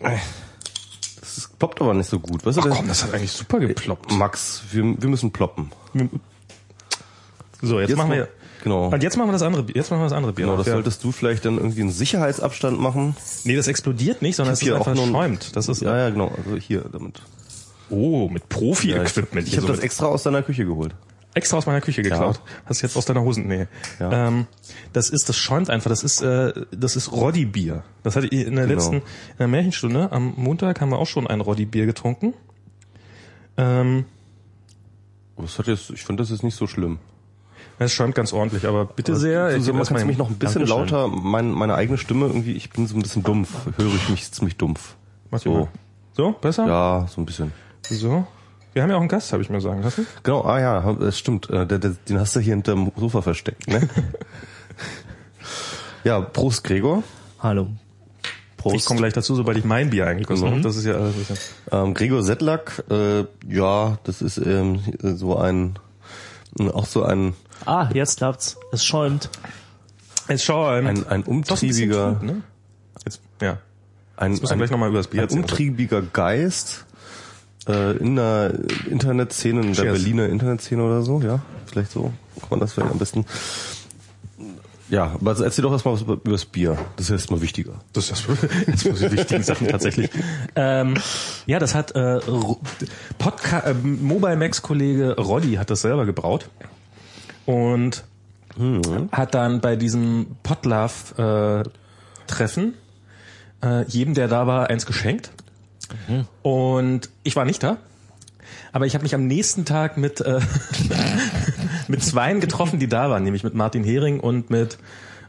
Das ploppt aber nicht so gut. Weißt du, Ach das- komm, das hat eigentlich super geploppt. Max, wir, wir müssen ploppen. So, jetzt, machen wir. Genau. Und jetzt machen wir das andere Bier. Jetzt machen wir das andere Bier. Genau, auf, das ja. solltest du vielleicht dann irgendwie einen Sicherheitsabstand machen. Nee, das explodiert nicht, sondern es Ich ist einfach auch nur ein- schäumt. Das ist Ja, ja, genau. Also hier damit. oh mit Profi-Equipment. ich hier habe so das extra aus deiner Küche geholt. Extra aus meiner Küche geklaut. Hast du jetzt aus deiner Hosennähe. Ja. Ähm, das ist, das schäumt einfach. Das ist, äh, das ist Roddy-Bier. Das hatte ich in der Genau. letzten in der Märchenstunde am Montag haben wir auch schon ein Roddy-Bier getrunken. Ähm, Das hat jetzt, ich finde das jetzt nicht so schlimm. es schäumt ganz ordentlich, aber bitte sehr. Du, ich kannst du mich noch ein bisschen Dankeschön. lauter, mein, meine eigene Stimme irgendwie, ich bin so ein bisschen dumpf, höre ich mich ziemlich dumpf. Mach So. So, besser? Ja, so ein bisschen. So. Wir haben ja auch einen Gast, habe ich mir sagen lassen. Genau, ah ja, das stimmt. Äh, der, der, den hast du hier hinterm Sofa versteckt, ne? ja, Prost Gregor. Hallo. Prost. Ich komme gleich dazu, sobald ich mein Bier eingegossen Mhm. habe. Das ist ja alles. Ähm, Gregor Settlack, äh, ja, das ist ähm, so ein, auch so ein, Ah, jetzt klappt's. Es schäumt. Jetzt schau ein, ein, ein umtriebiger, Trüb, ne? Jetzt, ja. ein, Jetzt müssen wir ein, gleich nochmal über das Bier ein erzählen. umtriebiger Geist äh, in der Internetszene, in der Cheers. Berliner Internetszene oder so, ja, vielleicht so, kann man das vielleicht am besten. Ja, aber erzähl doch erstmal was über, über das Bier. Das ist erstmal wichtiger. Das ist sind die wichtigen Sachen tatsächlich. Ähm, ja, das hat äh, Podca äh, Mobile Max Kollege Roddy hat das selber gebraut und hat dann bei diesem Podlove äh, Treffen äh, jedem, der da war, eins geschenkt. Und ich war nicht da. Aber ich habe mich am nächsten Tag mit äh, mit zweien getroffen, die da waren, nämlich mit Martin Hering und mit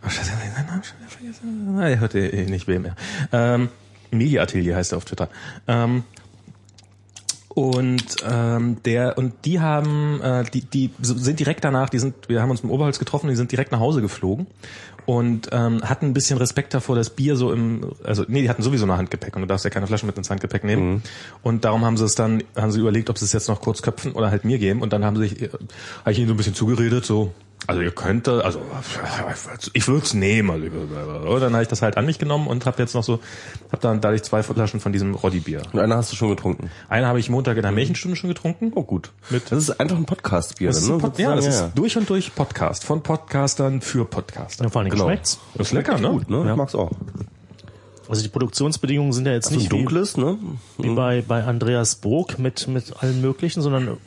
oh, Scheiße, schon wieder vergessen? Na, er hört eh nicht wem mehr. Ähm, Media Atelier heißt er auf Twitter. Ähm, und ähm, der und die haben äh, die die sind direkt danach die sind wir haben uns im Oberholz getroffen die sind direkt nach Hause geflogen und ähm, hatten ein bisschen Respekt davor das Bier so im also nee die hatten sowieso noch Handgepäck und du darfst ja keine Flaschen mit ins Handgepäck nehmen. Und darum haben sie es dann haben sie überlegt ob sie es jetzt noch kurz köpfen oder halt mir geben. Und dann haben sie sich äh, habe ich ihnen so ein bisschen zugeredet so also ihr könnt, also ich würde es nehmen. Also, dann habe ich das halt an mich genommen und habe jetzt noch so, habe dann dadurch zwei Flaschen von diesem Roddy-Bier. Und einer hast du schon getrunken. Eine habe ich Montag in der Märchenstunde schon getrunken. Oh gut. das ist einfach ein Podcast-Bier. Das ist, ne? ein Pod ja, das Sozusagen, ist durch und durch Podcast. Von Podcastern für Podcaster. Ja, vor allem Genau. schmeckt's. Das ist lecker, ne? Gut, ne? Ich mag's auch. Also die Produktionsbedingungen sind ja jetzt So ein nicht wie, dunkles, ne? wie bei, bei Andreas Brok mit, mit allen möglichen, sondern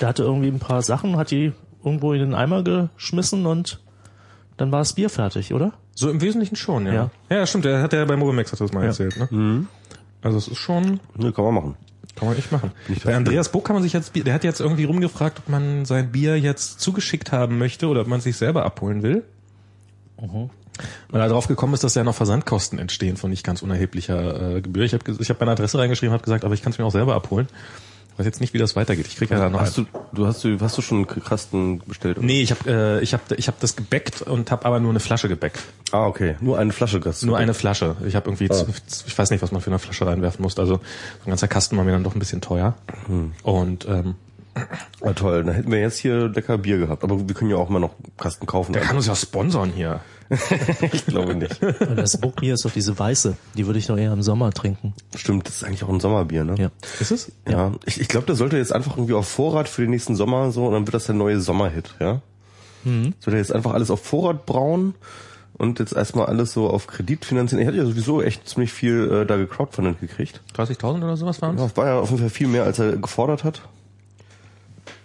der hatte irgendwie ein paar Sachen, hat die irgendwo in den Eimer geschmissen und dann war das Bier fertig, oder? So im Wesentlichen schon, ja. Ja. Ja, stimmt. Der hat ja bei Mobimax hat das mal erzählt, ne? Also es ist schon, Ne, kann man machen. kann man echt machen. Bei Andreas Buck kann man sich jetzt, Bier- der hat jetzt irgendwie rumgefragt, ob man sein Bier jetzt zugeschickt haben möchte oder ob man sich selber abholen will. Weil er darauf gekommen ist, dass ja noch Versandkosten entstehen von nicht ganz unerheblicher äh, Gebühr. Ich habe ich hab meine Adresse reingeschrieben, habe gesagt, aber ich kann es mir auch selber abholen. Ich weiß jetzt nicht, wie das weitergeht. Ich krieg ja da noch Hast du, du hast du, hast du schon einen Kasten bestellt? oder? Nee, ich habe äh, ich hab, ich hab das gebackt und habe aber nur eine Flasche gebackt. Ah, okay. Nur eine Flasche Gas. Nur eine Flasche. Ich habe irgendwie, z- ich weiß nicht, was man für eine Flasche reinwerfen muss. Also so ein ganzer Kasten war mir dann doch ein bisschen teuer. Und ähm, Ah, toll. Dann hätten wir jetzt hier lecker Bier gehabt. Aber wir können ja auch mal noch einen Kasten kaufen. der kann uns ja sponsern hier. ich glaube nicht. Und das Burgbier ist doch diese weiße. Die würde ich doch eher im Sommer trinken. Stimmt, das ist eigentlich auch ein Sommerbier, ne? Ja. Ist es? Ja. Ich, ich glaube, der sollte jetzt einfach irgendwie auf Vorrat für den nächsten Sommer so und dann wird das der neue Sommerhit, ja? Mhm. Soll er jetzt einfach alles auf Vorrat brauen und jetzt erstmal alles so auf Kredit finanzieren? Ich hatte ja sowieso echt ziemlich viel äh, da gecrowdfundet gekriegt. 30.000 oder sowas waren Das war ja auf jeden Fall viel mehr, als er gefordert hat.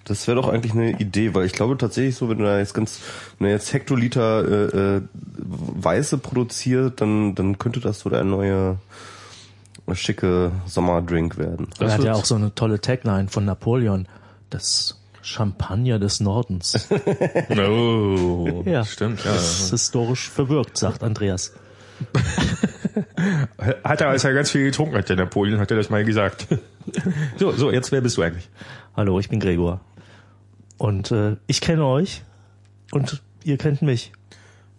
Das wäre doch eigentlich eine Idee, weil ich glaube tatsächlich so, wenn du da jetzt ganz, wenn er jetzt Hektoliter äh, äh, Weiße produziert, dann, dann könnte das so der neue äh, schicke Sommerdrink werden. Er hat ja auch so eine tolle Tagline von Napoleon. Das Champagner des Nordens. Oh, Ja. stimmt. Ja. Das ist historisch verwirkt, sagt Andreas. Hat er, als er ganz viel getrunken hat, der Napoleon, hat er das mal gesagt. so, so, jetzt wer bist du eigentlich? Hallo, ich bin Gregor. Und äh, ich kenne euch und ihr kennt mich.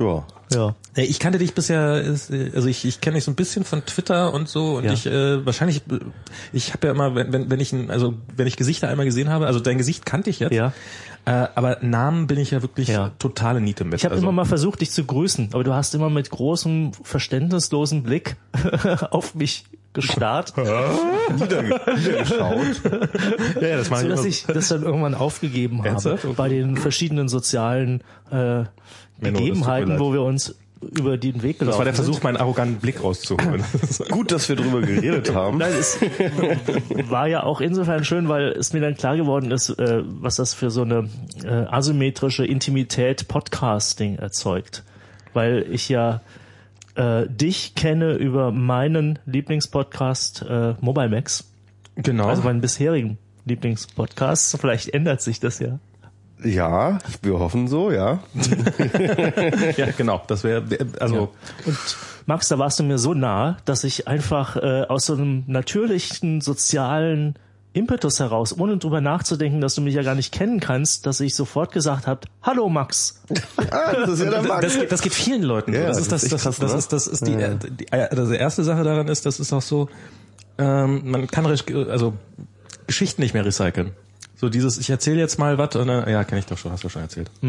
Ja. Ja. Ich kannte dich bisher, also ich, ich kenne dich so ein bisschen von Twitter und so und Ja. ich äh, wahrscheinlich, ich habe ja immer, wenn, wenn, wenn ich ein, also wenn ich Gesichter einmal gesehen habe, also dein Gesicht kannte ich jetzt, Ja. äh, aber Namen bin ich ja wirklich Ja. totale Niete mit. Ich habe also, immer mal versucht, dich zu grüßen, aber du hast immer mit großem, verständnislosen Blick auf mich gestarrt, Niedergeschaut. Ja, ja, das mache so ich dass ich das dann irgendwann aufgegeben habe? Okay. bei den verschiedenen sozialen äh, Menno, Gegebenheiten, wo wir uns über den Weg gelaufen Das war der sind. Versuch, meinen arroganten Blick rauszuholen. Gut, dass wir drüber geredet haben. Nein, es war ja auch insofern schön, weil es mir dann klar geworden ist, äh, was das für so eine äh, asymmetrische Intimität Podcasting erzeugt. Weil ich ja äh, dich kenne über meinen Lieblingspodcast äh, Mobile Max, genau. also meinen bisherigen Lieblingspodcast. Vielleicht ändert sich das ja. Ja, wir hoffen so, ja. ja, genau. Das wäre, also, Und Max, da warst du mir so nah, dass ich einfach äh, aus so einem natürlichen sozialen Impetus heraus, ohne drüber nachzudenken, dass du mich ja gar nicht kennen kannst, dass ich sofort gesagt habe, hallo Max. Ah, das ist ja der Max. das, geht- das geht vielen Leuten so. Ja, das ist das das, ist das, das, krass, ist, das ist die, Ja. äh, die, äh, also die erste Sache daran ist, das ist auch so, ähm, man kann also Geschichten nicht mehr recyceln. So dieses, ich erzähle jetzt mal was, und dann, ja, kenne ich doch schon, hast du schon erzählt. Ja,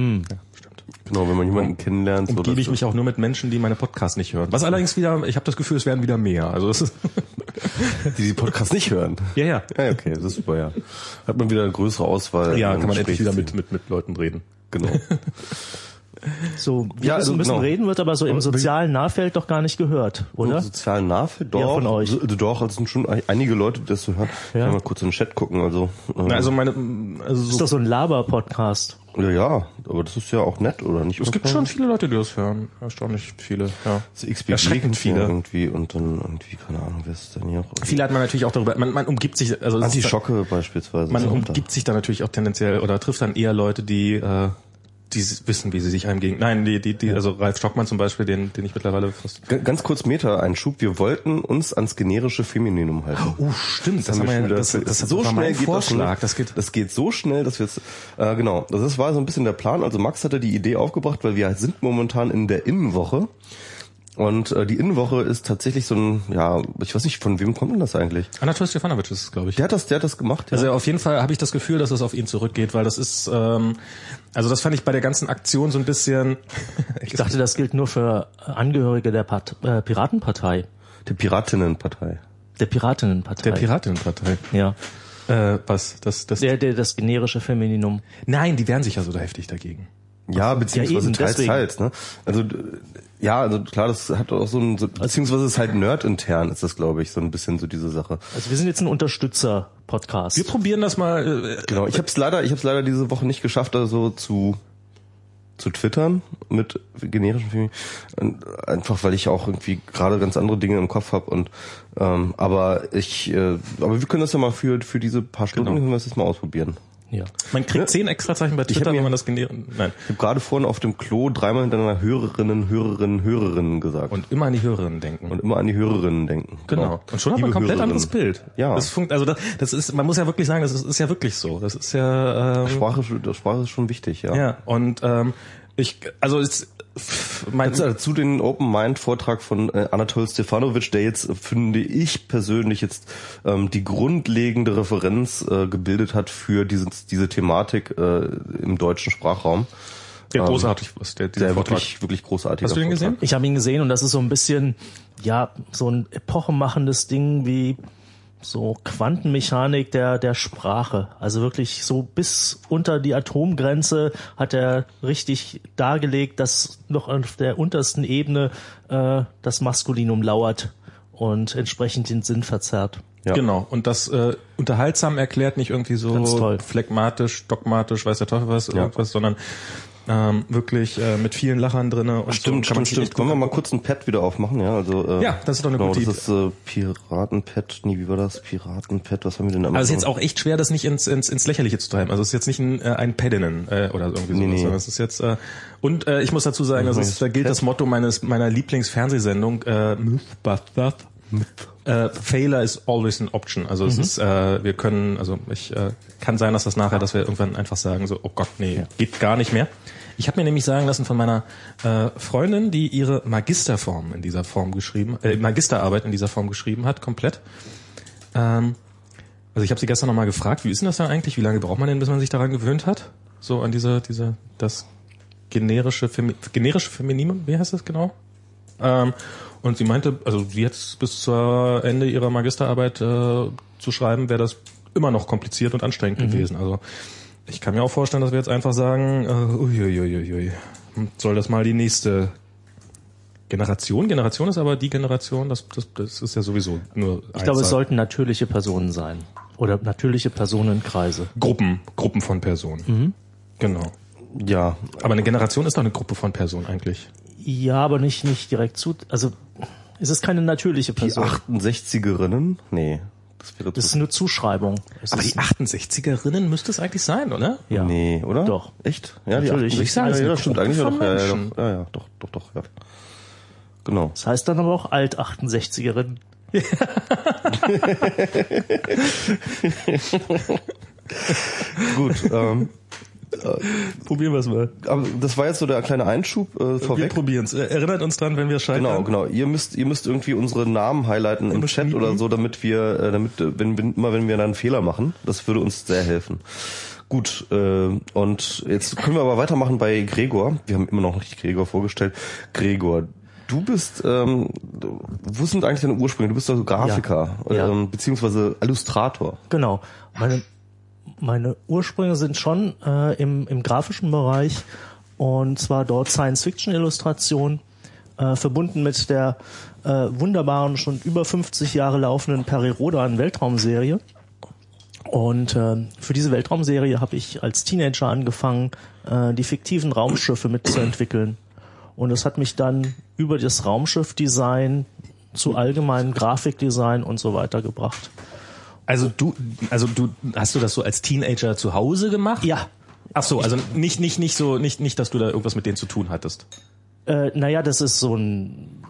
stimmt. Genau, wenn man jemanden kennenlernt. so, Umgebe das ich mich auch nur mit Menschen, die meine Podcasts nicht hören. Was allerdings wieder, ich habe das Gefühl, es werden wieder mehr. Also das ist, die die Podcasts nicht hören. ja, ja. Ja, okay, das ist super, ja. Hat man wieder eine größere Auswahl. Ja, an kann man endlich wieder mit, mit, mit Leuten reden. Genau. So, wir Ja, müssen, also müssen genau. reden, wird aber so im sozialen Nahfeld doch gar nicht gehört, oder? Im sozialen Nahfeld, doch. Ja, von euch. Also, Doch, es sind schon einige Leute, die das so hören. Ja. Ich kann mal kurz in den Chat gucken, also. äh, Na, also meine, also Das ist so, doch so ein Laber-Podcast. ja, ja, aber das ist ja auch nett, oder nicht? es gibt schon viele Leute, die das hören. Erstaunlich viele, ja. So Erschreckend viele. irgendwie und dann irgendwie, keine Ahnung, wer ist denn hier auch? Viele hat man natürlich auch darüber, man, man umgibt sich, also Antischocke beispielsweise. man umgibt sich da natürlich auch tendenziell oder trifft dann eher Leute, die äh, die wissen, wie sie sich einem gegen. Nein, die, die, die, also Ralf Stockmann zum Beispiel, den, den ich mittlerweile fast. Ganz kurz Meta-Einschub. Wir wollten uns ans generische Femininum halten. Oh, stimmt, das, haben haben wir ja, wieder- das, das, so schnell geht Vorschlag. Das, Das geht. das geht so schnell, dass wir jetzt äh, genau. Das war so ein bisschen der Plan. Also Max hatte die Idee aufgebracht, weil wir sind momentan in der Innenwoche und äh, die Innenwoche ist tatsächlich so ein ja, ich weiß nicht, von wem kommt denn das eigentlich? Anatol Stefanovic ist es, glaube ich. Der hat das, der hat das gemacht. Ja. Also auf jeden Fall habe ich das Gefühl, dass es auf ihn zurückgeht, weil das ist, ähm, also das fand ich bei der ganzen Aktion so ein bisschen. Ich dachte, das gilt nur für Angehörige der Part äh, Piratenpartei. die Piratinnenpartei. Der Piratinnenpartei. der Piratinnenpartei. Ja. Äh, was? Das, das. Der, der, das generische Femininum. Nein, die wehren sich ja so da heftig dagegen. Ja, beziehungsweise eben, teils, deswegen. teils, ne? Also, ja, also klar, das hat auch so ein, so, beziehungsweise es ist halt nerd-intern, ist das, glaube ich, so ein bisschen so diese Sache. Also wir sind jetzt ein Unterstützer-Podcast. Wir probieren das mal. Äh, Genau, ich habe es leider, ich habe es leider diese Woche nicht geschafft, da so zu zu twittern mit generischen Filmen, Und einfach weil ich auch irgendwie gerade ganz andere Dinge im Kopf habe und ähm, aber ich, äh, aber wir können das ja mal für für diese paar Stunden Genau. können wir das jetzt mal ausprobieren. Ja. Man kriegt zehn Extrazeichen bei Twitter, wenn man das generieren. Nein. Ich habe gerade vorhin auf dem Klo dreimal hintereinander Hörerinnen, Hörerinnen, Hörerinnen gesagt Und immer an die Hörerinnen denken. und immer an die Hörerinnen denken. Genau. Und schon hat man ein komplett Hörerinnen. anderes Bild. Ja. Das funkt, also das, das ist, man muss ja wirklich sagen, das ist, ist ja wirklich so. Das ist ja, ähm, Sprache, Sprache ist schon wichtig, ja. ja. Und ähm, ich, also es, mein, Also, zu den Open Mind Vortrag von äh, Anatol Stefanovic, der jetzt finde ich persönlich jetzt ähm, die grundlegende Referenz äh, gebildet hat für dieses, diese Thematik äh, im deutschen Sprachraum. der großartig was, der, Der Vortrag. wirklich wirklich großartig. Hast du den gesehen? Ich habe ihn gesehen und das ist so ein bisschen, ja, so ein epochemachendes Ding wie so Quantenmechanik der, der Sprache. Also wirklich so bis unter die Atomgrenze hat er richtig dargelegt, dass noch auf der untersten Ebene äh, das Maskulinum lauert und entsprechend den Sinn verzerrt. Ja. Genau. Und das äh, unterhaltsam erklärt, nicht irgendwie so phlegmatisch, dogmatisch, weiß der Teufel was, irgendwas, sondern ähm, wirklich äh, mit vielen Lachern drinne. Und Stimmt, so stimmt, stimmt. Wollen wir mal kurz ein Pad wieder aufmachen, ja? Also äh, Ja, das ist doch eine genau, gute Das ist äh, Piratenpad. Nee, wie war das? Piratenpad. Was haben wir denn da? Also es ist jetzt auch echt schwer, das nicht ins, ins, ins Lächerliche zu treiben. Also es ist jetzt nicht ein, äh, ein Pedinnen äh, oder irgendwie sowas, Nee, nee. sondern es ist jetzt äh, und äh, ich muss dazu sagen, das ist, da gilt das Motto meines meiner Lieblingsfernsehsendung äh, Mythbusters. Äh, Failure is always an option. Also es ist, äh, wir können, also ich äh, kann sein, dass das nachher, dass wir irgendwann einfach sagen so, oh Gott, nee, geht gar nicht mehr. Ich habe mir nämlich sagen lassen von meiner äh, Freundin, die ihre Magisterform in dieser Form geschrieben, äh, Magisterarbeit in dieser Form geschrieben hat, komplett. Ähm, also ich habe sie gestern nochmal gefragt, wie ist denn das dann eigentlich? Wie lange braucht man denn, bis man sich daran gewöhnt hat? So an diese, diese, das generische, Femi generische Femininum, wie heißt das genau? Ähm, Und sie meinte, also sie jetzt bis zur Ende ihrer Magisterarbeit äh, zu schreiben, wäre das immer noch kompliziert und anstrengend Mhm. gewesen. Also ich kann mir auch vorstellen, dass wir jetzt einfach sagen, äh, uiuiuiui, soll das mal die nächste Generation? Generation ist aber die Generation, das, das, das ist ja sowieso nur Ich glaube, es sollten natürliche Personen sein. Oder natürliche Personenkreise. Gruppen, Gruppen von Personen. Genau. Ja, Aber eine Generation ist doch eine Gruppe von Personen eigentlich. Ja, aber nicht, nicht direkt zu, also, es ist keine natürliche die Person. 68erinnen? Nee, das wäre Das ist eine Zuschreibung. Es Aber die 68erinnen müsste es eigentlich sein, oder? ja. Nee, oder? Doch. Echt? Ja, Natürlich. die Ich 68er, sage, ja, eine das stimmt eigentlich ja doch, ja, ja, ja, ja, doch, doch, doch, ja. Genau. Das heißt dann aber auch Alt-68erin. Gut, ähm, Probieren wir es mal. aber das war jetzt so der kleine Einschub äh, Wir vorweg. probieren es. Erinnert uns dran, wenn wir scheitern. Genau, genau. Ihr müsst, ihr müsst irgendwie unsere Namen highlighten im Chat oder so, damit wir, äh, damit, äh, wenn, wenn immer wenn wir dann einen Fehler machen, das würde uns sehr helfen. Gut, äh, und jetzt können wir aber weitermachen bei Gregor. Wir haben immer noch nicht Gregor vorgestellt. Gregor, du bist, ähm, wo sind eigentlich deine Ursprünge? Du bist also Grafiker, Ja. Ja. Ähm, beziehungsweise Illustrator. Genau. Meine, meine Ursprünge sind schon äh, im, im grafischen Bereich und zwar dort Science-Fiction-Illustration, äh, verbunden mit der äh, wunderbaren, schon über 50 Jahre laufenden Peri-Rodan-Weltraumserie. Und äh, für diese Weltraumserie habe ich als Teenager angefangen, äh, die fiktiven Raumschiffe mitzuentwickeln. Und das hat mich dann über das Raumschiffdesign zu allgemeinem Grafikdesign und so weiter gebracht. Also du, also du, hast du das so als Teenager zu Hause gemacht? Ja, Ach so, also nicht, nicht, nicht so, nicht, nicht, dass du da irgendwas mit denen zu tun hattest. Äh, naja, das ist so ein,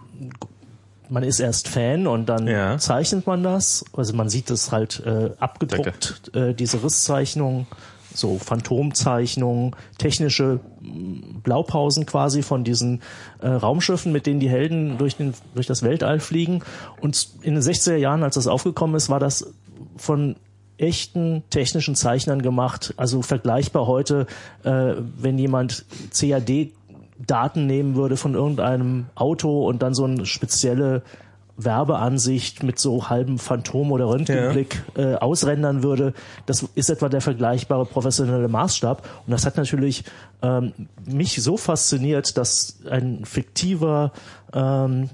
man ist erst Fan und dann Ja. zeichnet man das. Also man sieht es halt äh, abgedruckt, äh, diese Risszeichnungen, so Phantomzeichnungen, technische mh, Blaupausen quasi von diesen äh, Raumschiffen, mit denen die Helden durch, den, durch das Weltall fliegen. Und in den 60er Jahren, als das aufgekommen ist, war das von echten technischen Zeichnern gemacht, also vergleichbar heute, äh, wenn jemand CAD Daten nehmen würde von irgendeinem Auto und dann so eine spezielle Werbeansicht mit so halbem Phantom oder Röntgenblick äh, ausrendern würde. Das ist etwa der vergleichbare professionelle Maßstab. Und das hat natürlich ähm, mich so fasziniert, dass ein fiktiver ähm,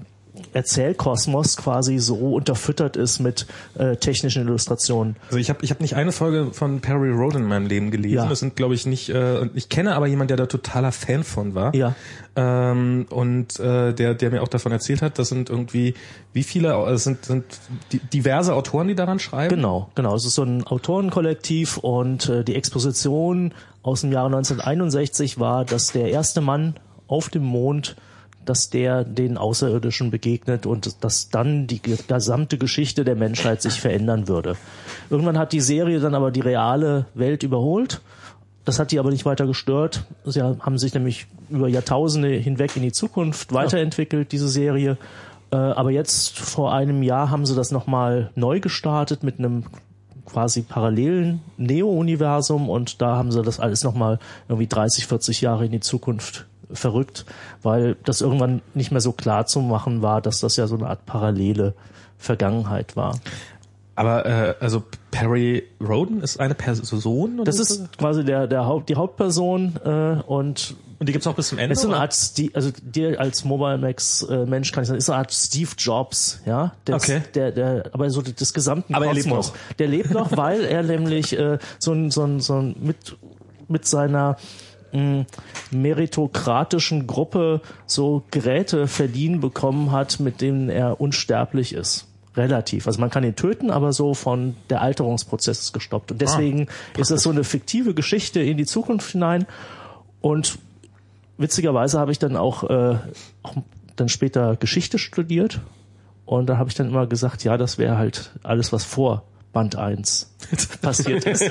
Erzählkosmos quasi so unterfüttert ist mit äh, technischen Illustrationen. Also ich habe ich hab nicht eine Folge von Perry Roden in meinem Leben gelesen. Ja. Das sind, glaube ich, nicht. Äh, ich kenne aber jemanden, der da totaler Fan von war. Ja. Ähm, und äh, der, der mir auch davon erzählt hat, das sind irgendwie wie viele, es sind, sind di- diverse Autoren, die daran schreiben. Genau, genau. Es ist so ein Autorenkollektiv und äh, die Exposition aus dem Jahre 1961 war, dass der erste Mann auf dem Mond, dass der den Außerirdischen begegnet und dass dann die ge- gesamte Geschichte der Menschheit sich verändern würde. Irgendwann hat die Serie dann aber die reale Welt überholt. Das hat die aber nicht weiter gestört. Sie haben sich nämlich über Jahrtausende hinweg in die Zukunft weiterentwickelt, diese Serie. Äh, aber jetzt vor einem Jahr haben sie das nochmal neu gestartet mit einem quasi parallelen Neo-Universum und da haben sie das alles nochmal irgendwie 30, 40 Jahre in die Zukunft verrückt, weil das irgendwann nicht mehr so klar zu machen war, dass das ja so eine Art parallele Vergangenheit war. Aber äh, also Perry Roden ist eine Person? Oder Das so? ist quasi der, der Haupt, die Hauptperson äh, und und die gibt's auch bis zum Ende. Ist so eine oder? Art, Steve, also dir als Mobile Max äh, Mensch kann ich sagen, ist so eine Art Steve Jobs, ja. Der, Okay. Der, der, aber so des gesamten Aber er lebt Kosmos. Der lebt noch, weil er nämlich äh, so ein, so ein, so ein mit mit seiner meritokratischen Gruppe so Geräte verliehen bekommen hat, mit denen er unsterblich ist. Relativ. Also man kann ihn töten, aber so von der Alterungsprozess ist gestoppt. Und deswegen ist es so eine fiktive Geschichte in die Zukunft hinein. Und witzigerweise habe ich dann auch, äh, auch dann später Geschichte studiert und da habe ich dann immer gesagt, ja, das wäre halt alles, was vor Band 1 passiert ist.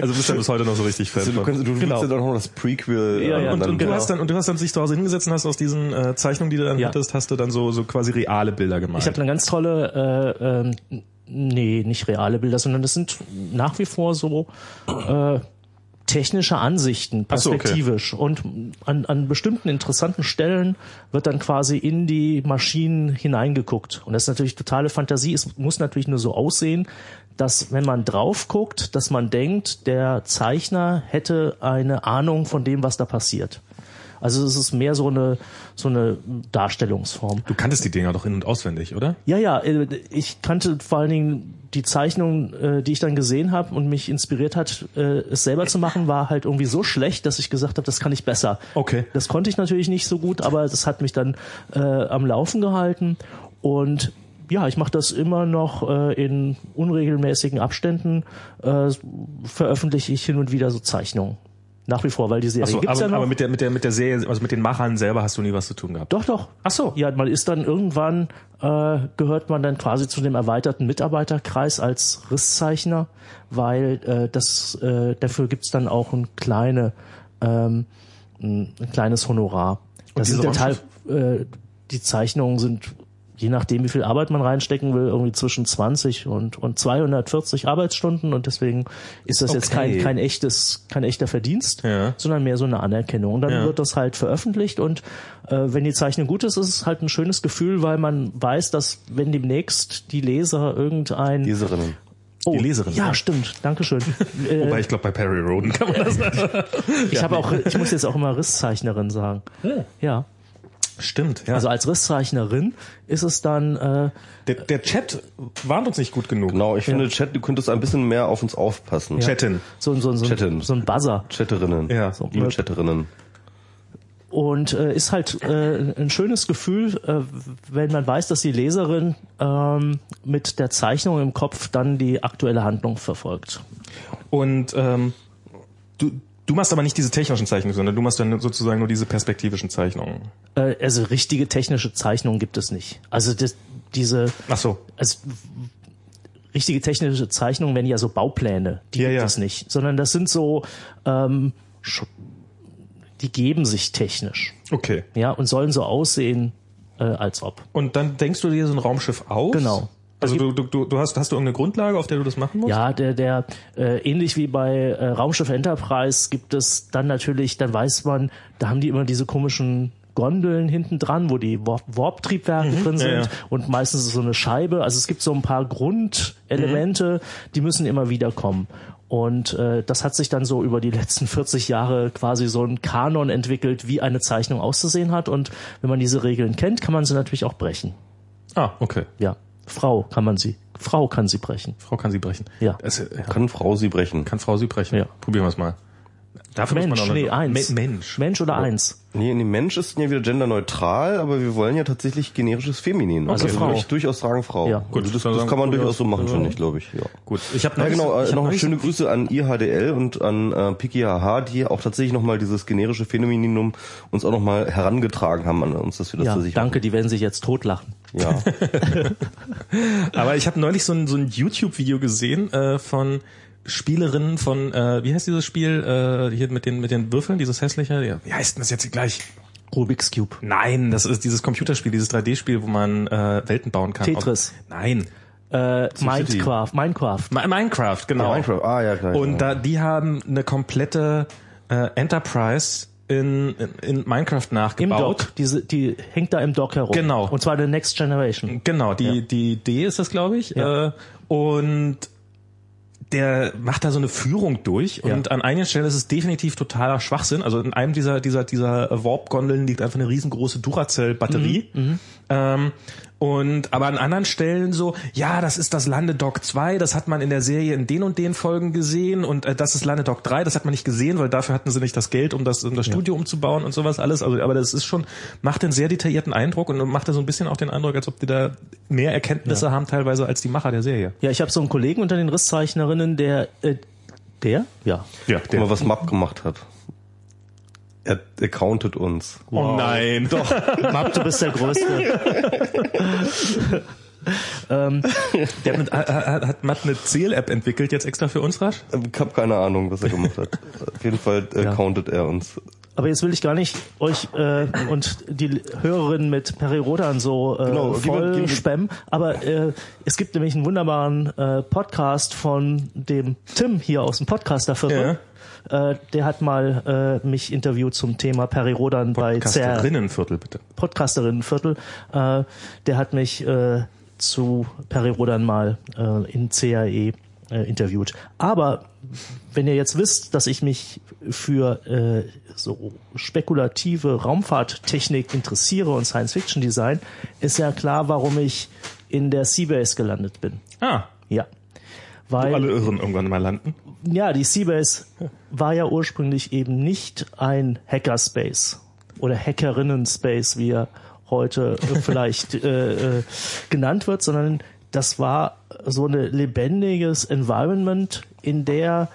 Also bist du bis heute noch so richtig Fan Also du, kannst, du Genau. willst ja doch noch das Prequel. Ja, ja, äh, Und, und, du Genau. hast dann und du hast dann sich zu Hause hingesetzt und hast aus diesen äh, Zeichnungen, die du dann Ja. hattest, hast du dann so so quasi reale Bilder gemalt. Ich habe eine ganz tolle, äh, ähm, nee, nicht reale Bilder, sondern das sind nach wie vor so äh, technische Ansichten, Ach so, okay. perspektivisch. Und an, an bestimmten interessanten Stellen wird dann quasi in die Maschinen hineingeguckt. Und das ist natürlich totale Fantasie. Es muss natürlich nur so aussehen, dass wenn man drauf guckt, dass man denkt, der Zeichner hätte eine Ahnung von dem, was da passiert. Also es ist mehr so eine so eine Darstellungsform. Du kanntest die Dinger doch in- und auswendig, oder? Ja, ja, äh, ich kannte vor allen Dingen die Zeichnung, äh, die ich dann gesehen habe und mich inspiriert hat, äh, es selber zu machen, war halt irgendwie so schlecht, dass ich gesagt habe, das kann ich besser. Okay. Das konnte ich natürlich nicht so gut, aber das hat mich dann äh, am Laufen gehalten und ja, ich mache das immer noch äh, in unregelmäßigen Abständen, äh, veröffentliche ich hin und wieder so Zeichnungen. Nach wie vor, weil die Serie Achso, gibt's aber, ja noch. aber mit der mit der mit der Serie, also mit den Machern selber hast du nie was zu tun gehabt. Doch, doch. Ach so. Ja, man ist dann irgendwann, äh, gehört man dann quasi zu dem erweiterten Mitarbeiterkreis als Risszeichner, weil äh, das äh, dafür gibt's dann auch ein kleine, ähm, ein, ein kleines Honorar. Das sind ja Teil, äh, die Zeichnungen sind je nachdem, wie viel Arbeit man reinstecken will, irgendwie zwischen 20 und, und 240 Arbeitsstunden und deswegen ist das jetzt kein, Okay. kein echtes, kein echter Verdienst, Ja. sondern mehr so eine Anerkennung. Und dann Ja. wird das halt veröffentlicht und äh, wenn die Zeichnung gut ist, ist es halt ein schönes Gefühl, weil man weiß, dass wenn demnächst die Leser irgendein Leserinnen. oh, Die Leserin, ja, ja. stimmt, Dankeschön. Wobei ich glaube bei Perry Roden kann man das ich habe auch, ich muss jetzt auch immer Risszeichnerin sagen. Ja, Stimmt, ja. also als Risszeichnerin ist es dann äh, der, der Chat warnt uns nicht gut genug. Genau, ich finde, Chat, du könntest ein bisschen mehr auf uns aufpassen. Chatten. so, so, so, Chatten. so ein Buzzer. Chatterinnen. Ja. Liebe Chatterinnen. Und äh, ist halt äh, ein schönes Gefühl, äh, wenn man weiß, dass die Leserin ähm, mit der Zeichnung im Kopf dann die aktuelle Handlung verfolgt. Und ähm, du, du machst aber nicht diese technischen Zeichnungen, sondern du machst dann sozusagen nur diese perspektivischen Zeichnungen. Äh, also richtige technische Zeichnungen gibt es nicht. Also das, diese, Ach so. also richtige technische Zeichnungen wären ja so Baupläne, die Ja, gibt ja. es nicht, sondern das sind so, ähm, die geben sich technisch, Okay. ja, und sollen so aussehen, äh, als ob. Und dann denkst du dir so ein Raumschiff aus? Genau. Also du, du, du, du hast, hast du irgendeine Grundlage, auf der du das machen musst? Ja, der, der äh, ähnlich wie bei äh, Raumschiff Enterprise gibt es dann natürlich, dann weiß man, da haben die immer diese komischen Gondeln hinten dran, wo die Warp- Warp-Triebwerke drin sind ja. und meistens ist so eine Scheibe. Also es gibt so ein paar Grundelemente, die müssen immer wieder kommen. Und äh, das hat sich dann so über die letzten 40 Jahre quasi so ein Kanon entwickelt, wie eine Zeichnung auszusehen hat. Und wenn man diese Regeln kennt, kann man sie natürlich auch brechen. Ah, okay. Ja, Frau kann man sie, Frau kann sie brechen. Frau kann sie brechen. Ja. Das, ja. Kann Frau sie brechen? Kann Frau sie brechen? Ja. Probieren wir es mal. Dafür muss Mensch, man auch nee, noch- eins. Me Mensch. Mensch oder eins. Nee, nee, Mensch ist ja wieder genderneutral, aber wir wollen ja tatsächlich generisches Feminin. Also Frau. würde ich durchaus sagen Frau. Ja. Gut, das, dann das sagen kann man durchaus so machen, finde ich, glaube ich. Ja. Gut. Ich habe Ja, genau. ich Äh, hab noch schöne Grüße an IHDL und an äh, Piki HH, die auch tatsächlich nochmal dieses generische Phänomeninum uns auch nochmal herangetragen haben an uns, dass wir das Ja, tatsächlich danke, die werden sich jetzt totlachen. Ja. Aber ich habe neulich so ein, so ein YouTube-Video gesehen äh, von Spielerinnen von, äh, wie heißt dieses Spiel, äh, hier mit den mit den Würfeln, dieses hässliche, ja, wie heißt denn das jetzt gleich? Rubik's Cube. Nein, das ist dieses Computerspiel, dieses 3D-Spiel, wo man äh, Welten bauen kann. Tetris. Nein. Äh, Minecraft, Minecraft. Mi- Minecraft, genau. Ja, Minecraft. Ah, ja, klar. Und ja. da, die haben eine komplette äh, Enterprise in, in, in Minecraft Im nachgebaut. Dock, diese, die hängt da im Dock herum. Genau. Und zwar der Next Generation. Genau, die, die D ist das, glaube ich. Ja. Äh, und der macht da so eine Führung durch und Ja. an einigen Stellen ist es definitiv totaler Schwachsinn. Also in einem dieser dieser dieser Warp-Gondeln liegt einfach eine riesengroße Duracell-Batterie. Mhm, ähm, und aber an anderen Stellen so, ja, das ist das Landedock 2, das hat man in der Serie in den und den Folgen gesehen und äh, das ist Landedock 3, das hat man nicht gesehen, weil dafür hatten sie nicht das Geld, um das, um das Studio umzubauen und sowas alles. Also, aber das ist schon, macht einen sehr detaillierten Eindruck und macht da so ein bisschen auch den Eindruck, als ob die da mehr Erkenntnisse haben teilweise als die Macher der Serie. Ja, ich habe so einen Kollegen unter den Risszeichnerinnen, der, äh, der? Ja. Ja, Guck mal, was Map gemacht hat. Er accountet uns. Oh nein, doch. Map, du bist der Größte. ähm, Der hat, mit, hat, hat Matt eine Zähl-App entwickelt, jetzt extra für uns rasch? Ich habe keine Ahnung, was er gemacht hat. Auf jeden Fall äh, Ja. countet er uns. Aber jetzt will ich gar nicht euch äh, und die Hörerinnen mit Peri Rodan so äh, Genau, gib mir- voll gib mir- spammen. Aber äh, es gibt nämlich einen wunderbaren äh, Podcast von dem Tim hier aus dem Podcasterviertel. Äh, der hat mal äh, mich interviewt zum Thema Peri Rodan bei CR Kasterinnenviertel, bitte. Podcasterinnenviertel. Äh, der hat mich äh, zu Peri Rodan mal äh, in CAE äh, interviewt. Aber wenn ihr jetzt wisst, dass ich mich für äh, so spekulative Raumfahrttechnik interessiere und Science-Fiction-Design, ist ja klar, warum ich in der Seabase gelandet bin. Ah, Ja. wo Weil, alle Irren irgendwann mal landen. Ja, die Seabase war ja ursprünglich eben nicht ein Hackerspace oder Hackerinnen-Space, wie er heute vielleicht äh, äh, genannt wird, sondern das war so ein lebendiges Environment, in der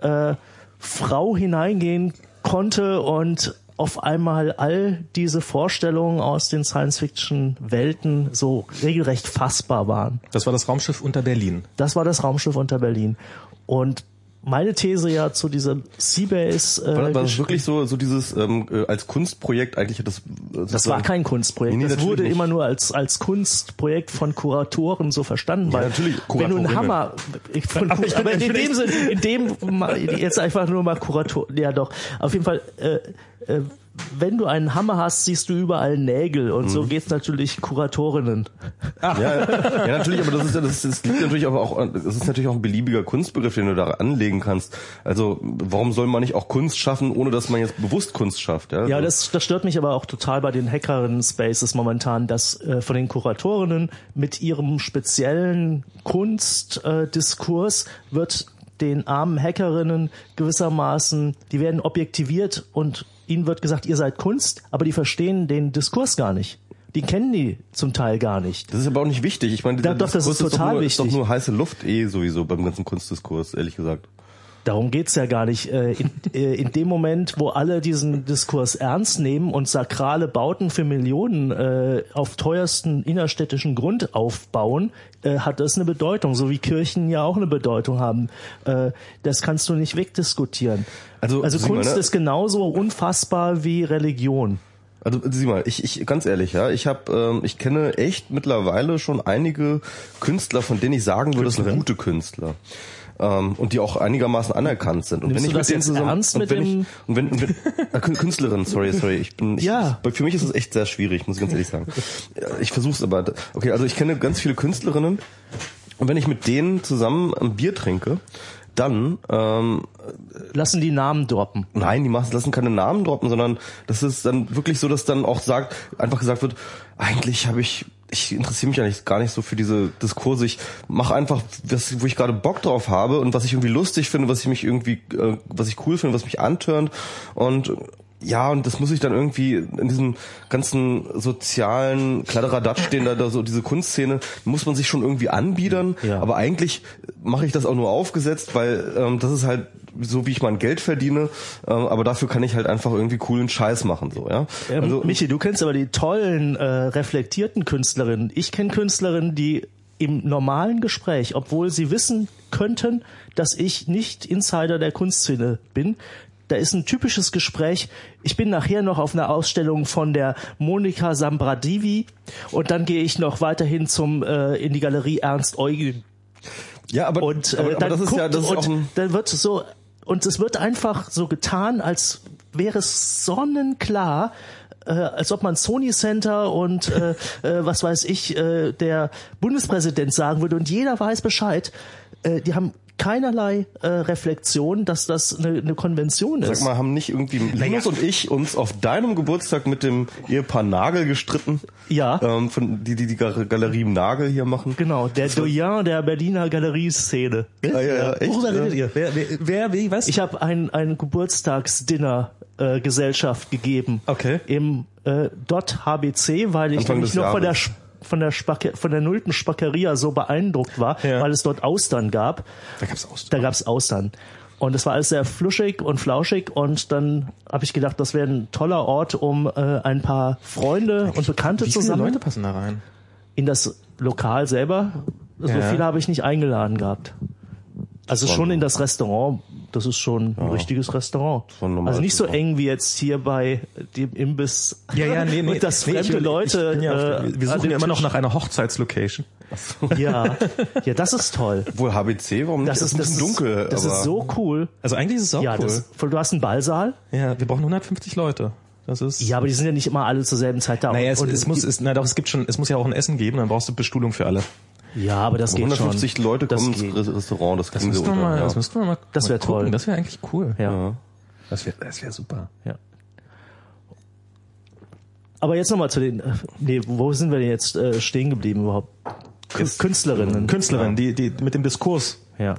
äh, Frau hineingehen konnte und auf einmal all diese Vorstellungen aus den Science-Fiction-Welten so regelrecht fassbar waren. Das war das Raumschiff unter Berlin. Das war das Raumschiff unter Berlin. Und meine These ja zu diesem Seabase. Äh, War, war das wirklich so, so dieses ähm, äh, als Kunstprojekt eigentlich hat das. äh, das war kein Kunstprojekt. Nee, das wurde nicht. immer nur als als Kunstprojekt von Kuratoren so verstanden. weil natürlich, wenn du einen. Hammer, ich, von, aber, aber in dem Sinne, in dem jetzt einfach nur mal Kurator, ja doch. Auf jeden Fall. Äh, äh, wenn du einen Hammer hast, siehst du überall Nägel und Mhm. so geht's natürlich Kuratorinnen. Ja, ja, ja, natürlich, aber das ist ja, das, das liegt natürlich aber auch, das ist natürlich auch ein beliebiger Kunstbegriff, den du da anlegen kannst. Also, warum soll man nicht auch Kunst schaffen, ohne dass man jetzt bewusst Kunst schafft? Ja, Ja, So. das, das stört mich aber auch total bei den Hackerinnen-Spaces momentan, dass äh, von den Kuratorinnen mit ihrem speziellen Kunstdiskurs äh, wird den armen Hackerinnen gewissermaßen, die werden objektiviert und ihnen wird gesagt, ihr seid Kunst, aber die verstehen den Diskurs gar nicht. Die kennen die zum Teil gar nicht. Das ist aber auch nicht wichtig. Ich meine, dieser Doch, das ist total doch nur, wichtig. Ist doch nur heiße Luft eh sowieso beim ganzen Kunstdiskurs, ehrlich gesagt. Darum geht's ja gar nicht. Äh, In, äh, in dem Moment, wo alle diesen Diskurs ernst nehmen und sakrale Bauten für Millionen äh, auf teuersten innerstädtischen Grund aufbauen, äh, hat das eine Bedeutung, so wie Kirchen ja auch eine Bedeutung haben. Äh, Das kannst du nicht wegdiskutieren. Also, Also Kunst ne? ist genauso unfassbar wie Religion. Also sieh mal, ich, ich ganz ehrlich, ja, ich habe, ähm, ich kenne echt mittlerweile schon einige Künstler, von denen ich sagen würde, das sind gute Künstler. Ähm, und die auch einigermaßen anerkannt sind. Und Nimmst wenn ich das mit denen zusammen ernst und wenn ich, und wenn, und wenn äh, Kün- Künstlerin, sorry, sorry, ich bin ich, Ja. für mich ist es echt sehr schwierig, muss ich ganz ehrlich sagen. Ja, Ich versuch's aber. Okay, also ich kenne ganz viele Künstlerinnen und wenn ich mit denen zusammen ein Bier trinke, dann ähm, Lassen die Namen droppen. Nein, die machen, lassen keine Namen droppen, sondern das ist dann wirklich so, dass dann auch sagt, einfach gesagt wird, eigentlich habe ich, ich interessiere mich eigentlich gar nicht so für diese Diskurse. Ich mache einfach, was, wo ich gerade Bock drauf habe und was ich irgendwie lustig finde, was ich mich irgendwie, äh, was ich cool finde, was mich antörnt und ja, und das muss ich dann irgendwie in diesem ganzen sozialen Kladderadatsch, den da, da so diese Kunstszene, muss man sich schon irgendwie anbiedern. Ja. Aber eigentlich mache ich das auch nur aufgesetzt, weil ähm, das ist halt so, wie ich mein Geld verdiene. Ähm, aber dafür kann ich halt einfach irgendwie coolen Scheiß machen, so ja. Ähm, Also Michi, du kennst aber die tollen, äh, reflektierten Künstlerinnen. Ich kenne Künstlerinnen, die im normalen Gespräch, obwohl sie wissen könnten, dass ich nicht Insider der Kunstszene bin, da ist ein typisches Gespräch. Ich bin nachher noch auf einer Ausstellung von der Monika Sambradivi und dann gehe ich noch weiterhin zum äh, in die Galerie Ernst Eugen ja, aber, und äh, aber, aber dann das ist ja, das ist und auch ein, dann wird so und es wird einfach so getan, als wäre es sonnenklar, äh, als ob man Sony Center und äh, äh, was weiß ich, äh, der Bundespräsident sagen würde und jeder weiß Bescheid. Äh, die haben keinerlei äh, Reflexion, dass das eine, eine Konvention ist. Sag mal, haben nicht irgendwie Linus und ich uns auf deinem Geburtstag mit dem Ehepaar Nagel gestritten? Ja. Ähm, von, die, die die Galerie im Nagel hier machen. Genau, der Doyen der Berliner Galerieszene. Ah, ja, ja, echt? Worüber ja. redet ihr? Wer, wer, wer wie, was? Ich habe ein, ein Geburtstagsdinner äh, Gesellschaft gegeben. Okay. Im äh, Dot HBC, weil ich Anfang nämlich noch von der Jahres. Von der Spacke, von der nullten Spackeria so beeindruckt war, Ja. weil es dort Austern gab. da gab's Austern. Da gab's Austern. Und es war alles sehr fluschig und flauschig und dann habe ich gedacht, das wäre ein toller Ort, um äh, ein paar Freunde und Bekannte Wie viele zusammen Leute passen da rein? in das Lokal selber. So Ja. viele habe ich nicht eingeladen gehabt. Also schon in das Restaurant. Das ist schon ein richtiges Restaurant. Also nicht so eng wie jetzt hier bei dem Imbiss. Ja, ja, nee, nee. Und dass nee, fremde ich- Leute. Ich ja äh, wir suchen ja immer noch nach einer Hochzeitslocation. Ja, ja, das ist toll. Wohl HBC, warum nicht? Das Es ist, das ein ist, bisschen dunkel. das aber ist so cool. Also eigentlich ist es auch ja, cool. das, du hast einen Ballsaal. ja, wir brauchen 150 Leute. Das ist. Ja, aber die sind ja nicht immer alle zur selben Zeit da. Naja, es, Und- es muss, es, na doch, es gibt schon, es muss ja auch ein Essen geben, dann brauchst du Bestuhlung für alle. Ja, aber das geht 150 schon. Leute Das kommen geht. ins Restaurant, das Das kriegen sie müssten wir unter. mal, ja. das müssten wir mal. Das wär gucken. toll. Das wäre eigentlich cool. Ja. Das wäre, das wäre super. Ja. Aber jetzt nochmal zu den, äh, nee, wo sind wir denn jetzt äh, stehen geblieben überhaupt? Kü- Künstlerinnen. Künstlerin, die, die mit dem Diskurs. Ja.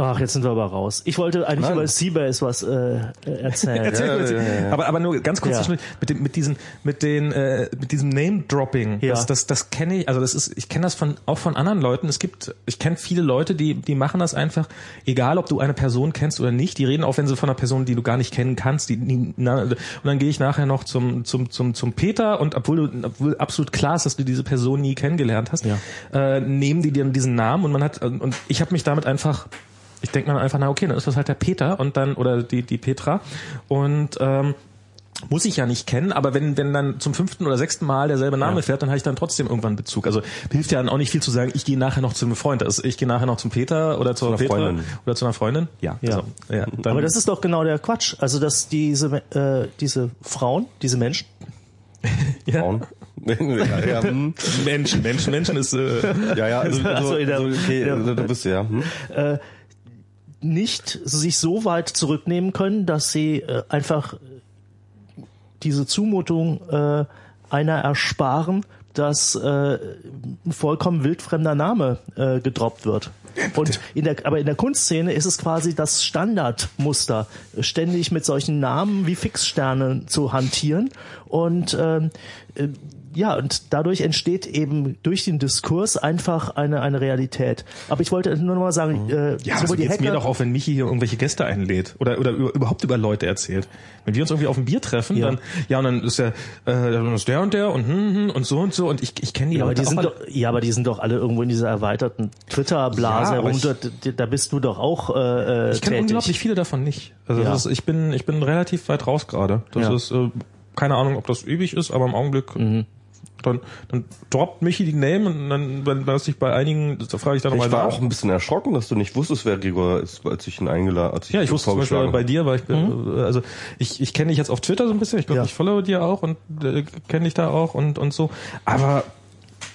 Ach, jetzt sind wir aber raus. Ich wollte eigentlich Nein. über Seabase was äh, erzählen. Erzähl Ja, ja, ja, ja. Aber, aber nur ganz kurz mit dem, mit diesen, mit den, äh, mit diesem Name-Dropping. Ja. Das, das, das kenne ich, also das ist, ich kenne das von, auch von anderen Leuten. Es gibt, ich kenne viele Leute, die, die machen das einfach, egal ob du eine Person kennst oder nicht, die reden auch, wenn sie von einer Person, die du gar nicht kennen kannst, die, die na, und dann gehe ich nachher noch zum, zum, zum, zum Peter und obwohl du, obwohl absolut klar ist, dass du diese Person nie kennengelernt hast, Ja. äh, nehmen die dir diesen Namen und man hat, und ich habe mich damit einfach, ich denke mir einfach, na okay, dann ist das halt der Peter und dann, oder die, die Petra und, ähm, muss ich ja nicht kennen, aber wenn, wenn dann zum fünften oder sechsten Mal derselbe Name fährt, dann habe ich dann trotzdem irgendwann Bezug. Also hilft ja dann auch nicht viel zu sagen, ich gehe nachher noch zu einem Freund. Also ich gehe nachher noch zum Peter oder zu, einer Petra Freundin. oder zu einer Freundin. Ja, Ja. Also, ja dann, Aber das ist doch genau der Quatsch. Also, dass diese, äh, diese Frauen, diese Menschen, ja. Frauen. ja, ja, hm. Menschen, Menschen, Menschen ist äh, ja, ja, also, Ach so, also, in der- also okay, ja. du bist ja. Hm? Nicht sich so weit zurücknehmen können, dass sie äh, einfach diese Zumutung äh, einer ersparen, dass äh, ein vollkommen wildfremder Name äh, gedroppt wird. Und in der, aber in der Kunstszene ist es quasi das Standardmuster, ständig mit solchen Namen wie Fixsternen zu hantieren. Und ähm, äh, ja, und dadurch entsteht eben durch den Diskurs einfach eine, eine Realität. Aber ich wollte nur noch mal sagen, äh, ja, so sowohl die geht's mir Hacker, doch auch, wenn Michi hier irgendwelche Gäste einlädt oder oder über, überhaupt über Leute erzählt. Wenn wir uns irgendwie auf ein Bier treffen, Ja. dann ja und dann ist der äh, dann ist der und der und hm, hm, und so und so und ich ich kenne die Ja, aber Leute die auch sind doch, ja, aber die sind doch alle irgendwo in dieser erweiterten Twitter-Blase Ja, aber herum. Da, da bist du doch auch äh, Ich kenne unglaublich viele davon nicht. Also Ja. das ist, ich bin ich bin relativ weit raus gerade. Das Ja. ist äh, keine Ahnung, ob das ewig ist, aber im Augenblick Mhm. Dann dann droppt Michi die Name und dann wenn das sich bei einigen da frage ich dann nochmal Ich war nach. auch ein bisschen erschrocken, dass du nicht wusstest, wer Gregor ist, als ich ihn eingeladen als ich ja, ich wusste zum Beispiel bei habe. dir, weil ich bin, äh, also ich, ich kenne dich jetzt auf Twitter so ein bisschen, ich glaube, Ja. ich follow dir auch und äh, kenne dich da auch und und so. Aber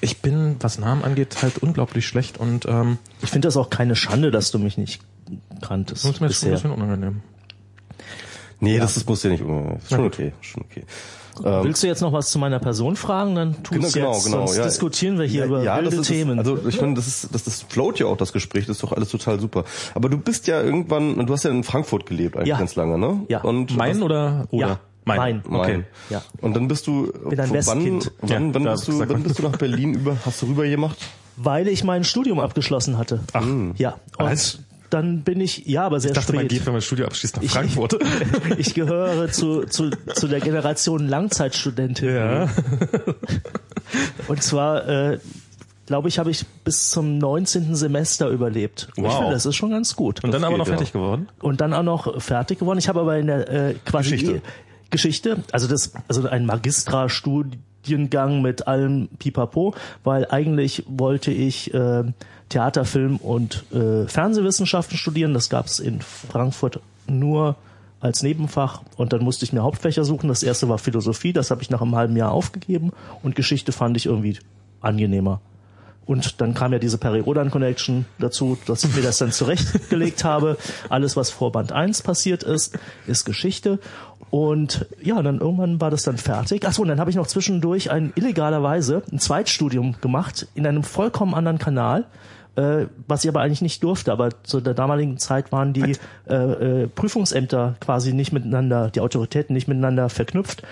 ich bin, was Namen angeht, halt unglaublich schlecht und ähm, Ich finde das auch keine Schande, dass du mich nicht kanntest das ist mir jetzt schon ein bisschen unangenehm. Nee, das, das muss ja nicht. Ist schon okay, schon okay. Ähm, Willst du jetzt noch was zu meiner Person fragen? Dann tu Genau, es genau, jetzt, genau. sonst ja. diskutieren wir hier ja, über ja, wilde das ist, Themen. Also ich finde, das ist, das, das float ja auch das Gespräch, das ist doch alles total super. Aber du bist ja irgendwann, du hast ja in Frankfurt gelebt eigentlich Ja. ganz lange, ne? Ja. Und Mein hast- oder oder? Ja, mein. mein. Mein. Okay. Ja. Und dann bist du Bin ein. Wann, wann, Ja, wann, bist du, wann bist du nach Berlin über? Hast du rüber gemacht? Weil ich mein Studium abgeschlossen hatte. Ach. Ja. Und Was? Dann bin ich, ja, aber sehr Ich dachte, man spät. geht, wenn man Studio abschließt, nach Frankfurt. Ich gehöre zu, zu, zu der Generation Langzeitstudentin. ja. Und zwar, äh, glaube ich, habe ich bis zum 19. Semester überlebt. Und Ich Wow. finde, das ist schon ganz gut. Und dann aber noch ja. fertig geworden. Und dann auch noch fertig geworden. Ich habe aber in der äh, quasi Geschichte. Geschichte, also das, also ein Magistra-Studiengang mit allem Pipapo, weil eigentlich wollte ich äh, Theater, Film und äh, Fernsehwissenschaften studieren. Das gab es in Frankfurt nur als Nebenfach und dann musste ich mir Hauptfächer suchen. Das erste war Philosophie, das habe ich nach einem halben Jahr aufgegeben und Geschichte fand ich irgendwie angenehmer. Und dann kam ja diese Peri-Rodan-Connection dazu, dass ich mir das dann zurechtgelegt habe. Alles, was vor Band 1 passiert ist, ist Geschichte. Und ja, dann irgendwann war das dann fertig. Achso, und dann habe ich noch zwischendurch ein illegalerweise ein Zweitstudium gemacht in einem vollkommen anderen Kanal, äh, was ich aber eigentlich nicht durfte. Aber zu der damaligen Zeit waren die äh, äh, Prüfungsämter quasi nicht miteinander, die Autoritäten nicht miteinander verknüpft.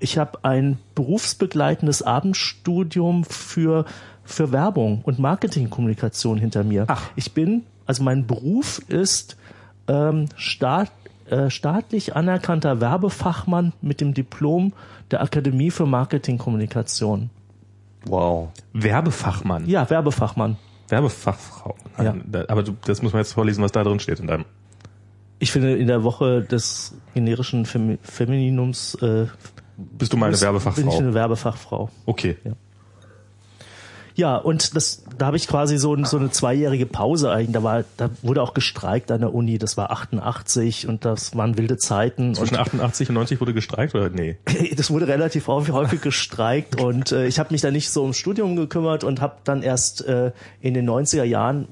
Ich habe ein berufsbegleitendes Abendstudium für für Werbung und Marketingkommunikation hinter mir. Ach. Ich bin, also mein Beruf ist ähm, staat, äh, staatlich anerkannter Werbefachmann mit dem Diplom der Akademie für Marketingkommunikation. Wow. Werbefachmann. Ja, Werbefachmann. Werbefachfrau. Ja. Aber du, das muss man jetzt vorlesen, was da drin steht in deinem. Ich finde, in der Woche des generischen Femi Femininums äh, Bist du mal eine bin ich Werbefachfrau? eine Werbefachfrau. Okay. Ja, und das, da habe ich quasi so, so eine zweijährige Pause eigentlich. Da war, da wurde auch gestreikt an der Uni. Das war 88 und das waren wilde Zeiten. Zwischen 88 und 90 wurde gestreikt oder nee? das wurde relativ häufig, häufig gestreikt und äh, ich habe mich da nicht so ums Studium gekümmert und habe dann erst äh, in den 90er Jahren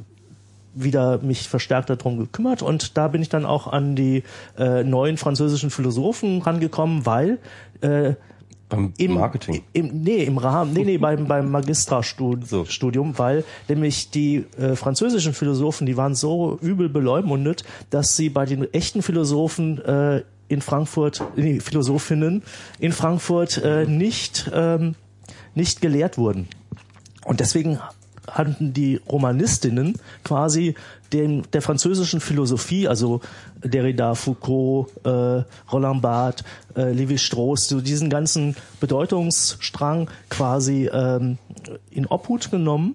wieder mich verstärkt darum gekümmert und da bin ich dann auch an die äh, neuen französischen Philosophen rangekommen, weil äh, Beim im Marketing. Im, nee, im Rahmen, nee, nee, beim, beim Magistrastudium, So. Studium, weil nämlich die äh, französischen Philosophen, die waren so übel beleumundet, dass sie bei den echten Philosophen äh, in Frankfurt, nee, Philosophinnen in Frankfurt äh, nicht, ähm, nicht gelehrt wurden. Und deswegen hatten die Romanistinnen quasi dem, der französischen Philosophie, also Derrida, Foucault, äh, Roland Barthes, äh, Lévi-Strauss, so diesen ganzen Bedeutungsstrang quasi ähm, in Obhut genommen.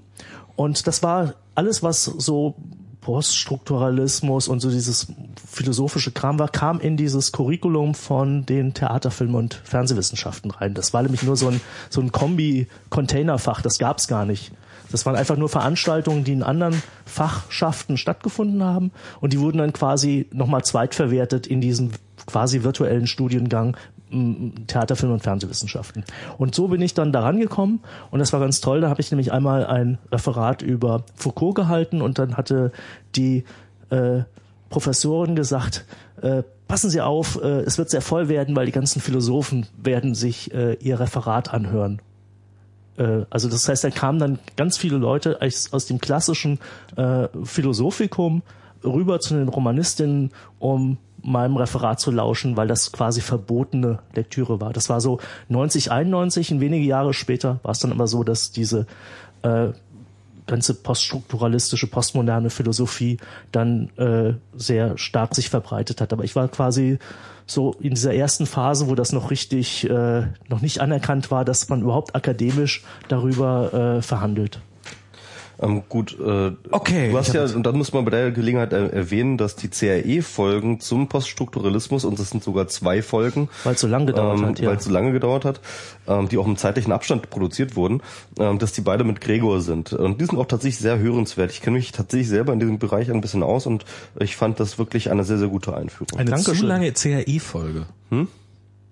Und das war alles, was so Poststrukturalismus und so dieses philosophische Kram war, kam in dieses Curriculum von den Theater-, Film- und Fernsehwissenschaften rein. Das war nämlich nur so ein, so ein Kombi-Containerfach, das gab's gar nicht. Das waren einfach nur Veranstaltungen, die in anderen Fachschaften stattgefunden haben und die wurden dann quasi nochmal zweitverwertet in diesen quasi virtuellen Studiengang m, Theater, Film und Fernsehwissenschaften. Und so bin ich dann daran gekommen und das war ganz toll. Da habe ich nämlich einmal ein Referat über Foucault gehalten und dann hatte die äh, Professorin gesagt, äh, passen Sie auf, äh, es wird sehr voll werden, weil die ganzen Philosophen werden sich äh, ihr Referat anhören. Äh, also das heißt, da kamen dann ganz viele Leute aus, aus dem klassischen äh, Philosophikum rüber zu den Romanistinnen, um meinem Referat zu lauschen, weil das quasi verbotene Lektüre war. Das war so 90, 91 und wenige Jahre später war es dann aber so, dass diese äh, ganze poststrukturalistische, postmoderne Philosophie dann äh, sehr stark sich verbreitet hat. Aber ich war quasi so in dieser ersten Phase, wo das noch richtig, äh, noch nicht anerkannt war, dass man überhaupt akademisch darüber äh, verhandelt. Ähm, gut, äh, Okay, Du hast ja, und dann muss man bei der Gelegenheit er erwähnen, dass die CRE-Folgen zum Poststrukturalismus, und das sind sogar zwei Folgen, Weil es so lang gedauert ähm, hat, ja. weil es so lange gedauert hat, ähm, die auch im zeitlichen Abstand produziert wurden, ähm, dass die beide mit Gregor sind. Und die sind auch tatsächlich sehr hörenswert. Ich kenne mich tatsächlich selber in diesem Bereich ein bisschen aus und ich fand das wirklich eine sehr, sehr gute Einführung. Eine Dankeschön. zu lange CRI-Folge.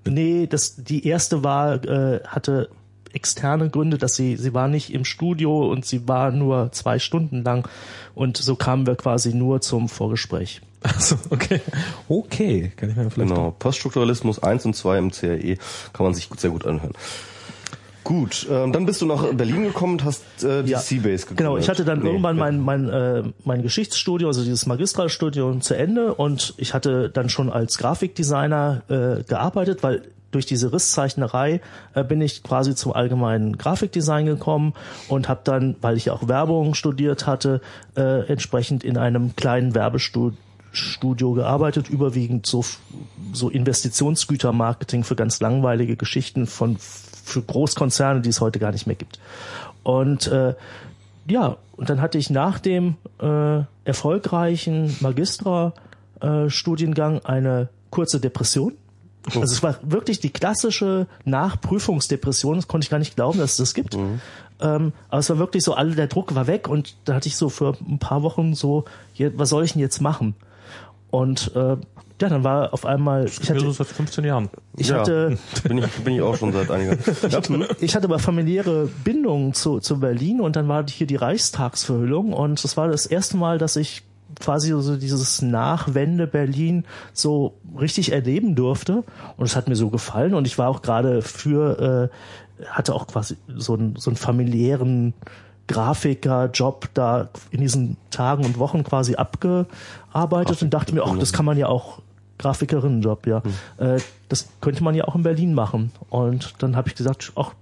Nee, das, die erste war, äh, hatte externe Gründe, dass sie, sie war nicht im Studio und sie war nur zwei Stunden lang und so kamen wir quasi nur zum Vorgespräch. Achso, okay. Okay, kann ich mir vielleicht Genau, Poststrukturalismus 1 und 2 im CRE kann man sich sehr gut anhören. Gut, ähm, dann bist du nach Berlin gekommen und hast äh, die Ja, Seabase gegründet. Genau, ich hatte dann Nee, irgendwann mein, mein, äh, mein Geschichtsstudium, also dieses Magistralstudium zu Ende und ich hatte dann schon als Grafikdesigner äh, gearbeitet, weil durch diese Risszeichnerei äh, bin ich quasi zum allgemeinen Grafikdesign gekommen und habe dann, weil ich auch Werbung studiert hatte, äh, entsprechend in einem kleinen Werbestudio Studio gearbeitet, überwiegend so, so Investitionsgütermarketing für ganz langweilige Geschichten von für Großkonzerne, die es heute gar nicht mehr gibt. Und äh, ja, und dann hatte ich nach dem äh, erfolgreichen Magistra-Studiengang eine kurze Depression. Also es war wirklich die klassische Nachprüfungsdepression. Das konnte ich gar nicht glauben, dass es das gibt. Ähm, aber es war wirklich so, alle der Druck war weg und da hatte ich so für ein paar Wochen so, je- was soll ich denn jetzt machen? Und äh, ja, dann war auf einmal, ich hatte, so seit 15 Jahren. ich ja, hatte, bin ich, bin ich auch schon seit einiger Zeit. ich hatte aber familiäre Bindungen zu, zu Berlin und dann war hier die Reichstagsverhüllung und das war das erste Mal, dass ich quasi so dieses Nachwende Berlin so richtig erleben durfte und es hat mir so gefallen und ich war auch gerade für äh, hatte auch quasi so einen so einen familiären Grafiker-Job da in diesen Tagen und Wochen quasi abgearbeitet und dachte mir, ach, das kann man ja auch Grafikerinnenjob, ja. Äh, das könnte man ja auch in Berlin machen. Und dann habe ich gesagt, ach,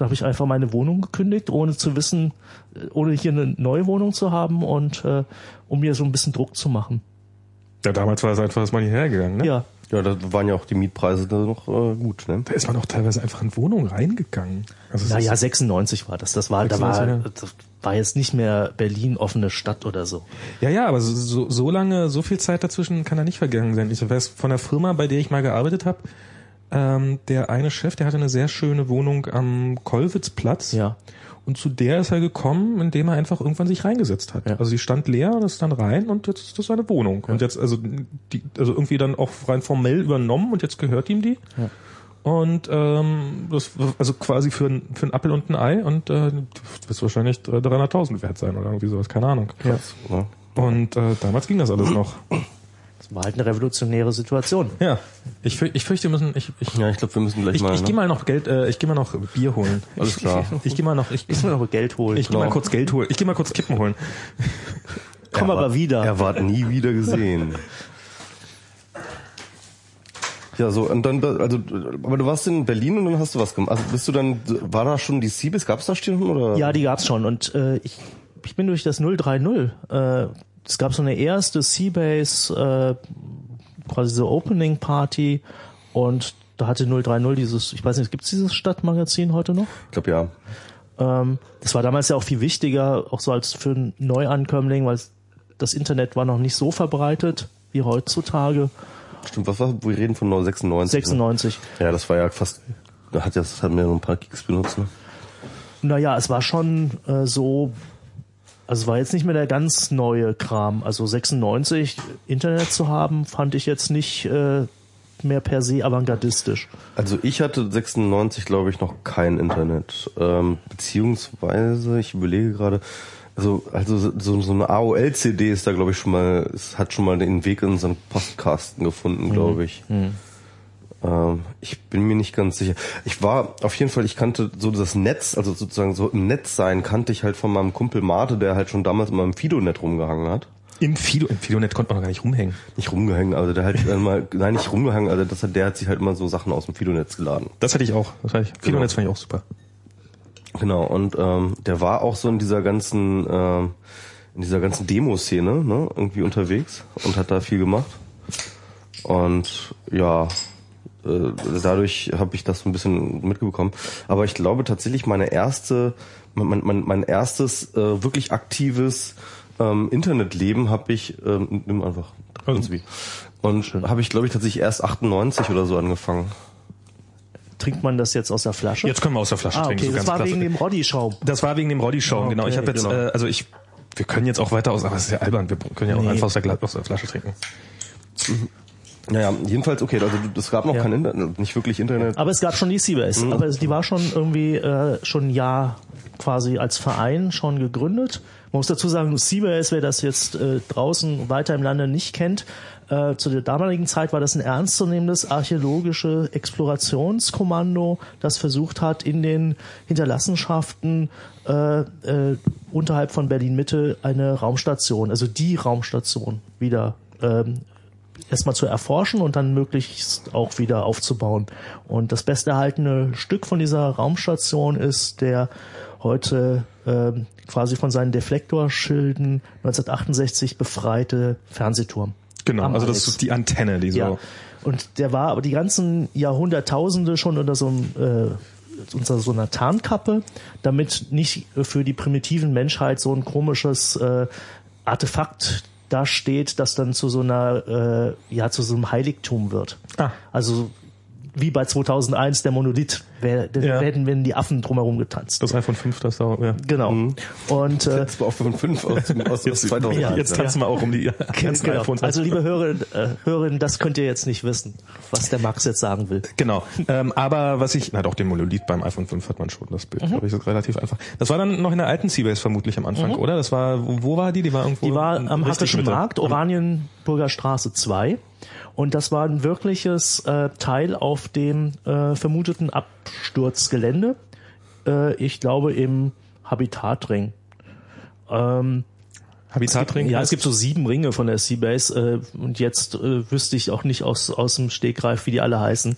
da habe ich einfach meine Wohnung gekündigt, ohne zu wissen, äh, ohne hier eine neue Wohnung zu haben und äh, um mir so ein bisschen Druck zu machen. Ja, damals war es einfach, ist man hierher gegangen, ne? Ja. Ja, da waren ja auch die Mietpreise da noch äh, gut, ne? Da ist man auch teilweise einfach in Wohnungen reingegangen. Also Naja, ist- 96 war das. Das war, da 96, war, ja. das war jetzt nicht mehr Berlin offene Stadt oder so. Ja, ja, aber so, so, so lange, so viel Zeit dazwischen kann da nicht vergangen sein. Ich weiß von der Firma, bei der ich mal gearbeitet habe, ähm, der eine Chef, der hatte eine sehr schöne Wohnung am Kollwitzplatz. Ja. Und zu der ist er gekommen, indem er einfach irgendwann sich reingesetzt hat. Ja. Also sie stand leer und ist dann rein und jetzt ist das seine Wohnung. Und jetzt, also die, also irgendwie dann auch rein formell übernommen und jetzt gehört ihm die. Ja. Und ähm, das also quasi für ein, für ein Appel und ein Ei und äh, das wird wahrscheinlich 300.000 wert sein oder irgendwie sowas, keine Ahnung. Ne? Und äh, damals ging das alles noch. War halt eine revolutionäre Situation. Ja, ich, für, ich fürchte, wir müssen. Ich, ich, Ja, ich glaube, wir müssen gleich ich, mal. ich ne? gehe mal noch Geld. Äh, ich gehe mal noch Bier holen. Alles klar. Ich gehe mal noch. Ich, Ich muss noch Geld holen. ich gehe mal Genau. kurz Geld holen. Ich gehe mal kurz Kippen holen. Komm Er aber war- wieder. Er ward nie wieder gesehen. Ja, so, und dann, also, aber du warst in Berlin und dann hast du was gemacht. Also bist du dann, war da schon die Siebes, gab's da schon, oder? Ja, die gab's schon. Und äh, ich, ich bin durch das 030. Äh, es gab so eine erste Seabase, äh, quasi so Opening Party. Und da hatte 030 dieses, ich weiß nicht, gibt's dieses Stadtmagazin heute noch? Ich glaube, ja. Ähm, das war damals ja auch viel wichtiger, auch so als für einen Neuankömmling, weil das Internet war noch nicht so verbreitet wie heutzutage. Stimmt, was war, wir reden von 96. 96. Ne? Ja, das war ja fast, da hat ja, das hat mir nur ein paar Kicks benutzt, ne? Naja, es war schon äh, so, also es war jetzt nicht mehr der ganz neue Kram. Also 96 Internet zu haben, fand ich jetzt nicht äh, mehr per se avantgardistisch. Also ich hatte 96, glaube ich, noch kein Internet. Ähm, beziehungsweise, ich überlege gerade, also, also so, so eine AOL-CD ist da, glaube ich, schon mal, es hat schon mal den Weg in unseren Postkasten gefunden, glaube ich. Ähm, ich bin mir nicht ganz sicher. Ich war auf jeden Fall, ich kannte so das Netz, also sozusagen so im Netz sein, kannte ich halt von meinem Kumpel Mate, der halt schon damals in meinem Fidonet rumgehangen hat. Im Fido, im Fidonet konnte man noch gar nicht rumhängen. Nicht rumgehängt, also der halt mal, nein, nicht rumgehangen, also das hat, der hat sich halt immer so Sachen aus dem Fidonetz geladen. Das hatte ich auch. Das hatte ich. Fidonet fand ich auch super. Genau, und ähm, der war auch so in dieser ganzen, ähm, in dieser ganzen Demo-Szene, ne, irgendwie unterwegs und hat da viel gemacht. Und ja, äh, dadurch habe ich das so ein bisschen mitbekommen. Aber ich glaube tatsächlich meine erste, mein, mein, mein erstes äh, wirklich aktives ähm, Internetleben habe ich, ähm, nimm einfach, Also. Und habe ich glaube ich tatsächlich erst 98 oder so angefangen. Trinkt man das jetzt aus der Flasche? Jetzt können wir aus der Flasche ah, trinken. okay, so das ganz war klassisch. wegen dem Roddy-Schaum. Das war wegen dem Roddy-Schaum, genau. Ich Okay, habe jetzt, genau. äh, also ich, wir können jetzt auch weiter aus, aber es ist ja albern. Wir können ja auch Nee. einfach aus der, aus der Flasche trinken. Naja, jedenfalls, okay, also es gab noch Ja. kein Internet, nicht wirklich Internet. Aber es gab schon die Seabase. Mhm. Aber die war schon irgendwie äh, schon ein Jahr quasi als Verein schon gegründet. Man muss dazu sagen, Seabase, wer das jetzt äh, draußen weiter im Lande nicht kennt, äh, zu der damaligen Zeit war das ein ernstzunehmendes archäologische Explorationskommando, das versucht hat, in den Hinterlassenschaften äh, äh, unterhalb von Berlin Mitte eine Raumstation, also die Raumstation wieder ähm, erstmal zu erforschen und dann möglichst auch wieder aufzubauen. Und das besterhaltene Stück von dieser Raumstation ist der heute ähm, quasi von seinen Deflektorschilden 1968 befreite Fernsehturm. Genau, also das Alex. ist die Antenne, die so. Ja. Und der war aber die ganzen Jahrhunderttausende schon unter so einem äh, unter so einer Tarnkappe, damit nicht für die primitiven Menschheit so ein komisches äh, Artefakt da steht, das dann zu so einer äh, ja zu so einem Heiligtum wird. Ah. Also wie bei 2001 der Monolith, wer, Ja. werden, werden die Affen drumherum getanzt. Das iPhone 5, das da, ja. genau. Mhm. Und äh, Das war auch von fünf aus, aus Jetzt, 2001. jetzt tanzen wir auch um die ganzen genau. iPhones. Also liebe Hörerinnen, äh, Hörerinnen, das könnt ihr jetzt nicht wissen, was der Max jetzt sagen will. Genau. Ähm, aber was ich, na doch, den Monolith beim iPhone 5 hat man schon, das Bild, Mhm. glaube ich, ist relativ einfach. Das war dann noch in der alten Seabase vermutlich am Anfang, oder? Das war, wo, war die? Die war irgendwo. Mhm. Die war am Hackischen. Markt, Oranienburger Straße 2. Und das war ein wirkliches äh, Teil auf dem äh, vermuteten Absturzgelände. Äh, ich glaube im Habitatring. Ähm, Habitatring? ja, es gibt so sieben Ringe von der Seabase äh, und jetzt äh, wüsste ich auch nicht aus, aus dem Stegreif, wie die alle heißen.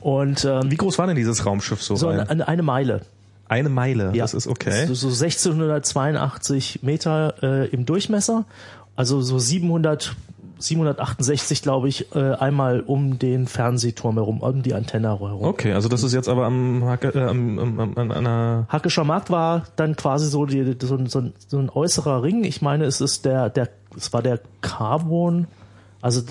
Und ähm, Wie groß war denn dieses Raumschiff so? so rein? eine, eine, eine Meile. Eine Meile, Ja. das ist okay. So, so 1682 Meter äh, im Durchmesser, also so 700 768, glaube ich, äh, einmal um den Fernsehturm herum, um die Antenne herum. Okay, also das ist jetzt aber am, Hacke, äh, am, am, am an einer Hackischer Markt war dann quasi so, die, so, ein- so, ein- so ein äußerer Ring. Ich meine, es ist der, der, es war der Carbon, also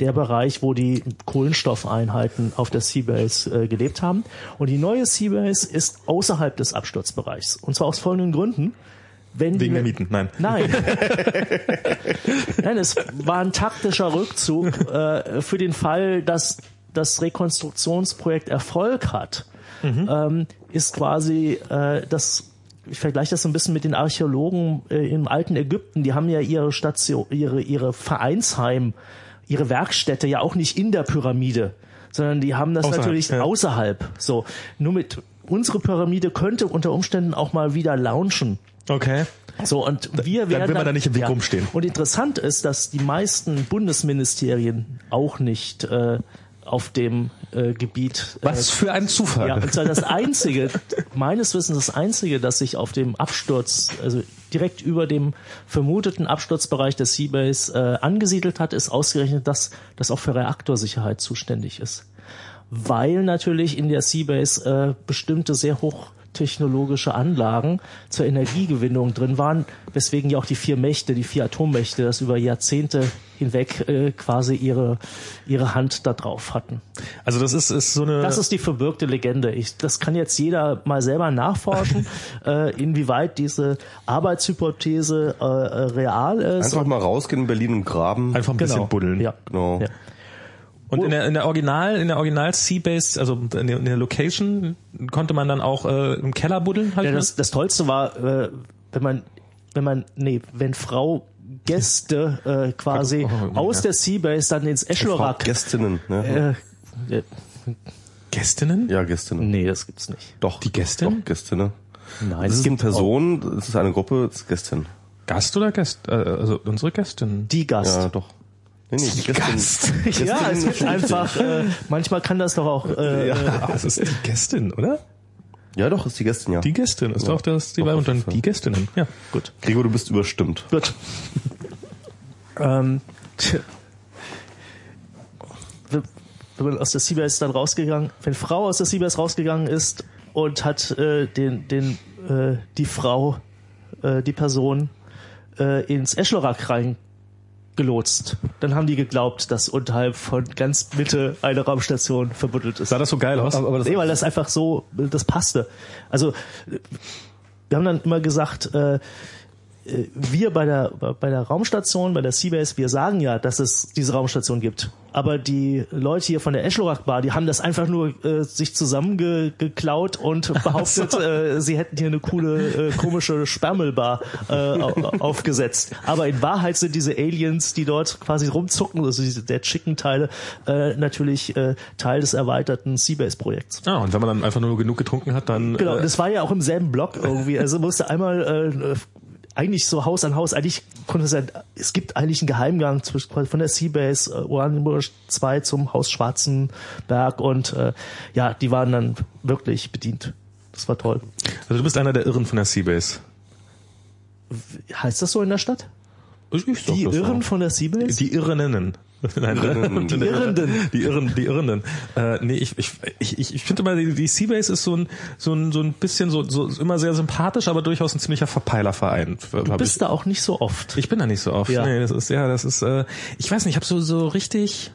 der Bereich, wo die Kohlenstoffeinheiten auf der Seabase äh, gelebt haben. Und die neue Seabase ist außerhalb des Absturzbereichs. Und zwar aus folgenden Gründen. Wenn wegen der Mieten. Nein. Nein. Nein, es war ein taktischer Rückzug äh, für den Fall, dass das Rekonstruktionsprojekt Erfolg hat. Ähm, ist quasi äh, das ich vergleiche das so ein bisschen mit den Archäologen äh, im alten Ägypten. Die haben ja ihre Station, ihre ihre Vereinsheim, ihre Werkstätte ja auch nicht in der Pyramide, sondern die haben das Außerhalb, natürlich ja. außerhalb. So, nur mit unsere Pyramide könnte unter Umständen auch mal wieder launchen. Okay. So, und wir dann werden. will man da nicht im Weg rumstehen. Und interessant ist, dass die meisten Bundesministerien auch nicht äh, auf dem äh, Gebiet. Äh, Was für ein Zufall. ja, und zwar das einzige, meines Wissens das einzige, das sich auf dem Absturz, also direkt über dem vermuteten Absturzbereich des Seabase äh, angesiedelt hat, ist ausgerechnet das, das auch für Reaktorsicherheit zuständig ist. Weil natürlich in der Seabase äh, bestimmte sehr hochtechnologische Anlagen zur Energiegewinnung drin waren, weswegen ja auch die vier Mächte, die vier Atommächte, das über Jahrzehnte hinweg äh, quasi ihre, ihre Hand da drauf hatten. Also das ist, ist so eine. Das ist die verbürgte Legende. Ich, das kann jetzt jeder mal selber nachforschen, äh, inwieweit diese Arbeitshypothese äh, äh, real ist. Einfach mal rausgehen in Berlin und graben. einfach ein bisschen buddeln. Ja. Genau. Ja. Und in der, in der Original, in der Original Seabase, also in der, in der Location, konnte man dann auch äh, im Keller buddeln. Halt Ja, das, das Tollste war, äh, wenn man, wenn man, nee, wenn Frau Gäste äh, quasi Oh, aus ja. der Seabase dann ins Eschlorak. Gästinnen. Ne? Äh, äh, Gästinnen? Ja, Gästinnen. nee, das gibt's nicht. Doch. Die Gästin? Doch, Gästinnen. Nein, Das es gibt auch Person, das ist eine Gruppe, das ist Gästin. Gast oder Gäst? Äh, also unsere Gästin. die Gast. Ja, doch. Nee, nee, die Gästin. Ja, Gästin es gibt einfach, äh, manchmal kann das doch auch, äh, Ja, das ist die Gästin, oder? Ja, doch, ist die Gästin, ja. Die Gästin ist Ja. doch das, die Wahl und dann die Gästinnen. Ja, gut. Gregor, du bist überstimmt. Gut. ähm, tja. wenn man aus der Seabase dann rausgegangen, wenn Frau aus der Seabase rausgegangen ist und hat äh, den, den, äh, die Frau, äh, die Person äh, ins Eschlorak reingelotst, dann haben die geglaubt, dass unterhalb von ganz Mitte eine Raumstation verbuddelt ist. Sah das so geil aus? Aber das, Nee, weil das einfach so, das passte. Also wir haben dann immer gesagt, äh, wir bei der bei der Raumstation, bei der Seabase, wir sagen ja, dass es diese Raumstation gibt. Aber die Leute hier von der Eschlorak Bar, die haben das einfach nur äh, sich zusammengeklaut und behauptet, äh, sie hätten hier eine coole, äh, komische Spermelbar äh, au- aufgesetzt. Aber in Wahrheit sind diese Aliens, die dort quasi rumzucken, also diese der Chicken-Teile, äh, natürlich äh, Teil des erweiterten Seabase-Projekts. Ah, und wenn man dann einfach nur genug getrunken hat, dann. Genau, äh, das war ja auch im selben Block irgendwie. Also musste einmal äh, eigentlich so Haus an Haus, eigentlich konnte es ja, es gibt eigentlich einen Geheimgang zwischen von der Seabase äh, Oranienburg 2 zum Haus Schwarzenberg und äh, ja, die waren dann wirklich bedient. Das war toll. also du bist einer der Irren von der Seabase. Heißt das so in der Stadt? Ich, ich Die. Irren von der Seabase? Die Irreninnen. Nein, Irrenden. die Irrenden. Die Irren, die Irrenden. Äh, nee, ich, ich, ich, ich ich finde immer, die, die Seabase ist so ein, so ein, so ein bisschen so, so immer sehr sympathisch, aber durchaus ein ziemlicher Verpeilerverein. du bist da auch nicht so oft. Ich bin da nicht so oft. Ja. Nee, das ist ja, das ist. Äh, ich weiß nicht, ich habe so so richtig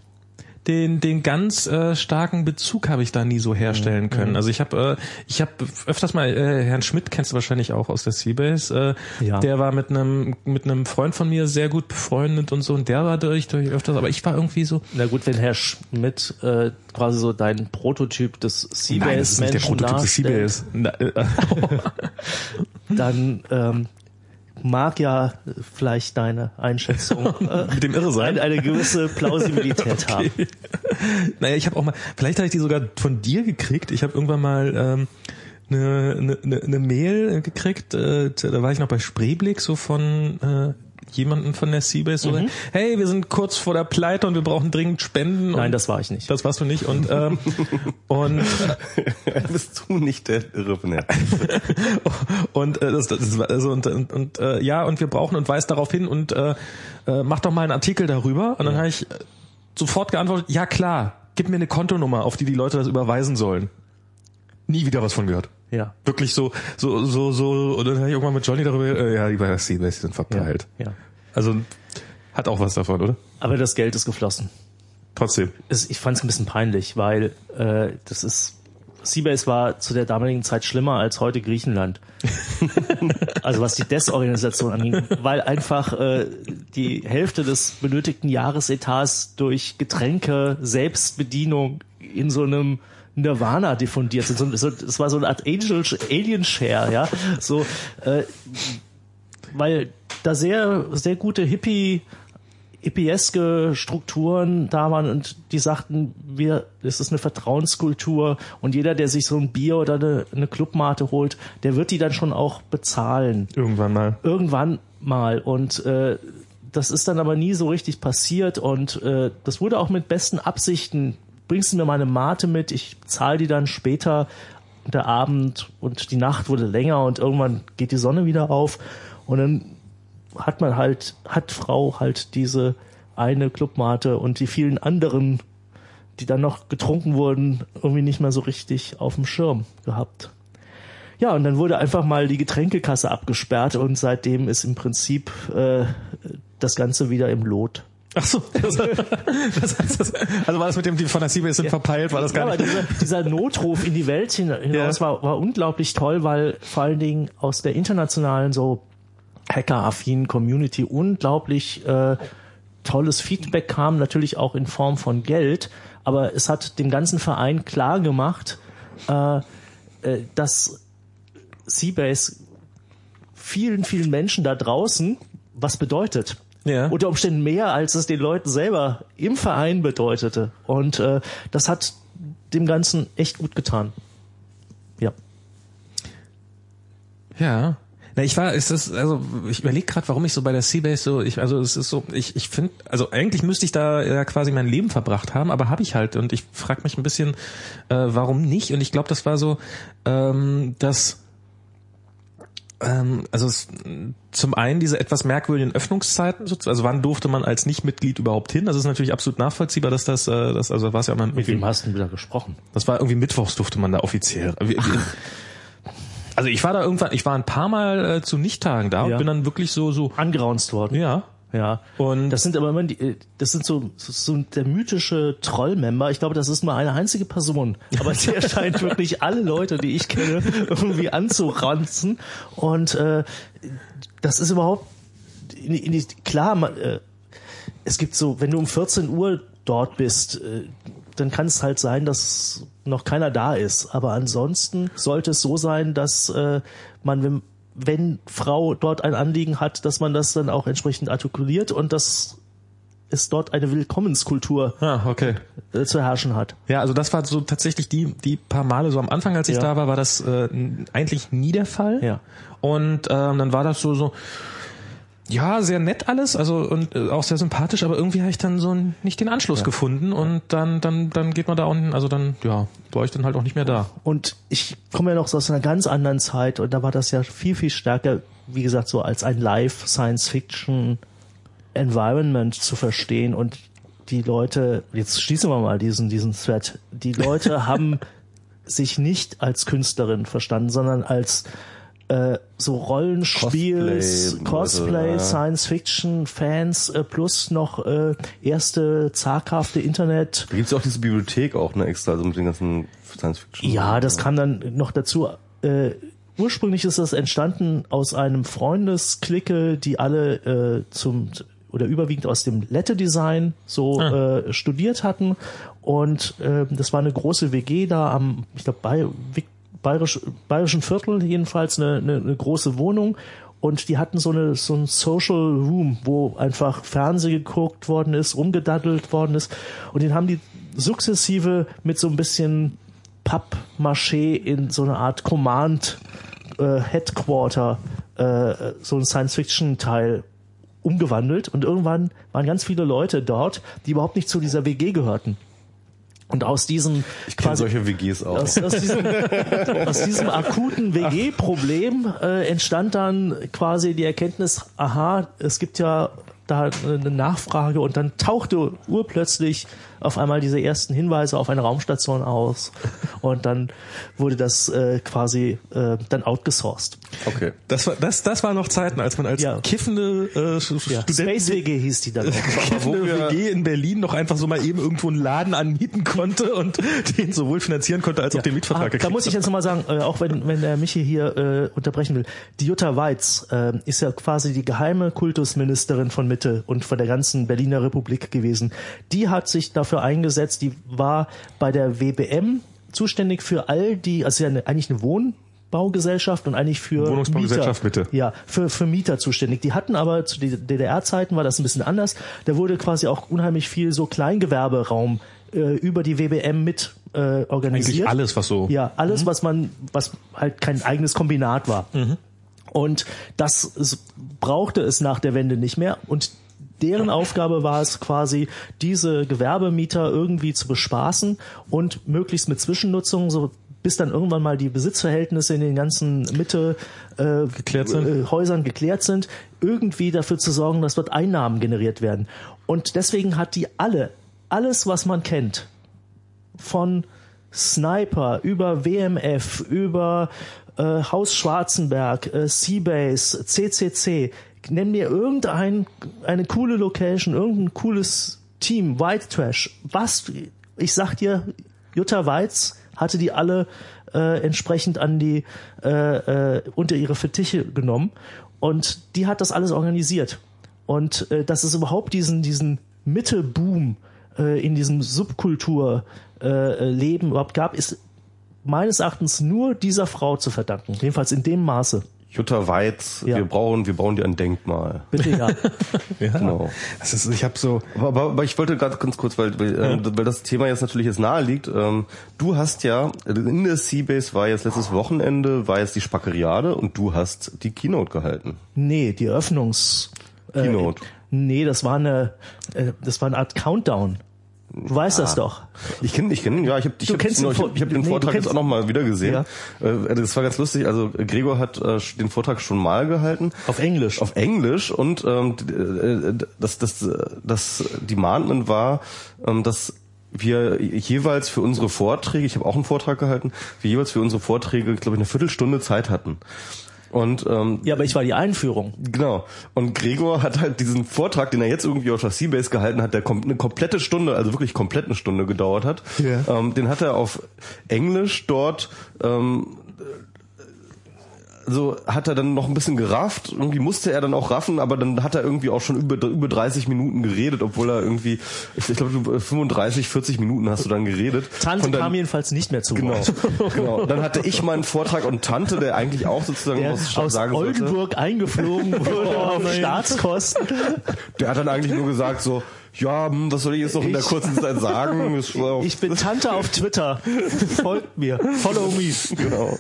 den den ganz äh, starken Bezug habe ich da nie so herstellen können. Also ich habe äh, ich habe öfters mal äh, Herrn Schmidt kennst du wahrscheinlich auch aus der Seabase. Äh, Ja. Der war mit einem mit einem Freund von mir sehr gut befreundet und so und der war durch durch öfters, aber ich war irgendwie so Na gut, wenn Herr Schmidt äh, quasi so dein Prototyp des Nein, das ist nicht der Prototyp des Seabase. Äh, dann ähm, mag ja vielleicht deine Einschätzung äh, mit dem Irre sein. eine, eine gewisse Plausibilität haben. Naja, ich habe auch mal, vielleicht habe ich die sogar von dir gekriegt. Ich habe irgendwann mal ähm, eine, eine, eine Mail gekriegt, äh, da war ich noch bei Spreeblick, so von, äh, jemanden von der Seabase so, hey, wir sind kurz vor der Pleite und wir brauchen dringend Spenden. Nein, und das war ich nicht. das warst du nicht. Und, ähm, und Bist du nicht der Irre von der und äh, das, das war also und, und, und äh, ja und wir brauchen und weist darauf hin und äh, äh, mach doch mal einen Artikel darüber und dann habe ich äh, sofort geantwortet ja klar gib mir eine Kontonummer auf die die Leute das überweisen sollen nie wieder was von gehört Ja. wirklich so so so so und dann habe ich irgendwann mit Johnny darüber äh, ja die bei der Seabase sind verpeilt Ja. Also hat auch was davon oder Aber das Geld ist geflossen. trotzdem Es, ich fand es ein bisschen peinlich, weil äh, das ist Seabase war zu der damaligen Zeit schlimmer als heute Griechenland. also was die Desorganisation anging, weil einfach äh, die Hälfte des benötigten Jahresetats durch Getränke, Selbstbedienung in so einem Nirvana diffundiert sind. So, es war so eine Art Angel, Alien Share, ja. So, äh, weil da sehr, sehr gute Hippie hippieske Strukturen da waren und die sagten, wir, das ist eine Vertrauenskultur und jeder, der sich so ein Bier oder eine, eine Clubmate holt, der wird die dann schon auch bezahlen. irgendwann mal Irgendwann mal. Und äh, das ist dann aber nie so richtig passiert und äh, das wurde auch mit besten Absichten. Bringst du mir meine Mate mit, ich zahle die dann später. Und Der Abend und die Nacht wurde länger und irgendwann geht die Sonne wieder auf und dann hat man halt, hat Frau halt diese eine Clubmate und die vielen anderen, die dann noch getrunken wurden, irgendwie nicht mehr so richtig auf dem Schirm gehabt. Ja, und dann wurde einfach mal die Getränkekasse abgesperrt und seitdem ist im Prinzip äh, das Ganze wieder im Lot. ach so das, das heißt das, also war das mit dem die von der Seabase sind verpeilt war das Ja, gar aber nicht dieser, dieser Notruf in die Welt hin- hinaus Ja. war, war unglaublich toll, weil vor allen Dingen aus der internationalen so hacker-affinen Community unglaublich äh, tolles Feedback kam, natürlich auch in Form von Geld, aber es hat dem ganzen Verein klar gemacht, äh, äh, dass Seabase vielen, vielen Menschen da draußen was bedeutet. Ja. Unter Umständen mehr, als es den Leuten selber im Verein bedeutete. Und äh, das hat dem Ganzen echt gut getan. Ja. Ja. Na, ich war, ist das, also ich überlege gerade, warum ich so bei der Seabase so, ich, also es ist so, ich, ich finde, also eigentlich müsste ich da ja quasi mein Leben verbracht haben, aber habe ich halt und ich frage mich ein bisschen, äh, warum nicht? Und ich glaube, das war so, ähm, dass ähm, also es, zum einen diese etwas merkwürdigen Öffnungszeiten, so- also wann durfte man als Nichtmitglied überhaupt hin? Das ist natürlich absolut nachvollziehbar, dass das, äh, das also war es ja mal Mit wem hast du denn wieder gesprochen? das war irgendwie mittwochs durfte man da offiziell. Wir- wir- Also ich war da irgendwann, ich war ein paar Mal äh, zu Nichttagen da Ja. und bin dann wirklich so so Angeraunzt worden. ja Ja. und Das sind aber immer die, äh, das sind so, so, so der mythische Trollmember. Ich glaube, das ist nur eine einzige Person. Aber der scheint wirklich alle Leute, die ich kenne, irgendwie anzuranzen. Und äh, das ist überhaupt in, in die, klar, man, äh, es gibt so, wenn du um 14 Uhr dort bist, äh, dann kann es halt sein, dass noch keiner da ist. Aber ansonsten sollte es so sein, dass äh, man, wenn, wenn Frau dort ein Anliegen hat, dass man das dann auch entsprechend artikuliert und dass es dort eine Willkommenskultur ah, okay äh, zu herrschen hat. ja also das war so tatsächlich die die paar Male so am Anfang als ich Ja. da war war das äh, eigentlich nie der Fall Ja. und ähm, dann war das so so ja sehr nett alles also und äh, auch sehr sympathisch aber irgendwie habe ich dann so nicht den Anschluss gefunden und dann dann dann geht man da unten also dann ja war ich dann halt auch nicht mehr da. Und ich komme ja noch so aus einer ganz anderen Zeit und da war das ja viel, viel stärker, wie gesagt, so als ein Live-Science-Fiction-Environment zu verstehen und die Leute, jetzt schließen wir mal diesen, diesen Thread, die Leute haben sich nicht als Künstlerin verstanden, sondern als äh, so Rollenspiels, Cosplay, Cosplay, ja. Science-Fiction-Fans äh, plus noch äh, erste zaghafte Internet- Da gibt's ja auch diese Bibliothek auch, ne, extra, also mit den ganzen Science Fiction. Ja, das kam dann noch dazu. Äh, ursprünglich ist das entstanden aus einem Freundesklicke, die alle äh, zum oder überwiegend aus dem Lette-Design so äh, studiert hatten. Und äh, das war eine große WG da am, ich glaube, bei Wick- Bayerisch, Bayerischen Viertel jedenfalls eine, eine, eine große Wohnung. Und die hatten so eine so ein Social Room, wo einfach Fernseh geguckt worden ist, rumgedaddelt worden ist. Und den haben die sukzessive mit so ein bisschen Pappmaché in so eine Art Command äh, Headquarter, äh, so ein Science-Fiction-Teil umgewandelt und irgendwann waren ganz viele Leute dort, die überhaupt nicht zu dieser WG gehörten. Und aus diesem Ich kenne solche WGs auch. aus, aus, diesem, aus diesem akuten WG-Problem äh, entstand dann quasi die Erkenntnis, aha, es gibt ja da eine Nachfrage und dann tauchte urplötzlich auf einmal diese ersten Hinweise auf eine Raumstation aus und dann wurde das äh, quasi äh, dann outgesourced. Okay. Das war, das, das war noch Zeiten, als man als Ja. kiffende äh, Ja, Studenten Space WG hieß die dann auch. kiffende WG in Berlin noch einfach so mal eben irgendwo einen Laden anmieten konnte und den sowohl finanzieren konnte als auch den Mietvertrag Ah, da muss ich jetzt nochmal sagen, äh, auch wenn, wenn der Michi hier äh, unterbrechen will, die Jutta Weiz äh, ist ja quasi die geheime Kultusministerin von Mitte und von der ganzen Berliner Republik gewesen. Die hat sich dafür eingesetzt, die war bei der WBM zuständig für all die, also ja eine, eigentlich eine Wohnbaugesellschaft und eigentlich für Wohnungsbaugesellschaft Mieter, Mitte. Ja, für, für Mieter zuständig. Die hatten aber zu DDR-Zeiten war das ein bisschen anders. Da wurde quasi auch unheimlich viel so Kleingewerberaum äh, über die WBM mit äh, organisiert. Eigentlich alles, was so. Ja, alles, was man, was halt kein eigenes Kombinat war. Und das es, brauchte es nach der Wende nicht mehr. Und deren Aufgabe war es quasi, diese Gewerbemieter irgendwie zu bespaßen und möglichst mit Zwischennutzung, so bis dann irgendwann mal die Besitzverhältnisse in den ganzen Mitte äh, Geklärt sind. Äh, Häusern geklärt sind, irgendwie dafür zu sorgen, dass dort Einnahmen generiert werden. Und deswegen hat die alle, alles, was man kennt, von Sniper über WMF, über äh, Haus Schwarzenberg, äh, Seabase, CCC. Nenn mir irgendein eine coole Location, irgendein cooles Team, White Trash. Was? Ich sag dir, Jutta Weiz hatte die alle äh, entsprechend an die äh, äh, unter ihre Fittiche genommen und die hat das alles organisiert. Und äh, dass es überhaupt diesen diesen Mitte-Boom äh, in diesem Subkulturleben äh, Leben überhaupt gab, ist meines Erachtens nur dieser Frau zu verdanken. Jedenfalls in dem Maße. Jutta Weiz, Ja. wir brauchen, wir bauen dir ein Denkmal. Bitte ja. Ja. Genau. Das ist, ich habe so. Aber, aber, aber ich wollte gerade ganz kurz, weil, weil, ähm, weil das Thema jetzt natürlich jetzt nahe liegt. Ähm, du hast ja, in der Seabase war jetzt letztes Wochenende, war jetzt die Spackeriade und du hast die Keynote gehalten. Nee, die Eröffnungs... Äh, Keynote. Nee, das war eine, äh, das war eine Art Countdown. Du weißt das doch. Ich kenne, ich kenne, ja, ich habe ich Du hab, kennst ich hab, ich hab den nee, Vortrag jetzt auch noch mal wieder gesehen. Ja. Äh, Das war ganz lustig. Also Gregor hat äh, den Vortrag schon mal gehalten. Auf Englisch. Auf Englisch und ähm, d- äh, das, das, das Demandment war, ähm, dass wir jeweils für unsere Vorträge, ich habe auch einen Vortrag gehalten, wir jeweils für unsere Vorträge, glaube ich, eine Viertelstunde Zeit hatten. Und ähm, Ja, aber ich war die Einführung. Genau. Und Gregor hat halt diesen Vortrag, den er jetzt irgendwie auf der Seabase gehalten hat, der kom eine komplette Stunde, also wirklich komplett eine Stunde gedauert hat. Ja. Ähm, den hat er auf Englisch dort ähm, so hat er dann noch ein bisschen gerafft. Irgendwie musste er dann auch raffen, aber dann hat er irgendwie auch schon über, über 30 Minuten geredet, obwohl er irgendwie, ich, ich glaube, 35, 40 Minuten hast du dann geredet. Tante deinem- kam jedenfalls nicht mehr zu Genau, Wort. genau. Dann hatte ich meinen Vortrag und Tante, der eigentlich auch sozusagen Der was aus sagen sollte. Oldenburg eingeflogen wurde auf Staatskosten. Der hat dann eigentlich nur gesagt so, ja, hm, was soll ich jetzt noch in der kurzen Zeit sagen? Ich bin Tante auf Twitter. Folgt mir. Follow me. genau.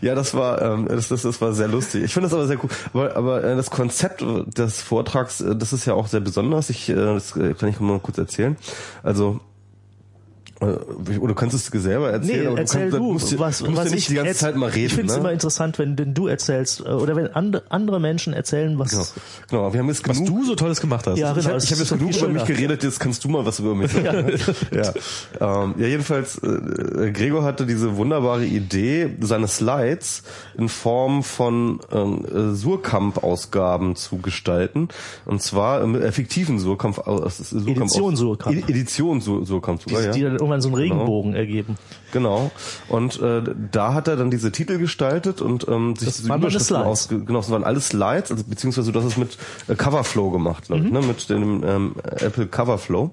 Ja, das war ähm, das, das, das war sehr lustig. Ich finde das aber sehr cool. Aber, aber äh, das Konzept des Vortrags, äh, das ist ja auch sehr besonders. Ich äh, das kann ich mal kurz erzählen. Also oder du kannst es selber erzählen, Nee, aber erzähl du, du, kannst, du musst, was, du musst was ja nicht ich die ganze jetzt- Zeit mal reden. Ich finde es ne? immer interessant, wenn, wenn du erzählst äh, oder wenn and, andere Menschen erzählen, was. Genau. genau, wir haben jetzt Was genug du so Tolles gemacht hast. Ja, Ich genau, habe ich hab ist jetzt genug über mich geredet, jetzt kannst du mal was über mich sagen. ja. Ähm, ja, jedenfalls, äh, Gregor hatte diese wunderbare Idee, seine Slides in Form von ähm, äh, Surkamp-Ausgaben zu gestalten. Und zwar äh, mit effektiven Surkamp, äh, es ist Surkamp Edition Surkamp. Edi- Edition Sur Surkamp die, sogar, ja. die dann irgendwann so einen Regenbogen ergeben. Genau. Und äh, da hat er dann diese Titel gestaltet und ähm, sich Das diese Überschriften Slides. ausge genau, das waren alles Slides, also beziehungsweise du hast es mit äh, Coverflow gemacht, glaube ich, Mhm. ne? Mit dem ähm, Apple Coverflow.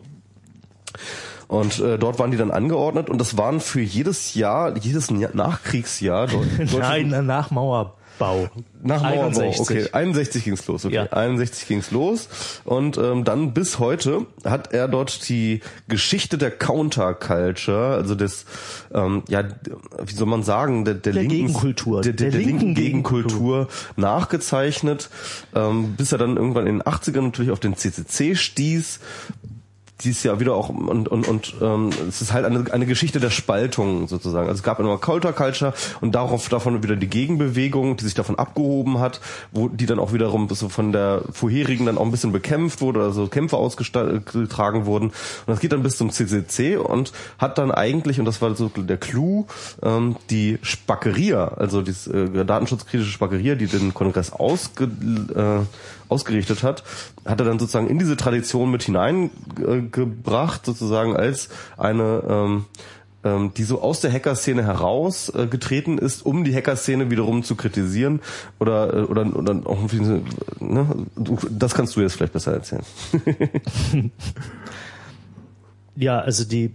Und äh, dort waren die dann angeordnet und das waren für jedes Jahr, jedes Jahr- Nachkriegsjahr dort, Nein, nach Mauer. Mauerbau. Nach Mauerbau, 61. okay. 61 ging's los, okay. Ja. 61 ging's los. Und ähm, dann bis heute hat er dort die Geschichte der Counterculture, also des, ähm, ja, wie soll man sagen, der, der, Der linken, Gegenkultur. der, der, der, Der linken linken Gegenkultur nachgezeichnet, ähm, bis er dann irgendwann in den 80ern natürlich auf den CCC stieß, dies ja wieder auch und und und ähm, es ist halt eine, eine Geschichte der Spaltung sozusagen. Also es gab immer Counterculture und darauf davon wieder die Gegenbewegung, die sich davon abgehoben hat, wo die dann auch wiederum so von der vorherigen dann auch ein bisschen bekämpft wurde, also Kämpfe ausgetragen wurden. Und das geht dann bis zum CCC und hat dann eigentlich und das war so der Clou ähm, die Spackeria, also die äh, datenschutzkritische Spackeria, die den Kongress ausge, äh, ausgerichtet hat, hat er dann sozusagen in diese Tradition mit hineingebracht, sozusagen als eine, ähm, ähm, die so aus der Hacker-Szene äh, ist, um die Hacker-Szene wiederum zu kritisieren oder äh, oder oder auch ne? Das kannst du jetzt vielleicht besser erzählen. Ja, also die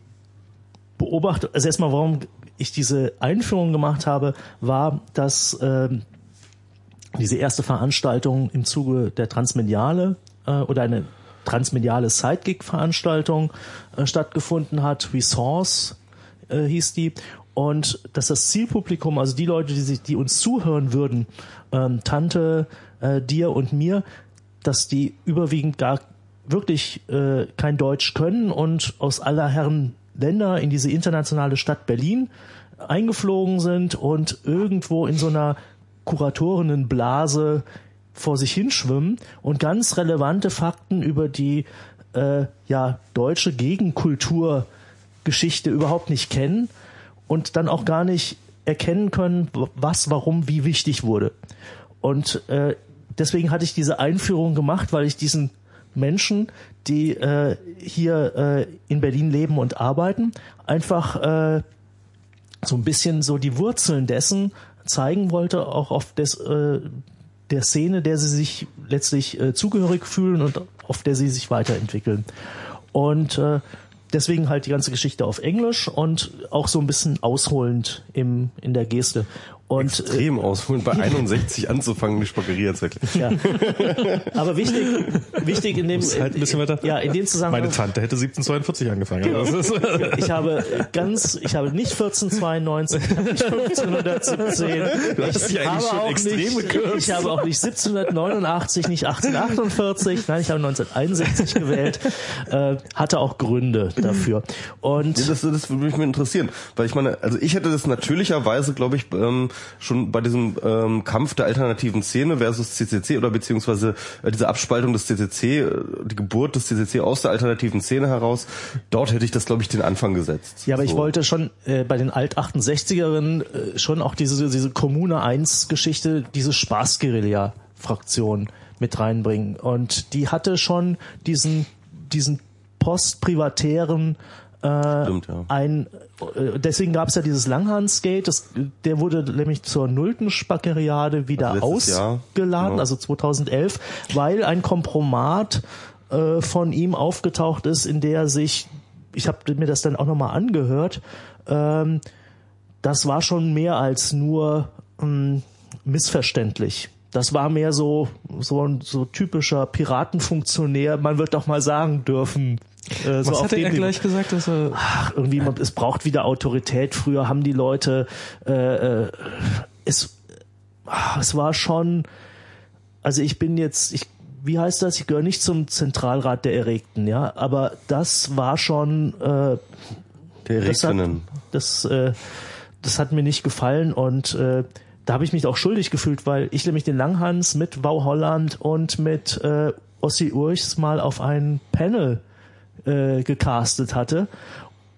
Beobachtung, also erstmal, warum ich diese Einführung gemacht habe, war, dass ähm, diese erste Veranstaltung im Zuge der Transmediale äh, oder eine transmediale Sidekick-Veranstaltung äh, stattgefunden hat. Resource äh, hieß die. Und dass das Zielpublikum, also die Leute, die, sich, die uns zuhören würden, ähm, Tante, äh, dir und mir, dass die überwiegend gar wirklich äh, kein Deutsch können und aus aller Herren Länder in diese internationale Stadt Berlin eingeflogen sind und irgendwo in so einer Kuratorinnenblase vor sich hinschwimmen und ganz relevante Fakten über die äh, ja, deutsche Gegenkulturgeschichte überhaupt nicht kennen und dann auch gar nicht erkennen können, was, warum, wie wichtig wurde. Und äh, deswegen hatte ich diese Einführung gemacht, weil ich diesen Menschen, die äh, hier äh, in Berlin leben und arbeiten, einfach äh, so ein bisschen so die Wurzeln dessen zeigen wollte, auch auf des, äh, der Szene, der sie sich letztlich äh, zugehörig fühlen und auf der sie sich weiterentwickeln. Und äh, deswegen halt die ganze Geschichte auf Englisch und auch so ein bisschen ausholend im, in der Geste. Und äh, Extrem ausholen, bei 61 anzufangen, die Spackeria zu erklären. ja. Aber wichtig, wichtig in dem, halt ein bisschen weiter. ja, in dem Zusammenhang. Meine Tante hätte 1742 angefangen. Genau. Also das ist- Ich habe ganz, ich habe nicht 1492, ich habe nicht 1517. hast dich Ich eigentlich habe, schon auch extrem nicht, gekürzt. ich habe auch nicht 1789, nicht 1848, nein, ich habe 1961 gewählt, äh, hatte auch Gründe dafür. Und Ja, das, das würde mich interessieren, weil ich meine, also ich hätte das natürlicherweise, glaube ich, ähm, schon bei diesem ähm, Kampf der alternativen Szene versus CCC oder beziehungsweise äh, diese Abspaltung des CCC, äh, die Geburt des CCC aus der alternativen Szene heraus, dort hätte ich das, glaube ich, den Anfang gesetzt. Ja, aber ich So. wollte schon äh, bei den Alt-68erinnen äh, schon auch diese, diese Kommune 1 Geschichte, diese Spaßguerilla-Fraktion mit reinbringen. Und die hatte schon diesen, diesen postprivatären äh, Stimmt, ja. ein äh, deswegen gab es ja dieses Langhans-Gate, das, der wurde nämlich zur nullten Spackeriade wieder Also letztes Jahr, ausgeladen, genau. also 2011, weil ein Kompromat äh, von ihm aufgetaucht ist, in der er sich, ich habe mir das dann auch nochmal angehört, ähm, das war schon mehr als nur ähm, missverständlich. Das war mehr so, so ein so typischer Piratenfunktionär, man wird doch mal sagen dürfen. Äh, so Was dem er gleich gesagt, dass er Ach, irgendwie, man, es braucht wieder Autorität. Früher haben die Leute, äh, äh, es, es war schon, also ich bin jetzt, ich, wie heißt das? Ich gehöre nicht zum Zentralrat der Erregten, ja, aber das war schon, äh, Der das hat, das, äh, das hat mir nicht gefallen und äh, da habe ich mich auch schuldig gefühlt, weil ich nämlich den Langhans mit Wau Holland und mit äh, Ossi Urchs mal auf ein Panel äh, gecastet hatte.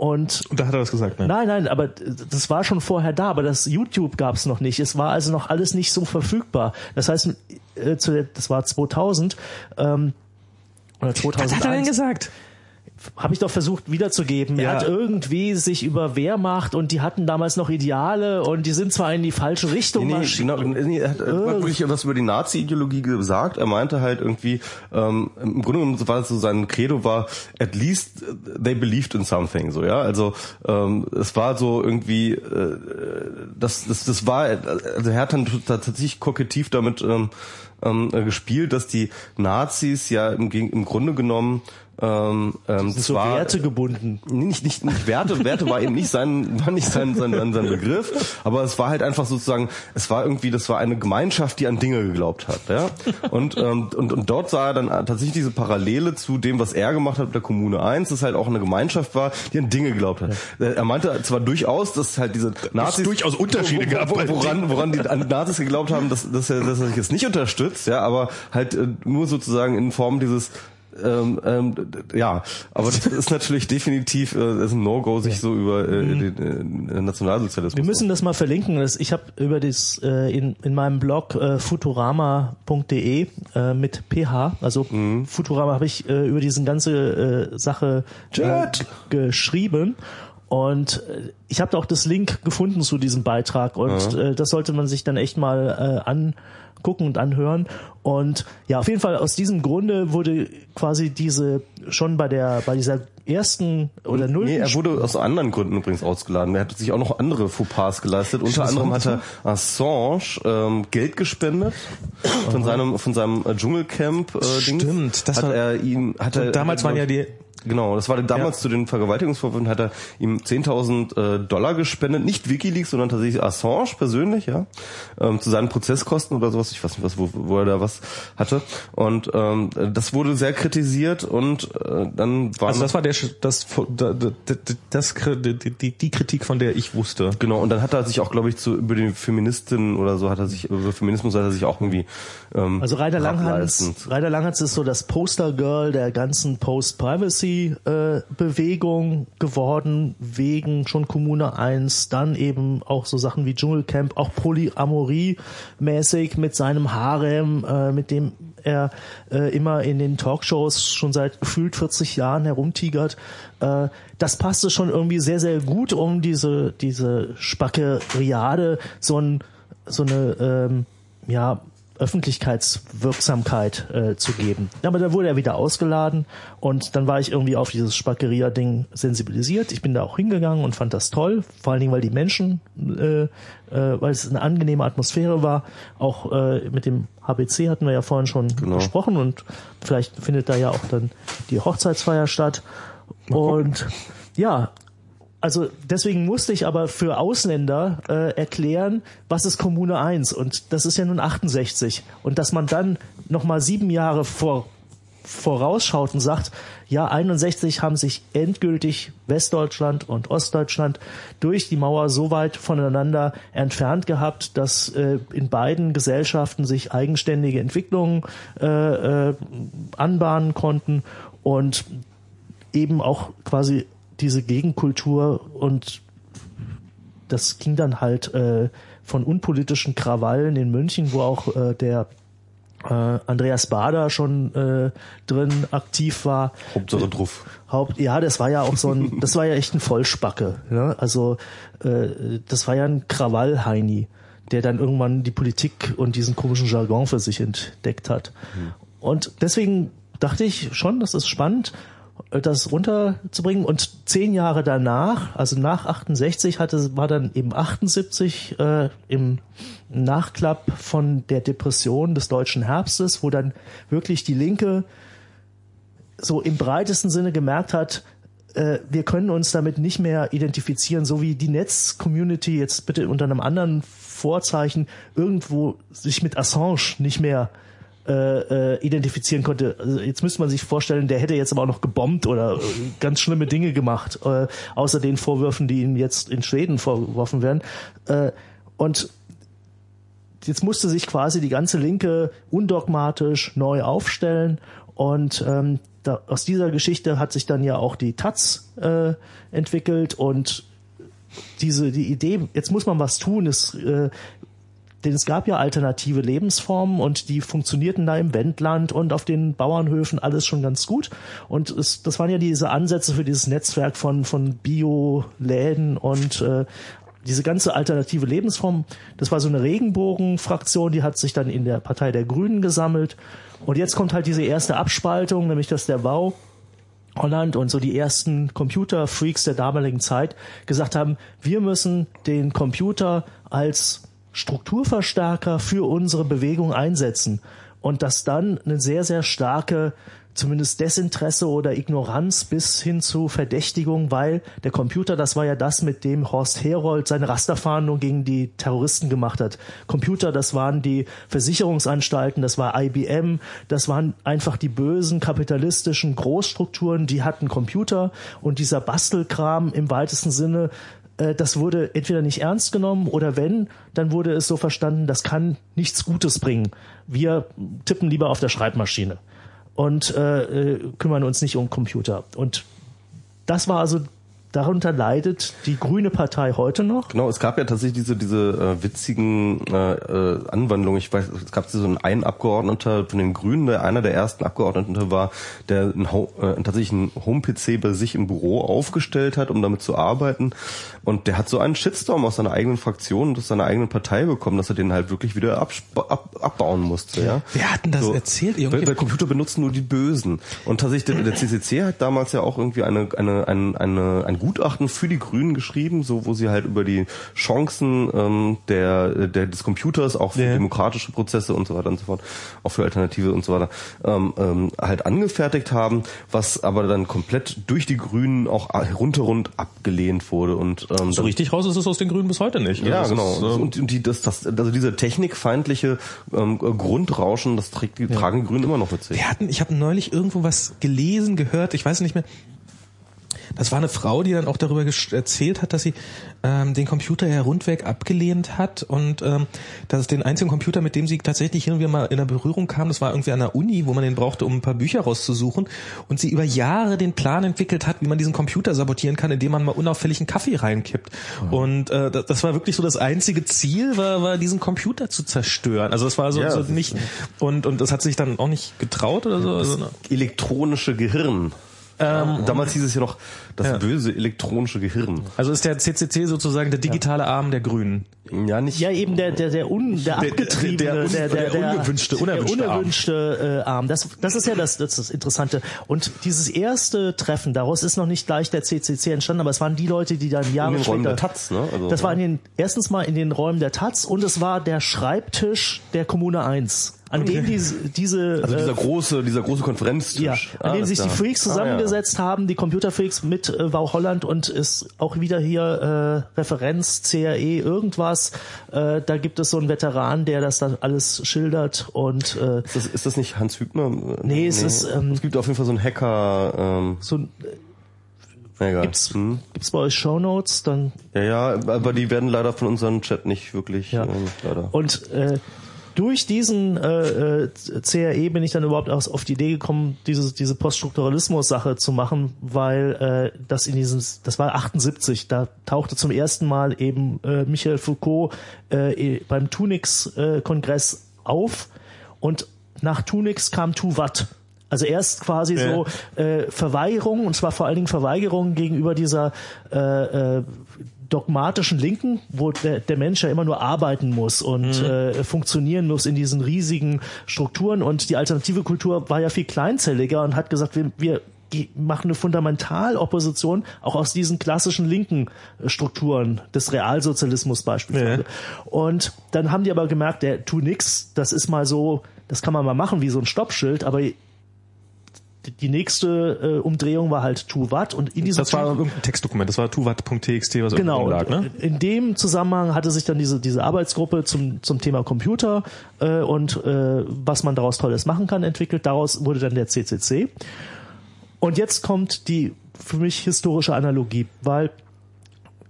Und Und da hat er was gesagt, ne? nein, nein, aber das war schon vorher da, aber das YouTube gab es noch nicht. Es war also noch alles nicht so verfügbar. Das heißt, äh, zu der, das war 2000 ähm, oder 2001. Was hat er denn gesagt? Habe ich doch versucht wiederzugeben. Ja. Er hat irgendwie sich über Wehrmacht und die hatten damals noch Ideale und die sind zwar in die falsche Richtung Nee, marschiert. genau, nee, er hat, wirklich was über die Nazi-Ideologie gesagt. Er meinte halt irgendwie, ähm, im Grunde genommen war das so sein Credo war, at least they believed in something, so ja. Also ähm, es war so irgendwie, äh, das, das, das war, also er hat dann tatsächlich kokettiv damit ähm, äh, gespielt, dass die Nazis ja im, im Grunde genommen ähm, ähm, sind so zwar Werte gebunden. Nee, nicht, nicht, nicht Werte, Werte war eben nicht sein, war nicht sein, sein, sein, sein Begriff, aber es war halt einfach sozusagen, es war irgendwie, das war eine Gemeinschaft, die an Dinge geglaubt hat, ja. Und, ähm, und, und dort sah er dann tatsächlich diese Parallele zu dem, was er gemacht hat mit der Kommune 1, dass halt auch eine Gemeinschaft war, die an Dinge geglaubt hat. Er meinte zwar durchaus, dass halt diese Nazis durchaus Unterschiede wo, gab wo, bei woran, woran die an Nazis geglaubt haben, dass, dass er, dass er sich jetzt nicht unterstützt, ja, aber halt äh, nur sozusagen in Form dieses ähm, ähm, ja, aber das ist natürlich definitiv äh, ist ein No-Go, sich so über äh, den äh, Nationalsozialismus. Wir müssen das mal verlinken. Das, ich habe über das äh, in, in meinem Blog äh, futurama.de äh, mit PH, also Mhm. Futurama habe ich äh, über diese ganze äh, Sache äh, geschrieben. Und äh, ich habe da auch das Link gefunden zu diesem Beitrag und äh, das sollte man sich dann echt mal äh, angucken und anhören. Und ja, auf jeden Fall aus diesem Grunde wurde quasi diese schon bei der bei dieser ersten oder nullten Nee, er wurde aus anderen Gründen übrigens ausgeladen. Er hat sich auch noch andere Fauxpas geleistet. Unter anderem hat er Assange ähm, Geld gespendet von seinem von seinem äh, Dschungelcamp. Äh. Stimmt, das hat war- er ihm hat er damals waren ja die Genau, das war damals Ja. zu den Vergewaltigungsvorwürfen, hat er ihm 10.000 äh, Dollar gespendet, nicht Wikileaks, sondern tatsächlich Assange persönlich, ja, ähm, zu seinen Prozesskosten oder sowas, ich weiß nicht was, wo, wo er da was hatte. Und ähm, das wurde sehr kritisiert und äh, dann war Also das war der Sch- das das, das, die, die, Kritik, von der ich wusste. Genau, und dann hat er sich auch, glaube ich, zu über die Feministin oder so hat er sich, über Feminismus hat er sich auch irgendwie ähm, Also Rainer Langhans, Rainer Langhans ist so das Postergirl der ganzen Post-Privacy-Bewegung geworden, wegen schon Kommune 1, dann eben auch so Sachen wie Dschungelcamp, auch Polyamorie-mäßig mit seinem Harem, äh, mit dem er äh, immer in den Talkshows schon seit gefühlt 40 Jahren herumtigert. Äh, das passte schon irgendwie sehr, sehr gut, um diese, diese Spackeriade, so ein, so eine, ähm, ja, Öffentlichkeitswirksamkeit äh, zu geben. Aber da wurde er wieder ausgeladen und dann war ich irgendwie auf dieses Spackeria-Ding sensibilisiert. Ich bin da auch hingegangen und fand das toll, vor allen Dingen, weil die Menschen, äh, äh, weil es eine angenehme Atmosphäre war. Auch äh, mit dem HBC hatten wir ja vorhin schon gesprochen und vielleicht findet da ja auch dann die Hochzeitsfeier statt. Und ja, also deswegen musste ich aber für Ausländer äh, erklären, was ist Kommune 1 und das ist ja nun 68 und dass man dann nochmal sieben Jahre vor, vorausschaut und sagt, ja 61 haben sich endgültig Westdeutschland und Ostdeutschland durch die Mauer so weit voneinander entfernt gehabt, dass äh, in beiden Gesellschaften sich eigenständige Entwicklungen äh, äh, anbahnen konnten und eben auch quasi diese Gegenkultur und das ging dann halt äh, von unpolitischen Krawallen in München, wo auch äh, der äh, Andreas Bader schon äh, drin aktiv war. Hauptsache drauf. Haupt, ja, das war ja auch so ein, das war ja echt ein Vollspacke. Ne? Also äh, das war ja ein Krawallheini, der dann irgendwann die Politik und diesen komischen Jargon für sich entdeckt hat. Und deswegen dachte ich schon, das ist spannend, das runterzubringen. Und zehn Jahre danach, also nach 68, hatte, war dann eben 78 äh, im Nachklapp von der Depression des deutschen Herbstes, wo dann wirklich die Linke so im breitesten Sinne gemerkt hat, äh, wir können uns damit nicht mehr identifizieren, so wie die Netz-Community jetzt bitte unter einem anderen Vorzeichen irgendwo sich mit Assange nicht mehr äh, äh, identifizieren konnte. Also jetzt müsste man sich vorstellen, der hätte jetzt aber auch noch gebombt oder äh, ganz schlimme Dinge gemacht, äh, außer den Vorwürfen, die ihm jetzt in Schweden vorgeworfen werden. Äh, und jetzt musste sich quasi die ganze Linke undogmatisch neu aufstellen und ähm, da, aus dieser Geschichte hat sich dann ja auch die Taz äh, entwickelt und diese die Idee, jetzt muss man was tun, ist äh, denn es gab ja alternative Lebensformen und die funktionierten da im Wendland und auf den Bauernhöfen alles schon ganz gut. Und es, das waren ja diese Ansätze für dieses Netzwerk von, von Bio-Läden und äh, diese ganze alternative Lebensform, das war so eine Regenbogenfraktion, die hat sich dann in der Partei der Grünen gesammelt. Und jetzt kommt halt diese erste Abspaltung, nämlich dass der Bau Holland und so die ersten Computerfreaks der damaligen Zeit gesagt haben, wir müssen den Computer als Strukturverstärker für unsere Bewegung einsetzen. Und dass dann eine sehr, sehr starke zumindest Desinteresse oder Ignoranz bis hin zu Verdächtigung, weil der Computer, das war ja das, mit dem Horst Herold seine Rasterfahndung gegen die Terroristen gemacht hat. Computer, das waren die Versicherungsanstalten, das war IBM, das waren einfach die bösen kapitalistischen Großstrukturen, die hatten Computer und dieser Bastelkram im weitesten Sinne äh, das wurde entweder nicht ernst genommen oder wenn, dann wurde es so verstanden, das kann nichts Gutes bringen. Wir tippen lieber auf der Schreibmaschine und äh, äh, kümmern uns nicht um Computer. Und das war also Darunter leidet die Grüne Partei heute noch. Genau, es gab ja tatsächlich diese diese äh, witzigen äh, äh, Anwandlungen. Ich weiß, es gab so einen, einen Abgeordneter von den Grünen, der einer der ersten Abgeordneten war, der ein, äh, tatsächlich einen Home-PC bei sich im Büro aufgestellt hat, um damit zu arbeiten. Und der hat so einen Shitstorm aus seiner eigenen Fraktion und aus seiner eigenen Partei bekommen, dass er den halt wirklich wieder ab, ab, abbauen musste. Ja? Wer hat denn das so, erzählt? Irgendwie? Weil, weil Computer benutzen nur die Bösen. Und tatsächlich der, der CCC hat damals ja auch irgendwie eine eine eine, eine ein Gutachten für die Grünen geschrieben, so wo sie halt über die Chancen ähm, der, der des Computers auch für ja. demokratische Prozesse und so weiter und so fort, auch für Alternative und so weiter, ähm, ähm, halt angefertigt haben, was aber dann komplett durch die Grünen auch rundherund abgelehnt wurde und ähm, so richtig raus ist es aus den Grünen bis heute nicht. Ja, genau. Ist, ähm, und, und die, das, das, also diese technikfeindliche ähm, Grundrauschen, das trägt ja. tragen die Grünen immer noch mit sich. Wir hatten, ich habe neulich irgendwo was gelesen, gehört, ich weiß nicht mehr das war eine Frau, die dann auch darüber erzählt hat, dass sie ähm, den Computer ja rundweg abgelehnt hat und ähm, dass den einzigen Computer, mit dem sie tatsächlich irgendwie mal in der Berührung kam, das war irgendwie an der Uni, wo man den brauchte, um ein paar Bücher rauszusuchen und sie über Jahre den Plan entwickelt hat, wie man diesen Computer sabotieren kann, indem man mal unauffällig einen Kaffee reinkippt. Mhm. Und äh, das war wirklich so das einzige Ziel, war, war diesen Computer zu zerstören. Also das war so, ja, so nicht und und das hat sich dann auch nicht getraut oder so. Also, ne? elektronische Gehirn. Ähm, Damals hieß es ja noch das ja. böse elektronische Gehirn. Also ist der CCC sozusagen der digitale. Arm der Grünen? Ja, nicht. Ja, eben der der der, un, der abgetriebene, der, der, der, der, unerwünschte, unerwünschte, der unerwünschte Arm. Äh, Arm. Das das ist ja das das, ist das Interessante. Und dieses erste Treffen, daraus ist noch nicht gleich der CCC entstanden, aber es waren die Leute, die dann Jahre in den Räumen der Taz, ne? Also, das war in den erstens mal in den Räumen der Taz und es war der Schreibtisch der Kommune 1 an okay. dem diese, diese also dieser äh, große dieser große Konferenztisch, ja, an ah, dem sich da. die Freaks zusammengesetzt ah, ja. haben, die Computerfreaks mit äh, Wow Holland und ist auch wieder hier äh, Referenz CRE irgendwas. Äh, da gibt es so einen Veteran, der das dann alles schildert und äh, ist, das, ist das nicht Hans Hübner? Nee, es nee. ist ähm, es gibt auf jeden Fall so einen Hacker. Ähm, so ein Egal. Gibt's, hm? gibt's bei euch Shownotes? Dann ja, ja, aber die werden leider von unserem Chat nicht wirklich. Ja. Ähm, leider. Und äh, durch diesen äh, äh CRE bin ich dann überhaupt aus, auf die Idee gekommen, diese, diese Poststrukturalismus-Sache zu machen, weil äh, das in diesem, das war 78, da tauchte zum ersten Mal eben äh, Michael Foucault äh, beim Tunix-Kongress äh, auf und nach Tunix kam Tuvat. Also erst quasi ja. so äh, Verweigerung, und zwar vor allen Dingen Verweigerung gegenüber dieser äh, äh, dogmatischen Linken, wo der, der Mensch ja immer nur arbeiten muss und mhm. äh, funktionieren muss in diesen riesigen Strukturen. Und die alternative Kultur war ja viel kleinzelliger und hat gesagt, wir, wir machen eine Fundamentalopposition auch aus diesen klassischen linken äh, Strukturen des Realsozialismus beispielsweise. Ja. Und dann haben die aber gemerkt, der tu nix, das ist mal so, das kann man mal machen wie so ein Stoppschild, aber die nächste äh, Umdrehung war halt Tuvat und in diesem das war irgendein Textdokument, das war tuvat.txt, was genau lag, ne? In dem Zusammenhang hatte sich dann diese diese Arbeitsgruppe zum zum Thema Computer äh, und äh, was man daraus tolles machen kann entwickelt. Daraus wurde dann der CCC. Und jetzt kommt die für mich historische Analogie, weil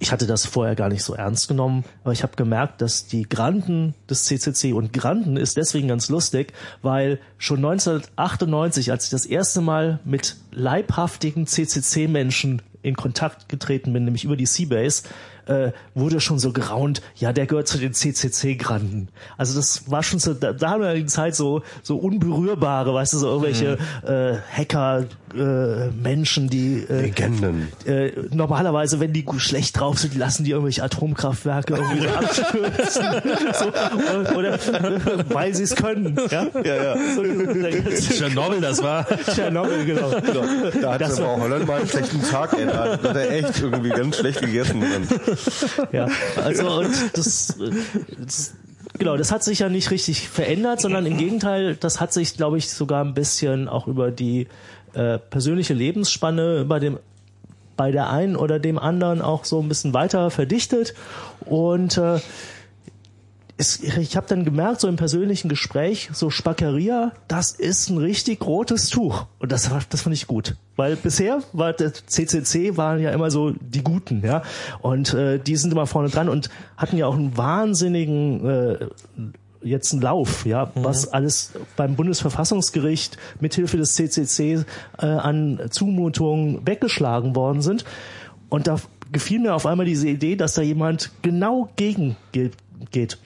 ich hatte das vorher gar nicht so ernst genommen, aber ich habe gemerkt, dass die Granden des CCC und Granden ist deswegen ganz lustig, weil schon 1998, als ich das erste Mal mit leibhaftigen CCC-Menschen in Kontakt getreten bin, nämlich über die Seabase, äh, wurde schon so geraunt, ja, der gehört zu den CCC-Granden. Also das war schon so, da, da haben wir die Zeit so, so unberührbare, weißt du, so irgendwelche äh, Hacker, äh, Menschen, die äh, Legenden. äh, normalerweise, wenn die gut schlecht drauf sind, lassen die irgendwelche Atomkraftwerke irgendwie abstürzen. so, oder äh, weil sie es können. Ja, Ja, ja. So, Tschernobyl, das war. Tschernobyl, genau. Da hat Das aber auch Holland mal einen schlechten Tag, ey. Da hat er echt irgendwie ganz schlecht gegessen. Und Ja, also und das, das genau, das hat sich ja nicht richtig verändert, sondern im Gegenteil, das hat sich, glaube ich, sogar ein bisschen auch über die äh, persönliche Lebensspanne bei dem bei der einen oder dem anderen auch so ein bisschen weiter verdichtet und äh, ich habe dann gemerkt, so im persönlichen Gespräch, so Spackeria, das ist ein richtig rotes Tuch. Und das, das fand ich gut. Weil bisher war der CCC waren ja immer so die Guten, ja. Und äh, die sind immer vorne dran und hatten ja auch einen wahnsinnigen äh, jetzt einen Lauf, ja, was alles beim Bundesverfassungsgericht mithilfe des CCC äh, an Zumutungen weggeschlagen worden sind. Und da gefiel mir auf einmal diese Idee, dass da jemand genau gegen geht.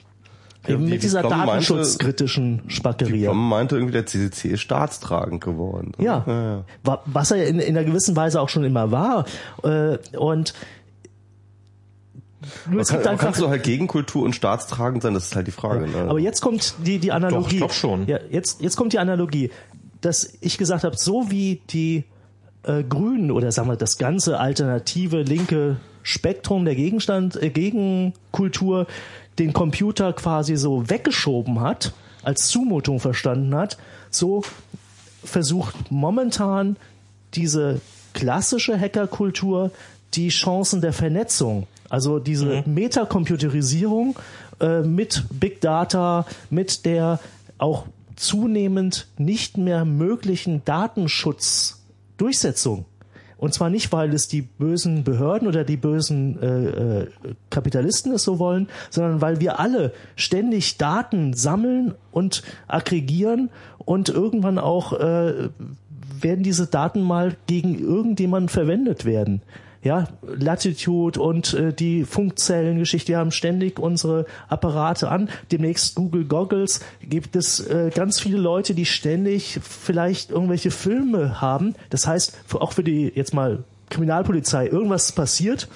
Eben mit die dieser Plom meinte- datenschutzkritischen Spackeria. Tom meinte irgendwie, der CCC ist staatstragend geworden. Ja, ja. Wa- was er in, in einer gewissen Weise auch schon immer war. Äh, und nur es Kann, gibt einfach kannst du halt gegen Kultur und staatstragend sein? Das ist halt die Frage. Ne? Aber jetzt kommt die, die Analogie. Doch, ich glaub schon. Ja, jetzt, jetzt kommt die Analogie, dass ich gesagt habe, so wie die äh, Grünen oder sagen wir das ganze alternative linke Spektrum der Gegenstand, äh, Gegenkultur den Computer quasi so weggeschoben hat, als Zumutung verstanden hat, so versucht momentan diese klassische Hackerkultur die Chancen der Vernetzung, also diese Metacomputerisierung äh, mit Big Data, mit der auch zunehmend nicht mehr möglichen Datenschutzdurchsetzung. Und zwar nicht, weil es die bösen Behörden oder die bösen äh, äh, Kapitalisten es so wollen, sondern weil wir alle ständig Daten sammeln und aggregieren und irgendwann auch äh, werden diese Daten mal gegen irgendjemanden verwendet werden. Ja, Latitude und äh, die Funkzellengeschichte, wir haben ständig unsere Apparate an. Demnächst Google Goggles gibt es äh, ganz viele Leute, die ständig vielleicht irgendwelche Filme haben. Das heißt, für, auch für die jetzt mal Kriminalpolizei irgendwas passiert,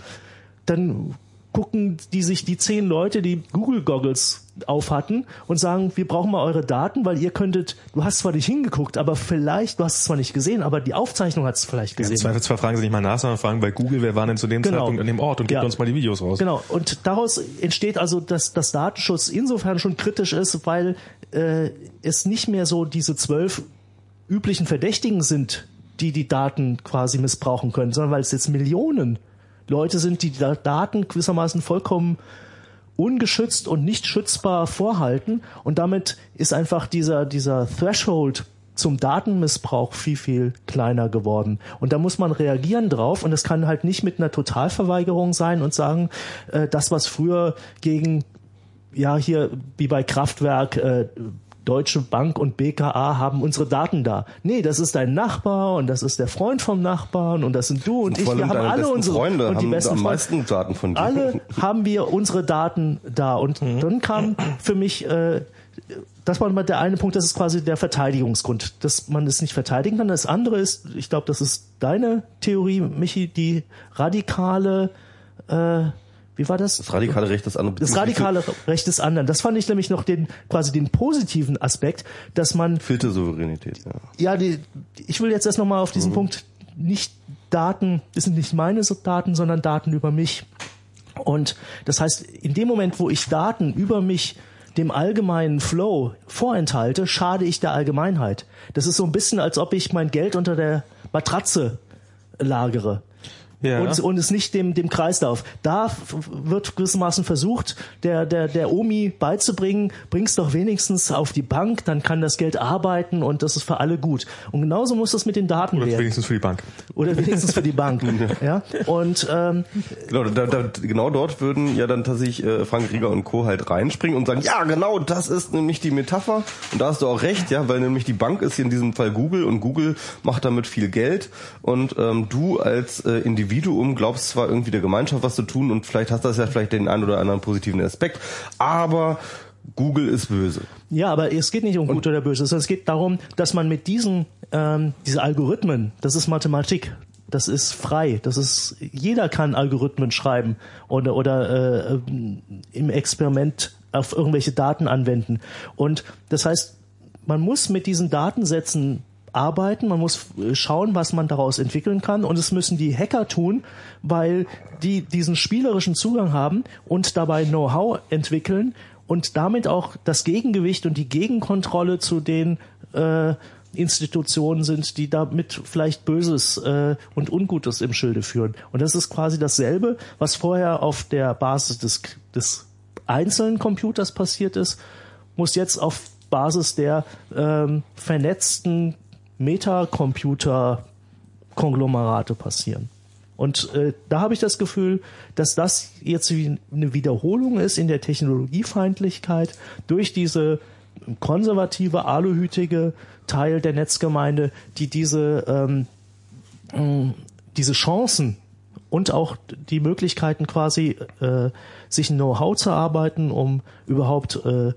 dann gucken die sich die zehn Leute, die Google Goggles auf hatten und sagen, wir brauchen mal eure Daten, weil ihr könntet, du hast zwar nicht hingeguckt, aber vielleicht, du hast es zwar nicht gesehen, aber die Aufzeichnung hat es vielleicht Im gesehen. Zweifelsfall fragen Sie nicht mal nach, sondern fragen bei Google, wer war denn zu dem Genau. Zeitpunkt an dem Ort und gibt Ja. uns mal die Videos raus. Genau, und daraus entsteht also, dass das Datenschutz insofern schon kritisch ist, weil äh, es nicht mehr so diese zwölf üblichen Verdächtigen sind, die die Daten quasi missbrauchen können, sondern weil es jetzt Millionen Leute sind, die die Daten gewissermaßen vollkommen ungeschützt und nicht schützbar vorhalten. Und damit ist einfach dieser dieser Threshold zum Datenmissbrauch viel viel kleiner geworden. Und da muss man reagieren drauf. Und das kann halt nicht mit einer Totalverweigerung sein und sagen, äh, das was früher gegen ja hier wie bei Kraftwerk äh, Deutsche Bank und BKA haben unsere Daten da. Nee, das ist dein Nachbar und das ist der Freund vom Nachbarn und das sind du und ich. Vor allem Wir haben alle unsere Freunde und die haben besten am meisten Daten von dir. alle haben wir unsere Daten da. Und dann kam für mich, äh, das war mal der eine Punkt, das ist quasi der Verteidigungsgrund, dass man es nicht verteidigen kann. Das andere ist, ich glaube, das ist deine Theorie, Michi, die radikale, äh, wie war das? Das radikale Recht des anderen. Das radikale Recht des anderen. Das fand ich nämlich noch den quasi den positiven Aspekt, dass man Vierte Souveränität, ja. ja, die, ich will jetzt erst nochmal auf diesen Punkt, nicht Daten, das sind nicht meine Daten, sondern Daten über mich. Und das heißt, in dem Moment, wo ich Daten über mich dem allgemeinen Flow vorenthalte, schade ich der Allgemeinheit. Das ist so ein bisschen, als ob ich mein Geld unter der Matratze lagere. Ja. Und, und es nicht dem, dem Kreislauf. Da wird gewissermaßen versucht, der, der, der Omi beizubringen, bring's doch wenigstens auf die Bank, dann kann das Geld arbeiten und das ist für alle gut. Und genauso muss das mit den Daten Oder werden. wenigstens für die Bank. Oder wenigstens für die Bank. ja. Und ähm, Genau, da, da, genau dort würden ja dann tatsächlich äh, Frank Rieger und Co. halt reinspringen und sagen, ja genau, das ist nämlich die Metapher. Und da hast du auch recht, ja, weil nämlich die Bank ist hier in diesem Fall Google und Google macht damit viel Geld und ähm, du als äh, Individuum Individuum glaubst zwar irgendwie der Gemeinschaft was zu tun und vielleicht hast das ja vielleicht den einen oder anderen positiven Aspekt, aber Google ist böse. Ja, aber es geht nicht um gut oder böse, sondern es geht darum, dass man mit diesen ähm, diese Algorithmen, das ist Mathematik, das ist frei, das ist jeder kann Algorithmen schreiben oder oder äh, im Experiment auf irgendwelche Daten anwenden und das heißt, man muss mit diesen Datensätzen arbeiten, man muss schauen, was man daraus entwickeln kann und es müssen die Hacker tun, weil die diesen spielerischen Zugang haben und dabei Know-how entwickeln und damit auch das Gegengewicht und die Gegenkontrolle zu den äh, Institutionen sind, die damit vielleicht Böses äh, und Ungutes im Schilde führen. Und das ist quasi dasselbe, was vorher auf der Basis des, des einzelnen Computers passiert ist, muss jetzt auf Basis der ähm, vernetzten Metacomputer-Konglomerate passieren. Und äh, da habe ich das Gefühl, dass das jetzt wie eine Wiederholung ist in der Technologiefeindlichkeit durch diese konservative, aluhütige Teil der Netzgemeinde, die diese, ähm, diese Chancen und auch die Möglichkeiten quasi äh, sich ein Know-how zu arbeiten, um überhaupt äh,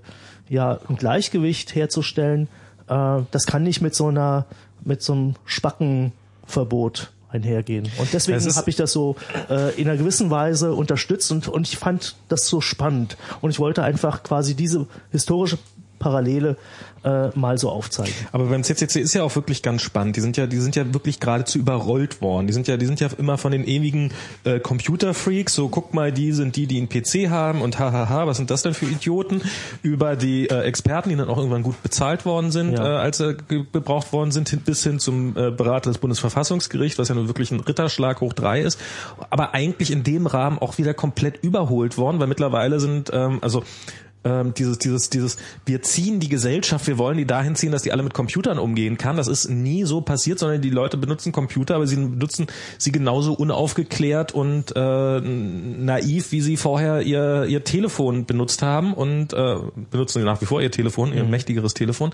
ja ein Gleichgewicht herzustellen, äh, das kann nicht mit so einer mit so einem Spackenverbot einhergehen. Und deswegen habe ich das so äh, in einer gewissen Weise unterstützt und, und ich fand das so spannend. Und ich wollte einfach quasi diese historische Parallele äh, mal so aufzeigen. Aber beim CCC ist ja auch wirklich ganz spannend. Die sind ja, die sind ja wirklich geradezu überrollt worden. Die sind ja, die sind ja immer von den ewigen äh, Computerfreaks. So, guck mal, die sind die, die einen PC haben und hahaha, was sind das denn für Idioten? Über die äh, Experten, die dann auch irgendwann gut bezahlt worden sind, ja. äh, als sie äh, gebraucht worden sind, hin, bis hin zum äh, Berater des Bundesverfassungsgerichts, was ja nun wirklich ein Ritterschlag hoch drei ist. Aber eigentlich in dem Rahmen auch wieder komplett überholt worden, weil mittlerweile sind, ähm, also ähm, dieses, dieses, dieses, wir ziehen die Gesellschaft, wir wollen die dahin ziehen, dass die alle mit Computern umgehen kann. Das ist nie so passiert, sondern die Leute benutzen Computer, aber sie benutzen sie genauso unaufgeklärt und äh, naiv, wie sie vorher ihr, ihr Telefon benutzt haben und äh, benutzen nach wie vor ihr Telefon, ihr mhm. mächtigeres Telefon.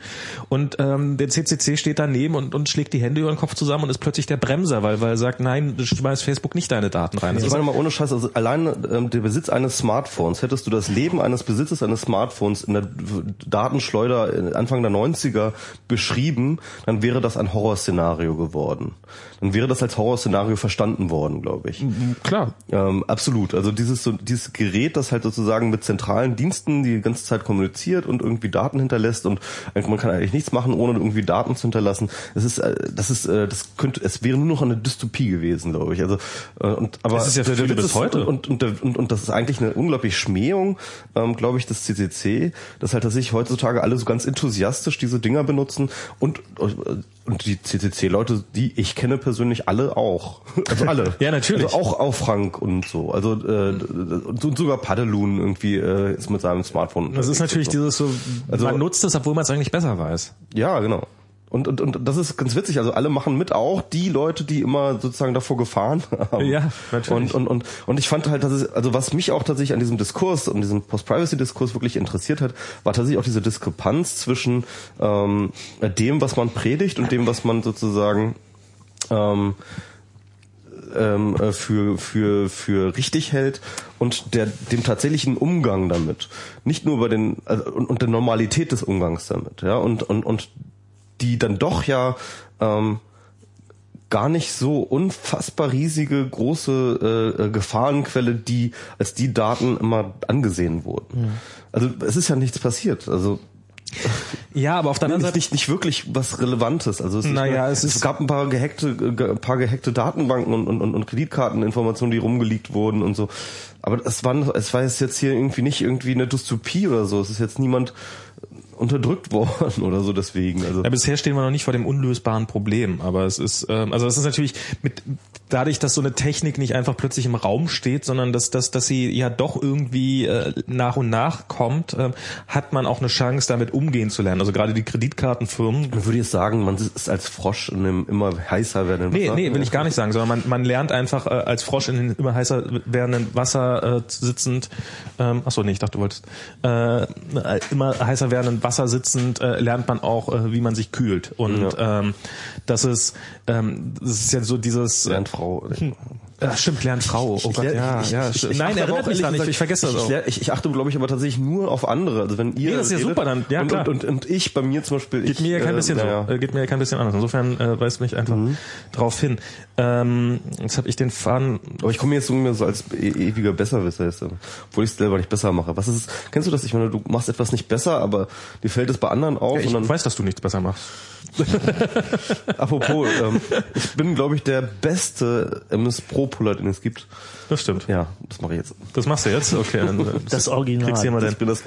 Und ähm, der CCC steht daneben und, und schlägt die Hände über den Kopf zusammen und ist plötzlich der Bremser, weil, weil er sagt, nein, du schmeißt Facebook nicht deine Daten rein. Das ich meine mal ohne Scheiß, also allein ähm, der Besitz eines Smartphones, hättest du das Leben eines Besitzes eines Smartphones in der Datenschleuder Anfang der 90er beschrieben, dann wäre das ein Horrorszenario geworden. Dann wäre das als Horrorszenario verstanden worden, glaube ich. Mhm, klar. Ähm, absolut. Also dieses so, dieses Gerät, das halt sozusagen mit zentralen Diensten die ganze Zeit kommuniziert und irgendwie Daten hinterlässt und man kann eigentlich nichts machen, ohne irgendwie Daten zu hinterlassen. Das ist, äh, das ist, äh, das könnte, es wäre nur noch eine Dystopie gewesen, glaube ich. Also äh, und aber das ist ja für viele bis heute und und, und und das ist eigentlich eine unglaublich Schmähung, ähm, glaube ich, des CCC, dass halt tatsächlich heutzutage alle so ganz enthusiastisch diese Dinger benutzen und und die CCC-Leute, die ich kenne persönlich alle auch. Also alle. ja, natürlich. Also auch, auch Frank und so. Also äh, und sogar Padelun irgendwie äh, ist mit seinem Smartphone. Das ist natürlich so. dieses so, also, man nutzt es, obwohl man es eigentlich besser weiß. Ja, genau. Und, und, und das ist ganz witzig. Also alle machen mit, auch die Leute, die immer sozusagen davor gefahren haben. Ja, natürlich. Und, und, und, und ich fand halt, dass es, also was mich auch tatsächlich an diesem Diskurs und diesem Post-Privacy-Diskurs wirklich interessiert hat, war tatsächlich auch diese Diskrepanz zwischen ähm, dem, was man predigt und dem, was man sozusagen ähm, ähm, äh, für, für, für richtig hält und der, dem tatsächlichen Umgang damit. Nicht nur bei den, also, und, und der Normalität des Umgangs damit, ja, und, und, und die dann doch ja ähm, gar nicht so unfassbar riesige große äh, äh, Gefahrenquelle, die als die Daten immer angesehen wurden. Mhm. Also es ist ja nichts passiert. Also ja, aber auf der anderen Seite nicht, nicht wirklich was Relevantes. Also es, naja, es, ist, es gab ein paar gehackte, ein paar gehackte Datenbanken und, und, und Kreditkarteninformationen, die rumgeleakt wurden und so. Aber es war, es war jetzt hier irgendwie nicht irgendwie eine Dystopie oder so. Es ist jetzt niemand unterdrückt worden oder so deswegen. Also ja, bisher stehen wir noch nicht vor dem unlösbaren Problem, aber es ist ähm, also es ist natürlich mit dadurch, dass so eine Technik nicht einfach plötzlich im Raum steht, sondern dass dass dass sie ja doch irgendwie äh, nach und nach kommt, äh, hat man auch eine Chance damit umgehen zu lernen. Also gerade die Kreditkartenfirmen. Man würde jetzt sagen, man ist als Frosch in einem immer heißer werdenden Wasser. Nee, nee, will ich gar nicht sagen, sondern man man lernt einfach äh, als Frosch in einem immer heißer werdenden Wasser äh, sitzend ähm, achso, nee, ich dachte du wolltest äh, immer heißer werdenden Wasser Wasser sitzend äh, lernt man auch, äh, wie man sich kühlt. Und ja. ähm, das ist ähm, das ist ja so dieses Lernt Ja, stimmt, lernt Frau. Oh Gott, lehr- ja, ich- ja. ich- ich Nein, erinnert mich da nicht. Ich vergesse das ich, auch. Ich, ich achte, glaube ich, aber tatsächlich nur auf andere. Also wenn ihr Nee, das ist ja redet super, dann- ja, und, klar. Und, und, und ich bei mir zum Beispiel. Geht ich, mir ja kein äh, bisschen naja. so. Äh, geht mir ja kein bisschen anders. Insofern äh, weist mich einfach drauf hin. Ähm, jetzt habe ich den Faden. Aber ich komme jetzt irgendwie so als e ewiger Besserwisser, jetzt, obwohl ich es selber nicht besser mache. Was ist? Kennst du das? Ich meine, du machst etwas nicht besser, aber dir fällt es bei anderen auf. Ja, ich und dann, weiß, dass du nichts besser machst. apropos, ähm, ich bin, glaube ich, der beste MS Pro Puller, den es gibt. Das stimmt. Ja, das mache ich jetzt. Das machst du jetzt? Okay. Dann, äh, Das Original. Kriegst du hier mal Ich bin das.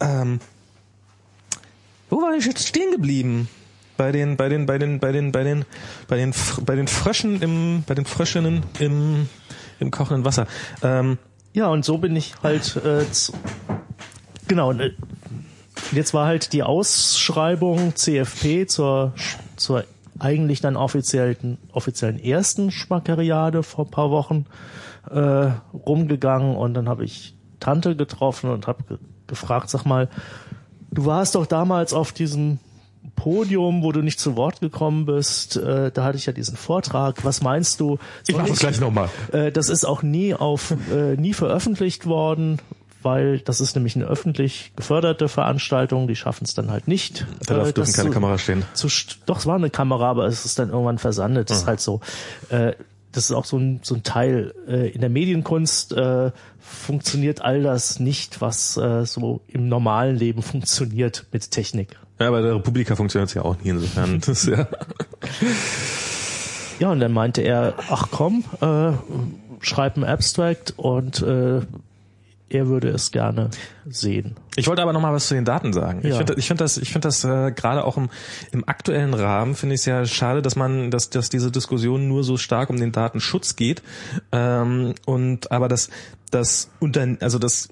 Ähm, wo war ich jetzt stehen geblieben? Bei den, bei den, bei den, bei den, bei den, bei den, bei den Fröschen im, bei den Fröschinnen im, im kochenden Wasser. Ähm, Ja, und so bin ich halt äh, genau. äh, Jetzt war halt die Ausschreibung CFP zur zur eigentlich dann offiziellen offiziellen ersten Schmackeriade vor ein paar Wochen äh, rumgegangen und dann habe ich Tante getroffen und habe ge gefragt, sag mal, du warst doch damals auf diesem Podium, wo du nicht zu Wort gekommen bist. Äh, da hatte ich ja diesen Vortrag. Was meinst du? Soll nochmal. äh, das ist auch nie auf äh, nie veröffentlicht worden, weil das ist nämlich eine öffentlich geförderte Veranstaltung. Die schaffen es dann halt nicht. Da darf, äh, dürfen keine zu- Kameras stehen. Zu, doch, es war eine Kamera, aber es ist dann irgendwann versandet. Das ist halt so. Äh, das ist auch so ein, so ein Teil. Äh, in der Medienkunst äh, funktioniert all das nicht, was äh, so im normalen Leben funktioniert mit Technik. Ja, bei der Republika funktioniert es ja auch nie insofern. Das ja. Ja, und dann meinte er, ach komm, äh, schreib ein Abstract und äh, er würde es gerne sehen. Ich wollte aber noch mal was zu den Daten sagen. Ich Ja. finde ich finde das, ich finde das äh, gerade auch im, im aktuellen Rahmen finde ich es ja schade, dass man, dass, dass diese Diskussion nur so stark um den Datenschutz geht. Ähm, und aber das, das unter, also das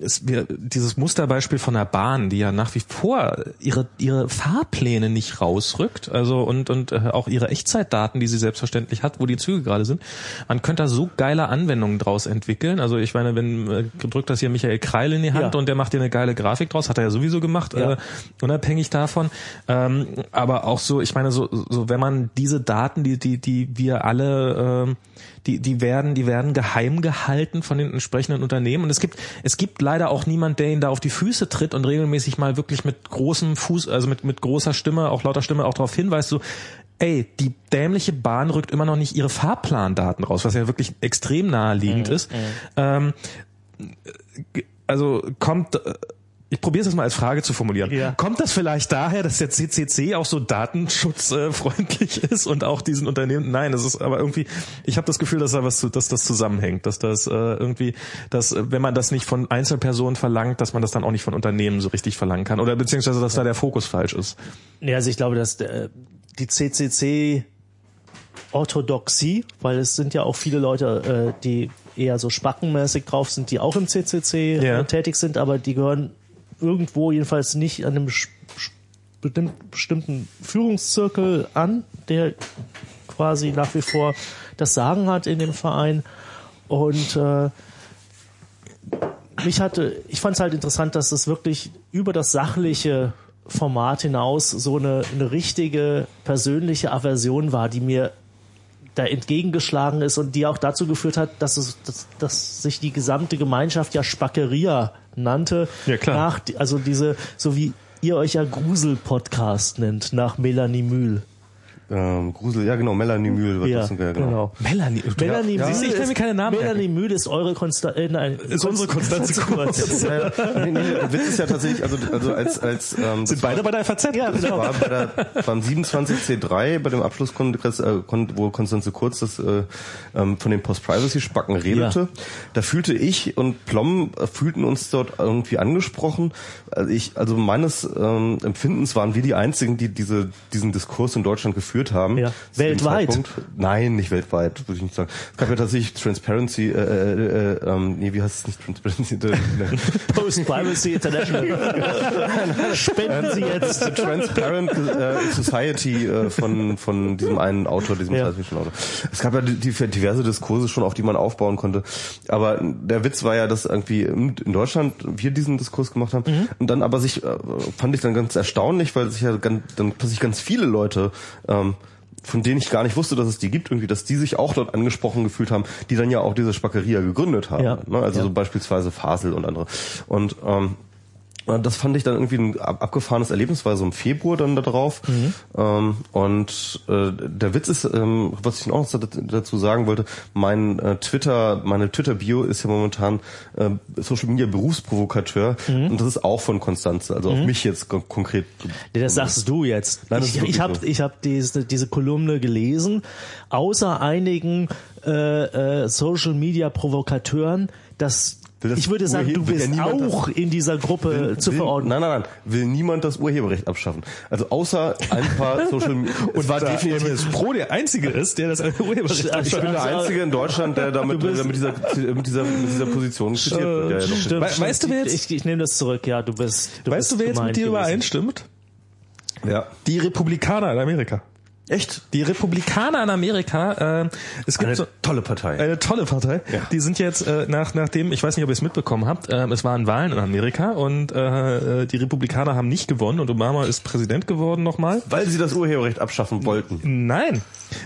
ist wir, dieses Musterbeispiel von der Bahn, die ja nach wie vor ihre ihre Fahrpläne nicht rausrückt, also und und äh, auch ihre Echtzeitdaten, die sie selbstverständlich hat, wo die Züge gerade sind. Man könnte da so geile Anwendungen draus entwickeln. Also ich meine, wenn äh, drückt das hier Michael Kreil in die Hand Ja. und der macht dir eine geile Grafik draus, hat er ja sowieso gemacht, Ja. äh, unabhängig davon. Ähm, aber auch so, ich meine, so, so wenn man diese Daten, die die die wir alle ähm, die, die werden, die werden geheim gehalten von den entsprechenden Unternehmen. Und es gibt, es gibt leider auch niemand, der ihnen da auf die Füße tritt und regelmäßig mal wirklich mit großem Fuß, also mit, mit großer Stimme, auch lauter Stimme auch darauf hinweist, so, ey, die dämliche Bahn rückt immer noch nicht ihre Fahrplandaten raus, was ja wirklich extrem naheliegend ist. Ähm, also kommt, ich probiere es jetzt mal als Frage zu formulieren. Ja. Kommt das vielleicht daher, dass der CCC auch so datenschutzfreundlich ist und auch diesen Unternehmen? Nein, das ist aber irgendwie. Ich habe das Gefühl, dass da was, zu, dass das zusammenhängt, dass das äh, irgendwie, dass äh, wenn man das nicht von Einzelpersonen verlangt, dass man das dann auch nicht von Unternehmen so richtig verlangen kann oder beziehungsweise dass da der Fokus falsch ist. Ja, also ich glaube, dass der, die CCC Orthodoxie, weil es sind ja auch viele Leute, äh, die eher so spackenmäßig drauf sind, die auch im CCC Ja. äh, tätig sind, aber die gehören irgendwo jedenfalls nicht an einem bestimmten Führungszirkel an, der quasi nach wie vor das Sagen hat in dem Verein. Und äh, mich hatte, ich fand es halt interessant, dass es wirklich über das sachliche Format hinaus so eine, eine richtige persönliche Aversion war, die mir da entgegengeschlagen ist und die auch dazu geführt hat, dass es, dass, dass sich die gesamte Gemeinschaft ja Spackeria nannte. Ja, klar. Nach, also diese, so wie ihr euch ja Grusel-Podcast nennt, nach Melanie Mühl. Ähm, Grusel, ja genau, Melanie Mühl wird Ja, das, ja, genau. genau. Melanie, Melanie ja, Mühl ich kann ist- mir keine Namen Melanie Mühl ist eure Konstanze, äh, nein, Ist unsere Konstanze Kurz. Ja, ja. Nee, nee, der Witz ist ja tatsächlich, also, also als, als ähm, Sind beide bei der FAZ? Ja, genau. war bei der, beim 27C3, bei dem Abschlusskongress, äh, wo Konstanze Kurz das äh, ähm, von den Post-Privacy-Spacken redete, Ja. da fühlte ich und Plom äh, fühlten uns dort irgendwie angesprochen. Also ich, also meines ähm, Empfindens waren wir die einzigen, die diese, diesen Diskurs in Deutschland geführt haben. Ja. Weltweit? Nein, nicht weltweit, würde ich nicht sagen. Es gab ja tatsächlich Transparency, äh, äh, äh, ähm, nee, wie heißt es nicht Transparency? Äh, ne. Post Privacy International. Spenden Sie jetzt. The Transparent äh, Society äh, von von diesem einen Autor, diesem Ja. Science-Fiction-Autor. Es gab ja die, die, diverse Diskurse schon, auf die man aufbauen konnte. Aber der Witz war ja, dass irgendwie in in Deutschland wir diesen Diskurs gemacht haben Mhm. und dann aber sich äh, fand ich dann ganz erstaunlich, weil sich ja ganz, dann plötzlich ganz viele Leute ähm, von denen ich gar nicht wusste, dass es die gibt, irgendwie, dass die sich auch dort angesprochen gefühlt haben, die dann ja auch diese Spackeria gegründet haben. Ja. Ne? Also Ja. so beispielsweise Fasel und andere. Und ähm, Das fand ich dann irgendwie ein ab- abgefahrenes Erlebnis, war so im Februar dann da drauf. Mhm. Ähm, und äh, der Witz ist, ähm, was ich noch da- dazu sagen wollte, mein äh, Twitter, meine Twitter-Bio ist ja momentan äh, Social Media Berufsprovokateur Mhm. und das ist auch von Konstanze, also auf mich jetzt kon konkret. Nee, das sagst du jetzt. Nein, ich ich habe so. ich hab diese, diese Kolumne gelesen, außer einigen äh, äh, Social Media Provokateuren, das, Will das ich würde sagen, du Urhe- will ja bist das- auch in dieser Gruppe zu will, verordnen. Nein, nein, nein. Will niemand das Urheberrecht abschaffen. Also außer ein paar Social Media. Und war definitiv Pro der Einzige ist, der das Urheberrecht Ich Ich bin der Einzige in Deutschland, der damit Du bist- äh, mit, dieser, mit, dieser, mit dieser Position zitiert wird. Ja, ja. Stimmt, We- stimmt. weißt du, wer jetzt- Ich, ich nehme das zurück, ja, du bist. Du Weißt bist du, wer jetzt mit dir gewesen. übereinstimmt? ja. Die Republikaner in Amerika. Echt? Die Republikaner in Amerika, äh, es gibt Eine so, tolle Partei. Eine tolle Partei. Ja. Die sind jetzt äh, nach nachdem, ich weiß nicht, ob ihr es mitbekommen habt, äh, es waren Wahlen in Amerika und äh, die Republikaner haben nicht gewonnen und Obama ist Präsident geworden nochmal. Weil sie das Urheberrecht abschaffen wollten. Nein.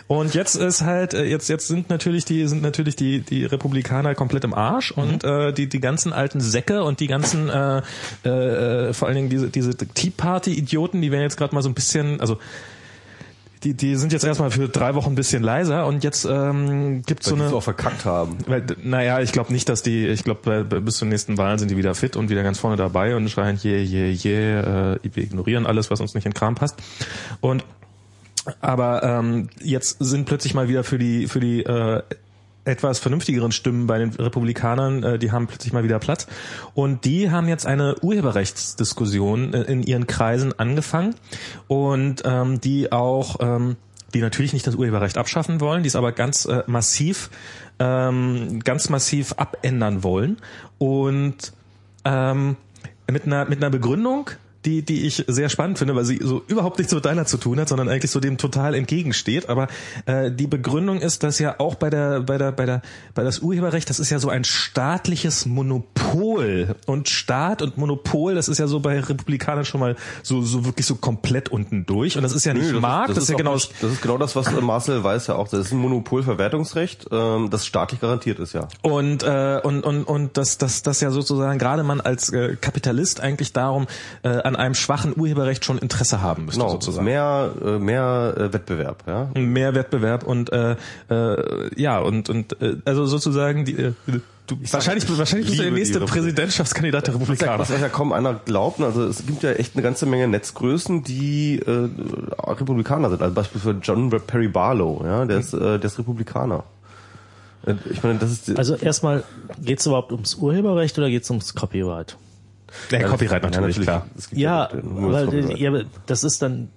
Und jetzt ist halt äh, jetzt jetzt sind natürlich die sind natürlich die die Republikaner komplett im Arsch und äh, die die ganzen alten Säcke und die ganzen äh, äh, vor allen Dingen diese diese Tea Party Idioten, die werden jetzt gerade mal so ein bisschen also die, die sind jetzt erstmal für drei Wochen ein bisschen leiser und jetzt ähm, gibt's so die eine es auch verkackt haben. weil, naja, ich glaube nicht, dass die, ich glaube, bis zur nächsten Wahlen sind die wieder fit und wieder ganz vorne dabei und schreien, je, je, je, äh, wir ignorieren alles, was uns nicht in den Kram passt. Und aber ähm, jetzt sind plötzlich mal wieder für die für die äh, etwas vernünftigeren Stimmen bei den Republikanern, äh, die haben plötzlich mal wieder Platz. Und die haben jetzt eine Urheberrechtsdiskussion äh, in ihren Kreisen angefangen und ähm, die auch, ähm, die natürlich nicht das Urheberrecht abschaffen wollen, die es aber ganz äh, massiv, ähm, ganz massiv abändern wollen. Und ähm, mit einer mit einer Begründung, die die ich sehr spannend finde, weil sie so überhaupt nichts mit deiner zu tun hat, sondern eigentlich so dem total entgegensteht. Aber äh, die Begründung ist, dass ja auch bei der bei der bei der bei das Urheberrecht, das ist ja so ein staatliches Monopol und Staat und Monopol, das ist ja so bei Republikanern schon mal so so wirklich so komplett unten durch. Und das ist ja nicht Nö, Markt, das, ist ja auch genau nicht- das ist genau das, was äh, Marcel weiß ja auch. Das ist ein Monopolverwertungsrecht, ähm, das staatlich garantiert ist, ja. Und, äh, und, und, und dass das, das ja sozusagen gerade man als äh, Kapitalist eigentlich darum äh, an einem schwachen Urheberrecht schon Interesse haben müsste, Genau, sozusagen. mehr, äh, mehr äh, Wettbewerb, ja. Mehr Wettbewerb und äh, äh, ja und und äh, also sozusagen die äh, du, wahrscheinlich wahrscheinlich bist du der nächste. Präsidentschaftskandidat der Republikaner. was ja kaum einer glaubt. Also es gibt ja echt eine ganze Menge Netzgrößen, die äh, Republikaner sind. Also beispielsweise John Perry Barlow, ja, der ist, äh, der ist Republikaner. Ich meine, das ist Also erstmal, geht's überhaupt ums Urheberrecht oder geht's ums Copyright? Der Copyright Ja, natürlich, klar. Ja, weil ja, das ist dann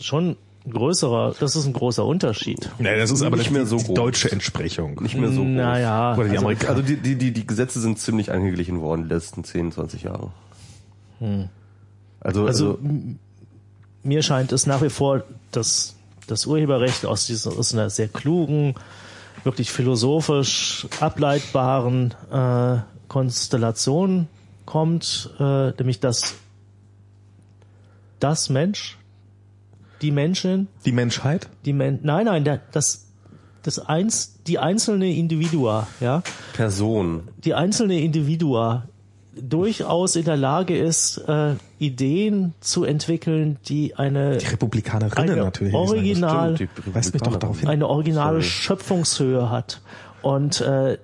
schon ein größerer, das ist ein großer Unterschied. Nee, das ist aber Nicht mehr so die groß. deutsche Entsprechung. nicht mehr so groß. Naja, Oder die Also, also die, die, die, die Gesetze sind ziemlich angeglichen worden die letzten 10, 20 Jahre. Also, Also also, m- mir scheint es nach wie vor, dass das Urheberrecht aus, dieser, aus einer sehr klugen, wirklich philosophisch ableitbaren äh, Konstellation kommt, äh, nämlich dass das Mensch, die Menschen, Die Menschheit? die Men nein, nein, der, das, das eins, die einzelne Individua, ja, Person. die einzelne Individua durchaus in der Lage ist, äh, Ideen zu entwickeln, die eine, Die Republikanerinnen eine natürlich. original, Stimmt, die Weist mich doch darauf hin. eine originale Sorry. Schöpfungshöhe hat. Und äh,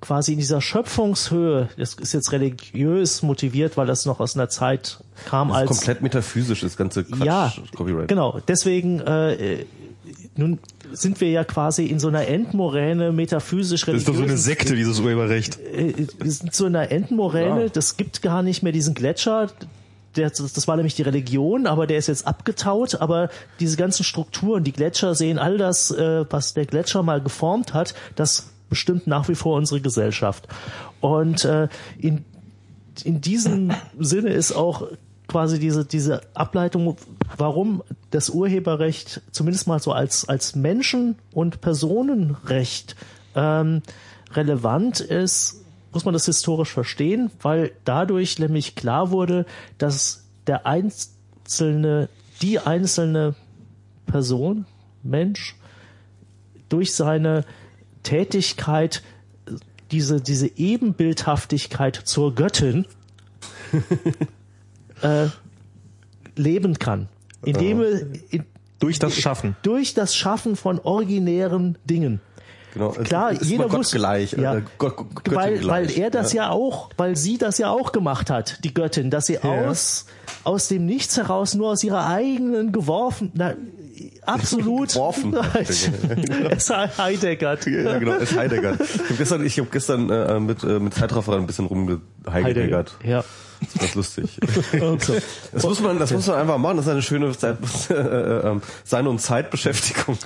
quasi in dieser Schöpfungshöhe, das ist jetzt religiös motiviert, weil das noch aus einer Zeit kam, Das ist als komplett metaphysisch, das ganze Quatsch, ja, Copyright. genau. Deswegen äh, nun sind wir ja quasi in so einer Endmoräne metaphysisch Das ist doch so eine Sekte, dieses Urheberrecht. äh, wir sind so in einer Endmoräne, Ja. das gibt gar nicht mehr diesen Gletscher. Der, das war nämlich die Religion, aber der ist jetzt abgetaut. Aber diese ganzen Strukturen, die Gletscher sehen, all das, äh, was der Gletscher mal geformt hat, das bestimmt nach wie vor unsere Gesellschaft. Und äh, in, in diesem Sinne ist auch quasi diese, diese Ableitung, warum das Urheberrecht zumindest mal so als, als Menschen- und Personenrecht ähm, relevant ist, muss man das historisch verstehen, weil dadurch nämlich klar wurde, dass der einzelne, die einzelne Person, Mensch, durch seine Tätigkeit diese, diese Ebenbildhaftigkeit zur Göttin äh, leben kann. Indem er in, Durch das Schaffen. durch das Schaffen von originären Dingen. Genau, Klar, ist jeder Gott wusste, gleich, ja, äh, Gott, Göttin weil, weil gleich, er das ja. auch, weil sie das ja auch gemacht hat, die Göttin, dass sie aus aus dem Nichts heraus nur aus ihrer eigenen geworfen, na, absolut Geworfen. es Heideggert. Ja, genau, es Heidegger. Ich habe gestern, ich hab gestern äh, mit, äh, mit Zeitraffer ein bisschen rumgeheidegert. Ja. Das ist lustig. So. Das muss man, das muss man einfach machen. Das ist eine schöne Zeit, äh, äh, Sein- und Zeitbeschäftigung.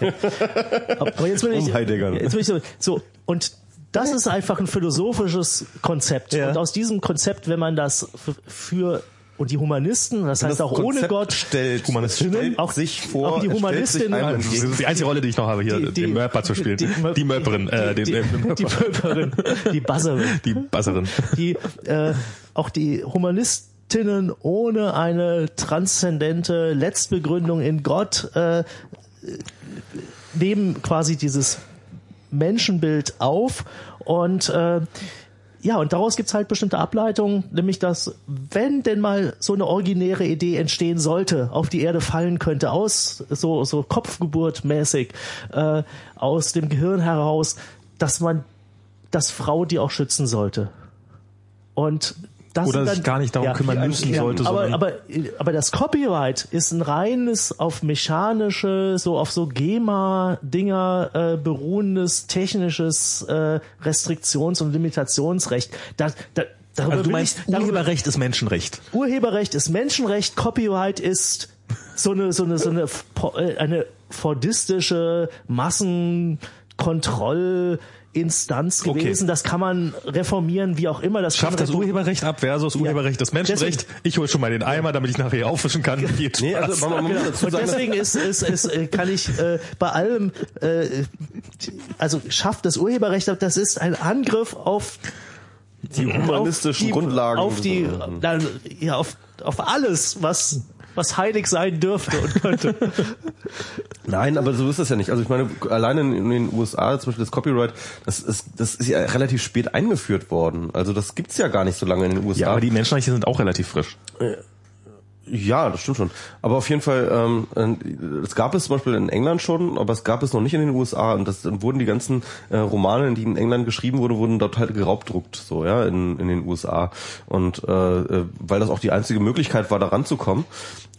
Aber jetzt will ich, Um Heidegger. jetzt will ich so, so und das ist einfach ein philosophisches Konzept. Ja. Und aus diesem Konzept, wenn man das für und die Humanisten, das heißt Das auch ohne Konzept Gott, stellt, Humanistinnen, stellt auch- sich vor, auch die Humanistinnen- Das ist die einzige Rolle, die ich noch habe, hier Die- die- den Mörper zu spielen. die- Mörperin, äh, den, die, den, die Pöperin, die Buzzerin, die Basserin. die äh, auch die Humanistinnen ohne eine transzendente Letztbegründung in Gott äh, nehmen quasi dieses Menschenbild auf und äh, ja, und daraus gibt's halt bestimmte Ableitungen, nämlich dass, wenn denn mal so eine originäre Idee entstehen sollte, auf die Erde fallen könnte, aus so, so Kopfgeburtmäßig, äh, aus dem Gehirn heraus, dass man das Frau die auch schützen sollte. Und das Oder sind sich gar nicht darum kümmern müssen sollte, Aber, aber, aber das Copyright ist ein reines auf mechanische, so auf so GEMA-Dinger äh, beruhendes technisches äh, Restriktions- und Limitationsrecht. Da, da, darüber Also du meinst, ich, darüber, Urheberrecht ist Menschenrecht. Urheberrecht ist Menschenrecht, Copyright ist so eine so eine so eine äh, eine fordistische Massenkontrollinstanz Okay. gewesen. Das kann man reformieren, wie auch immer. Das Schafft das Urheberrecht ab versus Urheberrecht das Menschenrecht. Ich hole schon mal den Eimer, damit ich nachher hier aufwischen kann. Viel Nee, also man, man muss dazu Und deswegen ist, ist, ist, äh, kann ich äh, bei allem, äh, also schafft das Urheberrecht ab, das ist ein Angriff auf die humanistischen auf die, Grundlagen. auf die, na, ja, auf, auf alles, was was heilig sein dürfte und könnte. Nein, aber so ist das ja nicht. Also ich meine, alleine in, in den USA zum Beispiel das Copyright, das ist, das ist ja relativ spät eingeführt worden. Also das gibt's ja gar nicht so lange in den USA. ja, aber die Menschenrechte sind auch relativ frisch. Ja, das stimmt schon. Aber auf jeden Fall, ähm, äh, es gab es zum Beispiel in England schon, aber es gab es noch nicht in den USA. Und das dann wurden die ganzen äh, Romane, die in England geschrieben wurden, wurden dort halt geraubdruckt, so ja, in, in den USA. Und äh, äh, weil das auch die einzige Möglichkeit war, da ranzukommen.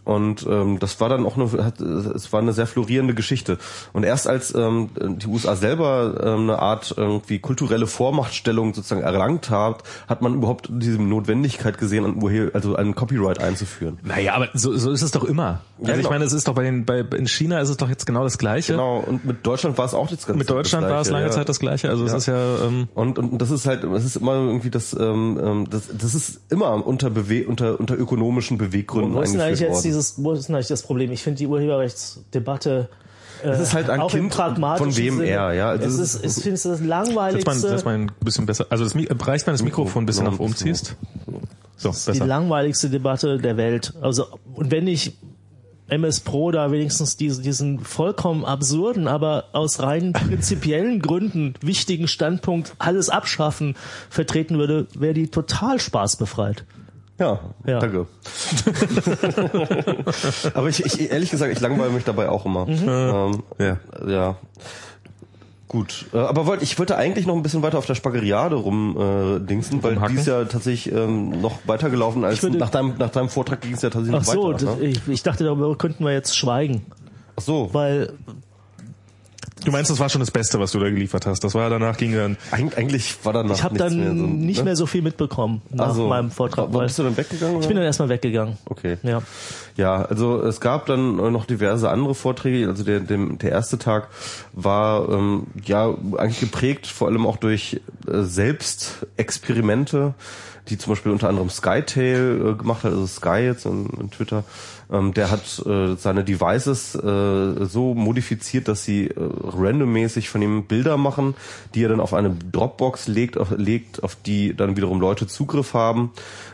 Und ähm, das war dann auch eine, hat, es war eine sehr florierende Geschichte. Und erst als ähm, die USA selber ähm, eine Art irgendwie kulturelle Vormachtstellung sozusagen erlangt hat, hat man überhaupt diese Notwendigkeit gesehen, an Urhe also einen Copyright einzuführen. Naja, aber so, so ist es doch immer. Also ich genau. meine, es ist doch bei den, bei, in China ist es doch jetzt genau das Gleiche. Genau, und mit Deutschland war es auch das ganze Mit Deutschland war es lange ja. Zeit das Gleiche. Also es Ja. ist ja, ähm, Und, und das ist halt, es ist immer irgendwie das, ähm, ähm, das, das ist immer unter Bewe unter, unter ökonomischen Beweggründen eingeführt jetzt worden. Dieses, wo ist denn eigentlich das Problem? Ich finde die Urheberrechtsdebatte Es ist halt ein auch Kind von wem Sinne. er, ja. Also es ist, ich finde es das setz mal, langweiligste, setz mal ein bisschen besser. Also das reicht, wenn das Mikrofon ein bisschen genau, nach oben ein bisschen ziehst. So, die besser. langweiligste Debatte der Welt. Also, und wenn ich MS Pro da wenigstens diesen, diesen vollkommen absurden, aber aus rein prinzipiellen Gründen wichtigen Standpunkt alles abschaffen vertreten würde, wäre die total spaßbefreit. Ja, Ja. danke. Aber ich, ich ehrlich gesagt, ich langweile mich dabei auch immer. Mhm. Ähm, Ja. ja. Gut, äh, aber wollte ich wollte eigentlich noch ein bisschen weiter auf der Spageriade rum äh, weil Rumhacken? die ist ja tatsächlich ähm, noch weitergelaufen als würde- nach deinem nach deinem Vortrag ging es ja tatsächlich Ach so, noch weiter. das, ne? ich, ich dachte, darüber könnten wir jetzt schweigen, Ach so, weil Du meinst, das war schon das Beste, was du da geliefert hast. Das war danach ging dann. Eig eigentlich war danach ich habe dann mehr so, nicht ne? mehr so viel mitbekommen nach Ach so. meinem Vortrag. Weil bist du denn weggegangen? ich bin dann erstmal weggegangen. Okay. Ja. Ja, also es gab dann noch diverse andere Vorträge. Also der, der, der erste Tag war ähm, ja eigentlich geprägt vor allem auch durch äh, Selbstexperimente, die zum Beispiel unter anderem Skytail äh, gemacht hat, also Sky jetzt in, in Twitter. Ähm, der hat äh, seine Devices äh, so modifiziert, dass sie äh, randommäßig von ihm Bilder machen, die er dann auf eine Dropbox legt, auf, legt, auf die dann wiederum Leute Zugriff haben.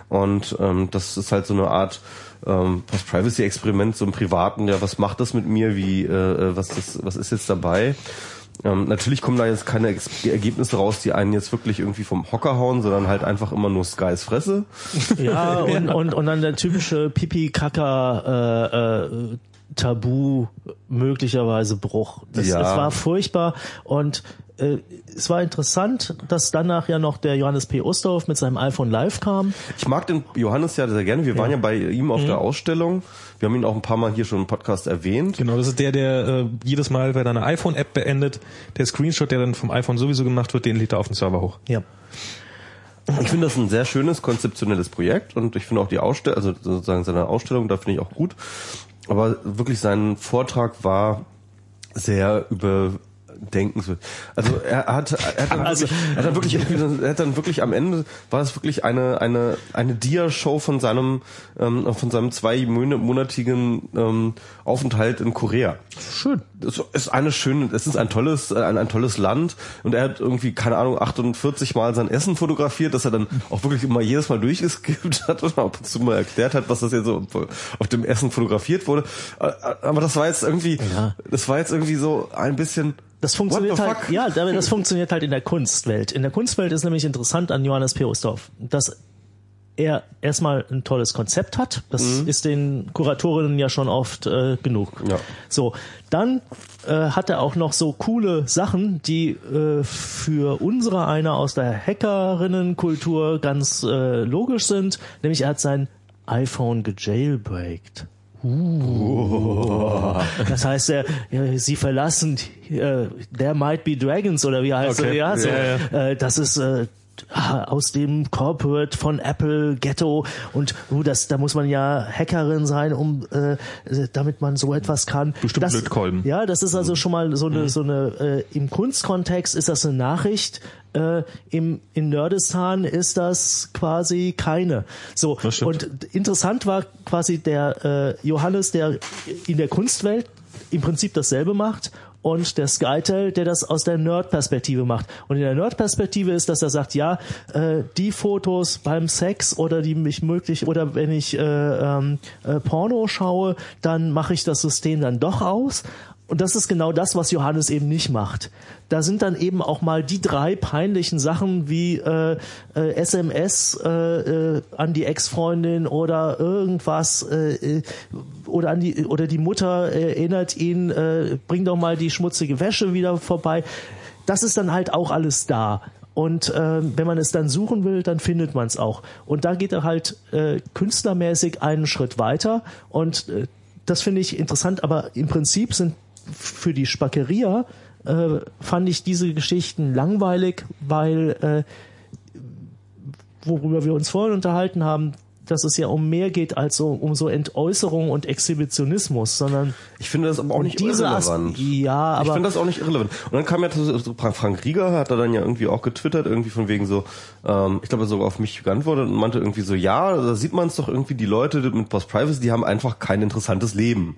Und ähm, das ist halt so eine Art ähm, Post-Privacy-Experiment, so im Privaten, ja, was macht das mit mir, wie, äh, äh was das, was ist jetzt dabei? Ähm, natürlich kommen da jetzt keine Ex Ergebnisse raus, die einen jetzt wirklich irgendwie vom Hocker hauen, sondern halt einfach immer nur Skys Fresse. Ja, und, und, und dann der typische Pipi-Kaka äh, äh, Tabu möglicherweise Bruch. Das, Ja. Es war furchtbar und es war interessant, dass danach ja noch der Johannes P. Osterhoff mit seinem iPhone Live kam. Ich mag den Johannes ja sehr gerne. Wir waren ja bei ihm auf der Ausstellung. Wir haben ihn auch ein paar Mal hier schon im Podcast erwähnt. Genau, das ist der, der äh, jedes Mal, wenn er eine iPhone-App beendet, der Screenshot, der dann vom iPhone sowieso gemacht wird, den lädt er auf den Server hoch. Ja. Ich finde das ein sehr schönes konzeptionelles Projekt und ich finde auch die Ausstellung, also sozusagen seine Ausstellung, da finde ich auch gut. Aber wirklich sein Vortrag war sehr überdenkenswert. Also er hat, er hat, dann Also- wirklich, er hat dann wirklich, er hat dann wirklich am Ende war es wirklich eine eine eine Dia-Show von seinem ähm, von seinem zweimonatigen ähm, Aufenthalt in Korea. Schön. Es ist eine schöne, es ist ein tolles, äh, ein, ein tolles Land und er hat irgendwie, keine Ahnung, 48 Mal sein Essen fotografiert, dass er dann auch wirklich immer jedes Mal durchgeskippt hat und ab und zu mal erklärt hat, was das jetzt so auf dem Essen fotografiert wurde. Äh, Aber das war jetzt irgendwie, Ja. das war jetzt irgendwie so ein bisschen, Das funktioniert halt, fuck? ja, das funktioniert halt in der Kunstwelt. In der Kunstwelt ist nämlich interessant an Johannes P. Osterhoff, dass er erstmal ein tolles Konzept hat. Das ist den Kuratorinnen ja schon oft äh, genug. Ja. So, dann äh, hat er auch noch so coole Sachen, die äh, für unsere eine aus der Hackerinnenkultur ganz äh, logisch sind. Nämlich er hat sein iPhone gejailbreakt. Das heißt, ja, sie verlassen, äh, there might be dragons oder wie heißt Okay. es? Ja, so, Ja, Äh, das ist äh, aus dem Corporate von Apple Ghetto und uh, das, da muss man ja Hackerin sein, um äh, damit man so etwas kann. Bestimmt das, Lötkolben. Ja, das ist also schon mal so eine, so eine äh, im Kunstkontext ist das eine Nachricht. Äh, im, in Nerdistan ist das quasi keine. So und interessant war quasi der äh, Johannes, der in der Kunstwelt im Prinzip dasselbe macht und der Skytel, der das aus der Nerd-Perspektive macht. Und in der Nerd-Perspektive ist, dass er sagt, ja, äh, die Fotos beim Sex oder die mich möglich oder wenn ich äh, ähm, äh, Porno schaue, dann mache ich das System dann doch aus. Und das ist genau das, was Johannes eben nicht macht. Da sind dann eben auch mal die drei peinlichen Sachen wie äh, äh, SMS äh, äh, an die Ex-Freundin oder irgendwas äh, äh, oder an die oder die Mutter äh, erinnert ihn, äh, bring doch mal die schmutzige Wäsche wieder vorbei. Das ist dann halt auch alles da. Und äh, wenn man es dann suchen will, dann findet man es auch. Und da geht er halt äh, künstlermäßig einen Schritt weiter. Und äh, das finde ich interessant, aber im Prinzip sind für die Spackeria äh, fand ich diese Geschichten langweilig, weil äh, worüber wir uns vorhin unterhalten haben, dass es ja um mehr geht als so, um so Entäußerung und Exhibitionismus, sondern ich finde das aber auch nicht irrelevant. As ja, ich aber finde das auch nicht irrelevant. Und dann kam ja so- Frank Rieger, hat er dann ja irgendwie auch getwittert, irgendwie von wegen so, ähm, ich glaube, er sogar auf mich geantwortet und meinte irgendwie so, ja, da sieht man es doch irgendwie, die Leute mit Post Privacy, die haben einfach kein interessantes Leben.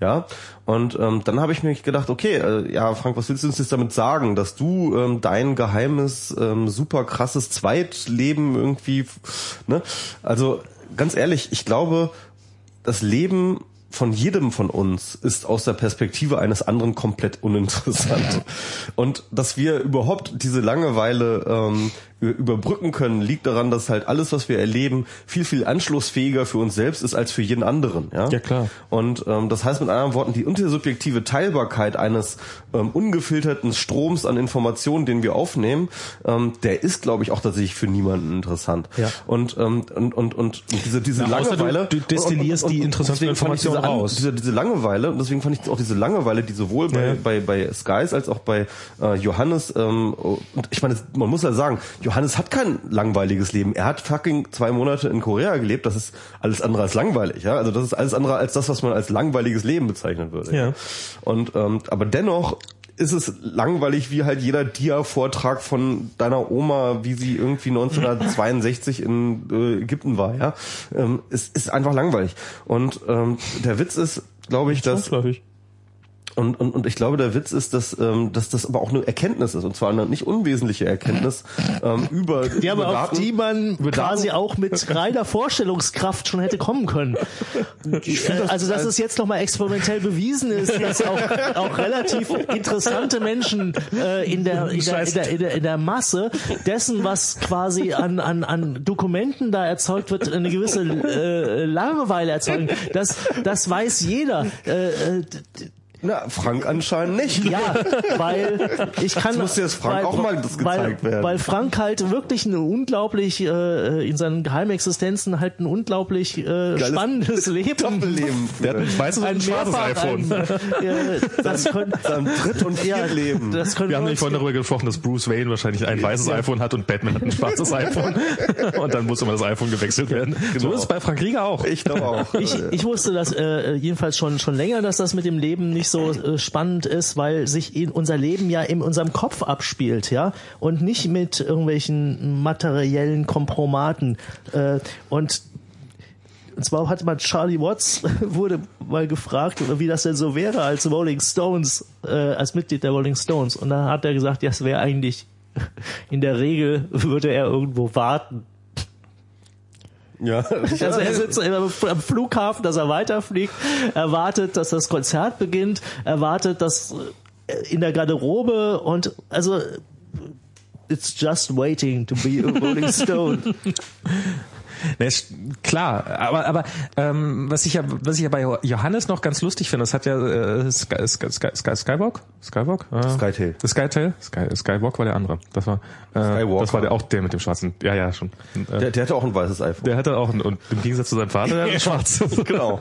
Ja. Und ähm, dann habe ich mir gedacht, okay, äh, ja, Frank, was willst du uns jetzt damit sagen, dass du ähm, dein geheimes, ähm, super krasses Zweitleben irgendwie, ne? Also ganz ehrlich, ich glaube, das Leben von jedem von uns ist aus der Perspektive eines anderen komplett uninteressant. Und dass wir überhaupt diese Langeweile ähm, überbrücken können, liegt daran, dass halt alles, was wir erleben, viel, viel anschlussfähiger für uns selbst ist als für jeden anderen. Ja, Ja, klar. Und ähm, das heißt mit anderen Worten, die intersubjektive Teilbarkeit eines ähm, ungefilterten Stroms an Informationen, den wir aufnehmen, ähm, der ist, glaube ich, auch tatsächlich für niemanden interessant. Ja. Und, ähm, und, und, und diese, diese Na, außer du- Langeweile. du destillierst die interessanten deswegen fand ich diese, Informationen An- raus. Diese, diese Langeweile, und deswegen fand ich auch diese Langeweile, die sowohl bei, Ja. bei, bei Skies als auch bei äh, Johannes, ähm, und ich meine, man muss ja sagen, Johannes hat kein langweiliges Leben. Er hat fucking zwei Monate in Korea gelebt, das ist alles andere als langweilig, ja. Also das ist alles andere als das, was man als langweiliges Leben bezeichnen würde. Ja. Und ähm, aber dennoch ist es langweilig wie halt jeder Dia-Vortrag von deiner Oma, wie sie irgendwie 1962 in äh, Ägypten war, ja. Ähm, es ist einfach langweilig. Und ähm, der Witz ist, glaube ich, dass Zwangsläufig. Und, und, und ich glaube, der Witz ist, dass, ähm, dass das aber auch eine Erkenntnis ist, und zwar eine nicht unwesentliche Erkenntnis ähm, über, Ja, über aber auf Daten. die man quasi auch mit reiner Vorstellungskraft schon hätte kommen können. Äh, also, dass es jetzt nochmal experimentell bewiesen ist, dass auch, auch relativ interessante Menschen äh, in, der, in, der, in, der, in, der, in der Masse dessen, was quasi an, an, an Dokumenten da erzeugt wird, eine gewisse äh, Langeweile erzeugen. Das, das weiß jeder. Äh, äh, Na, Frank anscheinend nicht. ja, weil ich kann. Jetzt muss jetzt Frank weil, auch mal das weil, gezeigt werden. Weil Frank halt wirklich ein unglaublich äh, in seinen Geheimexistenzen halt ein unglaublich äh, spannendes Leben. Doppelleben. Der hat ein weißes und ein schwarzes iPhone. ein, äh, das können, Sein Dritt- und ja, Viertleben. das können Wir haben uns, vorhin darüber gesprochen, dass Bruce Wayne wahrscheinlich ein weißes iPhone hat und Batman hat ein schwarzes iPhone. Und dann muss immer das iPhone gewechselt werden. So ist es bei Frank Rieger auch. Ich glaube auch. ich, ich wusste das äh, jedenfalls schon schon länger, dass das mit dem Leben nicht so äh, spannend ist, weil sich in unser Leben ja in unserem Kopf abspielt, ja, und nicht mit irgendwelchen materiellen Kompromaten. Äh, und und zwar hat man Charlie Watts wurde mal gefragt, wie das denn so wäre als Rolling Stones, äh, als Mitglied der Rolling Stones. Und dann hat er gesagt, ja, es wäre eigentlich in der Regel würde er irgendwo warten. Ja, Also er sitzt am Flughafen, dass er weiterfliegt, er wartet, dass das Konzert beginnt, er wartet, dass äh, in der Garderobe und also it's just waiting to be a Rolling Stone. Ne, ist klar, aber aber ähm, was ich ja was ich ja bei Johannes noch ganz lustig finde, das hat ja äh, Sky, Sky, Sky, Sky, Skywalk, Skywalk, äh, Skytail. Skytail, Sky, Skywalk war der andere. Das war äh, Skywalker. das war der auch der mit dem schwarzen. Ja ja schon. Äh, Der, der hatte auch ein weißes iPhone. der hatte auch ein, und im Gegensatz zu seinem Vater der hat ein schwarzes. genau.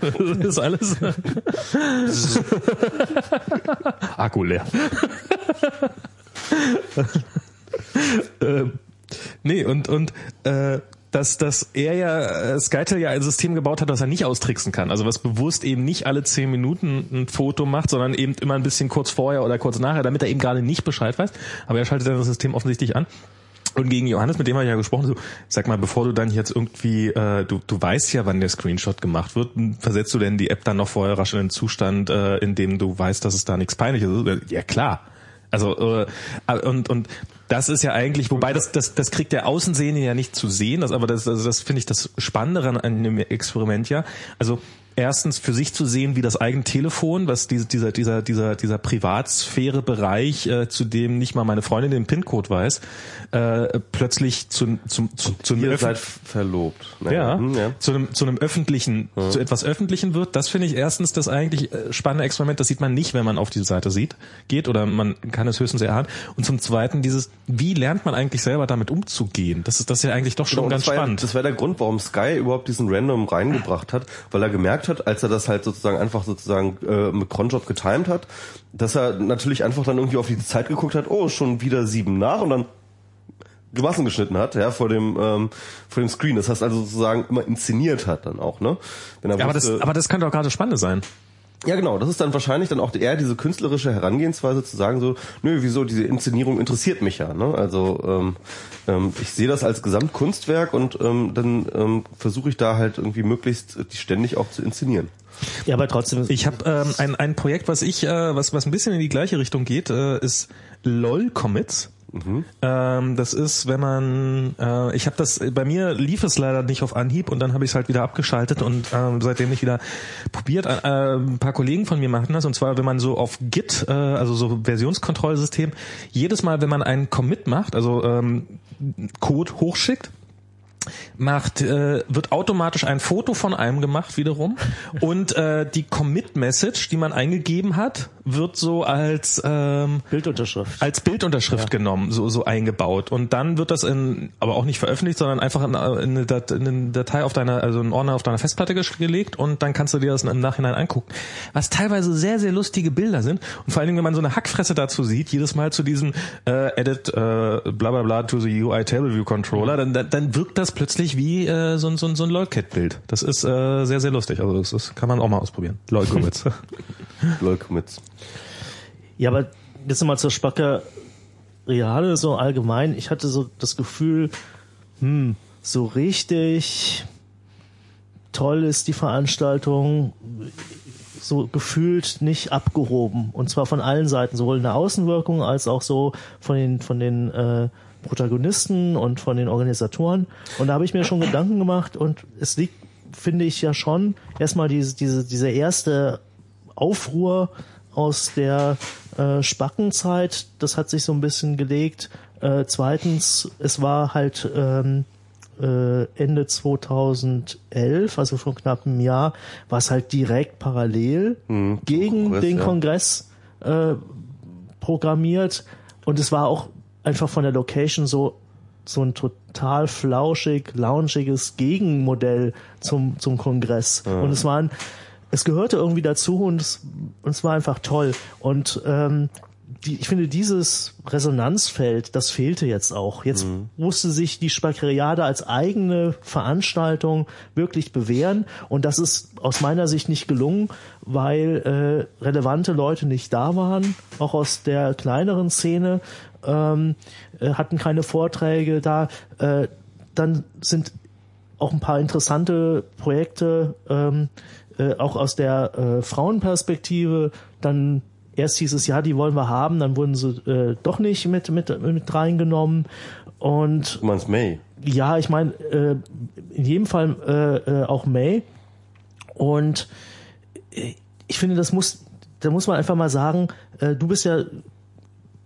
Das ist alles. Akku leer. ähm, nee, und, und äh, dass, dass er ja äh, Skytel ja ein System gebaut hat, das er nicht austricksen kann. Also was bewusst eben nicht alle zehn Minuten ein Foto macht, sondern eben immer ein bisschen kurz vorher oder kurz nachher, damit er eben gerade nicht Bescheid weiß. Aber er schaltet dann das System offensichtlich an. Und gegen Johannes, mit dem habe ich ja gesprochen, so, sag mal, bevor du dann jetzt irgendwie, äh, du, du weißt ja, wann der Screenshot gemacht wird, versetzt du denn die App dann noch vorher rasch in den Zustand, äh, in dem du weißt, dass es da nichts Peinliches ist? Ja, klar. Also, äh, und, und das ist ja eigentlich, wobei das, das, das kriegt der Außensehende ja nicht zu sehen, das, aber das, also das finde ich das Spannendere an dem Experiment ja. Also, erstens für sich zu sehen, wie das eigene Telefon, was diese, dieser, dieser, dieser, dieser Privatsphäre-Bereich, äh, zu dem nicht mal meine Freundin den PIN-Code weiß, äh, plötzlich zu, zu, zu, zu einem Ihr seid verlobt. ja, Hm, ja. zu einem zu einem öffentlichen, zu etwas öffentlichen wird. Das finde ich erstens das eigentlich äh, spannende Experiment. Das sieht man nicht, wenn man auf diese Seite sieht, geht oder man kann es höchstens erahnen. Und zum Zweiten dieses, wie lernt man eigentlich selber damit umzugehen? Das ist das ist ja eigentlich doch schon Genau, ganz das ja- spannend. Das war der Grund, warum Sky überhaupt diesen Random reingebracht hat, weil er gemerkt hat, als er das halt sozusagen einfach sozusagen äh, mit Cronjob getimed hat, dass er natürlich einfach dann irgendwie auf die Zeit geguckt hat, oh, schon wieder sieben nach und dann Massen geschnitten hat, ja, vor dem ähm, vor dem Screen. Das heißt also sozusagen immer inszeniert hat dann auch, ne? Wenn er ja, aber das, wusste- aber das kann doch gerade spannend sein. Ja, genau. Das ist dann wahrscheinlich dann auch eher diese künstlerische Herangehensweise zu sagen so, nö, wieso diese Inszenierung interessiert mich ja. Ne? Also ähm, ähm, ich sehe das als Gesamtkunstwerk und ähm, dann ähm, versuche ich da halt irgendwie möglichst die ständig auch zu inszenieren. Ja, aber trotzdem. Ich habe ähm, ein, ein Projekt, was ich, äh, was, was ein bisschen in die gleiche Richtung geht, äh, ist LOL-Commits. Ähm, das ist, wenn man, äh, ich habe das, bei mir lief es leider nicht auf Anhieb und dann habe ich es halt wieder abgeschaltet und ähm, seitdem nicht wieder probiert. Äh, ein paar Kollegen von mir machen das und zwar, wenn man so auf Git, äh, also so Versionskontrollsystem, jedes Mal, wenn man einen Commit macht, also ähm, Code hochschickt, macht äh, wird automatisch ein Foto von einem gemacht wiederum und äh, die Commit Message, die man eingegeben hat, wird so als ähm, Bildunterschrift. als Bildunterschrift genommen, so so eingebaut und dann wird das in aber auch nicht veröffentlicht, sondern einfach in, in, eine, Dat- in eine Datei auf deiner also einen Ordner auf deiner Festplatte gelegt und dann kannst du dir das im Nachhinein angucken. Was teilweise sehr sehr lustige Bilder sind und vor allen Dingen wenn man so eine Hackfresse dazu sieht, jedes Mal zu diesem äh, Edit äh, bla bla bla to the UI Table View Controller, dann dann, dann wirkt das plötzlich wie äh, so ein so ein so ein LOLCat Bild. Das ist äh, sehr sehr lustig. Also das ist, kann man auch mal ausprobieren. LOL Commits. Lol Commits. Ja, aber jetzt mal zur Spacke Reale so allgemein. Ich hatte so das Gefühl, hm, so richtig toll ist die Veranstaltung. so gefühlt nicht abgehoben. Und zwar von allen Seiten, sowohl in der Außenwirkung als auch so von den, von den äh, Protagonisten und von den Organisatoren. Und da habe ich mir schon Gedanken gemacht und es liegt, finde ich ja schon, erstmal diese, diese, diese erste Aufruhr aus der äh, Spackenzeit, das hat sich so ein bisschen gelegt. Äh, zweitens, es war halt ähm, äh, Ende 2011, also vor knapp einem Jahr, war es halt direkt parallel Mhm, gegen Kongress, den ja. Kongress äh, programmiert und es war auch einfach von der Location so so ein total flauschig, launchiges Gegenmodell zum zum Kongress. Und es waren es gehörte irgendwie dazu und es, und es war einfach toll. Und ähm, die, ich finde, dieses Resonanzfeld, das fehlte jetzt auch. Jetzt musste sich die Spackeriade als eigene Veranstaltung wirklich bewähren. Und das ist aus meiner Sicht nicht gelungen, weil äh, relevante Leute nicht da waren, auch aus der kleineren Szene, ähm, äh, hatten keine Vorträge da. Äh, dann sind auch ein paar interessante Projekte, ähm, äh, auch aus der äh, Frauenperspektive. Dann erst hieß es, ja, die wollen wir haben, dann wurden sie äh, doch nicht mit, mit, mit reingenommen. Und Du meinst May? ja, ich meine, äh, in jedem Fall äh, äh, auch May. Und äh, ich finde, das muss, da muss man einfach mal sagen, äh, du bist ja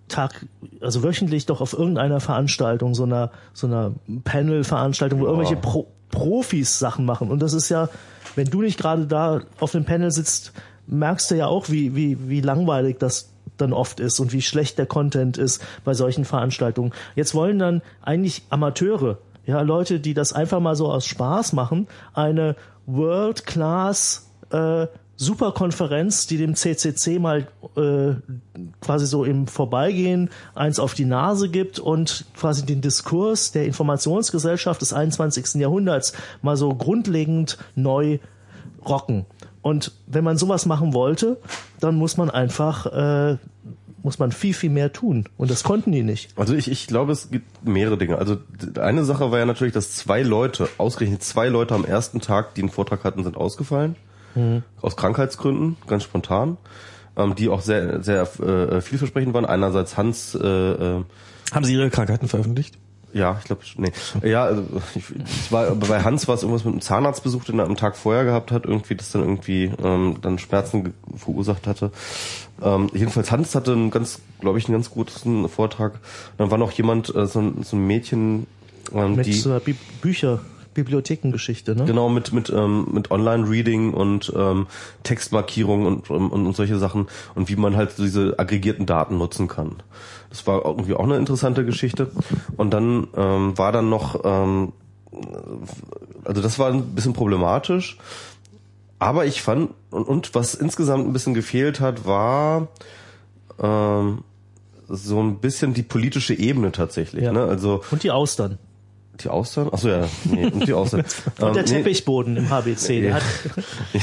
Tag, also wöchentlich doch auf irgendeiner Veranstaltung, so einer, so einer Panel-Veranstaltung, wo irgendwelche Pro Profis Sachen machen. Und das ist ja, wenn du nicht gerade da auf dem Panel sitzt, merkst du ja auch, wie, wie, wie langweilig das dann oft ist und wie schlecht der Content ist bei solchen Veranstaltungen. Jetzt wollen dann eigentlich Amateure, ja, Leute, die das einfach mal so aus Spaß machen, eine World-Class äh, Superkonferenz, die dem CCC mal äh, quasi so im Vorbeigehen eins auf die Nase gibt und quasi den Diskurs der Informationsgesellschaft des 21. Jahrhunderts mal so grundlegend neu rocken. Und wenn man sowas machen wollte, dann muss man einfach äh, muss man viel viel mehr tun und das konnten die nicht. Also ich, ich glaube, es gibt mehrere Dinge. Also eine Sache war ja natürlich, dass zwei Leute, ausgerechnet zwei Leute am ersten Tag, die einen Vortrag hatten, sind ausgefallen. Aus Krankheitsgründen, ganz spontan. Ähm, die auch sehr, sehr äh, vielversprechend waren. Einerseits Hans, äh, äh, Haben Sie Ihre Krankheiten veröffentlicht? ja, ich glaube, nee. Ja, also ich, es war, bei Hans war es irgendwas mit einem Zahnarztbesuch, den er am Tag vorher gehabt hat, irgendwie, das dann irgendwie ähm, dann Schmerzen verursacht hatte. Ähm, jedenfalls Hans hatte einen ganz, glaube ich, einen ganz guten Vortrag. Dann war noch jemand, äh, so, ein, so ein Mädchen, ähm, Mit die so Bücher Bibliothekengeschichte, ne? Genau, mit, mit, ähm, mit Online-Reading und ähm, Textmarkierung und, und, und solche Sachen und wie man halt so diese aggregierten Daten nutzen kann. Das war irgendwie auch eine interessante Geschichte. Und dann ähm, war dann noch, ähm, also das war ein bisschen problematisch, aber ich fand, und, und was insgesamt ein bisschen gefehlt hat, war ähm, so ein bisschen die politische Ebene tatsächlich. Ja. Ne? Also Und die Austern. Die Austern? Achso, ja, nee, und die Austern. Und der Ähm, nee, Teppichboden im HBC. Der Ja. hat, ja.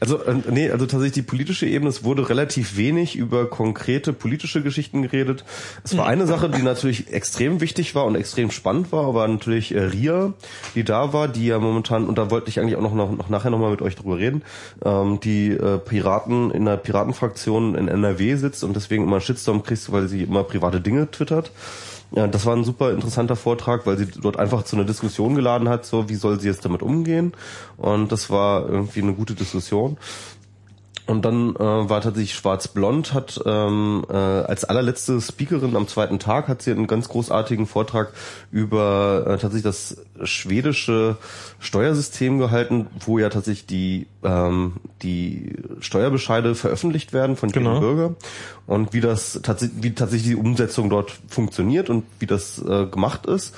Also, äh, nee, also tatsächlich die politische Ebene, es wurde relativ wenig über konkrete politische Geschichten geredet. Es war eine Sache, die natürlich extrem wichtig war und extrem spannend war, war natürlich äh, Ria, die da war, die ja momentan, und da wollte ich eigentlich auch noch, noch, noch nachher nochmal mit euch drüber reden, ähm, die äh, Piraten in der Piratenfraktion in NRW sitzt und deswegen immer einen Shitstorm kriegst, weil sie immer private Dinge twittert. Ja, das war ein super interessanter Vortrag, weil sie dort einfach zu einer Diskussion geladen hat, so wie soll sie jetzt damit umgehen. Und das war irgendwie eine gute Diskussion. Und dann äh, war tatsächlich Schwarz-Blond, hat ähm, äh, als allerletzte Speakerin am zweiten Tag hat sie einen ganz großartigen Vortrag über äh, tatsächlich das schwedische Steuersystem gehalten, wo ja tatsächlich die ähm, die Steuerbescheide veröffentlicht werden von jedem Genau. Bürger und wie das tatsächlich wie tatsächlich die Umsetzung dort funktioniert und wie das äh, gemacht ist,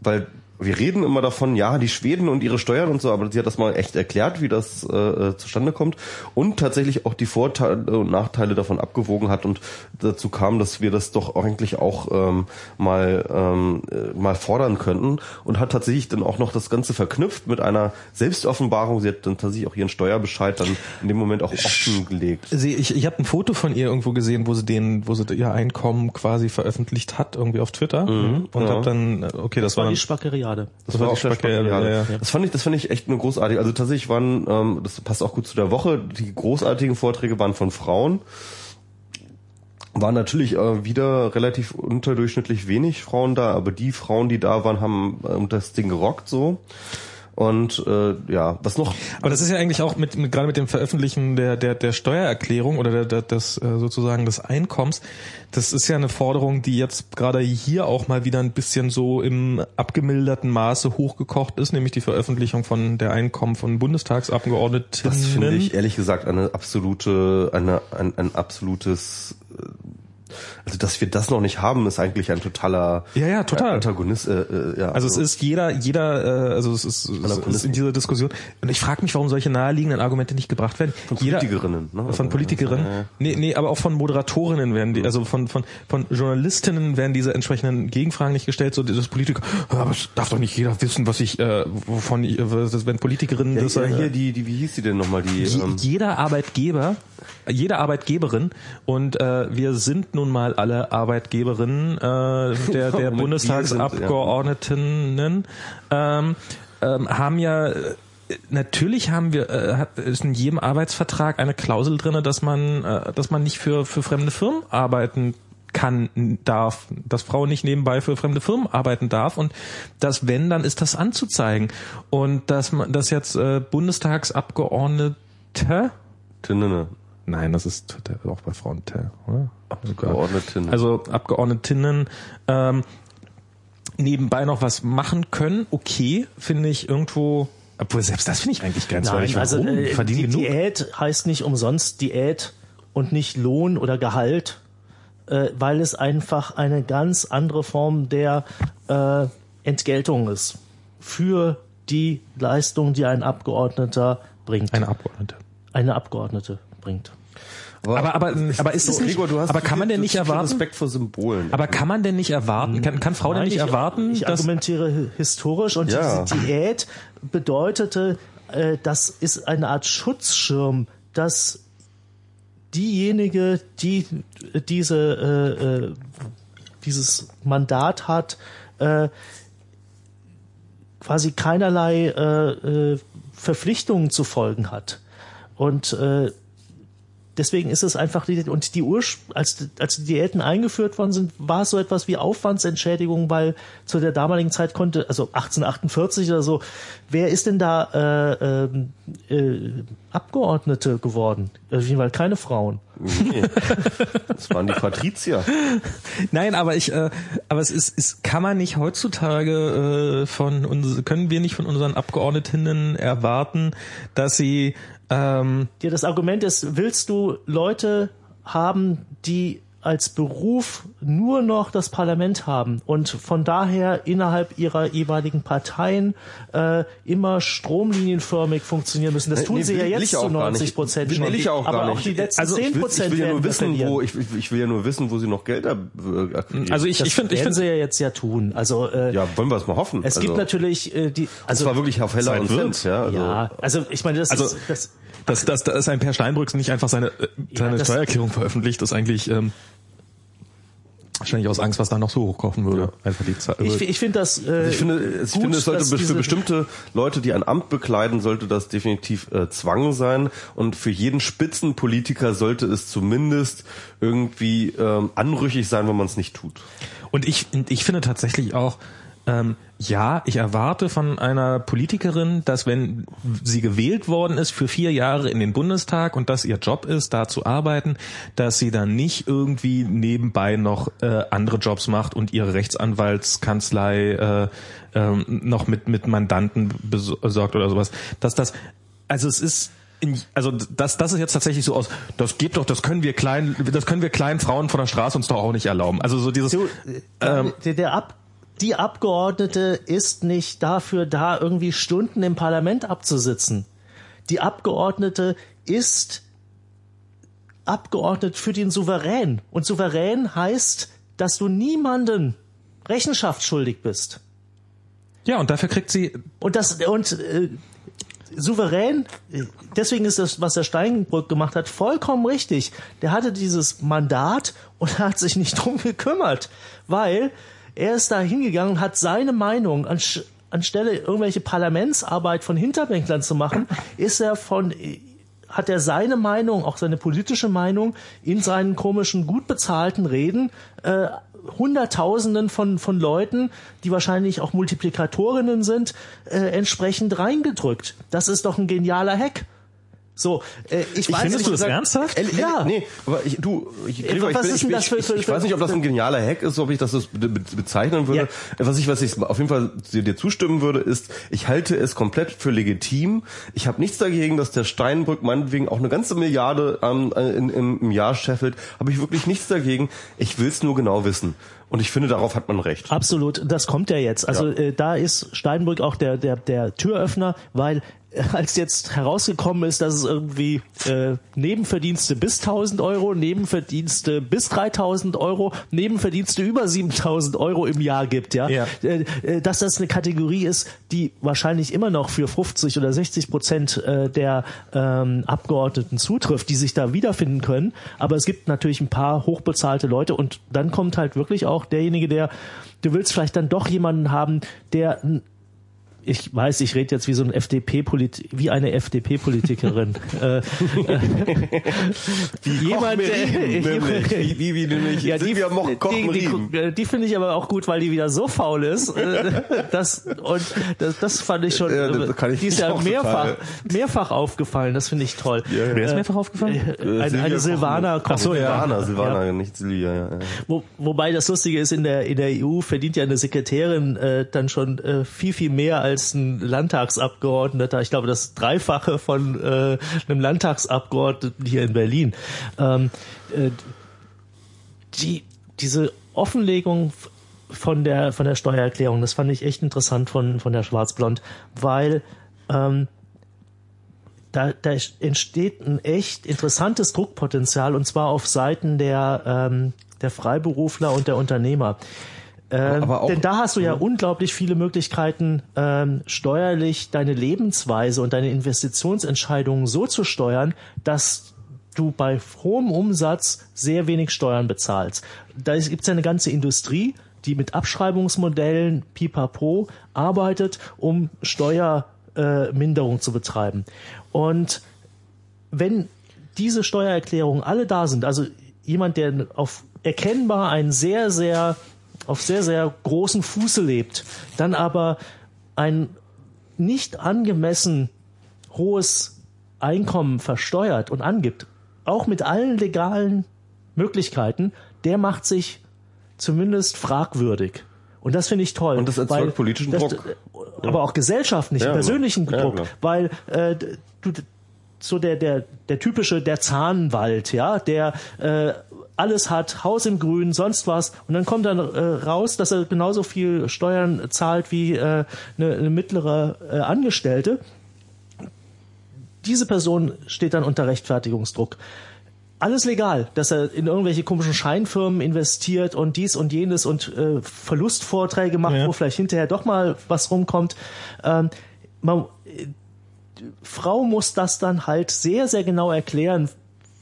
weil wir reden immer davon, ja, die Schweden und ihre Steuern und so, aber sie hat das mal echt erklärt, wie das äh, äh, zustande kommt und tatsächlich auch die Vorteile und Nachteile davon abgewogen hat und dazu kam, dass wir das doch eigentlich auch ähm, mal ähm, äh, mal fordern könnten und hat tatsächlich dann auch noch das Ganze verknüpft mit einer Selbstoffenbarung. Sie hat dann tatsächlich auch ihren Steuerbescheid dann in dem Moment auch offengelegt. Sie, ich ich habe ein Foto von ihr irgendwo gesehen, wo sie den, wo sie ihr Einkommen quasi veröffentlicht hat, irgendwie auf Twitter. und ja. hab dann, okay, das, war war dann, die Spackeriade. Spargel-Parade. Das war die Spargel, Spargel, ja, ja. Das fand ich, das fand ich echt eine großartige. Also tatsächlich waren, ähm, das passt auch gut zu der Woche. Die großartigen Vorträge waren von Frauen. Waren natürlich äh, wieder relativ unterdurchschnittlich wenig Frauen da, aber die Frauen, die da waren, haben ähm, das Ding gerockt so. Und äh, ja, was noch? Aber das ist ja eigentlich auch mit, mit gerade mit dem Veröffentlichen der der der Steuererklärung oder der, der, des äh, sozusagen des Einkommens, das ist ja eine Forderung, die jetzt gerade hier auch mal wieder ein bisschen so im abgemilderten Maße hochgekocht ist, nämlich die Veröffentlichung von der Einkommen von Bundestagsabgeordneten. Das finde ich ehrlich gesagt eine absolute, eine, ein, ein absolutes äh, also dass wir das noch nicht haben, ist eigentlich ein totaler Ja, ja, total. Antagonist. Äh, äh, ja, Also es ist jeder, jeder, äh, also es ist, ist in dieser Diskussion. Und ich frage mich, warum solche naheliegenden Argumente nicht gebracht werden. von Jeder- Politikerinnen. Ne? Von Politikerinnen? Nee, nee, aber auch von Moderatorinnen werden die, also von, von, von Journalistinnen werden diese entsprechenden Gegenfragen nicht gestellt, so das Politiker, "Ja, aber es darf doch nicht jeder wissen, was ich, äh, wovon ich, äh, das, wenn Politikerinnen Ja, das ja, hier die, die, wie hieß die denn nochmal? Die, Je- ähm, jeder Arbeitgeber, jede Arbeitgeberin. Und äh, wir sind nun mal alle Arbeitgeberinnen äh, der, der Bundestagsabgeordnetinnen ähm, ähm, haben ja äh, Natürlich haben wir äh, hat, ist in jedem Arbeitsvertrag eine Klausel drinne, dass man äh, dass man nicht für für fremde Firmen arbeiten kann darf, dass Frauen nicht nebenbei für fremde Firmen arbeiten darf. Und dass wenn dann ist das anzuzeigen. Und dass man dass jetzt äh, Bundestagsabgeordnete Tinnene. Nein, das ist auch bei Frauen, oder? Abgeordnetinnen. Also Abgeordnetinnen ähm, nebenbei noch was machen können, okay, finde ich irgendwo. Obwohl selbst das finde ich eigentlich grenzwertig. Nein, also Warum? äh, verdienen die genug. Diät heißt nicht umsonst Diät und nicht Lohn oder Gehalt, äh, weil es einfach eine ganz andere Form der äh, Entgeltung ist für die Leistung, die ein Abgeordneter bringt, Eine Abgeordnete. eine Abgeordnete bringt. Aber, aber, aber ist es nicht, Gregor, du hast aber kann man denn nicht erwarten, Respekt vor Symbolen. aber kann man denn nicht erwarten, kann, kann Frau denn Nein, nicht ich, erwarten, Ich dass, argumentiere hi- historisch und Ja. diese Diät bedeutete, äh, das ist eine Art Schutzschirm, dass diejenige, die diese äh, äh, dieses Mandat hat, äh, quasi keinerlei äh, äh, Verpflichtungen zu folgen hat. Und äh, deswegen ist es einfach die, und die Ursch als, als die Diäten eingeführt worden sind, war es so etwas wie Aufwandsentschädigung, weil zu der damaligen Zeit konnte, also 1848 oder so, wer ist denn da äh, ähm, äh, Abgeordnete geworden? Auf jeden Fall keine Frauen. Nee. Das waren die Patrizier. Nein, aber ich, äh, aber es ist, ist, kann man nicht heutzutage äh, von uns, können wir nicht von unseren Abgeordnetinnen erwarten, dass sie ähm, Ja, das Argument ist, willst du Leute haben, die als Beruf nur noch das Parlament haben und von daher innerhalb ihrer jeweiligen Parteien äh, immer stromlinienförmig funktionieren müssen. Das Nee, tun nee, sie ja jetzt ich zu auch gar 90 nicht. Prozent Will schon. ich auch aber gar auch nicht. die letzten Also ich 10 will, Prozent ich will ja nur wissen, verlieren. wo ich, ich will ja nur wissen, wo sie noch Gelder äh, akquirieren. also ich, das ich finde, ich finde, sie ja jetzt ja tun. Also äh, ja, wollen wir es mal hoffen. es also, gibt natürlich äh, die, Das also war wirklich auf Heller und. Cent, ja. Also, ja, also ich meine, das Also- ist das, dass, dass, dass ein Per Steinbrücks nicht einfach seine, äh, seine das- Steuererklärung veröffentlicht, ist eigentlich ähm, wahrscheinlich aus Angst, was da noch so hochkochen würde. Einfach die Zahl. ich, ich finde das äh, Ich finde, ich gut, finde, es sollte dass für bestimmte Leute, die ein Amt bekleiden, sollte das definitiv äh, Zwang sein. Und für jeden Spitzenpolitiker sollte es zumindest irgendwie ähm, anrüchig sein, wenn man es nicht tut. Und ich, ich finde tatsächlich auch, ähm, ja, ich erwarte von einer Politikerin, dass wenn sie gewählt worden ist für vier Jahre in den Bundestag und das ihr Job ist, da zu arbeiten, dass sie dann nicht irgendwie nebenbei noch äh, andere Jobs macht und ihre Rechtsanwaltskanzlei äh, ähm, noch mit mit Mandanten besorgt oder sowas. Dass das, also es ist in, also das, das ist jetzt tatsächlich so aus, das geht doch, das können wir kleinen, das können wir kleinen Frauen von der Straße uns doch auch nicht erlauben. Also so dieses, Du, äh, der, der Ab, die Abgeordnete ist nicht dafür da, irgendwie Stunden im Parlament abzusitzen. Die Abgeordnete ist Abgeordnet für den Souverän. Und Souverän heißt, dass du niemanden Rechenschaft schuldig bist. Ja, und dafür kriegt sie, Und das und äh, souverän, deswegen ist das, was der Steinbrück gemacht hat, vollkommen richtig. Der hatte dieses Mandat und hat sich nicht drum gekümmert, weil er ist da hingegangen hat seine Meinung ansch- anstelle irgendwelche Parlamentsarbeit von Hinterbänklern zu machen, ist er von hat er seine Meinung, auch seine politische Meinung in seinen komischen, gut bezahlten Reden äh, Hunderttausenden von, von Leuten, die wahrscheinlich auch Multiplikatorinnen sind, äh, entsprechend reingedrückt. Das ist doch ein genialer Hack. So, äh, ich, ich weiß Findest du das ernsthaft? Ehrlich, Ja. Nee, aber ich, du, ich, Äh, Gregor, ich, bin, ist ich, denn das für- ich, für- ich weiß nicht, ob das ein genialer Hack ist, ob ich das bezeichnen würde. Was ich, was ich auf jeden Fall dir, zustimmen würde, ist, ich halte es komplett für legitim. Ich habe nichts dagegen, dass der Steinbrück meinetwegen auch eine ganze Milliarde ähm, in, im, im Jahr scheffelt. Habe ich wirklich nichts dagegen. Ich will es nur genau wissen. Und ich finde, darauf hat man recht. Absolut, das kommt ja jetzt. Also Ja. Äh, da ist Steinbrück auch der, der, der Türöffner, weil äh, als jetzt herausgekommen ist, dass es irgendwie äh, Nebenverdienste bis 1000 Euro, Nebenverdienste bis 3000 Euro, Nebenverdienste über 7000 Euro im Jahr gibt, ja, Ja. Äh, äh, dass das eine Kategorie ist, die wahrscheinlich immer noch für 50 oder 60 Prozent äh, der ähm, Abgeordneten zutrifft, die sich da wiederfinden können. Aber es gibt natürlich ein paar hochbezahlte Leute und dann kommt halt wirklich auch derjenige, der, du willst vielleicht dann doch jemanden haben, der ich weiß, ich rede jetzt wie so ein FDP-Polit, wie eine FDP-Politikerin. äh, äh, jemand, nämlich. Wie- wie- wie nämlich Silvia Moch die, Koch-Merin. die, die finde ich aber auch gut, weil die wieder so faul ist. äh, Das, und das, das fand ich schon, Ja, das kann ich die ist ja mehrfach, total. mehrfach aufgefallen. Das finde ich toll. Ja. Wer ist mehrfach aufgefallen? Äh, eine, Silvia eine Koch- Silvana Ach so, ja. Silvana, Silvana, nicht Silvia. Ja, ja. Wo, wobei das Lustige ist, in der, in der EU verdient ja eine Sekretärin äh, dann schon äh, viel, viel mehr als ein Landtagsabgeordneter. Ich glaube, das Dreifache von äh, einem Landtagsabgeordneten hier in Berlin. Ähm, äh, die, diese Offenlegung von der, von der Steuererklärung, das fand ich echt interessant von, von der Schwarzblond, weil ähm, da, da entsteht ein echt interessantes Druckpotenzial und zwar auf Seiten der, ähm, der Freiberufler und der Unternehmer. Ähm, Aber auch- denn da hast du ja unglaublich viele Möglichkeiten, ähm, steuerlich deine Lebensweise und deine Investitionsentscheidungen so zu steuern, dass du bei hohem Umsatz sehr wenig Steuern bezahlst. Da gibt es ja eine ganze Industrie, die mit Abschreibungsmodellen pipapo arbeitet, um Steuerminderung zu betreiben. Und wenn diese Steuererklärungen alle da sind, also jemand, der auf erkennbar einen sehr, sehr, auf sehr, sehr großen Fuße lebt, dann aber ein nicht angemessen hohes Einkommen versteuert und angibt, auch mit allen legalen Möglichkeiten, der macht sich zumindest fragwürdig. Und das finde ich toll. Und das erzeugt politischen das, Druck. Aber auch gesellschaftlichen, Ja, persönlichen. Ja, Druck. weil äh, du, so der, der, der typische, der Zahnwald, ja, der äh, alles hat, Haus im Grün, sonst was. Und dann kommt dann äh, raus, dass er genauso viel Steuern zahlt wie äh, eine, eine mittlere äh, Angestellte. Diese Person steht dann unter Rechtfertigungsdruck. Alles legal, dass er in irgendwelche komischen Scheinfirmen investiert und dies und jenes und äh, Verlustvorträge macht, Ja. wo vielleicht hinterher doch mal was rumkommt. Ähm, man, Frau muss das dann halt sehr, sehr genau erklären,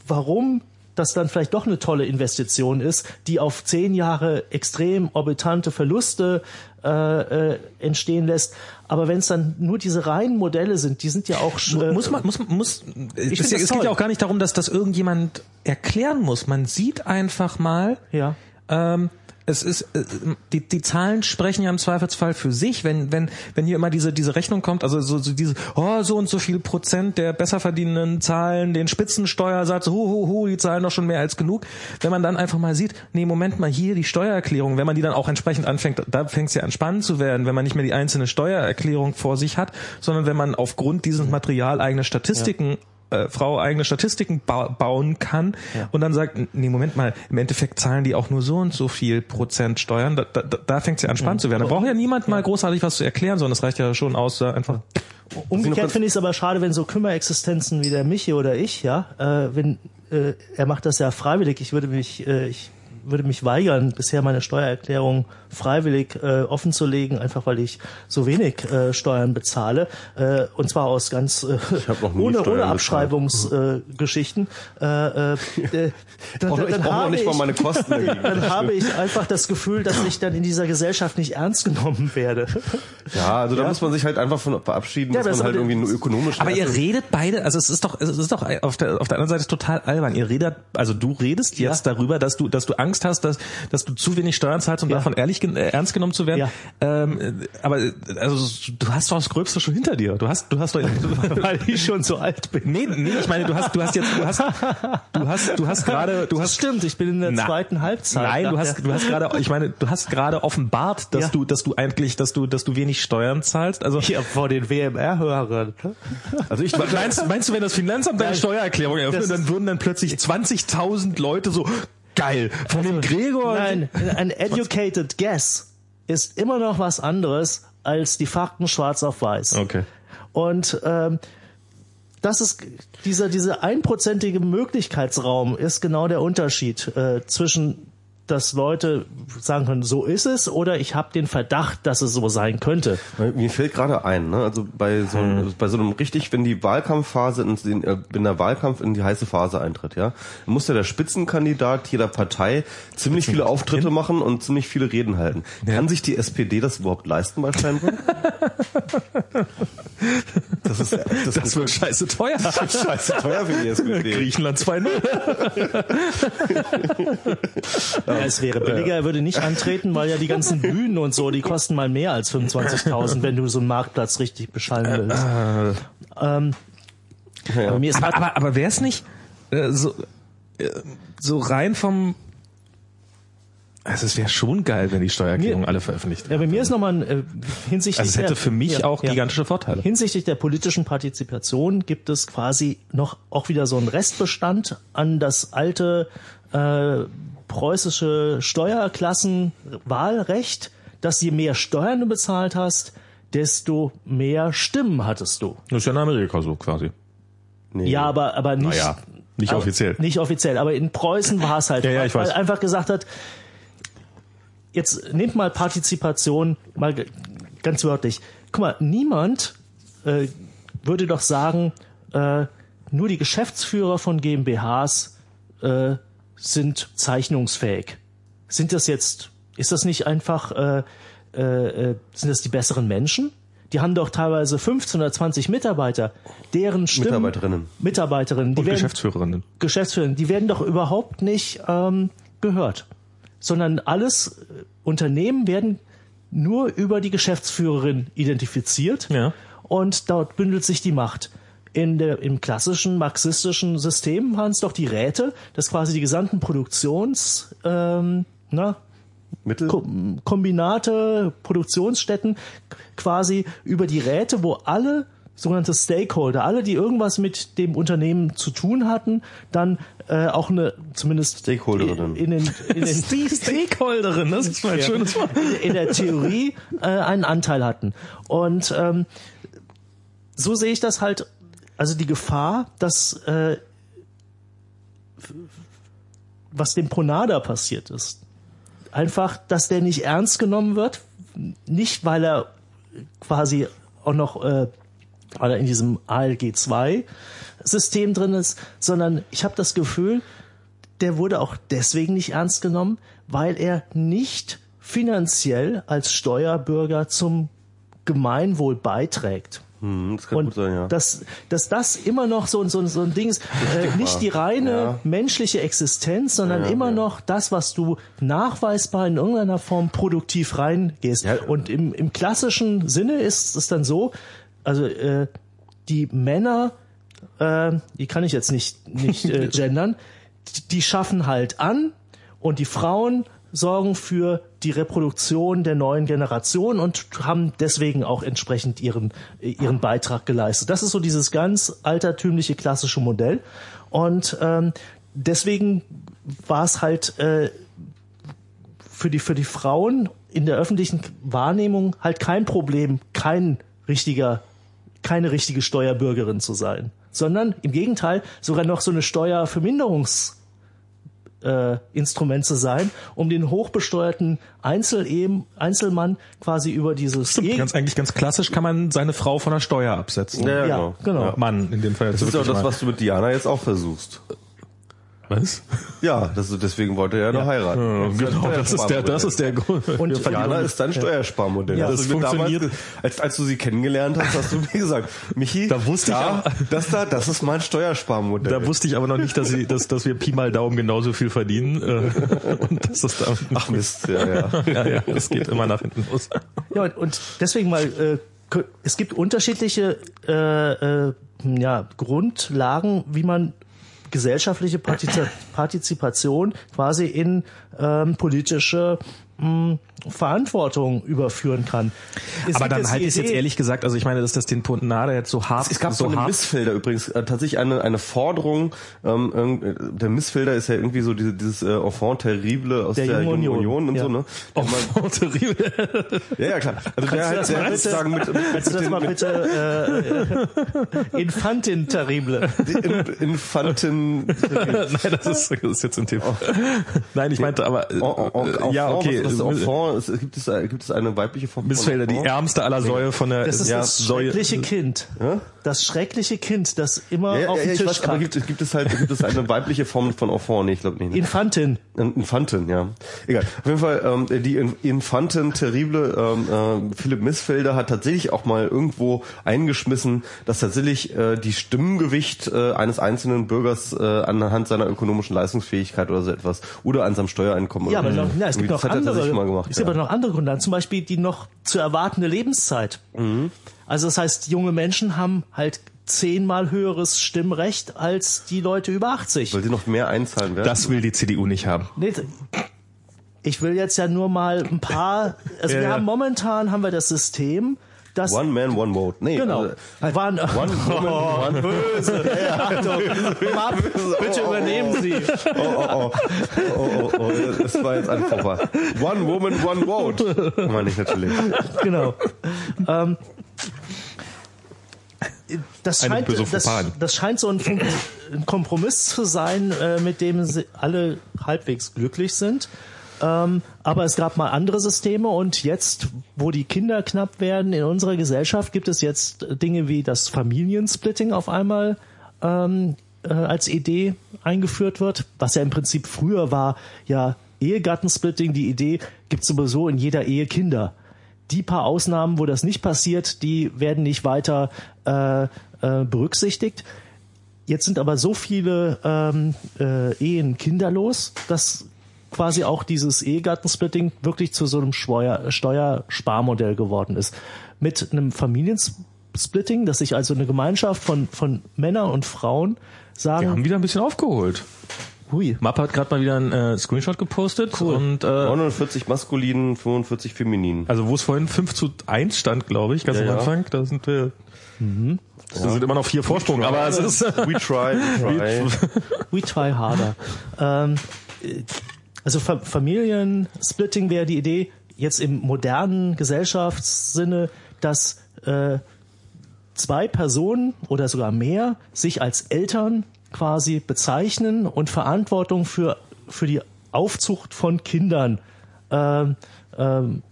warum das dann vielleicht doch eine tolle Investition ist, die auf zehn Jahre extrem orbitante Verluste äh, äh, entstehen lässt. Aber wenn es dann nur diese reinen Modelle sind, die sind ja auch äh, muss man, muss, muss, es, ja, das es geht ja auch gar nicht darum, dass das irgendjemand erklären muss. Man sieht einfach mal, ja. ähm, es ist, äh, die, die Zahlen sprechen ja im Zweifelsfall für sich, wenn, wenn, wenn hier immer diese, diese Rechnung kommt, also so, so diese, oh, so und so viel Prozent der Besserverdienenden zahlen den Spitzensteuersatz, hu, hu, hu, die zahlen doch schon mehr als genug. Wenn man dann einfach mal sieht, nee, Moment mal, hier die Steuererklärung, wenn man die dann auch entsprechend anfängt, da fängt es ja an spannend zu werden, wenn man nicht mehr die einzelne Steuererklärung vor sich hat, sondern wenn man aufgrund dieses Material eigene Statistiken äh, Frau eigene Statistiken ba bauen kann und dann sagt, nee, Moment mal, im Endeffekt zahlen die auch nur so und so viel Prozent Steuern, da, da, da fängt es ja an spannend zu werden. Da braucht ja niemand mal großartig was zu erklären, sondern es reicht ja schon aus, einfach Umgekehrt finde ich es aber schade, wenn so Kümmerexistenzen wie der Michi oder ich, ja, äh, wenn äh, er macht das ja freiwillig. Ich würde mich, äh, ich würde mich weigern, bisher meine Steuererklärung freiwillig äh, offen zu legen, einfach weil ich so wenig äh, Steuern bezahle. Äh, und zwar aus ganz äh, ohne, ohne. Abschreibungsgeschichten. Äh, äh, äh, dann, Auch noch- ich dann brauche noch habe nicht mal ich- meine Kosten dann habe ich einfach das Gefühl, dass ich dann in dieser Gesellschaft nicht ernst genommen werde. Ja, also da muss man sich halt einfach von verabschieden, Ja, dass das man halt aber- irgendwie nur ökonomisch Aber ihr redet beide, also es ist doch, es ist doch auf der, auf der anderen Seite total albern. Ihr redet, also du redest Ja. jetzt darüber, dass du, dass du Angst hast, dass, dass du zu wenig Steuern zahlst, um Ja. davon ehrlich äh, ernst genommen zu werden. Ja. Ähm, äh, aber äh, also du hast doch das Gröbste schon hinter dir. Du hast, du hast doch, weil ich schon so alt bin. nee, nee, ich meine, du hast, du hast jetzt, du hast, du hast, du hast gerade, du Das hast stimmt, ich bin in der Na- zweiten Halbzeit. Nein, du hast, du hast gerade, ich meine, du hast gerade offenbart, dass Ja. du, dass du eigentlich, dass du, dass du wenig Steuern zahlst. Also ja, vor den WMR-Hörern. Also ich meinst, meinst du, wenn das Finanzamt deine. Steuererklärung eröffnet, Das- dann würden dann plötzlich 20.000 Leute so geil von dem Gregor? Nein, ein educated guess ist immer noch was anderes als die Fakten schwarz auf weiß. Okay. Und ähm, das ist dieser diese einprozentige Möglichkeitsraum ist genau der Unterschied äh, zwischen dass Leute sagen können, so ist es, oder ich habe den Verdacht, dass es so sein könnte. Mir fällt gerade ein, ne? also bei so, einem, bei so einem richtig, wenn die Wahlkampfphase, in, den, äh, wenn der Wahlkampf in die heiße Phase eintritt, ja, muss ja der Spitzenkandidat jeder Partei ziemlich viele Auftritte machen und ziemlich viele Reden halten. Kann sich die SPD das überhaupt leisten bei Steinbrück? das ist das, Das wird scheiße teuer. scheiße teuer für die SPD. Griechenland 2-0. Ja, es wäre billiger, er würde nicht antreten, weil ja die ganzen Bühnen und so, die kosten mal mehr als 25.000, wenn du so einen Marktplatz richtig beschallen willst. Ähm, aber mir ist Aber, aber, aber wäre es nicht äh, so, äh, so rein vom also es wäre schon geil, wenn die Steuererklärungen Mir- alle veröffentlicht ja, werden. bei mir ist nochmal ein, äh, hinsichtlich Also es hätte der- für mich ja, auch ja. gigantische Vorteile. Hinsichtlich der politischen Partizipation gibt es quasi noch auch wieder so einen Restbestand an das alte äh, preußische Steuerklassenwahlrecht, dass je mehr Steuern du bezahlt hast, desto mehr Stimmen hattest du. Das ist ja in Amerika so quasi. Nee. Ja, aber aber nicht Naja, nicht aber- offiziell. Nicht offiziell, aber in Preußen war es halt, Ja, ja, ich weil weiß. einfach gesagt hat, jetzt nehmt mal Partizipation mal ganz wörtlich. Guck mal, niemand äh, würde doch sagen, äh, nur die Geschäftsführer von GmbHs äh, sind zeichnungsfähig. Sind das jetzt, ist das nicht einfach, äh, äh, äh, sind das die besseren Menschen? Die haben doch teilweise 15 oder 20 Mitarbeiter, deren Stimmen, Mitarbeiterinnen. Mitarbeiterinnen, die Und werden, Geschäftsführerinnen. Geschäftsführer, die werden doch überhaupt nicht ähm, gehört, sondern alles äh, Unternehmen werden nur über die Geschäftsführerin identifiziert Ja. und dort bündelt sich die Macht. In der, Im klassischen marxistischen System waren es doch die Räte, dass quasi die gesamten Produktions, ähm, na, Mittel? Ko Kombinate, Produktionsstätten quasi über die Räte, wo alle sogenannte Stakeholder, alle, die irgendwas mit dem Unternehmen zu tun hatten, dann äh, auch eine zumindest Stakeholderinnen. in den, in den Die Stakeholderin, das ist mal ein ja, schönes Wort. in der Theorie äh, einen Anteil hatten. Und ähm, so sehe ich das halt, also die Gefahr, dass äh, was dem Ponada passiert ist, einfach, dass der nicht ernst genommen wird, nicht weil er quasi auch noch äh, weil er in diesem ALG 2 System drin ist, sondern ich habe das Gefühl, der wurde auch deswegen nicht ernst genommen, weil er nicht finanziell als Steuerbürger zum Gemeinwohl beiträgt. Hm, das kann Und gut sein, ja. dass, dass das immer noch so, so, so ein Ding ist, äh, nicht die reine Ja. menschliche Existenz, sondern Ja, immer ja. noch das, was du nachweisbar in irgendeiner Form produktiv reingehst. Ja. Und im, im klassischen Sinne ist es dann so, also äh, die Männer, äh, die kann ich jetzt nicht, nicht äh, gendern, die, schaffen halt an und die Frauen sorgen für die Reproduktion der neuen Generation und haben deswegen auch entsprechend ihren, ihren Beitrag geleistet. Das ist so dieses ganz altertümliche klassische Modell. Und ähm, deswegen war es halt äh, für die, für die Frauen in der öffentlichen Wahrnehmung halt kein Problem, kein richtiger, keine richtige Steuerbürgerin zu sein, sondern im Gegenteil sogar noch so eine Steuerverminderungs äh, Instrument zu sein, um den hochbesteuerten Einzel Einzelmann quasi über dieses Stimmt, ganz, eigentlich ganz klassisch kann man seine Frau von der Steuer absetzen. Ja, ja, genau. genau. Ja, Mann, in dem Fall. Das ist ja das, was du mit Diana jetzt auch versuchst. Was? Ja, das, deswegen wollte er ja noch heiraten. genau, das ist der, das ist der Grund. Und Diana ist dein Steuersparmodell. Ja, das funktioniert. Damals, als, als du sie kennengelernt hast, hast du mir gesagt, Michi, Da wusste ich da, aber- das da, das ist mein Steuersparmodell. Da wusste ich aber noch nicht, dass, sie, dass, dass wir Pi mal Daumen genauso viel verdienen. Äh, und dass das da, Ach Mist, ja, ja. ja, ja, das geht immer nach hinten los. Ja, und, und deswegen mal, äh, es gibt unterschiedliche äh, äh, ja, Grundlagen, wie man gesellschaftliche Partizi- Partizipation quasi in ähm, politische mh, Verantwortung überführen kann. Es Aber dann halte die ich jetzt ehrlich gesagt, also ich meine, dass das den Puntenade jetzt so hart, Es gab so hart Missfelder übrigens äh, tatsächlich eine eine Forderung. Ähm, äh, der Missfelder ist ja irgendwie so diese, dieses äh, Enfant terrible aus Der der, Jungen Union, Union und ja. so ne. Oh, terrible. Ja, ja klar. Also der du halt das der mal halt bitte- sozusagen mit, mit, Kannst du das den- mal mit bitte äh, Infantin terrible. In- Infanten Nein, das ist, das ist jetzt ein Thema. Nein, ich meinte aber, äh, ja, Enfant, okay. Ist Enfant? Es- Gibt es, gibt es eine weibliche Form von Missfelder, die Enfant? ärmste aller Säue von der Das ist ja, das Säue. schreckliche Kind. Das schreckliche Kind, das immer Ja, auf ja, den ja, Tisch weiß, aber gibt, gibt es halt gibt es eine weibliche Form von Enfant? Nee, ich glaube nicht. Ne? Infantin. Infantin, ja. Egal. Auf jeden Fall, ähm, die In- Infantin terrible ähm, äh, Philipp Missfelder hat tatsächlich auch mal irgendwo eingeschmissen, dass tatsächlich äh, die Stimmgewicht äh, eines einzelnen Bürgers äh, anhand seiner ökonomischen Leistungsfähigkeit oder so etwas oder an seinem Steuereinkommen Ja, oder aber so. noch, ja, es gibt noch das andere, tatsächlich mal gemacht. es gibt ja. aber noch andere Gründe, zum Beispiel die noch zu erwartende Lebenszeit. Mhm. Also das heißt, junge Menschen haben halt zehnmal höheres Stimmrecht als die Leute über 80. Weil sie noch mehr einzahlen werden. Das will die CDU nicht haben. Nee, ich will jetzt ja nur mal ein paar, also Ja, wir ja. haben momentan haben wir das System, dass One man, one vote. Nee, genau, also, waren, one woman, one böse, ja, Achtung, Map, bitte übernehmen Sie. Oh, oh, oh. Oh, oh, oh. Das war jetzt ein Fauxpas. One woman, one vote. Meine ich natürlich. genau. ähm, das scheint, das, das scheint so ein, ein Kompromiss zu sein, äh, mit dem sie alle halbwegs glücklich sind. Ähm, aber es gab mal andere Systeme und jetzt, wo die Kinder knapp werden in unserer Gesellschaft, gibt es jetzt Dinge wie das Familiensplitting auf einmal ähm, äh, als Idee eingeführt wird, was ja im Prinzip früher war, ja Ehegattensplitting, die Idee gibt sowieso in jeder Ehe Kinder. Die paar Ausnahmen, wo das nicht passiert, die werden nicht weiter äh, äh, berücksichtigt. Jetzt sind aber so viele ähm, äh, Ehen kinderlos, dass quasi auch dieses Ehegattensplitting wirklich zu so einem Steuer Steuersparmodell geworden ist. Mit einem Familiensplitting, dass sich also eine Gemeinschaft von, von Männern und Frauen Wir sagen, haben wieder ein bisschen aufgeholt. hui, Mapp hat gerade mal wieder einen äh, Screenshot gepostet und äh, 49 maskulin, 45 feminin. also wo es vorhin 5 zu 1 stand, glaube ich, ganz Ja, am ja. Anfang, da sind wir das sind immer noch vier Vorsprung, aber es ist We try, we try. we try harder. ähm, äh, also Fa Familiensplitting wäre die Idee, jetzt im modernen Gesellschaftssinne, dass äh, zwei Personen oder sogar mehr sich als Eltern quasi bezeichnen und Verantwortung für, für die Aufzucht von Kindern ähm, ähm,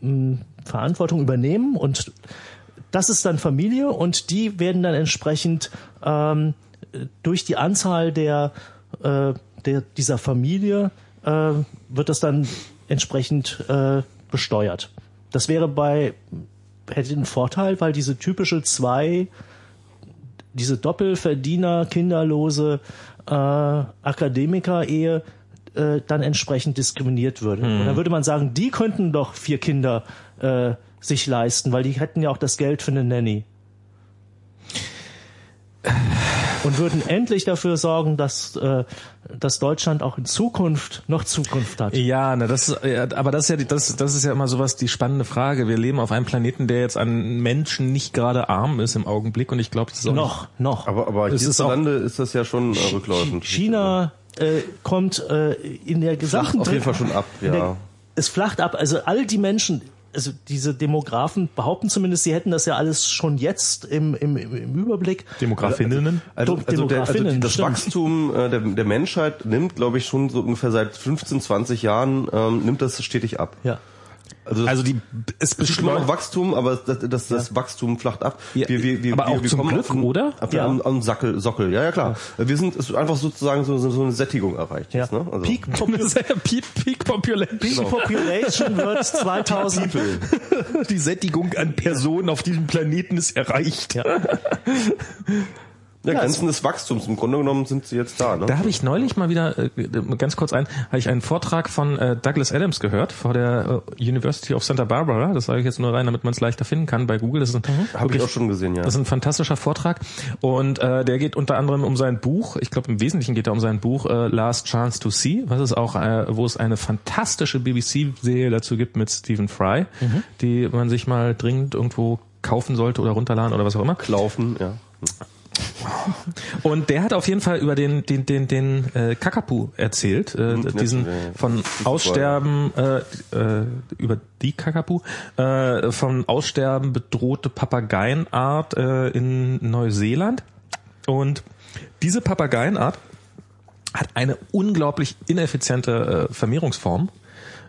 mh, Verantwortung übernehmen. Und das ist dann Familie und die werden dann entsprechend ähm, durch die Anzahl der, äh, der dieser Familie äh, wird das dann entsprechend äh, besteuert. Das wäre bei hätte einen Vorteil, weil diese typische zwei diese Doppelverdiener, kinderlose äh, Akademiker-Ehe äh, dann entsprechend diskriminiert würde. Und dann würde man sagen, die könnten doch vier Kinder äh, sich leisten, weil die hätten ja auch das Geld für eine Nanny. Und würden endlich dafür sorgen, dass, äh, dass Deutschland auch in Zukunft noch Zukunft hat. Ja, na das, ja, aber das ist ja die, das, das ist ja immer sowas die spannende Frage. Wir leben auf einem Planeten, der jetzt an Menschen nicht gerade arm ist im Augenblick, und ich glaube, das ist auch Noch, noch. Aber, aber Es ist auch- hierzulande ist das ja schon äh, rückläufend. China äh, kommt äh, in der gesamten Flacht auf jeden Fall schon ab, der- ja. Es flacht ab. Also all die Menschen, also diese Demografen behaupten zumindest, sie hätten das ja alles schon jetzt im, im, im Überblick. Demografinnen. Also, Dem- also, der, also das stimmt. Wachstum äh, der, der Menschheit nimmt, glaube ich, schon so ungefähr seit 15, 20 Jahren, ähm, nimmt das stetig ab. Ja. Also, Also die es beschleunigt. Wachstum, aber das, das, das Wachstum flacht ab. Ja, aber auch zum kommen Glück, auf einen- oder? Auf Ja. ja. am Sackel, Sockel. Ja, ja, klar. Wir sind es ist einfach sozusagen so, so so eine Sättigung erreicht. Ja. Jetzt, ne? also, Peak, Peak, Peak Population. Peak Population wird 2000. Die Sättigung an Personen auf diesem Planeten ist erreicht. Ja. Ja, Grenzen des Wachstums. Im Grunde genommen sind sie jetzt da. Ne? Da habe ich neulich mal wieder, äh, ganz kurz ein, habe ich einen Vortrag von äh, Douglas Adams gehört vor der äh, University of Santa Barbara. Das sage ich jetzt nur rein, damit man es leichter finden kann bei Google. Das ist ein, ich wirklich- auch schon gesehen, ja. Das ist ein fantastischer Vortrag und äh, der geht unter anderem um sein Buch. Ich glaube im Wesentlichen geht er um sein Buch äh, Last Chance to See, was es auch, äh, wo es eine fantastische BBC-Serie dazu gibt mit Stephen Fry, die man sich mal dringend irgendwo kaufen sollte oder runterladen oder was auch immer. Laufen, ja. Und der hat auf jeden Fall über den den den den äh, Kakapu erzählt, äh, diesen ja, ja. von Aussterben äh, äh, über die Kakapu äh, von Aussterben bedrohte Papageienart äh, in Neuseeland und diese Papageienart hat eine unglaublich ineffiziente äh, Vermehrungsform.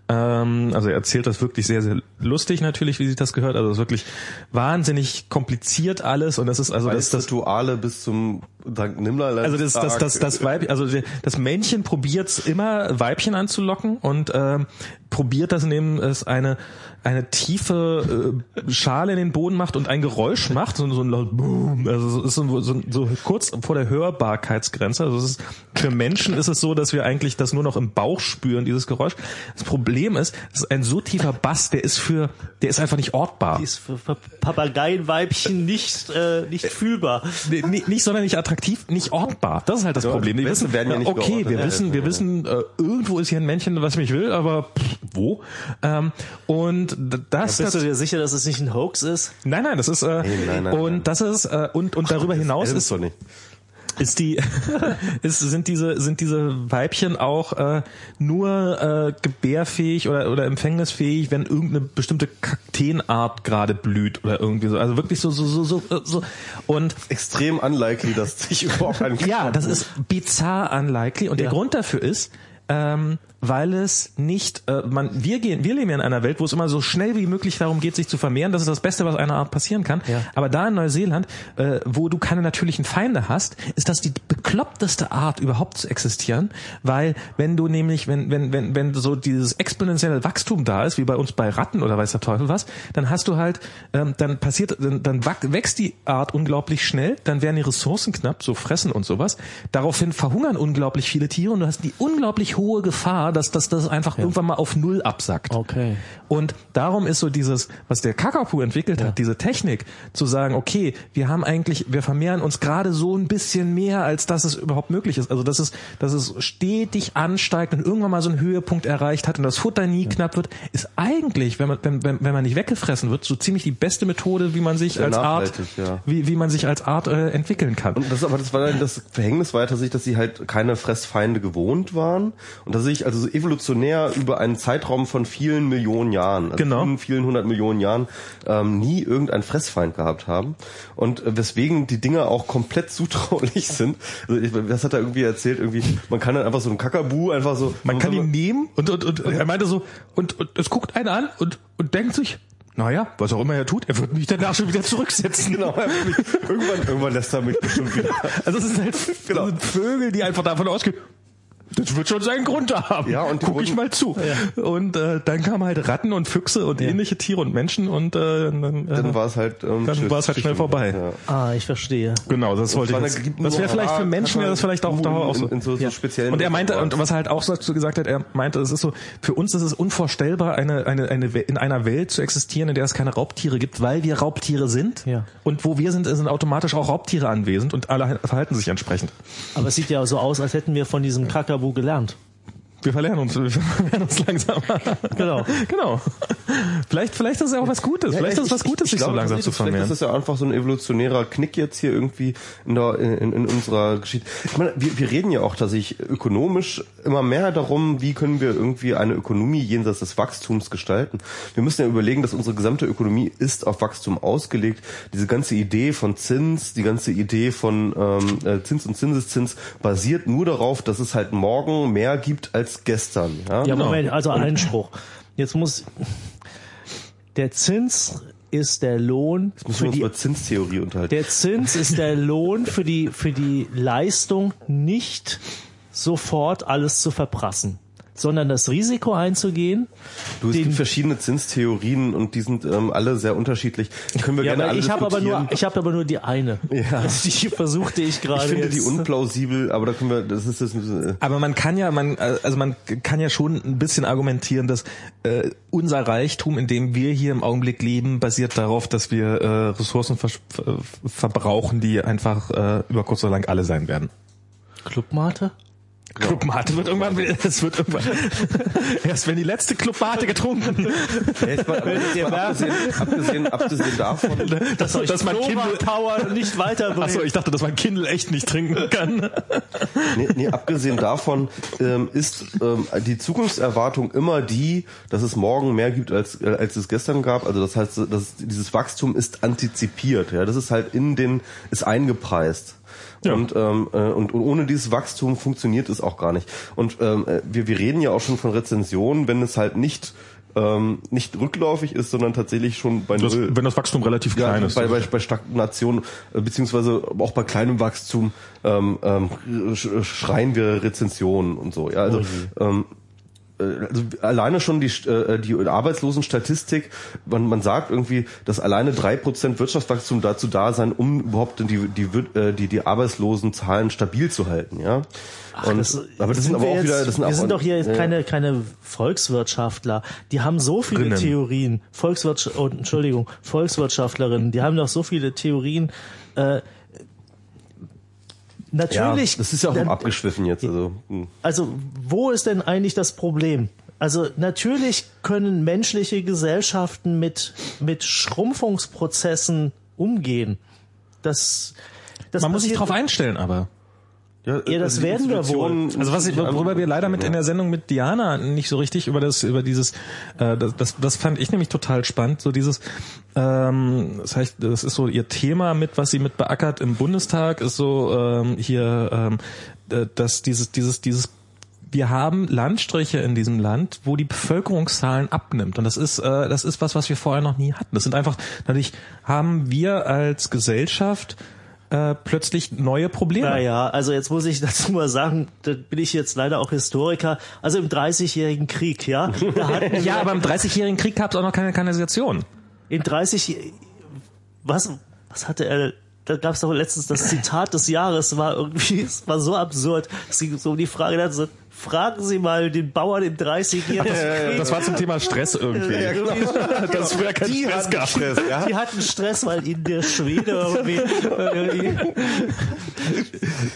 Ähm, also er erzählt das wirklich sehr, sehr lustig natürlich, wie sich das gehört. Also es ist wirklich wahnsinnig kompliziert alles und das ist also das, Das, das Rituale bis zum St. Nimmler. also das, das, das, das Weib, also das Männchen probiert's immer Weibchen anzulocken und ähm, probiert das, indem es eine eine tiefe äh, Schale in den Boden macht und ein Geräusch macht, so, so ein laut Boom. Also es ist so, so, so kurz vor der Hörbarkeitsgrenze. Also es ist, für Menschen ist es so, dass wir eigentlich das nur noch im Bauch spüren, dieses Geräusch. Das Problem ist, es ist ein so tiefer Bass, der ist für, der ist einfach nicht ortbar. Die ist für, für Papageienweibchen nicht, äh, nicht fühlbar. Nee, nee, nicht sonderlich attraktiv, nicht ortbar. Das ist halt das Ja, Problem. Wespen wissen, werden ja nicht okay, wir geortet. wissen, wir wissen, äh, irgendwo ist hier ein Männchen, was mich will, aber pff, wo? Ähm, und das, Bist du dir sicher, dass es nicht ein Hoax ist? nein, nein, das ist äh, nein, nein, und nein. das ist äh, und und darüber hinaus ist ist doch nicht. ist die ist, sind diese sind diese Weibchen auch äh, nur äh, gebärfähig oder oder empfängnisfähig, wenn irgendeine bestimmte Kakteenart gerade blüht oder irgendwie so. Also wirklich so so so so, so. und Extrem unlikely, dass sich überhaupt ein ja, das ist bizarr unlikely und der Ja. Grund dafür ist, ähm, weil es nicht, äh, man, wir gehen, wir leben ja in einer Welt, wo es immer so schnell wie möglich darum geht, sich zu vermehren. Das ist das Beste, was einer Art passieren kann. Ja. Aber da in Neuseeland, äh, wo du keine natürlichen Feinde hast, ist das die bekloppteste Art überhaupt zu existieren, weil wenn du nämlich, wenn, wenn, wenn, wenn so dieses exponentielle Wachstum da ist, wie bei uns bei Ratten oder weiß der Teufel was, dann hast du halt, ähm, dann passiert, dann, dann wächst die Art unglaublich schnell, dann werden die Ressourcen knapp, so fressen und sowas. Daraufhin verhungern unglaublich viele Tiere und du hast die unglaublich hohe Gefahr, dass das, das einfach irgendwann mal auf Null absackt. Okay. Und darum ist so dieses, was der Kakapu entwickelt hat, diese Technik, zu sagen, okay, wir haben eigentlich, wir vermehren uns gerade so ein bisschen mehr, als dass es überhaupt möglich ist. Also dass es, dass es stetig ansteigt und irgendwann mal so einen Höhepunkt erreicht hat und das Futter nie knapp wird, ist eigentlich, wenn man, wenn, wenn, wenn man nicht weggefressen wird, so ziemlich die beste Methode, wie man sich Sehr als Art, ja. wie, wie man sich als Art äh, entwickeln kann. Und das, aber das war dann das Verhängnis war ja tatsächlich, dass sie halt keine Fressfeinde gewohnt waren und dass sich also so evolutionär über einen Zeitraum von vielen Millionen Jahren, also Genau. vielen, vielen hundert Millionen Jahren, ähm, nie irgendeinen Fressfeind gehabt haben und äh, weswegen die Dinger auch komplett zutraulich sind. Also ich, das hat er irgendwie erzählt, irgendwie man kann dann einfach so einen Kakabu einfach so Man kann ihn nehmen und, und, und er meinte so, und, und es guckt einen an und, und denkt sich, naja, was auch immer er tut, er wird mich danach schon wieder zurücksetzen. genau, irgendwann irgendwann lässt er mich bestimmt wieder. Also es sind halt genau. Vögel, die einfach davon ausgehen, das wird schon seinen Grund haben. Ja, und guck ich wurden- mal zu. Und äh, dann kamen halt Ratten und Füchse und ähnliche Tiere und Menschen und äh, dann, äh, Dann war es halt ähm, dann war es halt schnell vorbei. Ja. Ah, ich verstehe. Genau, das wollte ich. Jetzt. Das wäre vielleicht für Menschen, ja das vielleicht auch da auch so. in, in so, so speziellen Und er meinte, und was er halt auch dazu gesagt hat, er meinte, es ist so, für uns ist es unvorstellbar, eine, eine, eine, We- in einer Welt zu existieren, in der es keine Raubtiere gibt, weil wir Raubtiere sind. Ja. Und wo wir sind, sind automatisch auch Raubtiere anwesend und alle verhalten sich entsprechend. Aber es sieht ja so aus, als hätten wir von diesem Kakabu gelernt. Wir verlernen uns, wir verlernen uns langsam. Genau. genau. Vielleicht, vielleicht ist es ja auch was Gutes. vielleicht ist es was Gutes, sich so langsam zu Vielleicht vermehren. ist das ja einfach so ein evolutionärer Knick jetzt hier irgendwie in, der, in, in unserer Geschichte. Ich meine, wir, wir reden ja auch tatsächlich ökonomisch immer mehr darum, wie können wir irgendwie eine Ökonomie jenseits des Wachstums gestalten. Wir müssen ja überlegen, dass unsere gesamte Ökonomie ist auf Wachstum ausgelegt. Diese ganze Idee von Zins, die ganze Idee von ähm, äh, Zins und Zinseszins basiert nur darauf, dass es halt morgen mehr gibt als gestern. Ja, Ja, Moment, also Einspruch. Jetzt muss der Zins ist der Lohn Müssen wir für uns die über Zinstheorie unterhalten. der Zins ist der Lohn für die für die Leistung nicht sofort alles zu verprassen, sondern das Risiko einzugehen. Du, es den- gibt verschiedene Zinstheorien und die sind ähm, alle sehr unterschiedlich. Die können wir Ja, gerne aber alle ich habe aber nur ich habe aber nur die eine. Ja. Die versuchte ich gerade Ich finde jetzt. die unplausibel, aber da können wir, das ist das. Äh, Aber man kann ja, man, also man kann ja schon ein bisschen argumentieren, dass äh, unser Reichtum, in dem wir hier im Augenblick leben, basiert darauf, dass wir äh, Ressourcen ver verbrauchen, die einfach äh, über kurz oder lang alle sein werden. Clubmate? Clubmate wird irgendwann, es wird irgendwann, erst wenn die letzte Clubmate getrunken, ja, mal, abgesehen, abgesehen, abgesehen davon, dass, dass man Kindle, Power nicht weiterbringt. achso, ich dachte, dass man Kindle echt nicht trinken kann. nee, nee, abgesehen davon ähm, ist ähm, die Zukunftserwartung immer die, dass es morgen mehr gibt als äh, als es gestern gab. Also das heißt, dass dieses Wachstum ist antizipiert. Ja, das ist halt in den ist eingepreist. Ja. Und, ähm, äh, und, und ohne dieses Wachstum funktioniert es auch gar nicht. Und ähm, äh, wir, wir reden ja auch schon von Rezensionen, wenn es halt nicht ähm, nicht rückläufig ist, sondern tatsächlich schon bei Das, null. wenn das Wachstum relativ Ja, klein ist. bei, bei, bei Stagnation äh, beziehungsweise auch bei kleinem Wachstum ähm, ähm, sch- schreien wir Rezensionen und so. Ja, also ähm, äh, also alleine schon die äh, die Arbeitslosenstatistik, man, man sagt irgendwie, dass alleine drei Prozent Wirtschaftswachstum dazu da sein, um überhaupt die die äh, die die Arbeitslosenzahlen stabil zu halten. Ja. Und, das, aber das sind aber wir auch jetzt, wieder, das sind wir auch, sind doch hier jetzt ja, keine, keine Volkswirtschaftler. Die haben so viele Rinnen. Theorien. Volkswirtschaft, oh, Entschuldigung, Volkswirtschaftlerinnen. Die haben doch so viele Theorien. Äh, ja, natürlich. das ist ja auch dann- abgeschwiffen jetzt. Also hm. also wo ist denn eigentlich das Problem? Also natürlich können menschliche Gesellschaften mit, mit Schrumpfungsprozessen umgehen. Das, das Man muss sich drauf einstellen, aber. Ja, Ja, das die werden wir Institutionen- Also was ich, worüber wir leider mit in der Sendung mit Diana nicht so richtig über das über dieses äh, das, das das fand ich nämlich total spannend so dieses ähm, das heißt das ist so ihr Thema mit was sie mit beackert im Bundestag ist so ähm, hier ähm, äh, dass dieses dieses dieses wir haben Landstriche in diesem Land, wo die Bevölkerungszahlen abnimmt. Und das ist, äh, das ist was, was wir vorher noch nie hatten. Das sind einfach, dadurch haben wir als Gesellschaft äh, plötzlich neue Probleme. Naja, also jetzt muss ich dazu mal sagen, da bin ich jetzt leider auch Historiker. Also im Dreißigjährigen Krieg, ja, Ja, aber im 30-jährigen Krieg gab es auch noch keine Kanalisation. in 30 was was hatte er da gab es doch letztens das Zitat des Jahres war irgendwie es war so absurd es ging so um die Frage fragen Sie mal den Bauern im 30-jährigen Krieg Das war zum Thema Stress irgendwie. Ja, genau. Das früher kein Die Stress hatten gab. Stress, ja. die hatten Stress, weil ihnen der Schwede irgendwie,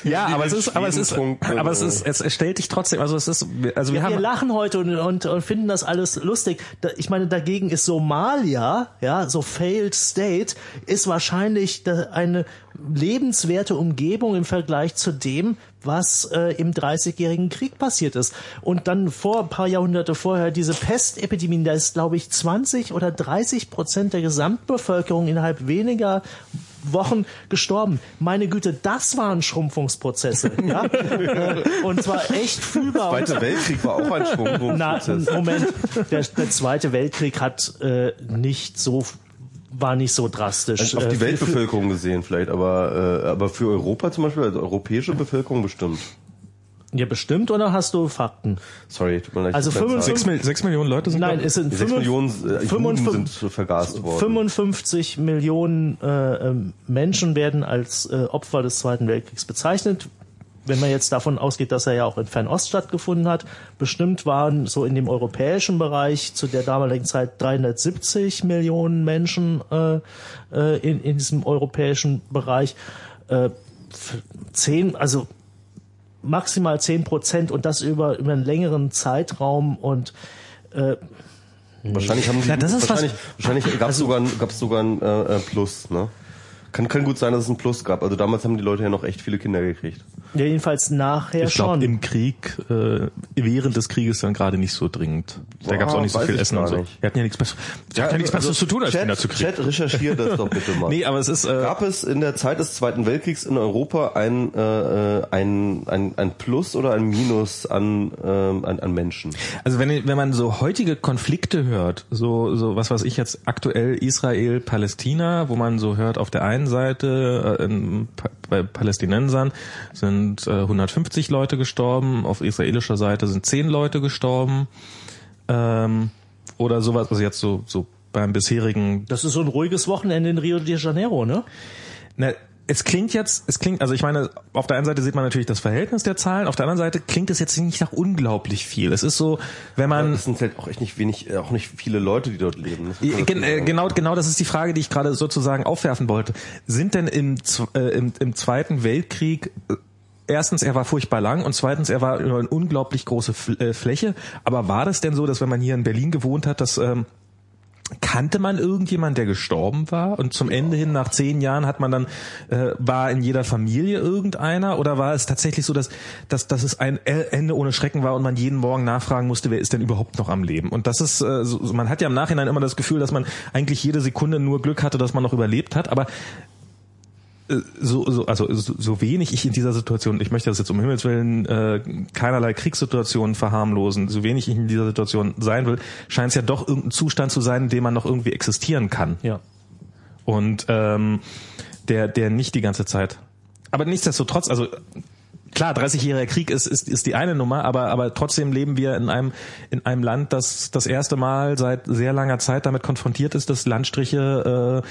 Ja, aber es ist, aber es ist, aber es ist, es, stellt dich trotzdem, also es ist, also wir wir haben, lachen heute und, und, und finden das alles lustig. Da, ich meine, dagegen ist Somalia, ja, so failed state, ist wahrscheinlich eine lebenswerte Umgebung im Vergleich zu dem, was äh, im Dreißigjährigen Krieg passiert ist. Und dann vor ein paar Jahrhunderte vorher diese Pestepidemien, da ist, glaube ich, 20 oder 30 Prozent der Gesamtbevölkerung innerhalb weniger Wochen gestorben. Meine Güte, das waren Schrumpfungsprozesse. Ja? Äh, und zwar echt fühlbar. Und Zweiter Weltkrieg war auch ein na, Schwungprozess. Moment, der, der Zweite Weltkrieg hat äh, nicht so war nicht so drastisch. Auf Äh, die Weltbevölkerung gesehen vielleicht, aber äh, aber für Europa zum Beispiel, also europäische Bevölkerung bestimmt. Ja, bestimmt oder hast du Fakten? Sorry, tut mir leid. Also ich hab keine 55 Zahl. sechs, Mil- sechs Millionen Leute sind Nein, es sind Die sechs 55 Millionen äh, Juden 55 sind vergast worden. 55 Millionen äh, ähm, Menschen werden als äh, Opfer des Zweiten Weltkriegs bezeichnet. Wenn man jetzt davon ausgeht, dass er ja auch in Fernost stattgefunden hat, bestimmt waren so in dem europäischen Bereich zu der damaligen Zeit 370 Millionen Menschen äh, äh, in, in diesem europäischen Bereich. Äh, zehn, also maximal 10 Prozent und das über, über einen längeren Zeitraum und äh, Wahrscheinlich haben sie, Ja, das ist wahrscheinlich, wahrscheinlich gab es sogar, ein- gab's sogar ein äh, äh, Plus, ne? Kann, kann gut sein, dass es ein Plus gab. Also damals haben die Leute ja noch echt viele Kinder gekriegt. ja, jedenfalls nachher Ich glaube, schon. im Krieg, äh, während des Krieges dann gerade nicht so dringend. Da gab es auch nicht so viel Essen und so. nicht. Wir hatten ja nichts Besseres, wir hatten ja nichts Besseres zu tun, als Chat, Kinder zu kriegen. Chat, recherchiert das doch bitte mal. Nee, aber es ist, äh, Gab es in der Zeit des Zweiten Weltkriegs in Europa ein, äh, äh, ein, ein, ein Plus oder ein Minus an, ähm, an, an Menschen? Also wenn, wenn man so heutige Konflikte hört, so, so was weiß ich jetzt aktuell Israel, Palästina, wo man so hört, auf der einen Seite äh, in, bei Palästinensern sind äh, 150 Leute gestorben, auf israelischer Seite sind 10 Leute gestorben ähm, oder sowas, also jetzt so, so beim bisherigen das ist so ein ruhiges Wochenende in Rio de Janeiro, ne? Na, es klingt jetzt, es klingt, also ich meine, auf der einen Seite sieht man natürlich das Verhältnis der Zahlen, auf der anderen Seite klingt es jetzt nicht nach unglaublich viel. Es ist so, wenn man Es sind halt auch echt nicht wenig, äh, auch nicht viele Leute, die dort leben. Man Gen äh, genau, genau, das ist die Frage, die ich gerade sozusagen aufwerfen wollte. Sind denn im, äh, im, im Zweiten Weltkrieg äh, Erstens, er war furchtbar lang und zweitens, er war über eine unglaublich große Fl äh, Fläche. Aber war das denn so, dass wenn man hier in Berlin gewohnt hat, dass ähm, kannte man irgendjemand, der gestorben war? Und zum Ende hin, nach zehn Jahren, hat man dann äh, war in jeder Familie irgendeiner? Oder war es tatsächlich so, dass, dass, dass es ein Ende ohne Schrecken war und man jeden Morgen nachfragen musste, wer ist denn überhaupt noch am Leben? Und das ist, äh, so, man hat ja im Nachhinein immer das Gefühl, dass man eigentlich jede Sekunde nur Glück hatte, dass man noch überlebt hat. Aber so, so, also so, so wenig ich in dieser Situation, ich möchte das jetzt um Himmels Willen äh, keinerlei Kriegssituationen verharmlosen, so wenig ich in dieser Situation sein will, scheint es ja doch irgendein Zustand zu sein, in dem man noch irgendwie existieren kann. Ja. Und ähm, der, der nicht die ganze Zeit. Aber nichtsdestotrotz, also klar, 30-jähriger Krieg ist, ist, ist die eine Nummer, aber, aber trotzdem leben wir in einem, in einem Land, das das erste Mal seit sehr langer Zeit damit konfrontiert ist, dass Landstriche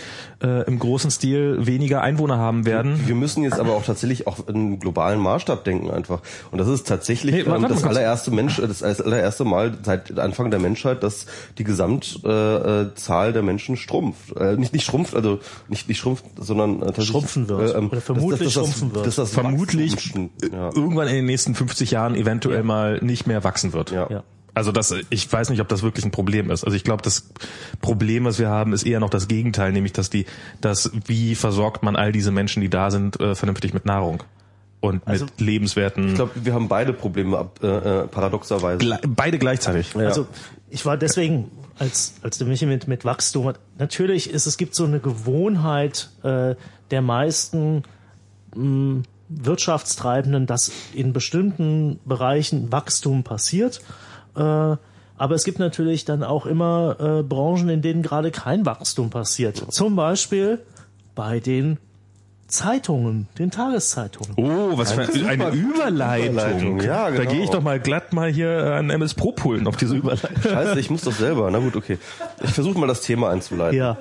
äh, äh, im großen Stil weniger Einwohner haben werden. Wir müssen jetzt aber auch tatsächlich auch in globalen Maßstab denken einfach. Und das ist tatsächlich warte ähm, das allererste Mensch, äh, das allererste Mal seit Anfang der Menschheit, dass die Gesamtzahl äh, Zahl der Menschen schrumpft. Äh, nicht nicht schrumpft, also nicht nicht schrumpft, sondern äh, tatsächlich, Schrumpfen wird. ähm, Oder vermutlich das, schrumpfen wird. Dass das Vermutlich Wachstum- ja. irgendwann in den nächsten 50 Jahren eventuell mal nicht mehr wachsen wird. Ja. Ja. Also das, ich weiß nicht, ob das wirklich ein Problem ist. Also ich glaube, das Problem, was wir haben, ist eher noch das Gegenteil, nämlich dass die, dass wie versorgt man all diese Menschen, die da sind, äh, vernünftig mit Nahrung und Also, mit lebenswerten. Ich glaube, wir haben beide Probleme ab, äh, äh, paradoxerweise. Gle- beide gleichzeitig. Also ich war deswegen, als, als der Michi mit, mit Wachstum hat, natürlich ist es gibt so eine Gewohnheit äh, der meisten mh, Wirtschaftstreibenden, dass in bestimmten Bereichen Wachstum passiert. Äh, aber es gibt natürlich dann auch immer äh, Branchen, in denen gerade kein Wachstum passiert. Zum Beispiel bei den Zeitungen, den Tageszeitungen. Oh, was für Super eine Überleitung. Überleitung, ja, Da genau. gehe ich doch mal glatt mal hier äh, an MS Pro pullen auf diese Überleitung. Scheiße, ich muss doch selber. Na gut, okay. Ich versuche mal das Thema einzuleiten. Ja.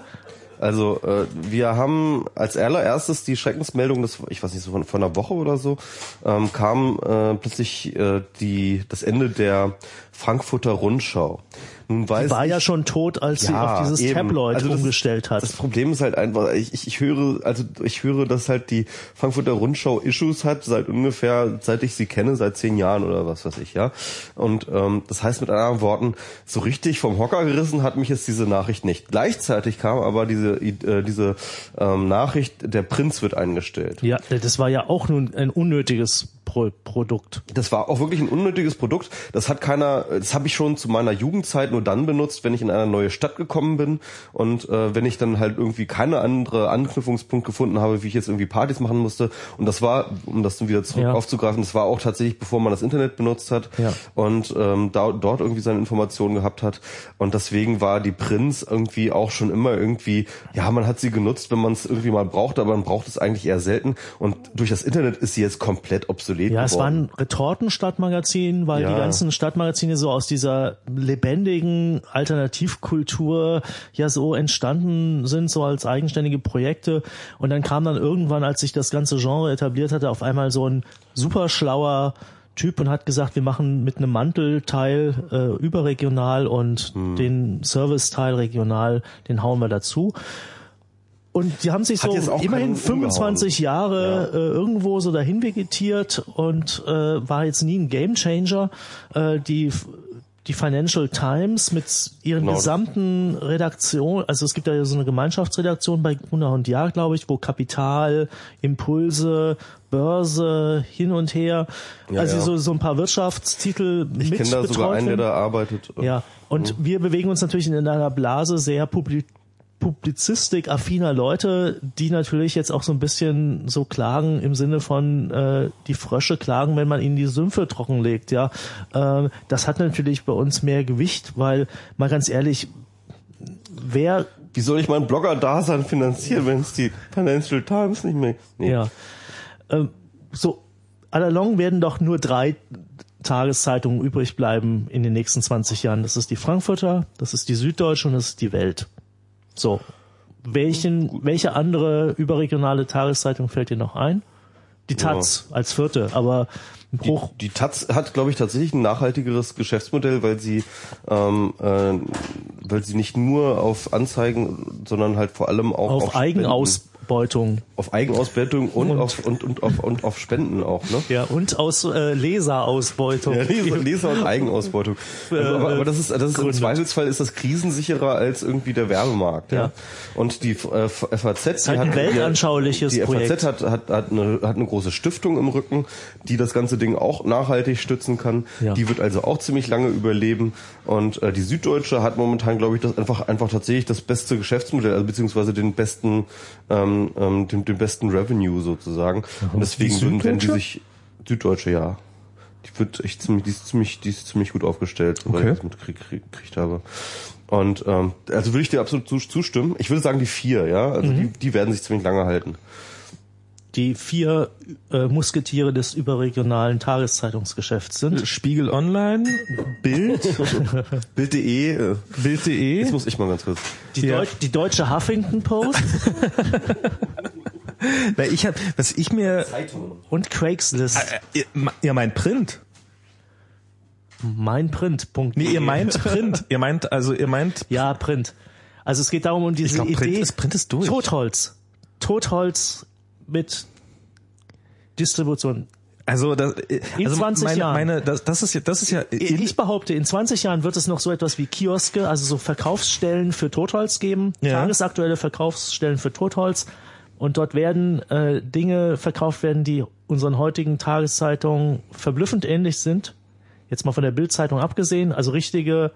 Also äh, wir haben als allererstes die Schreckensmeldung, das ich weiß nicht so von, von einer Woche oder so, ähm, kam äh, plötzlich äh, die das Ende der Frankfurter Rundschau. Nun weiß War ich, ja schon tot, als sie auf dieses eben. Tabloid Also das- umgestellt hat. Das Problem ist halt einfach, ich, ich, ich höre, also ich höre, dass halt die Frankfurter Rundschau Issues hat, seit ungefähr, seit ich sie kenne, seit zehn Jahren oder was weiß ich, ja. Und ähm, das heißt mit anderen Worten, so richtig vom Hocker gerissen hat mich jetzt diese Nachricht nicht. Gleichzeitig kam aber diese, äh, diese ähm, Nachricht, der Prinz wird eingestellt. Ja, das war ja auch nun ein unnötiges Pro Produkt. Das war auch wirklich ein unnötiges Produkt. Das hat keiner, das habe ich schon zu meiner Jugendzeit nur dann benutzt, wenn ich in eine neue Stadt gekommen bin und äh, wenn ich dann halt irgendwie keine andere Anknüpfungspunkt gefunden habe, wie ich jetzt irgendwie Partys machen musste. Und das war, um das dann wieder zurück Ja. aufzugreifen, das war auch tatsächlich, bevor man das Internet benutzt hat Ja. und ähm, da, dort irgendwie seine Informationen gehabt hat. Und deswegen war die Prinz irgendwie auch schon immer irgendwie, ja, man hat sie genutzt, wenn man es irgendwie mal braucht, aber man braucht es eigentlich eher selten. Und durch das Internet ist sie jetzt komplett obsolet Ja, es war ein Retortenstadtmagazin, weil Ja. die ganzen Stadtmagazine so aus dieser lebendigen Alternativkultur ja so entstanden sind, so als eigenständige Projekte. Und dann kam dann irgendwann, als sich das ganze Genre etabliert hatte, auf einmal so ein super schlauer Typ und hat gesagt, wir machen mit einem Mantelteil äh, überregional und den Serviceteil regional, den hauen wir dazu. Und die haben sich Hat so immerhin keinen 25 Jahre äh, irgendwo so dahin vegetiert und äh, war jetzt nie ein Gamechanger. Äh, die die Financial Times mit ihren Genau. gesamten Redaktion, also es gibt ja so eine Gemeinschaftsredaktion bei Gruner und Jahr, glaube ich, wo Kapital, Impulse, Börse hin und her, Ja, also ja. so so ein paar Wirtschaftstitel Ich mit kenne da sogar betreut einen, der da arbeitet. Ja, und wir bewegen uns natürlich in einer Blase sehr publi publizistik-affiner Leute, die natürlich jetzt auch so ein bisschen so klagen im Sinne von äh, die Frösche klagen, wenn man ihnen die Sümpfe trockenlegt. Ja, ähm, das hat natürlich bei uns mehr Gewicht, weil mal ganz ehrlich, wer Wie soll ich mein Blogger-Dasein finanzieren, wenn es die Financial Times nicht mehr... Nee. Ja. Ähm, so, allalong werden doch nur drei Tageszeitungen übrig bleiben in den nächsten 20 Jahren. Das ist die Frankfurter, das ist die Süddeutsche und das ist die Welt. So. Welchen, welche andere überregionale Tageszeitung fällt dir noch ein? Die Taz als vierte, aber hoch. Die Taz hat, glaube ich, tatsächlich ein nachhaltigeres Geschäftsmodell, weil sie, ähm, äh, weil sie nicht nur auf Anzeigen, sondern halt vor allem auch auf, auf, Spenden- Eigenausbeutung. auf Eigenausbeutung und, Und- auf und, und auf und auf Spenden auch, ne? Ja, und aus äh, Leserausbeutung. Ja, Leser, Leser und Eigenausbeutung. Also, aber, aber das ist, das ist im. Zweifelsfall ist das krisensicherer als irgendwie der Werbemarkt. Ja. Ja. Und die äh, FAZ, die halt ein hat weltanschauliches die Projekt. FAZ hat, hat, hat, eine, hat eine große Stiftung im Rücken, die das ganze Ding auch nachhaltig stützen kann. Ja. Die wird also auch ziemlich lange überleben. Und äh, die Süddeutsche hat momentan, glaube ich, das einfach einfach tatsächlich das beste Geschäftsmodell, also beziehungsweise den besten ähm, ähm, den, den besten Revenue sozusagen. Und deswegen Die würden, wenn die sich Süddeutsche, ja. Die wird echt ziemlich, die ist ziemlich, die ist ziemlich gut aufgestellt, weil Okay. ich das mitgekriegt habe. Und ähm, also würde ich dir absolut zus- zustimmen. Ich würde sagen die vier, ja. Also die, die werden sich ziemlich lange halten. Die vier äh, Musketiere des überregionalen Tageszeitungsgeschäfts sind. Spiegel Online, Bild, Bild.de, äh, Bild.de. jetzt muss ich mal ganz kurz. Die, Ja. Deu die deutsche Huffington Post Na, ich hab, was ich mir, und Craigslist. äh, ihr, ihr meint Print. Meinprint.de. Nee, ihr meint Print. Ihr meint, also ihr meint, Ja, Print. Also es geht darum um diese Ich glaub, Idee. Print ist- Print ist durch. Totholz. Totholz mit Distribution. also das, In also 20 meine, Jahren. meine, das, das ist ja, das ist ja, Ich behaupte, in 20 Jahren wird es noch so etwas wie Kioske, also so Verkaufsstellen für Totholz geben, Ja. tagesaktuelle Verkaufsstellen für Totholz. Und dort werden äh, Dinge verkauft werden, die unseren heutigen Tageszeitungen verblüffend ähnlich sind. Jetzt mal von der Bildzeitung abgesehen, also richtige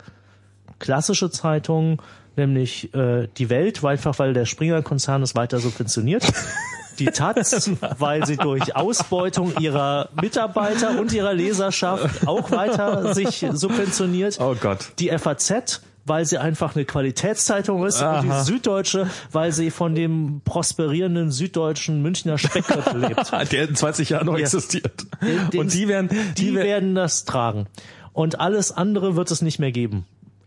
klassische Zeitungen, nämlich äh, die Welt, weil einfach weil der Springer-Konzern es weiter subventioniert. Die Taz, weil sie durch Ausbeutung ihrer Mitarbeiter und ihrer Leserschaft auch weiter sich subventioniert. oh Gott. Die FAZ, weil sie einfach eine Qualitätszeitung ist. Und Aha. die Süddeutsche, weil sie von dem prosperierenden süddeutschen Münchner Speckgürtel lebt. Der in 20 Jahren noch Ja. existiert. Den- Und die werden, die, die, werden das tragen. Und alles andere wird es nicht mehr geben.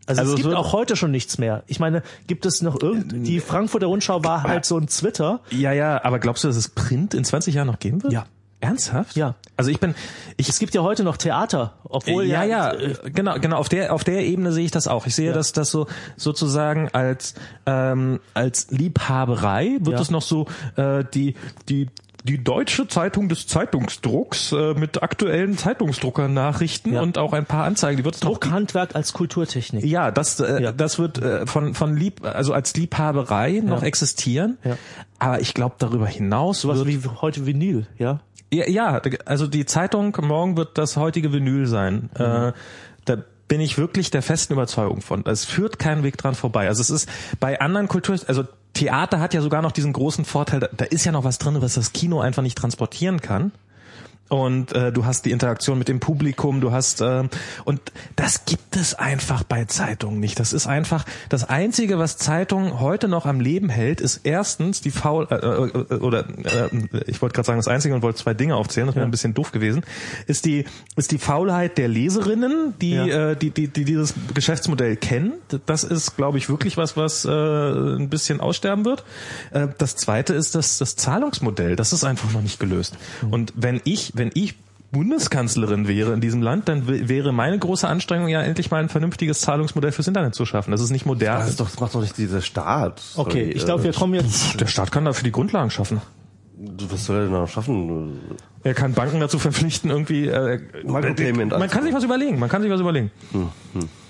Also, Also es es gibt auch heute schon nichts mehr. Ich meine, gibt es noch irgend, die Frankfurter Rundschau war halt so ein Twitter. ja, ja, aber glaubst du, dass es Print in 20 Jahren noch geben wird? Ja. Ernsthaft? Ja. Also ich bin, ich, Es gibt ja heute noch Theater, obwohl ja, ja, äh, äh, genau, genau. Auf der, auf der Ebene sehe ich das auch. Ich sehe, dass das so sozusagen als ähm, als Liebhaberei wird Ja. es noch so äh, die die die deutsche Zeitung des Zeitungsdrucks äh, mit aktuellen Zeitungsdruckernachrichten Ja. und auch ein paar Anzeigen. Die wird Druckhandwerk als Kulturtechnik. ja, das, äh, Ja. das wird äh, von, von Lieb, also als Liebhaberei noch existieren. Ja. Aber ich glaube, darüber hinaus Sowas wie heute Vinyl, ja. ja, ja, also die Zeitung morgen wird das heutige Vinyl sein. Äh, da bin ich wirklich der festen Überzeugung von. Es führt keinen Weg dran vorbei. Also es ist bei anderen Kultur, also Theater hat ja sogar noch diesen großen Vorteil, da, ist ja noch was drin, was das Kino einfach nicht transportieren kann. Und äh, du hast die Interaktion mit dem Publikum, du hast äh, und das gibt es einfach bei Zeitungen nicht. Das ist einfach das einzige, was Zeitungen heute noch am Leben hält, ist erstens die faul äh, äh, oder äh, ich wollte gerade sagen das einzige und wollte zwei Dinge aufzählen, das wäre ein bisschen doof gewesen, ist die ist die Faulheit der Leserinnen, die Ja. äh, die, die die dieses Geschäftsmodell kennen. Das ist, glaube ich, wirklich was, was äh, ein bisschen aussterben wird. Äh, das zweite ist das das Zahlungsmodell. Das ist einfach noch nicht gelöst. Und wenn ich wenn ich Bundeskanzlerin wäre in diesem Land, dann wäre meine große Anstrengung ja endlich mal ein vernünftiges Zahlungsmodell fürs Internet zu schaffen. Das ist nicht modern. Das, ist doch, das macht doch nicht dieser Staat. Okay, Sorry, ich glaube, äh, wir kommen jetzt. Der Staat kann dafür die Grundlagen schaffen. Was soll er denn noch schaffen? Er kann Banken dazu verpflichten, irgendwie. Äh, Micropayment man kann sich was überlegen. Man kann sich was überlegen.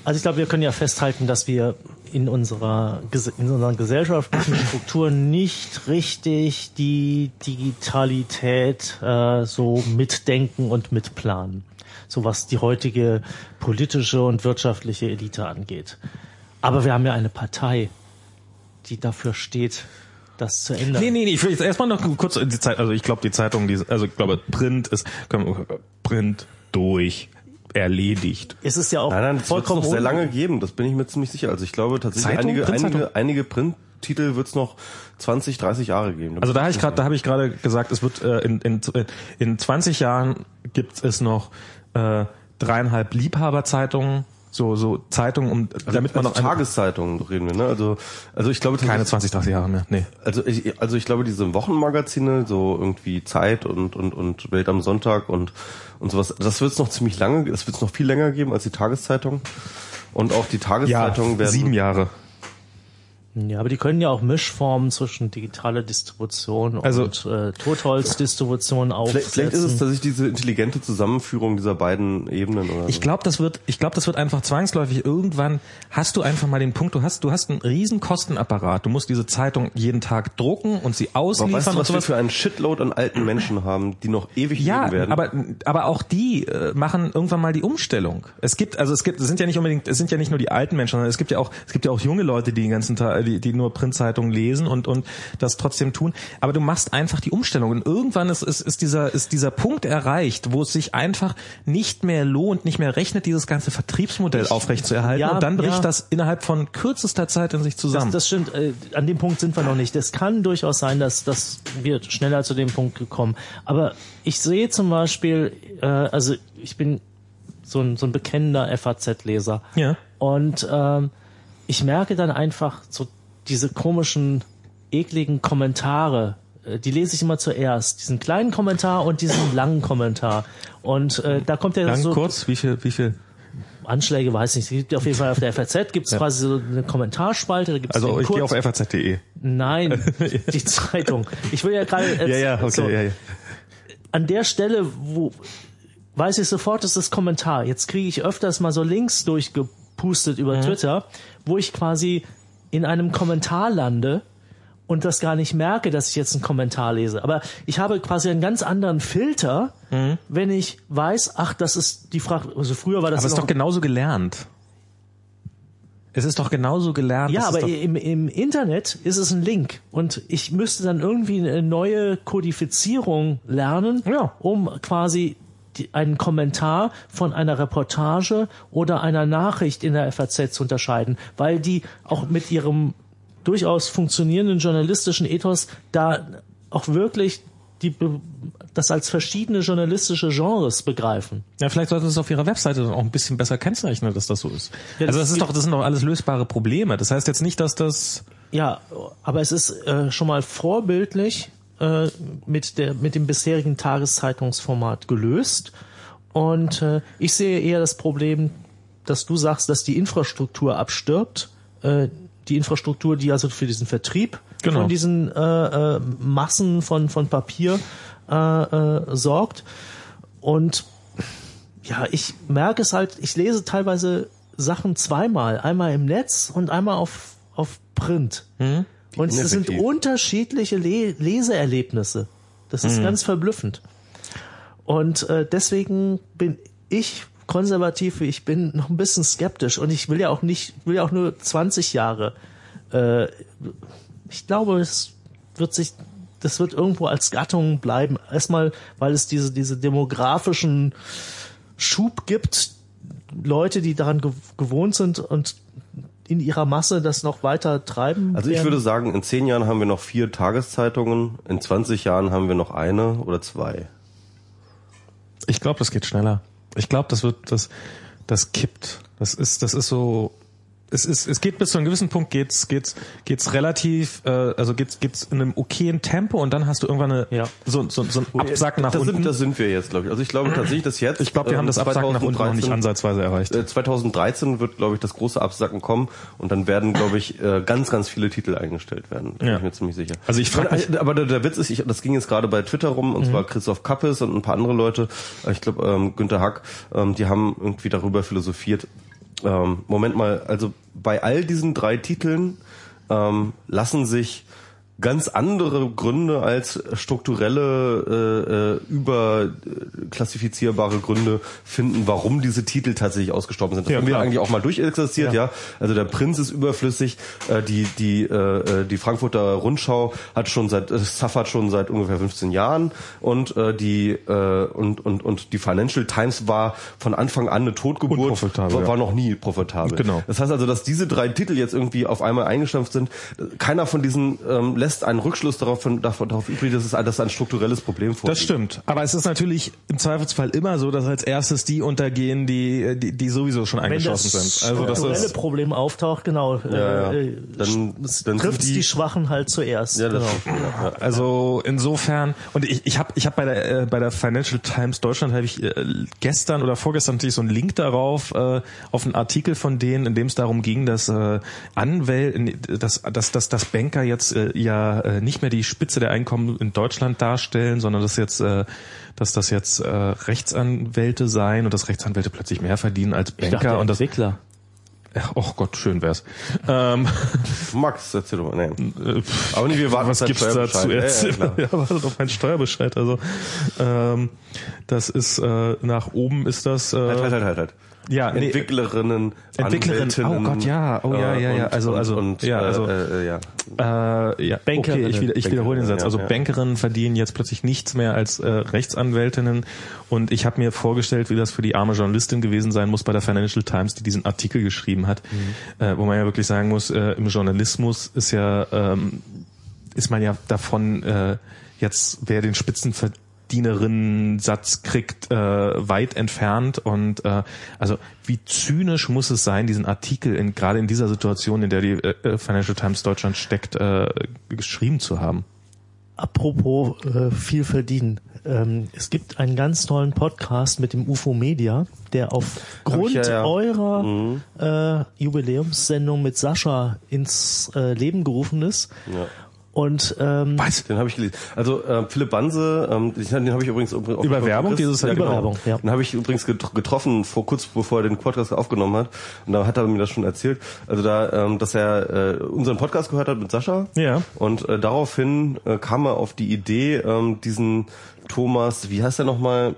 Also ich glaube, wir können ja festhalten, dass wir in unserer in unseren gesellschaftlichen Strukturen nicht richtig die Digitalität äh, so mitdenken und mitplanen, so was die heutige politische und wirtschaftliche Elite angeht. Aber wir haben ja eine Partei, die dafür steht, das zu ändern. Nee, nee, nee, ich will jetzt erstmal noch kurz die Zeit, also ich glaube die Zeitung, die, also ich glaube Print ist, Print durch, erledigt. Es ist ja auch Nein, nein, das wird es vollkommen noch sehr lange geben, das bin ich mir ziemlich sicher. Also ich glaube tatsächlich, Zeitung? einige, Printzeitung? einige, einige Printtitel wird es noch 20, 30 Jahre geben. Also da habe ich gerade, da habe ich gerade gesagt, es wird äh, in, in, in 20 Jahren gibt es noch äh, dreieinhalb Liebhaberzeitungen, so so Zeitungen, um damit man also noch eine, Tageszeitungen reden wir, ne? Also, also ich glaube keine tatsächlich- 20, 30 Jahre mehr. Nee. Also ich, also ich glaube, diese Wochenmagazine, so irgendwie Zeit und, und, und Welt am Sonntag und, und sowas, das wird es noch ziemlich lange, das wird es noch viel länger geben als die Tageszeitung. Und auch die Ja, Tageszeitungen werden. sieben Jahre. Ja, aber die können ja auch Mischformen zwischen digitaler Distribution Also- und äh, Totholzdistribution aufsetzen. vielleicht ist es tatsächlich diese intelligente Zusammenführung dieser beiden Ebenen oder Ich so. glaube, das wird, ich glaube, das wird einfach zwangsläufig irgendwann hast du einfach mal den Punkt, du hast, du hast einen riesen Kostenapparat. Du musst diese Zeitung jeden Tag drucken und sie Aber ausliefern weißt du, und was wir sowas. für einen Shitload an alten Menschen haben, die noch ewig Ja, leben werden? aber aber auch die äh, machen irgendwann mal die Umstellung. Es gibt also es gibt es sind ja nicht unbedingt es sind ja nicht nur die alten Menschen, sondern es gibt ja auch es gibt ja auch junge Leute, die den ganzen Tag die, die nur Printzeitungen lesen und und das trotzdem tun. Aber du machst einfach die Umstellung und irgendwann ist ist, ist dieser ist dieser Punkt erreicht, wo es sich einfach nicht mehr lohnt, nicht mehr rechnet, dieses ganze Vertriebsmodell aufrechtzuerhalten ja, und dann bricht ja. das innerhalb von kürzester Zeit in sich Das, zusammen. das stimmt, äh, an dem Punkt sind wir noch nicht. Es kann durchaus sein, dass, dass wir schneller zu dem Punkt gekommen. Aber ich sehe zum Beispiel, äh, also ich bin so ein, so ein bekennender FAZ-Leser. Ja. Und ähm, ich merke dann einfach so diese komischen, ekligen Kommentare. äh, Die lese ich immer zuerst. Diesen kleinen Kommentar und diesen langen Kommentar. Und äh, da kommt ja Lang so kurz, wie viel wie viel Anschläge, weiß nicht. Es gibt auf jeden Fall auf der FAZ gibt es quasi so eine Kommentarspalte. Da gibt's also ich gehe auf faz.de. Nein, die Zeitung. Ich will ja gerade Ja, ja, okay, so, ja, ja. an der Stelle, wo weiß ich sofort, ist das Kommentar. Jetzt kriege ich öfters mal so Links durchgepustet über Twitter, wo ich quasi in einem Kommentar lande und das gar nicht merke, dass ich jetzt einen Kommentar lese. Aber ich habe quasi einen ganz anderen Filter, wenn ich weiß, ach, das ist die Frage. Also früher war das Aber es ist doch genauso gelernt. Es ist doch genauso gelernt. Ja, aber im, im Internet ist es ein Link und ich müsste dann irgendwie eine neue Kodifizierung lernen, Ja. um quasi einen Kommentar von einer Reportage oder einer Nachricht in der FAZ zu unterscheiden, weil die auch mit ihrem durchaus funktionierenden journalistischen Ethos da auch wirklich die, das als verschiedene journalistische Genres begreifen. ja, vielleicht sollte es auf ihrer Webseite dann auch ein bisschen besser kennzeichnen, dass das so ist. Ja, also das das ist doch, das sind doch alles lösbare Probleme. Das heißt jetzt nicht, dass das Ja, aber es ist äh, schon mal vorbildlich äh, mit der mit dem bisherigen Tageszeitungsformat gelöst und äh, ich sehe eher das Problem, dass du sagst, dass die Infrastruktur abstirbt, äh, die Infrastruktur, die also für diesen Vertrieb Genau. von diesen äh, äh, Massen von von Papier äh, äh, sorgt und ja, ich merke es halt, ich lese teilweise Sachen zweimal, einmal im Netz und einmal auf, auf Print. Und es sind unterschiedliche Le Leseerlebnisse. Das ist ganz verblüffend. Und äh, deswegen bin ich konservativ, wie ich bin, noch ein bisschen skeptisch. Und ich will ja auch nicht, will ja auch nur 20 Jahre. Äh, ich glaube, es wird sich, das wird irgendwo als Gattung bleiben. Erstmal, weil es diese, diese demografischen Schub gibt, Leute, die daran gew- gewohnt sind und in ihrer Masse das noch weiter treiben. Also ich würde sagen, in zehn Jahren haben wir noch vier Tageszeitungen, in 20 Jahren haben wir noch eine oder zwei. Ich glaube, das geht schneller. Ich glaube, das wird, das, das kippt. Das ist, das ist so, es ist, es geht bis zu einem gewissen Punkt geht's, geht's, geht's relativ, äh, also geht's, geht's in einem okayen Tempo und dann hast du irgendwann eine, Ja. so, so, so ein Absacken nach das unten. Sind, das sind wir jetzt, glaube ich. Also ich glaube tatsächlich, dass jetzt. ich glaube, wir haben das ähm, Absacken nach unten noch nicht 2013 ansatzweise erreicht. Äh, 2013 wird, glaube ich, das große Absacken kommen und dann werden, glaube ich, äh, ganz, ganz viele Titel eingestellt werden. Da bin Ja. ich mir ziemlich sicher. Also ich frag aber, aber der, der Witz ist, ich, das ging jetzt gerade bei Twitter rum, und zwar Christoph Kappes und ein paar andere Leute, äh, ich glaube ähm, Günter Hack, ähm, die haben irgendwie darüber philosophiert. Ähm, Moment mal, also bei all diesen drei Titeln ähm, lassen sich ganz andere Gründe als strukturelle, äh, äh, überklassifizierbare Gründe finden, warum diese Titel tatsächlich ausgestorben sind. Das Ja, haben wir klar. eigentlich auch mal durchexerziert, ja. Also der Prinz ist überflüssig, äh, die die äh, äh, die Frankfurter Rundschau hat schon seit äh, suffert schon seit ungefähr 15 Jahren und äh, die äh, und und und die Financial Times war von Anfang an eine Totgeburt, war, ja. war noch nie profitabel. Genau. Das heißt also, dass diese drei Titel jetzt irgendwie auf einmal eingestampft sind, keiner von diesen ähm, lässt einen Rückschluss darauf, von, darauf übrig, dass es ein, dass ein strukturelles Problem vorliegt. Das stimmt. Aber es ist natürlich im Zweifelsfall immer so, dass als erstes die untergehen, die, die, die sowieso schon Wenn eingeschossen das sind. Also das strukturelle ist, Problem auftaucht, genau, Ja, ja. äh, Dann- es dann trifft die, die- Schwachen halt zuerst. Ja, genau. ja. also insofern, und ich, ich habe ich hab bei der äh, bei der Financial Times Deutschland habe ich äh, gestern oder vorgestern natürlich so einen Link darauf äh, auf einen Artikel von denen, in dem es darum ging, dass äh, Anwälte, dass, dass, dass, dass Banker jetzt äh, ja äh, nicht mehr die Spitze der Einkommen in Deutschland darstellen, sondern dass jetzt äh, dass das jetzt äh, Rechtsanwälte seien und dass Rechtsanwälte plötzlich mehr verdienen als Ich Banker dachte, und das Entwickler. ja, oh Gott, schön wär's. Ähm, Max, erzähl doch mal. Nee. Aber nicht, wir warten was gibt's da zu Steuerbescheid. Ja, ja. Ja, wartet auf meinen Steuerbescheid. Also ähm, das ist äh, nach oben ist das äh, Halt, halt, halt, halt, halt. Ja nee, Entwicklerinnen, Entwicklerin, Anwältinnen, oh Gott, ja, oh ja, äh, ja, ja, und- also- also, und, ja, äh, also- äh, äh, ja. Äh, ja, Bankerinnen. okay, ich, wieder, ich wiederhole den Satz. Also ja. Bankerinnen verdienen jetzt plötzlich nichts mehr als äh, Rechtsanwältinnen und ich habe mir vorgestellt, wie das für die arme Journalistin gewesen sein muss bei der Financial Times, die diesen Artikel geschrieben hat, Mhm. äh, wo man ja wirklich sagen muss, äh, im Journalismus ist ja ähm, ist man ja davon äh, jetzt, wer den Spitzenverdienerinnen-Satz kriegt, äh, weit entfernt. Und äh, also wie zynisch muss es sein, diesen Artikel in gerade in dieser Situation, in der die äh, Financial Times Deutschland steckt, äh, geschrieben zu haben. Apropos äh, viel verdienen. Ähm, es gibt einen ganz tollen Podcast mit dem UFO Media, der aufgrund ja, ja. eurer äh, Jubiläumssendung mit Sascha ins äh, Leben gerufen ist. Ja. Und ähm, Was? Den habe ich gelesen. Also äh, Philipp Banse, ähm, den, habe ich übrigens auch Über Werbung, dieses ja, Über genau. Werbung, ja. Den habe ich übrigens get- getroffen vor kurz bevor er den Podcast aufgenommen hat und da hat er mir das schon erzählt. Also da, ähm, dass er äh, unseren Podcast gehört hat mit Sascha. Ja. Und äh, daraufhin äh, kam er auf die Idee, ähm, diesen Thomas, wie heißt er nochmal?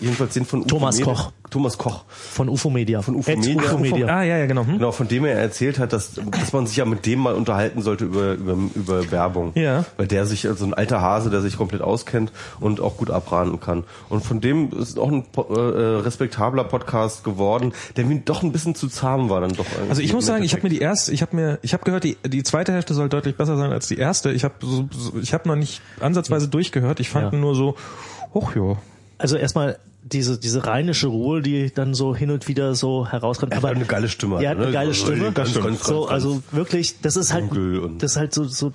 Jedenfalls den von Thomas Koch. Thomas Koch. von UFO Media. Von UFO Media. UFO Media. Ah ja, ja, genau. Hm? Genau, von dem er erzählt hat, dass, dass man sich ja mit dem mal unterhalten sollte über, über, über Werbung. Ja. Weil der sich, also ein alter Hase, der sich komplett auskennt und auch gut abraten kann. Und von dem ist auch ein po- äh, respektabler Podcast geworden, der mir doch ein bisschen zu zahm war dann doch. Also ich muss sagen, ich habe mir die erste, ich habe mir, ich habe gehört, die die zweite Hälfte soll deutlich besser sein als die erste. Ich habe so, so, ich habe noch nicht ansatzweise durchgehört. Ich fand Ja. nur so, hoch ja. Also erstmal diese diese rheinische Ruhe, die dann so hin und wieder so herauskommt. Er hat eine geile Stimme. Er hat ne? eine geile Also Stimme. Ganz, ganz, ganz, so, also wirklich, das ist halt, das ist halt so, so,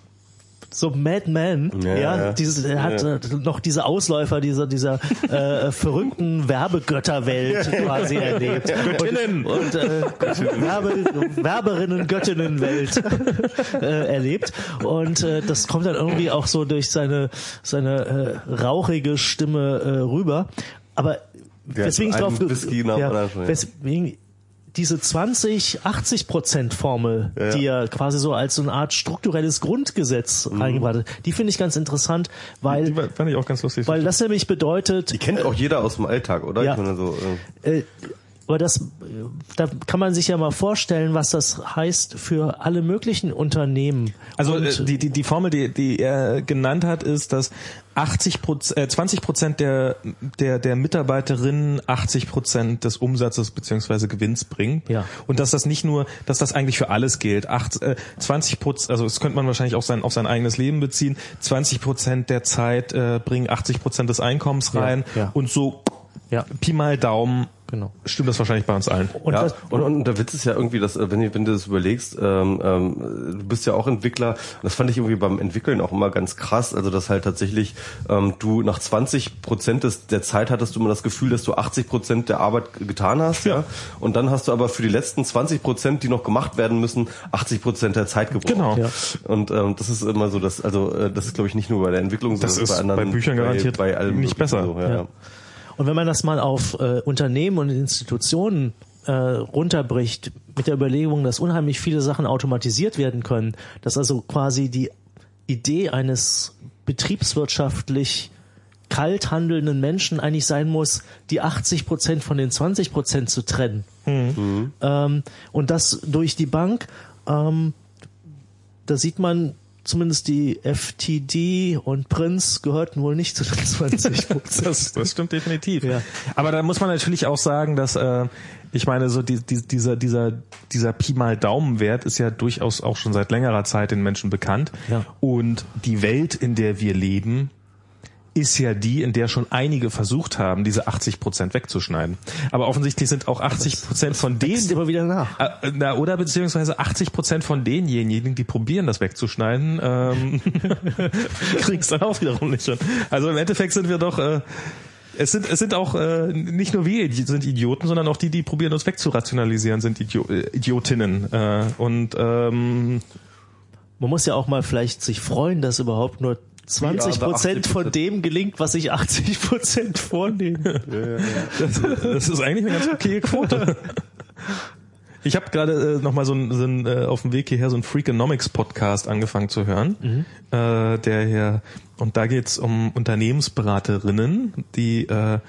so Madman, ja, Ja, ja. Dieses, er hat Ja. äh, noch diese Ausläufer dieser, dieser äh, verrückten Werbegötterwelt quasi erlebt. Göttinnen. Und, und äh, Werbe, Werberinnen, Göttinnenwelt äh, erlebt. Und äh, das kommt dann irgendwie auch so durch seine, seine äh, rauchige Stimme äh, rüber. Aber Der hat weswegen ich drauf Whisky nach ja, anderen ja. weswegen diese 20, 80 Prozent Formel, Ja. die er quasi so als so eine Art strukturelles Grundgesetz reingebracht hat, die finde ich ganz interessant, weil, Die war- fand ich auch ganz lustig. weil das nämlich bedeutet, Die kennt auch jeder aus dem Alltag, oder? Ja. Ich meine so, äh, äh, aber das, da kann man sich ja mal vorstellen, was das heißt für alle möglichen Unternehmen. Also Und, äh, die, die, die Formel, die, die er genannt hat, ist, dass 80 Prozent, äh, 20 Prozent der, der, der Mitarbeiterinnen 80 Prozent des Umsatzes beziehungsweise Gewinns bringen. Ja. Und dass das nicht nur, dass das eigentlich für alles gilt. Acht, äh, 20 Prozent, also das könnte man wahrscheinlich auch sein, auf sein eigenes Leben beziehen. 20 Prozent der Zeit äh, bringen 80 Prozent des Einkommens rein ja. und so Ja. Pi mal Daumen Genau. stimmt das wahrscheinlich bei uns allen. Und ja, das, und, und der Witz ist ja irgendwie, dass äh, wenn, du- wenn du das überlegst, ähm, ähm, du bist ja auch Entwickler. Das fand ich irgendwie beim Entwickeln auch immer ganz krass. Also dass halt tatsächlich ähm, du nach 20 Prozent des, der Zeit hattest du immer das Gefühl, dass du 80 Prozent der Arbeit getan hast. Ja. Und dann hast du aber für die letzten 20 Prozent, die noch gemacht werden müssen, 80 Prozent der Zeit gebraucht. Genau. Ja. Und ähm, das ist immer so, dass also äh, das ist glaube ich nicht nur bei der Entwicklung, Das sondern ist bei anderen bei Büchern garantiert bei allem nicht besser. So, ja, Ja. ja. Und wenn man das mal auf äh, Unternehmen und Institutionen äh, runterbricht, mit der Überlegung, dass unheimlich viele Sachen automatisiert werden können, dass also quasi die Idee eines betriebswirtschaftlich kalt handelnden Menschen eigentlich sein muss, die 80 Prozent von den 20 Prozent zu trennen. Ähm, und das durch die Bank, ähm, da sieht man zumindest die FTD und Prince gehörten wohl nicht zu den 20 Prozent. Das, das stimmt definitiv. Ja. Aber da muss man natürlich auch sagen, dass äh, ich meine, so die, die, dieser dieser dieser Pi mal Daumenwert ist ja durchaus auch schon seit längerer Zeit den Menschen bekannt. Ja. Und die Welt, in der wir leben, ist ja die, in der schon einige versucht haben, diese 80 Prozent wegzuschneiden. Aber offensichtlich sind auch 80 Prozent von denen immer wieder nach. äh, na, oder beziehungsweise 80 Prozent von denjenigen, die probieren, das wegzuschneiden, ähm, kriegen es dann auch wiederum nicht hin. Also im Endeffekt sind wir doch, äh, es sind, es sind auch äh, nicht nur wir Idi- sind Idioten, sondern auch die, die probieren, uns wegzurationalisieren, sind Idio äh, Idiotinnen. Äh, und ähm, Man muss ja auch mal vielleicht sich freuen, dass überhaupt nur 20 Prozent Ja, von dem gelingt, was sich 80 Prozent vornehmen. das, das ist eigentlich eine ganz okaye Quote. Ich habe gerade äh, noch mal so ein, so ein äh, auf dem Weg hierher so ein Freakonomics Podcast angefangen zu hören, äh, der hier und da geht's um Unternehmensberaterinnen, die äh,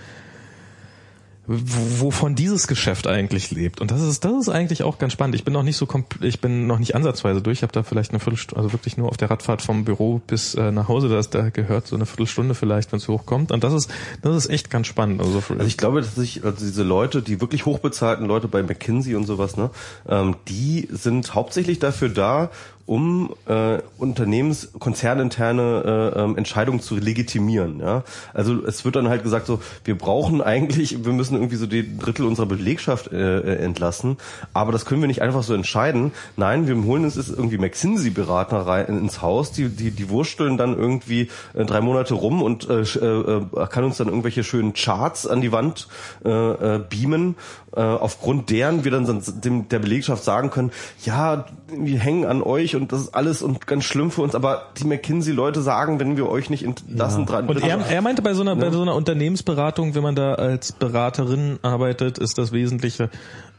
wovon dieses Geschäft eigentlich lebt. Und das ist, das ist eigentlich auch ganz spannend. Ich bin noch nicht so kompl- ich bin noch nicht ansatzweise durch. Ich habe da vielleicht eine Viertelstunde, also wirklich nur auf der Radfahrt vom Büro bis äh, nach Hause, das da gehört, so eine Viertelstunde vielleicht, wenn es hochkommt. Und das ist, das ist echt ganz spannend. Also, Also ich glaube, dass sich also diese Leute, die wirklich hochbezahlten Leute bei McKinsey und sowas, ne, ähm, die sind hauptsächlich dafür da, um äh, Unternehmens konzerninterne äh, ähm, Entscheidungen zu legitimieren. Ja? Also es wird dann halt gesagt so, wir brauchen eigentlich, wir müssen irgendwie so die Drittel unserer Belegschaft äh, äh, entlassen, aber das können wir nicht einfach so entscheiden. Nein, wir holen uns jetzt irgendwie McKinsey-Berater rein ins Haus, die die die wursteln dann irgendwie äh, drei Monate rum und äh, äh, äh, kann uns dann irgendwelche schönen Charts an die Wand äh, äh, beamen, äh, aufgrund deren wir dann sonst dem, der Belegschaft sagen können, ja, wir hängen an euch und das ist alles und ganz schlimm für uns, aber die McKinsey-Leute sagen, wenn wir euch nicht entlassen, dran, Und er, er meinte bei so einer bei so einer Unternehmensberatung, wenn man da als Beraterin arbeitet, ist das Wesentliche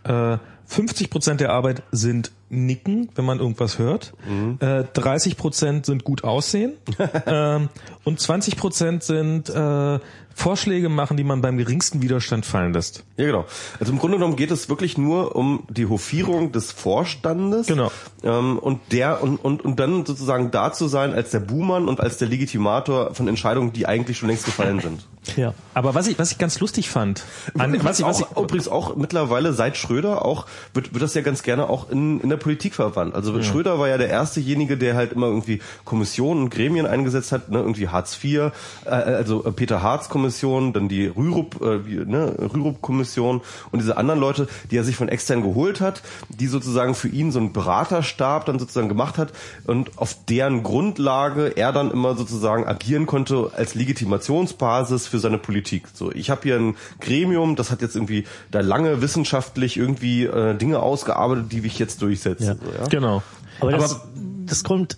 äh, 50 Prozent der Arbeit sind Nicken, wenn man irgendwas hört. Äh, 30 Prozent sind gut aussehen. Ähm, und 20 Prozent sind äh, Vorschläge machen, die man beim geringsten Widerstand fallen lässt. Ja, genau. Also im Grunde genommen geht es wirklich nur um die Hofierung des Vorstandes. Genau. Ähm, und der und, und, und dann sozusagen da zu sein als der Buhmann und als der Legitimator von Entscheidungen, die eigentlich schon längst gefallen sind. Ja. Aber was ich was ich ganz lustig fand, an, was, was ich, was ich, auch, übrigens auch mittlerweile seit Schröder auch wird, wird das ja ganz gerne auch in, in der Politik verwandt. Also Schröder war ja der erstejenige, der halt immer irgendwie Kommissionen und Gremien eingesetzt hat, ne, irgendwie Hartz IV, äh, also äh, Peter Hartz Kommission, dann die Rürup, äh, wie, ne, Rürup Kommission und diese anderen Leute, die er sich von extern geholt hat, die sozusagen für ihn so einen Beraterstab dann sozusagen gemacht hat und auf deren Grundlage er dann immer sozusagen agieren konnte als Legitimationsbasis für seine Politik. So, ich habe hier ein Gremium, das hat jetzt irgendwie da lange wissenschaftlich irgendwie äh, Dinge ausgearbeitet, die ich jetzt durchsetze. Ja. So, ja? genau. Aber, das, das kommt.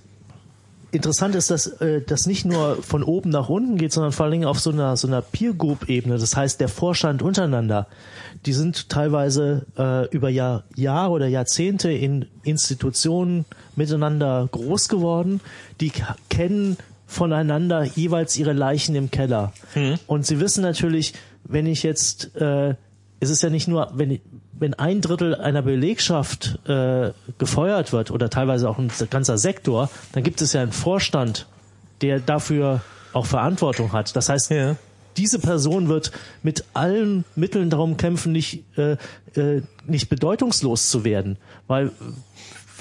Interessant ist, dass äh, das nicht nur von oben nach unten geht, sondern vor allen Dingen auf so einer so einer Peer Group Ebene. Das heißt, der Vorstand untereinander, die sind teilweise äh, über Jahr, Jahre oder Jahrzehnte in Institutionen miteinander groß geworden. Die kennen voneinander jeweils ihre Leichen im Keller. Und sie wissen natürlich, wenn ich jetzt, äh, es ist ja nicht nur, wenn ich, wenn ein Drittel einer Belegschaft äh, gefeuert wird oder teilweise auch ein ganzer Sektor, dann gibt es ja einen Vorstand, der dafür auch Verantwortung hat. Das heißt, Ja. diese Person wird mit allen Mitteln darum kämpfen, nicht, äh, äh, nicht bedeutungslos zu werden. Weil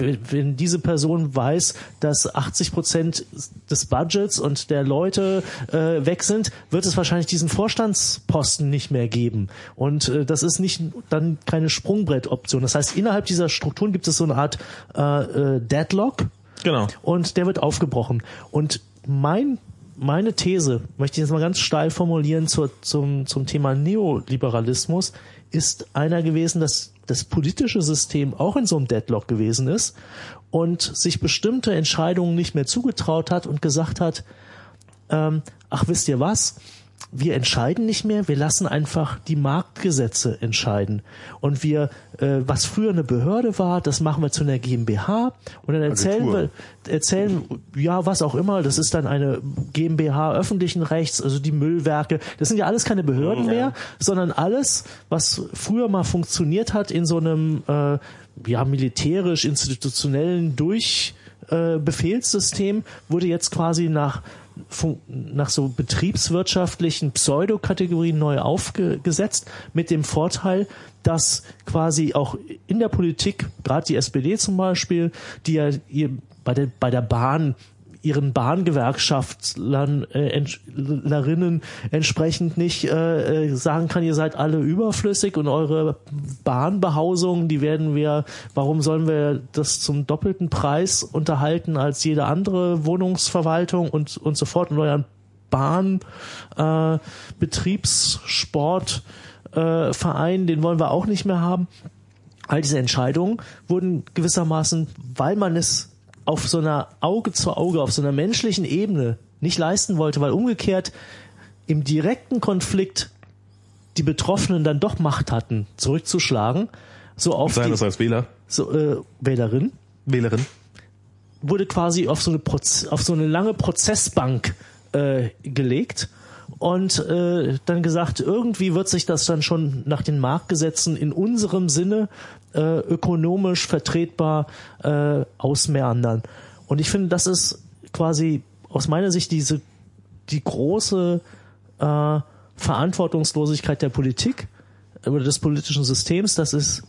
wenn diese Person weiß, dass 80 Prozent des Budgets und der Leute äh, weg sind, wird es wahrscheinlich diesen Vorstandsposten nicht mehr geben. Und äh, das ist nicht dann keine Sprungbrettoption. Das heißt, innerhalb dieser Strukturen gibt es so eine Art äh, äh, Deadlock Genau. und der wird aufgebrochen. Und mein meine These, möchte ich jetzt mal ganz steil formulieren zur, zum, zum Thema Neoliberalismus, ist einer gewesen, dass das politische System auch in so einem Deadlock gewesen ist und sich bestimmte Entscheidungen nicht mehr zugetraut hat und gesagt hat, ähm, ach wisst ihr was, wir entscheiden nicht mehr, wir lassen einfach die Marktgesetze entscheiden. Und wir, äh, was früher eine Behörde war, das machen wir zu einer GmbH und dann erzählen Agentur. wir, erzählen, ja, was auch immer, das ist dann eine GmbH öffentlichen Rechts, also die Müllwerke, das sind ja alles keine Behörden mehr, sondern alles, was früher mal funktioniert hat in so einem, äh, ja, militärisch-institutionellen Durch, äh, Befehlssystem wurde jetzt quasi nach nach so betriebswirtschaftlichen Pseudokategorien neu aufgesetzt, mit dem Vorteil, dass quasi auch in der Politik, gerade die SPD zum Beispiel, die ja bei, der, bei der Bahn ihren Bahngewerkschaftlern äh, entsprechend nicht äh, äh, sagen kann, ihr seid alle überflüssig und eure Bahnbehausungen, die werden wir, warum sollen wir das zum doppelten Preis unterhalten als jede andere Wohnungsverwaltung und, und so fort und euren Bahn, äh, äh, den wollen wir auch nicht mehr haben. All diese Entscheidungen wurden gewissermaßen, weil man es auf so einer Auge zu Auge, auf so einer menschlichen Ebene nicht leisten wollte, weil umgekehrt im direkten Konflikt die Betroffenen dann doch Macht hatten, zurückzuschlagen, so auf Sein die das als Wähler, so, äh, Wählerin, Wählerin. wurde quasi auf so eine, Proz auf so eine lange Prozessbank äh, gelegt und äh, dann gesagt, irgendwie wird sich das dann schon nach den Marktgesetzen in unserem Sinne äh, ökonomisch vertretbar äh, ausmeandern. Und ich finde, das ist quasi aus meiner Sicht diese die große äh, Verantwortungslosigkeit der Politik oder des politischen Systems, dass es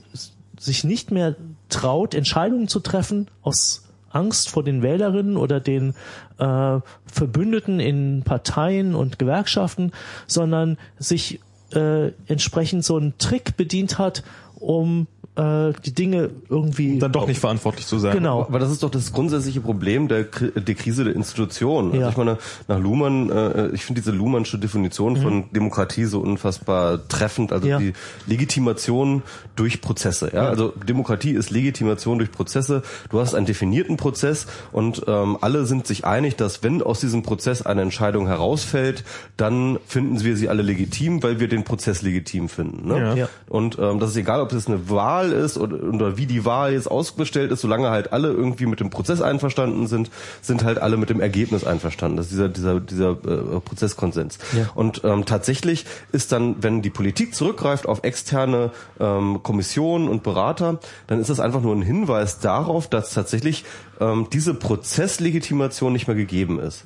sich nicht mehr traut, Entscheidungen zu treffen aus Angst vor den Wählerinnen oder den äh, Verbündeten in Parteien und Gewerkschaften, sondern sich äh, entsprechend so einen Trick bedient hat, um äh, die Dinge irgendwie Dann doch nicht verantwortlich zu sein. genau Aber das ist doch das grundsätzliche Problem der, der Krise der Institutionen. Also Ja. ich meine, nach Luhmann, äh, ich finde diese Luhmannsche Definition von Demokratie so unfassbar treffend. Also Mhm. Ja. die Legitimation durch Prozesse. Ja? Also Demokratie ist Legitimation durch Prozesse. Du hast einen definierten Prozess und ähm, alle sind sich einig, dass wenn aus diesem Prozess eine Entscheidung herausfällt, dann finden wir sie alle legitim, weil wir den Prozess legitim finden. Ne? Ja. Ja. Und ähm, das ist egal, ob es eine Wahl ist oder, oder wie die Wahl jetzt ausgestellt ist, solange halt alle irgendwie mit dem Prozess einverstanden sind, sind halt alle mit dem Ergebnis einverstanden. Das ist dieser dieser dieser äh, Prozesskonsens. Ja. Und ähm, tatsächlich ist dann, wenn die Politik zurückgreift auf externe ähm, Kommissionen und Berater, dann ist das einfach nur ein Hinweis darauf, dass tatsächlich ähm, diese Prozesslegitimation nicht mehr gegeben ist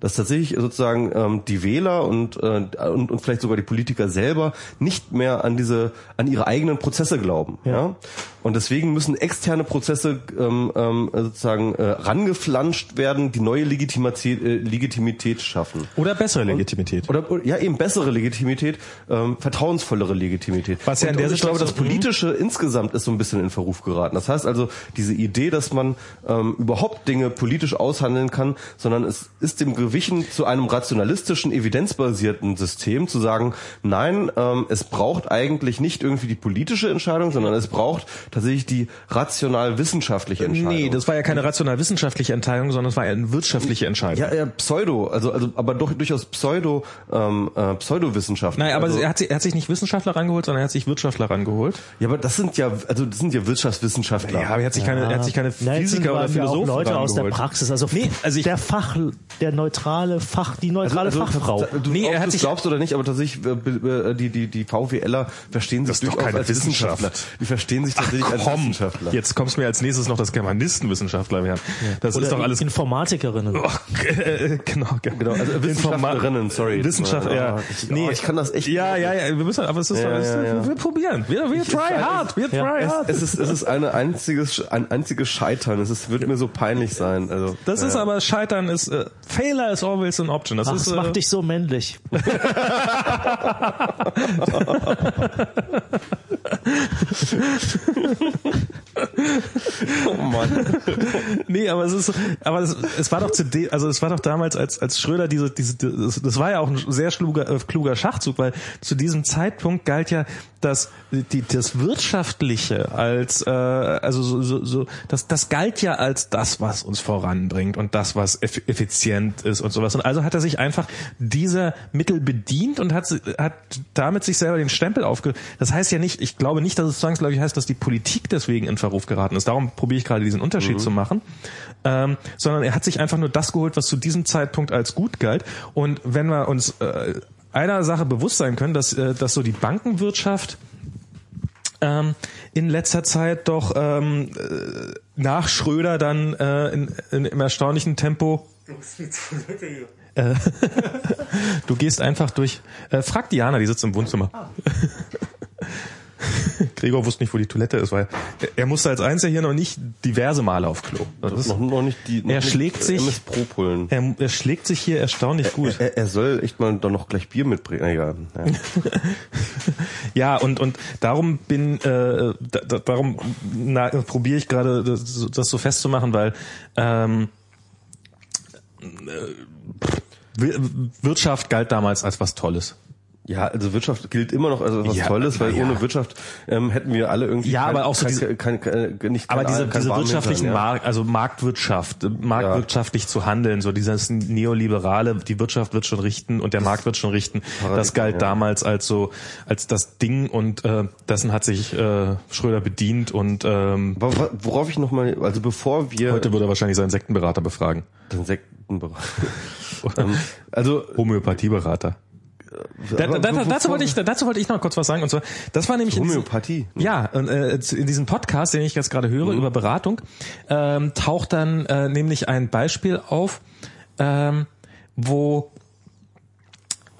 dass tatsächlich sozusagen ähm, die Wähler und, äh, und und vielleicht sogar die Politiker selber nicht mehr an diese an ihre eigenen Prozesse glauben. Ja. Und deswegen müssen externe Prozesse ähm, ähm, sozusagen äh, rangeflanscht werden, die neue Legitimität, äh, Legitimität schaffen. Oder bessere Legitimität. Oder oder- ja eben bessere Legitimität, ähm, vertrauensvollere Legitimität. Was ja und, in der und ich glaube, das Politische insgesamt ist so ein bisschen in Verruf geraten. Das heißt also, diese Idee, dass man ähm, überhaupt Dinge politisch aushandeln kann, sondern es ist dem gewichen zu einem rationalistischen, evidenzbasierten System zu sagen, nein, ähm, es braucht eigentlich nicht irgendwie die politische Entscheidung, sondern es braucht tatsächlich die rational-wissenschaftliche Entscheidung. Nee, das war ja keine rational-wissenschaftliche Entscheidung, sondern es war ja eine wirtschaftliche Entscheidung. ja, ja, Pseudo, also, also aber doch durchaus Pseudo, ähm, äh, Pseudowissenschaft. Nein, aber also, er, hat, sich- er hat sich nicht Wissenschaftler rangeholt, sondern er hat sich Wirtschaftler rangeholt. Ja, aber das sind ja, also das sind ja Wirtschaftswissenschaftler. Ja, aber er hat sich keine, er hat sich keine Physiker oder ja auch Philosophen Leute aus der rangeholt. Praxis, also Nee, also ich- der Fach, der neutrale neutrale Fach, die neutrale Also, Fachfrau. Du, Nee, ob er hat sich- glaubst oder nicht, aber tatsächlich äh, äh, die die die VWLer verstehen sich Das durchaus keine als Wissenschaftler. Wissenschaft. Die verstehen sich tatsächlich als Komm, Wissenschaftler. jetzt kommst mir als nächstes noch, dass Germanistenwissenschaftler werden. Das Oder ist doch alles Informatikerinnen. Oh, äh, genau, Genau, also Wissenschaftlerinnen, sorry. Wissenschaft, Ah, ja. ich- oh, ich kann das echt Ja, ja, ja, wir müssen, aber es ist, Ja, doch, es ist ja, ja. wir probieren. Wir, wir try hard, wir try hard. Es ist, es ist eine einziges, ein einziges Scheitern. Es ist, wird mir so peinlich sein. Also, Das ist aber Scheitern ist äh, Failure is always an option. Das Ach, ist das äh, macht dich so männlich. oh Mann. nee, aber es ist aber es, es war doch zu de, also es war doch damals als als Schröder diese diese das, das war ja auch ein sehr kluger äh, kluger Schachzug, weil zu diesem Zeitpunkt galt ja das die das wirtschaftliche als äh, also so, so, so das das galt ja als das was uns voranbringt und das was eff effizient ist und sowas und also hat er sich einfach dieser Mittel bedient und hat hat damit sich selber den Stempel aufge das heißt ja nicht ich glaube nicht dass es zwangsläufig heißt dass die Politik deswegen in Verruf geraten ist darum probiere ich gerade diesen Unterschied zu machen ähm, sondern er hat sich einfach nur das geholt was zu diesem Zeitpunkt als gut galt und wenn wir uns äh, einer Sache bewusst sein können dass äh, dass so die Bankenwirtschaft ähm, in letzter Zeit doch ähm, äh, nach Schröder dann äh, in, in, im erstaunlichen Tempo. Äh, du gehst einfach durch. Äh, frag Diana, die sitzt im Wohnzimmer. Gregor wusste nicht, wo die Toilette ist, weil er, er musste als Einziger hier noch nicht diverse Male auf Klo. Das ist, noch, noch nicht die. Noch Er nicht schlägt sich- MS Pro Pullen. er, er schlägt sich hier erstaunlich gut. Er, er soll echt mal doch noch gleich Bier mitbringen. Egal. Ja. Ja, und und darum bin äh, da, da, darum probiere ich gerade das, das so festzumachen, weil ähm, äh, Wir- Wirtschaft galt damals als was Tolles. Ja, also Wirtschaft gilt immer noch als was Ja, Tolles, weil ja. ohne Wirtschaft ähm, hätten wir alle irgendwie Ja, kein, aber auch so kein, diese- kein, kein, kein, nicht Aber diese, diese wirtschaftlichen Hintern, ja. Markt, also Marktwirtschaft, äh, marktwirtschaftlich zu handeln, so dieses neoliberale, die Wirtschaft wird schon richten und der Markt wird schon richten, das galt damals als so als das Ding und äh, dessen hat sich äh, Schröder bedient und ähm, Aber worauf ich nochmal, also bevor wir heute würde er wahrscheinlich seinen Sektenberater befragen. den Sektenbereich, ähm, also Homöopathieberater. Da, da, da, dazu wollte ich, dazu wollte ich noch kurz was sagen. Und zwar, das war nämlich in diesem- Homöopathie. Ja, und, äh, in diesem Podcast, den ich jetzt gerade höre über Beratung, ähm, taucht dann äh, nämlich ein Beispiel auf, ähm, wo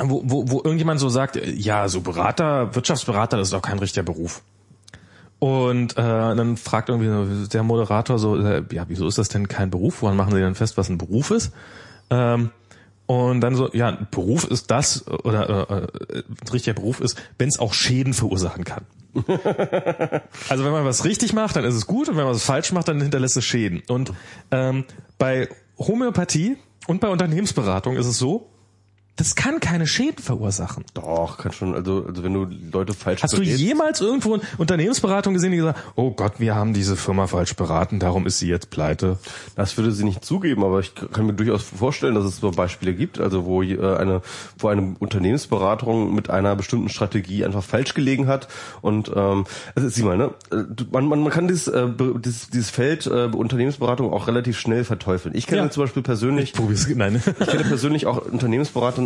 wo, wo, wo irgendjemand so sagt, äh, ja, so Berater, Wirtschaftsberater, das ist doch kein richtiger Beruf. Und äh, dann fragt irgendwie der Moderator so, äh, ja, wieso ist das denn kein Beruf? Woran machen Sie denn fest, was ein Beruf ist? Ähm, und dann so, ja, ein Beruf ist das, oder äh, äh, ein richtiger Beruf ist, wenn es auch Schäden verursachen kann. also wenn man was richtig macht, dann ist es gut, und wenn man was falsch macht, dann hinterlässt es Schäden. Und ähm, bei Homöopathie und bei Unternehmensberatung ist es so, das kann keine Schäden verursachen. Doch, kann schon, also, also wenn du Leute falsch Hast du berätst- jemals irgendwo eine Unternehmensberatung gesehen, die gesagt, oh Gott, wir haben diese Firma falsch beraten, darum ist sie jetzt pleite? Das würde sie nicht zugeben, aber ich kann mir durchaus vorstellen, dass es so Beispiele gibt, also wo äh, eine, wo eine Unternehmensberatung mit einer bestimmten Strategie einfach falsch gelegen hat. Und ähm, also sieh mal, ne, äh, du- man, man, man kann dieses, äh, dieses, dieses Feld äh, Unternehmensberatung auch relativ schnell verteufeln. Ich kenne Ja. zum Beispiel persönlich Probier's, nein. Ich kenne persönlich auch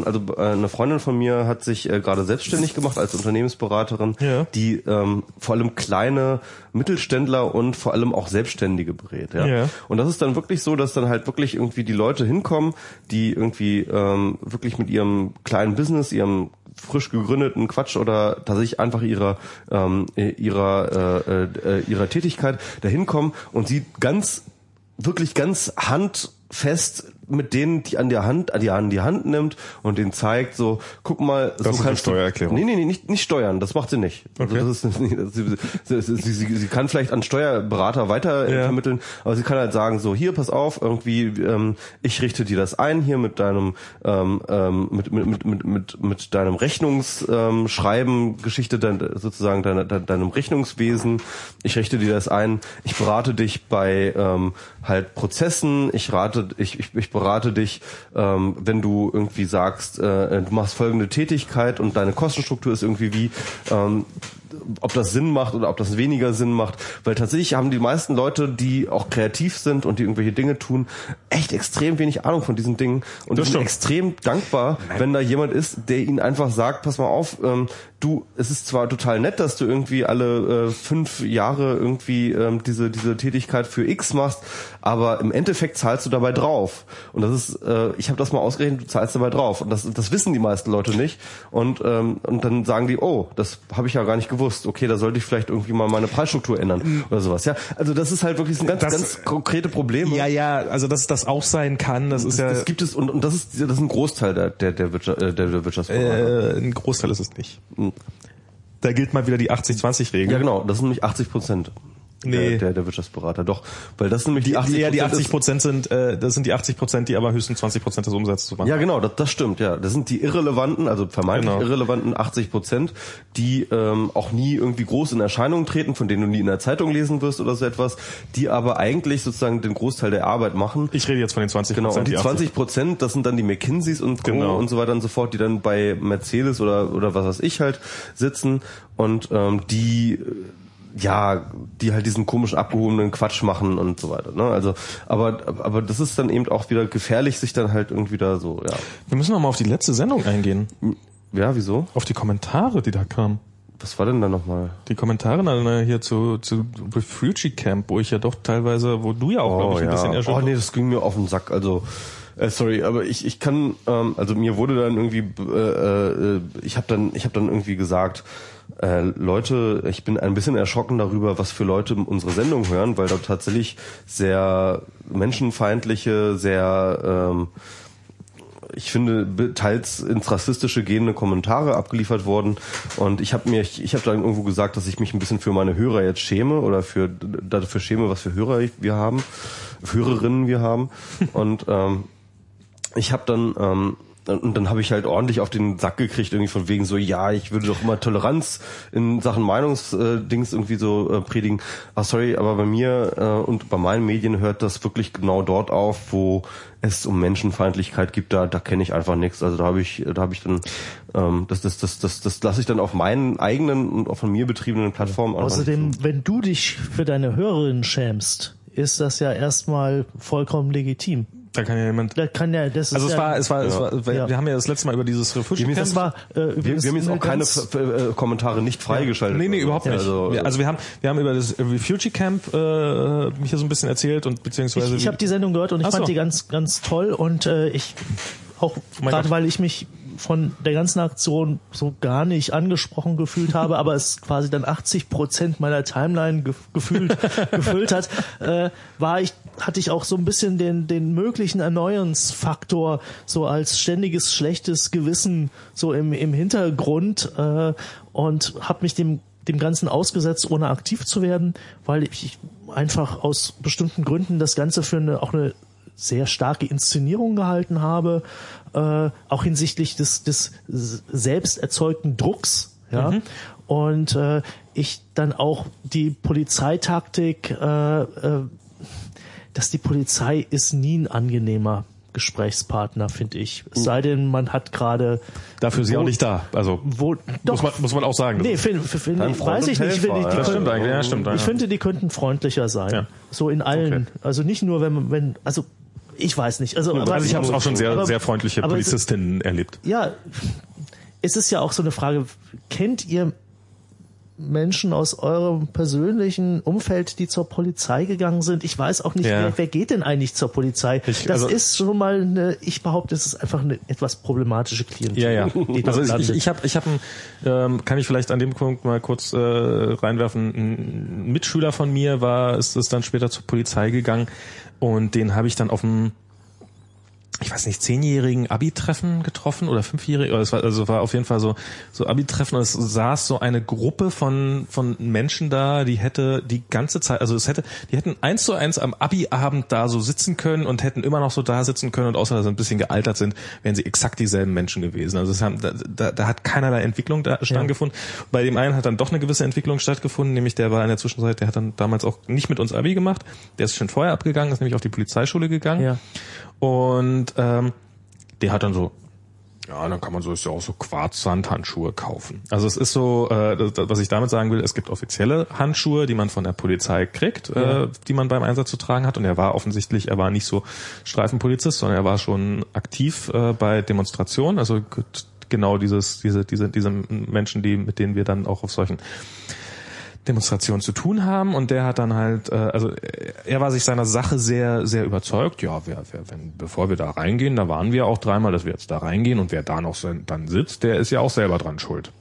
Also äh, eine Freundin von mir hat sich äh, gerade selbstständig gemacht als Unternehmensberaterin, Ja. die ähm, vor allem kleine Mittelständler und vor allem auch Selbstständige berät. Ja? Ja. Und das ist dann wirklich so, dass dann halt wirklich irgendwie die Leute hinkommen, die irgendwie ähm, wirklich mit ihrem kleinen Business, ihrem frisch gegründeten Quatsch oder tatsächlich einfach ihrer ähm, ihrer äh, äh, ihrer Tätigkeit dahin kommen und sie ganz wirklich ganz handfest mit denen, die an der Hand, an die, an die Hand nimmt und denen zeigt, so, guck mal, so ist eine kannst du- Steuererklärung. Nee, nee, nee, nicht, nicht steuern, das macht sie nicht. Okay. Also das ist, sie, sie, sie, sie, sie kann vielleicht an Steuerberater weiter äh, Ja. vermitteln, aber sie kann halt sagen, so, hier, pass auf, irgendwie, ähm, ich richte dir das ein hier mit deinem, ähm, ähm, mit, mit, mit, mit, mit, mit deinem Rechnungsschreiben, ähm, Geschichte, dein, sozusagen deine, de, deinem Rechnungswesen, ich richte dir das ein, ich berate dich bei ähm, halt Prozessen, ich rate, ich, ich, ich berate dich, ähm, wenn du irgendwie sagst, äh, du machst folgende Tätigkeit und deine Kostenstruktur ist irgendwie wie, ähm, ob das Sinn macht oder ob das weniger Sinn macht, weil tatsächlich haben die meisten Leute, die auch kreativ sind und die irgendwelche Dinge tun, echt extrem wenig Ahnung von diesen Dingen und Das sind stimmt. extrem dankbar, wenn da jemand ist, der ihnen einfach sagt, pass mal auf, ähm, du, es ist zwar total nett, dass du irgendwie alle äh, fünf Jahre irgendwie ähm, diese diese Tätigkeit für X machst, aber im Endeffekt zahlst du dabei drauf. Und das ist, äh, ich habe das mal ausgerechnet, du zahlst dabei drauf. Und das, das wissen die meisten Leute nicht. Und ähm, und dann sagen die, oh, das habe ich ja gar nicht gewusst. Okay, da sollte ich vielleicht irgendwie mal meine Preisstruktur ändern oder sowas. Ja, also das ist halt wirklich ein ganz Das- ganz konkrete Problem. Ja, ja, also dass das auch sein kann, das ist Das, ja das gibt es und, und das ist das ist ein Großteil der der der, Wirtschaft, äh, der, der Wirtschaftsberater. äh, ein Großteil ist es nicht. Da gilt mal wieder die 80-20-Regel. Ja, genau, das sind nämlich 80 Prozent. Nee. Der, der, der Wirtschaftsberater, doch. Weil das sind nämlich die, Die, 80 ja, die 80 ist- Prozent sind, äh, das sind die 80 Prozent, die aber höchstens 20 Prozent des Umsatzes machen. Ja, genau, das, das stimmt, ja. Das sind die irrelevanten, also vermeintlich Genau. irrelevanten 80 Prozent, die ähm, auch nie irgendwie groß in Erscheinung treten, von denen du nie in der Zeitung lesen wirst oder so etwas, die aber eigentlich sozusagen den Großteil der Arbeit machen. Ich rede jetzt von den 20 Genau, und die 80 20 Prozent, das sind dann die McKinseys und Co. Genau. und so weiter und so fort, die dann bei Mercedes oder oder was weiß ich halt sitzen und ähm, die ja, die halt diesen komischen abgehobenen Quatsch machen und so weiter. Ne? Also, aber aber das ist dann eben auch wieder gefährlich, sich dann halt irgendwie da so, ja, Wir müssen noch mal auf die letzte Sendung eingehen. ja, wieso? Auf die Kommentare, die da kamen. Was war denn da nochmal? Die Kommentare dann hier zu, zu Refugee Camp, wo ich ja doch teilweise, wo du ja auch, glaube ich, ein bisschen oh erschüttert nee, das ging mir auf den Sack. Also äh, sorry, aber ich ich kann ähm, also mir wurde dann irgendwie äh, äh, ich habe dann ich habe dann irgendwie gesagt äh, Leute, ich bin ein bisschen erschrocken darüber, was für Leute unsere Sendung hören, weil dort tatsächlich sehr menschenfeindliche, sehr ähm, ich finde teils ins rassistische gehende Kommentare abgeliefert worden. Und ich habe mir ich, ich habe dann irgendwo gesagt, dass ich mich ein bisschen für meine Hörer jetzt schäme oder für dafür schäme, was für Hörer wir haben, Hörerinnen wir haben. Und ähm, ich habe dann ähm, und dann habe ich halt ordentlich auf den Sack gekriegt, irgendwie von wegen so, ja, ich würde doch immer Toleranz in Sachen Meinungsdings irgendwie so äh, predigen. Ah, sorry, aber bei mir äh, und bei meinen Medien hört das wirklich genau dort auf, wo es um Menschenfeindlichkeit gibt. Da, da kenne ich einfach nichts. Also da habe ich, da habe ich dann, ähm, das, das, das, das, das lasse ich dann auf meinen eigenen und auch von mir betriebenen Plattformen einfach Außerdem, wenn du dich für deine Hörerinnen schämst, ist das ja erstmal vollkommen legitim. Da kann ja jemand. Da kann ja, das ist Also es ja, war, es war, es war, wir, Ja. wir haben ja das letzte Mal über dieses Refugee ist Camp. das war äh, Wir, übrigens wir haben jetzt auch keine ganz- F- F- äh, Kommentare nicht freigeschaltet. Nee, nee, überhaupt nicht. Also, Wir- also wir haben, wir haben über das Refugee Camp äh, mich hier so ein bisschen erzählt und beziehungsweise Ich, ich habe die Sendung gehört und ich Ach so. fand die ganz, ganz toll und äh, ich auch mein gerade weil ich mich von der ganzen Aktion so gar nicht angesprochen gefühlt habe, aber es quasi dann 80 Prozent meiner Timeline ge gefühlt gefüllt hat, äh, war ich hatte ich auch so ein bisschen den den möglichen Erneuerungsfaktor so als ständiges schlechtes Gewissen so im im Hintergrund äh, und habe mich dem dem Ganzen ausgesetzt, ohne aktiv zu werden, weil ich einfach aus bestimmten Gründen das Ganze für eine auch eine sehr starke Inszenierung gehalten habe, äh, auch hinsichtlich des, des selbst erzeugten Drucks. Ja? Und äh, ich dann auch die Polizeitaktik, äh, äh, dass die Polizei ist nie ein angenehmer Gesprächspartner, finde ich. Es sei denn, man hat gerade dafür ist sie auch nicht da. Also wo muss doch man, muss man auch sagen. Nee, find, find, Freund weiß ich nicht. Ich, finde, Helfer, die ja. das stimmt eigentlich. Ja, stimmt. ich ja. finde, die könnten freundlicher sein. Ja. So in allen. Okay. Also nicht nur, wenn, wenn, also ich weiß nicht. Also, also ich habe auch schon sehr, aber- sehr freundliche Polizistinnen erlebt. Ja, es ist ja auch so eine Frage, kennt ihr Menschen aus eurem persönlichen Umfeld, die zur Polizei gegangen sind? Ich weiß auch nicht, Ja. wer, wer geht denn eigentlich zur Polizei? Ich- das also- ist schon mal eine, ich behaupte, es ist einfach eine etwas problematische Klientel. Ja, ja. Also ich, ich, ich habe, ich hab, ähm, kann ich vielleicht an dem Punkt mal kurz äh, reinwerfen. Ein Mitschüler von mir war, ist, ist dann später zur Polizei gegangen und den habe ich dann auf dem ich weiß nicht, zehnjährigen Abi-Treffen getroffen oder fünfjährigen, oder es war, also war auf jeden Fall so, so Abi-Treffen und es saß so eine Gruppe von, von Menschen da, die hätte die ganze Zeit, also es hätte, die hätten eins zu eins am Abi-Abend da so sitzen können und hätten immer noch so da sitzen können und außer dass sie ein bisschen gealtert sind, wären sie exakt dieselben Menschen gewesen. Also es haben, da, da, da hat keinerlei Entwicklung da stattgefunden. Bei dem einen hat dann doch eine gewisse Entwicklung stattgefunden, nämlich der war in der Zwischenzeit, der hat dann damals auch nicht mit uns Abi gemacht, der ist schon vorher abgegangen, ist nämlich auf die Polizeischule gegangen. Ja. Und ähm, der hat dann so Ja, dann kann man so ist ja auch so Quarzsandhandschuhe kaufen. Also es ist so, äh, das, was ich damit sagen will, es gibt offizielle Handschuhe, die man von der Polizei kriegt, ja. äh, die man beim Einsatz zu tragen hat. Und er war offensichtlich, er war nicht so Streifenpolizist, sondern er war schon aktiv äh, bei Demonstrationen. Also genau dieses, diese, diese, diese Menschen, die mit denen wir dann auch auf solchen Demonstration zu tun haben und der hat dann halt, äh, also er war sich seiner Sache sehr, sehr überzeugt. Ja, wer, wer, wenn, bevor wir da reingehen, da waren wir auch dreimal, dass wir jetzt da reingehen und wer da noch dann sitzt, der ist ja auch selber dran schuld.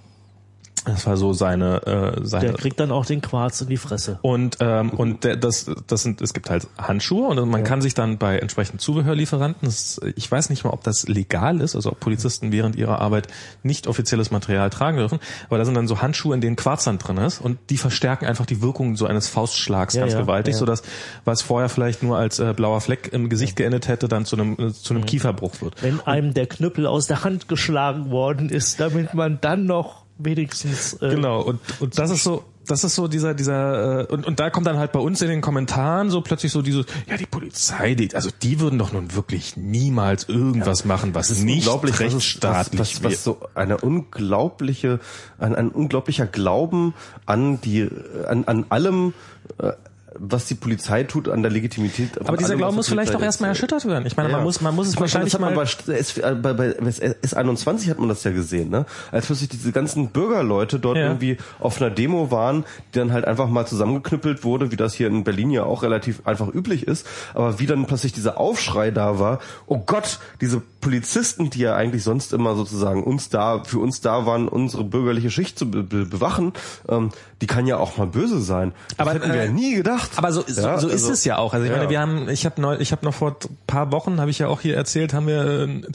Das war so seine, äh, seine. Der kriegt dann auch den Quarz in die Fresse. Und ähm, und der, das das sind es gibt halt Handschuhe und man ja. kann sich dann bei entsprechenden Zubehörlieferanten. Das, ich weiß nicht mal, ob das legal ist, also ob Polizisten während ihrer Arbeit nicht offizielles Material tragen dürfen. Aber da sind dann so Handschuhe, in denen Quarzsand drin ist und die verstärken einfach die Wirkung so eines Faustschlags ja, ganz ja, gewaltig, ja. so dass was vorher vielleicht nur als äh, blauer Fleck im Gesicht geendet hätte, dann zu einem äh, zu einem. Kieferbruch wird. Wenn einem der Knüppel aus der Hand geschlagen worden ist, damit man dann noch wenigstens. Äh, genau, und, und das ist so, das ist so dieser, dieser, äh, und, und da kommt dann halt bei uns in den Kommentaren so plötzlich so dieses, ja, die Polizei, die, also die würden doch nun wirklich niemals irgendwas ja, machen, was nicht rechtsstaatlich was, was, was so eine unglaubliche, ein, ein unglaublicher Glauben an die, an, an allem, äh, was die Polizei tut an der Legitimität. Aber dieser Glauben muss vielleicht auch erstmal erschüttert werden. Ich meine, ja. man muss, man muss es wahrscheinlich mal. bei, bei, bei S21 hat man das ja gesehen, ne? Als plötzlich diese ganzen Bürgerleute dort ja. irgendwie auf einer Demo waren, die dann halt einfach mal zusammengeknüppelt wurde, wie das hier in Berlin ja auch relativ einfach üblich ist. Aber wie dann plötzlich dieser Aufschrei da war, oh Gott, diese Polizisten, die ja eigentlich sonst immer sozusagen uns da, für uns da waren, unsere bürgerliche Schicht zu be bewachen, ähm, die kann ja auch mal böse sein. Das aber hätten wir äh, ja nie gedacht. Aber so, so, ja, so ist also, es ja auch. Also ich ja. meine, wir haben, ich habe neu, ich habe noch vor paar Wochen, habe ich ja auch hier erzählt, haben wir äh, einen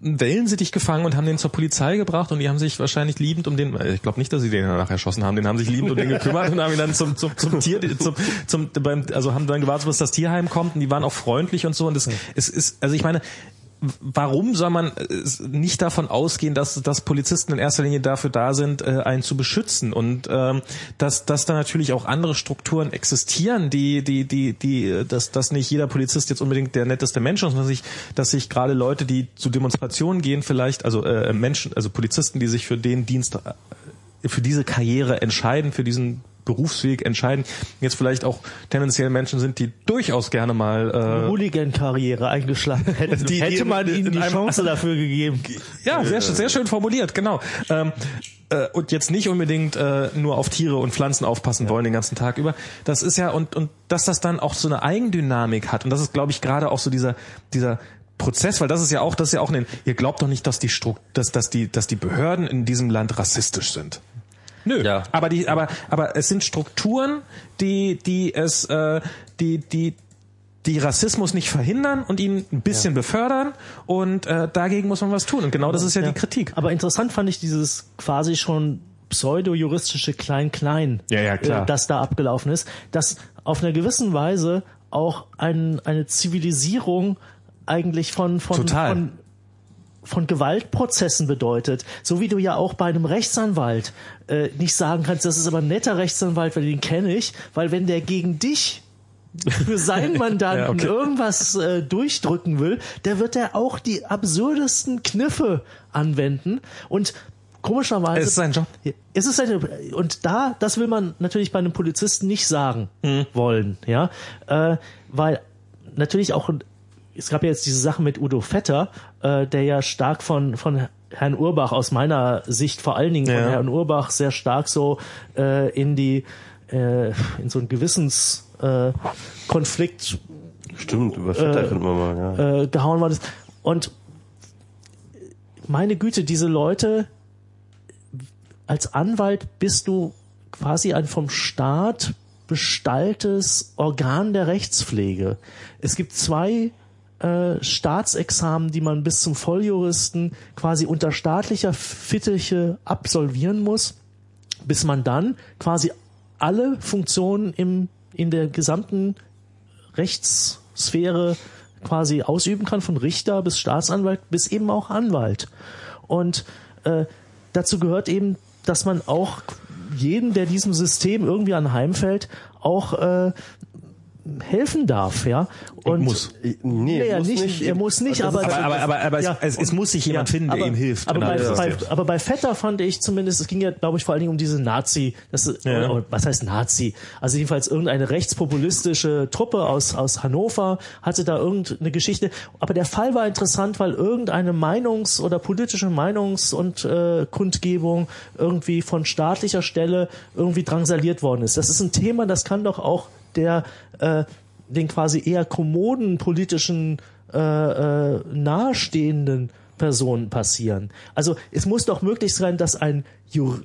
Wellensittich gefangen und haben den zur Polizei gebracht und die haben sich wahrscheinlich liebend um den, ich glaube nicht, dass sie den danach erschossen haben, den haben sich liebend um den gekümmert und haben ihn dann zum zum, zum Tier, zum, zum beim, also haben dann gewartet, bis das Tierheim kommt und die waren auch freundlich und so und es ist, also ich meine, warum soll man äh, nicht davon ausgehen, dass, dass Polizisten in erster Linie dafür da sind, äh, einen zu beschützen? Und ähm, dass, dass da natürlich auch andere Strukturen existieren, die, die, die, die, dass, dass nicht jeder Polizist jetzt unbedingt der netteste Mensch ist, dass sich, dass sich gerade Leute, die zu Demonstrationen gehen, vielleicht, also äh, Menschen, also Polizisten, die sich für den Dienst, äh, für diese Karriere entscheiden, für diesen Berufsweg entscheiden, jetzt vielleicht auch tendenziell Menschen sind, die durchaus gerne mal äh, Hooligan-Karriere eingeschlagen hätten. Die, hätte man ihnen die Chance dafür gegeben. Ja, sehr, sehr schön formuliert, genau. Ähm, äh, und jetzt nicht unbedingt äh, nur auf Tiere und Pflanzen aufpassen ja. wollen den ganzen Tag über. Das ist ja und und dass das dann auch so eine Eigendynamik hat und das ist, glaube ich, gerade auch so dieser dieser Prozess, weil das ist ja auch, das ist ja auch ein, ihr glaubt doch nicht, dass die Strukt, dass, dass die, dass die Behörden in diesem Land rassistisch sind. Nö. Ja. Aber die, aber, aber es sind Strukturen, die, die es, äh, die, die, die Rassismus nicht verhindern und ihn ein bisschen ja. befördern und äh, dagegen muss man was tun. Und genau das ist ja, ja, die Kritik. Aber interessant fand ich dieses quasi schon pseudo-juristische Klein-Klein, ja, ja, klar. Äh, das da abgelaufen ist, das auf einer gewissen Weise auch ein, eine Zivilisierung eigentlich von, von, Total. von von Gewaltprozessen bedeutet. So wie du ja auch bei einem Rechtsanwalt äh, nicht sagen kannst, das ist aber ein netter Rechtsanwalt, weil den kenne ich, weil wenn der gegen dich für seinen Mandanten ja, okay. irgendwas äh, durchdrücken will, der wird er auch die absurdesten Kniffe anwenden und komischerweise es ist sein Job. Es ist eine, und da das will man natürlich bei einem Polizisten nicht sagen mhm. wollen, ja, äh, weil natürlich auch es gab ja jetzt diese Sache mit Udo Vetter, äh, der ja stark von, von Herrn Urbach aus meiner Sicht vor allen Dingen ja. von Herrn Urbach sehr stark so äh, in die äh, in so einen Gewissenskonflikt äh, Stimmt, über Vetter äh, könnte man mal, ja. Äh, gehauen worden ist. Und meine Güte, diese Leute, als Anwalt bist du quasi ein vom Staat bestalltes Organ der Rechtspflege. Es gibt zwei äh, Staatsexamen, die man bis zum Volljuristen quasi unter staatlicher Fittiche absolvieren muss, bis man dann quasi alle Funktionen im, in der gesamten Rechtssphäre quasi ausüben kann, von Richter bis Staatsanwalt bis eben auch Anwalt. Und äh, dazu gehört eben, dass man auch jeden, der diesem System irgendwie anheimfällt, auch äh, helfen darf, ja. Und muss. Nee, Nee, muss nicht, nicht. er muss nicht, Das aber, Aber, aber, aber, aber Ja, es, es muss sich jemand finden, der aber, ihm hilft. Aber bei, innerhalb des bei, aber bei Vetter fand ich zumindest, es ging ja, glaube ich, vor allen Dingen um diese Nazi, das ist, Ja. oder, was heißt Nazi? Also jedenfalls irgendeine rechtspopulistische Truppe aus, aus Hannover hatte da irgendeine Geschichte. Aber der Fall war interessant, weil irgendeine Meinungs- oder politische Meinungs- und äh, Kundgebung irgendwie von staatlicher Stelle irgendwie drangsaliert worden ist. Das ist ein Thema, das kann doch auch der äh, den quasi eher kommoden politischen äh, äh, nahestehenden Personen passieren. Also es muss doch möglich sein, dass ein,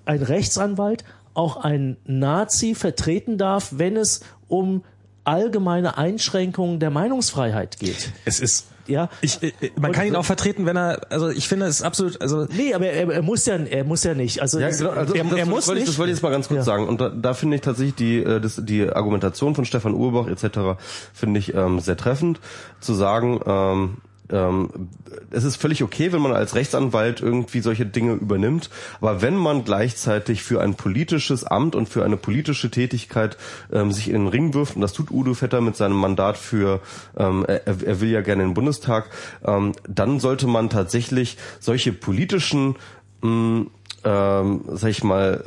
ein Rechtsanwalt auch ein Nazi vertreten darf, wenn es um allgemeine Einschränkungen der Meinungsfreiheit geht. Es ist Ja. Ich, äh, man Und- kann ihn auch vertreten, wenn er, also ich finde es ist absolut, also Nee, aber er, er muss ja, er muss ja nicht. Also Ja, genau, also Er- das, er muss das wollte ich, das nicht. wollte ich jetzt mal ganz kurz Ja. sagen. Und da, da finde ich tatsächlich die, äh, das, die Argumentation von Stefan Urbach etc. finde ich ähm, sehr treffend, zu sagen, ähm, ähm, es ist völlig okay, wenn man als Rechtsanwalt irgendwie solche Dinge übernimmt, aber wenn man gleichzeitig für ein politisches Amt und für eine politische Tätigkeit ähm, sich in den Ring wirft, und das tut Udo Vetter mit seinem Mandat für, ähm, er, er will ja gerne in den Bundestag, ähm, dann sollte man tatsächlich solche politischen mh, ähm, sag ich mal,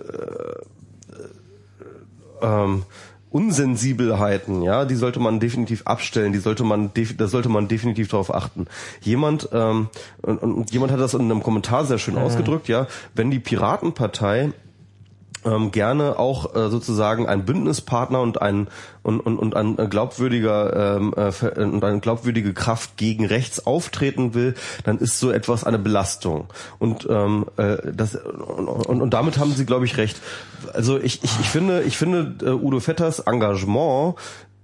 äh, ähm, Unsensibelheiten, ja, die sollte man definitiv abstellen, die sollte man, da sollte man definitiv darauf achten. Jemand, ähm, und, und jemand hat das in einem Kommentar sehr schön ausgedrückt, ja, wenn die Piratenpartei ähm, gerne auch äh, sozusagen ein Bündnispartner und ein und, und, und ein glaubwürdiger ähm, äh, ver- und eine glaubwürdige Kraft gegen rechts auftreten will, dann ist so etwas eine Belastung und ähm, äh, das und, und, und damit haben Sie glaube ich recht. Also ich, ich, ich finde ich finde äh, Udo Vetters Engagement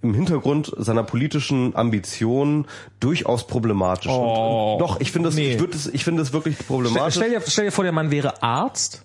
im Hintergrund seiner politischen Ambitionen durchaus problematisch. Oh, und, doch, ich finde das, nee. ich, würde es, ich finde es wirklich stell, problematisch. stell, dir, stell dir vor, der Mann wäre Arzt.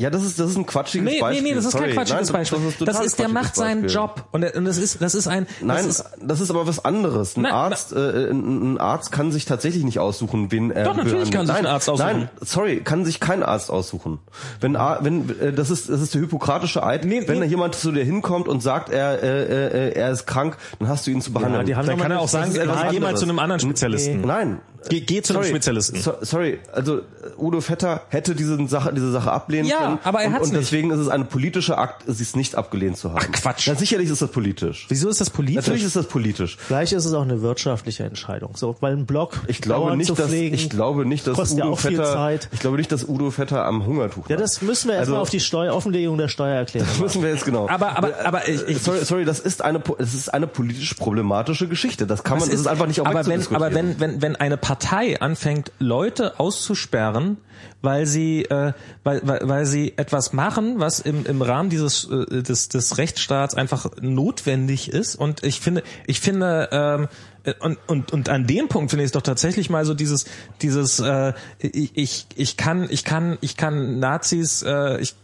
Ja, das ist, das ist ein quatschiges Nee, nee, Beispiel. nee, das ist Sorry. kein quatschiges Nein, Beispiel. Das ist, das ist der macht seinen Beispiel. Job und, das ist das ist ein Nein, das das ist, ist, aber was anderes. Ein Nein, Arzt, äh, ein, ein Arzt kann sich tatsächlich nicht aussuchen, wen er Doch, natürlich kann sich nein, ein Arzt aussuchen. Nein, sorry, kann sich kein Arzt aussuchen. Wenn, wenn äh, das ist das ist der hippokratische Eid. Nee, wenn nee. da jemand zu dir hinkommt und sagt, er äh, äh, er ist krank, dann hast du ihn zu behandeln. die haben dann kann er auch das sagen, ist mal anderes. zu einem anderen Spezialisten. Nein. Geh, geh zu einem Sorry, Spezialisten. So, sorry, also äh, Udo Vetter hätte diese Sache, diese Sache ablehnen Ja, können. aber er und, hat's und nicht. deswegen ist es ein politischer Akt, es ist nicht abgelehnt zu haben. Ach, Quatsch. Ja, sicherlich ist das politisch. Wieso ist das politisch? Natürlich ist das politisch. Vielleicht ist es auch eine wirtschaftliche Entscheidung. So, weil ein Blog Ich glaube nicht, zu dass pflegen, ich glaube nicht, dass kostet ja Udo auch viel Vetter Zeit. ich glaube nicht, dass Udo Vetter am Hungertuch Ja, das müssen wir erstmal Also- auf die Steuer, Offenlegung der Steuererklärung. Das müssen wir jetzt genau. Aber- aber- aber ich- ich- sorry, sorry, das ist eine es ist eine politisch problematische Geschichte. Das kann man Es das ist einfach nicht auch aber wenn, aber wenn, wenn, wenn eine Partei anfängt, Leute auszusperren, weil sie, äh, weil, weil, weil sie etwas machen, was im, im Rahmen dieses äh, des, des Rechtsstaats einfach notwendig ist. Und ich finde, ich finde, ähm, äh, und, und, und an dem Punkt finde ich es doch tatsächlich mal so dieses, dieses, äh, ich, ich, ich kann, ich kann, ich kann Nazis, äh, ich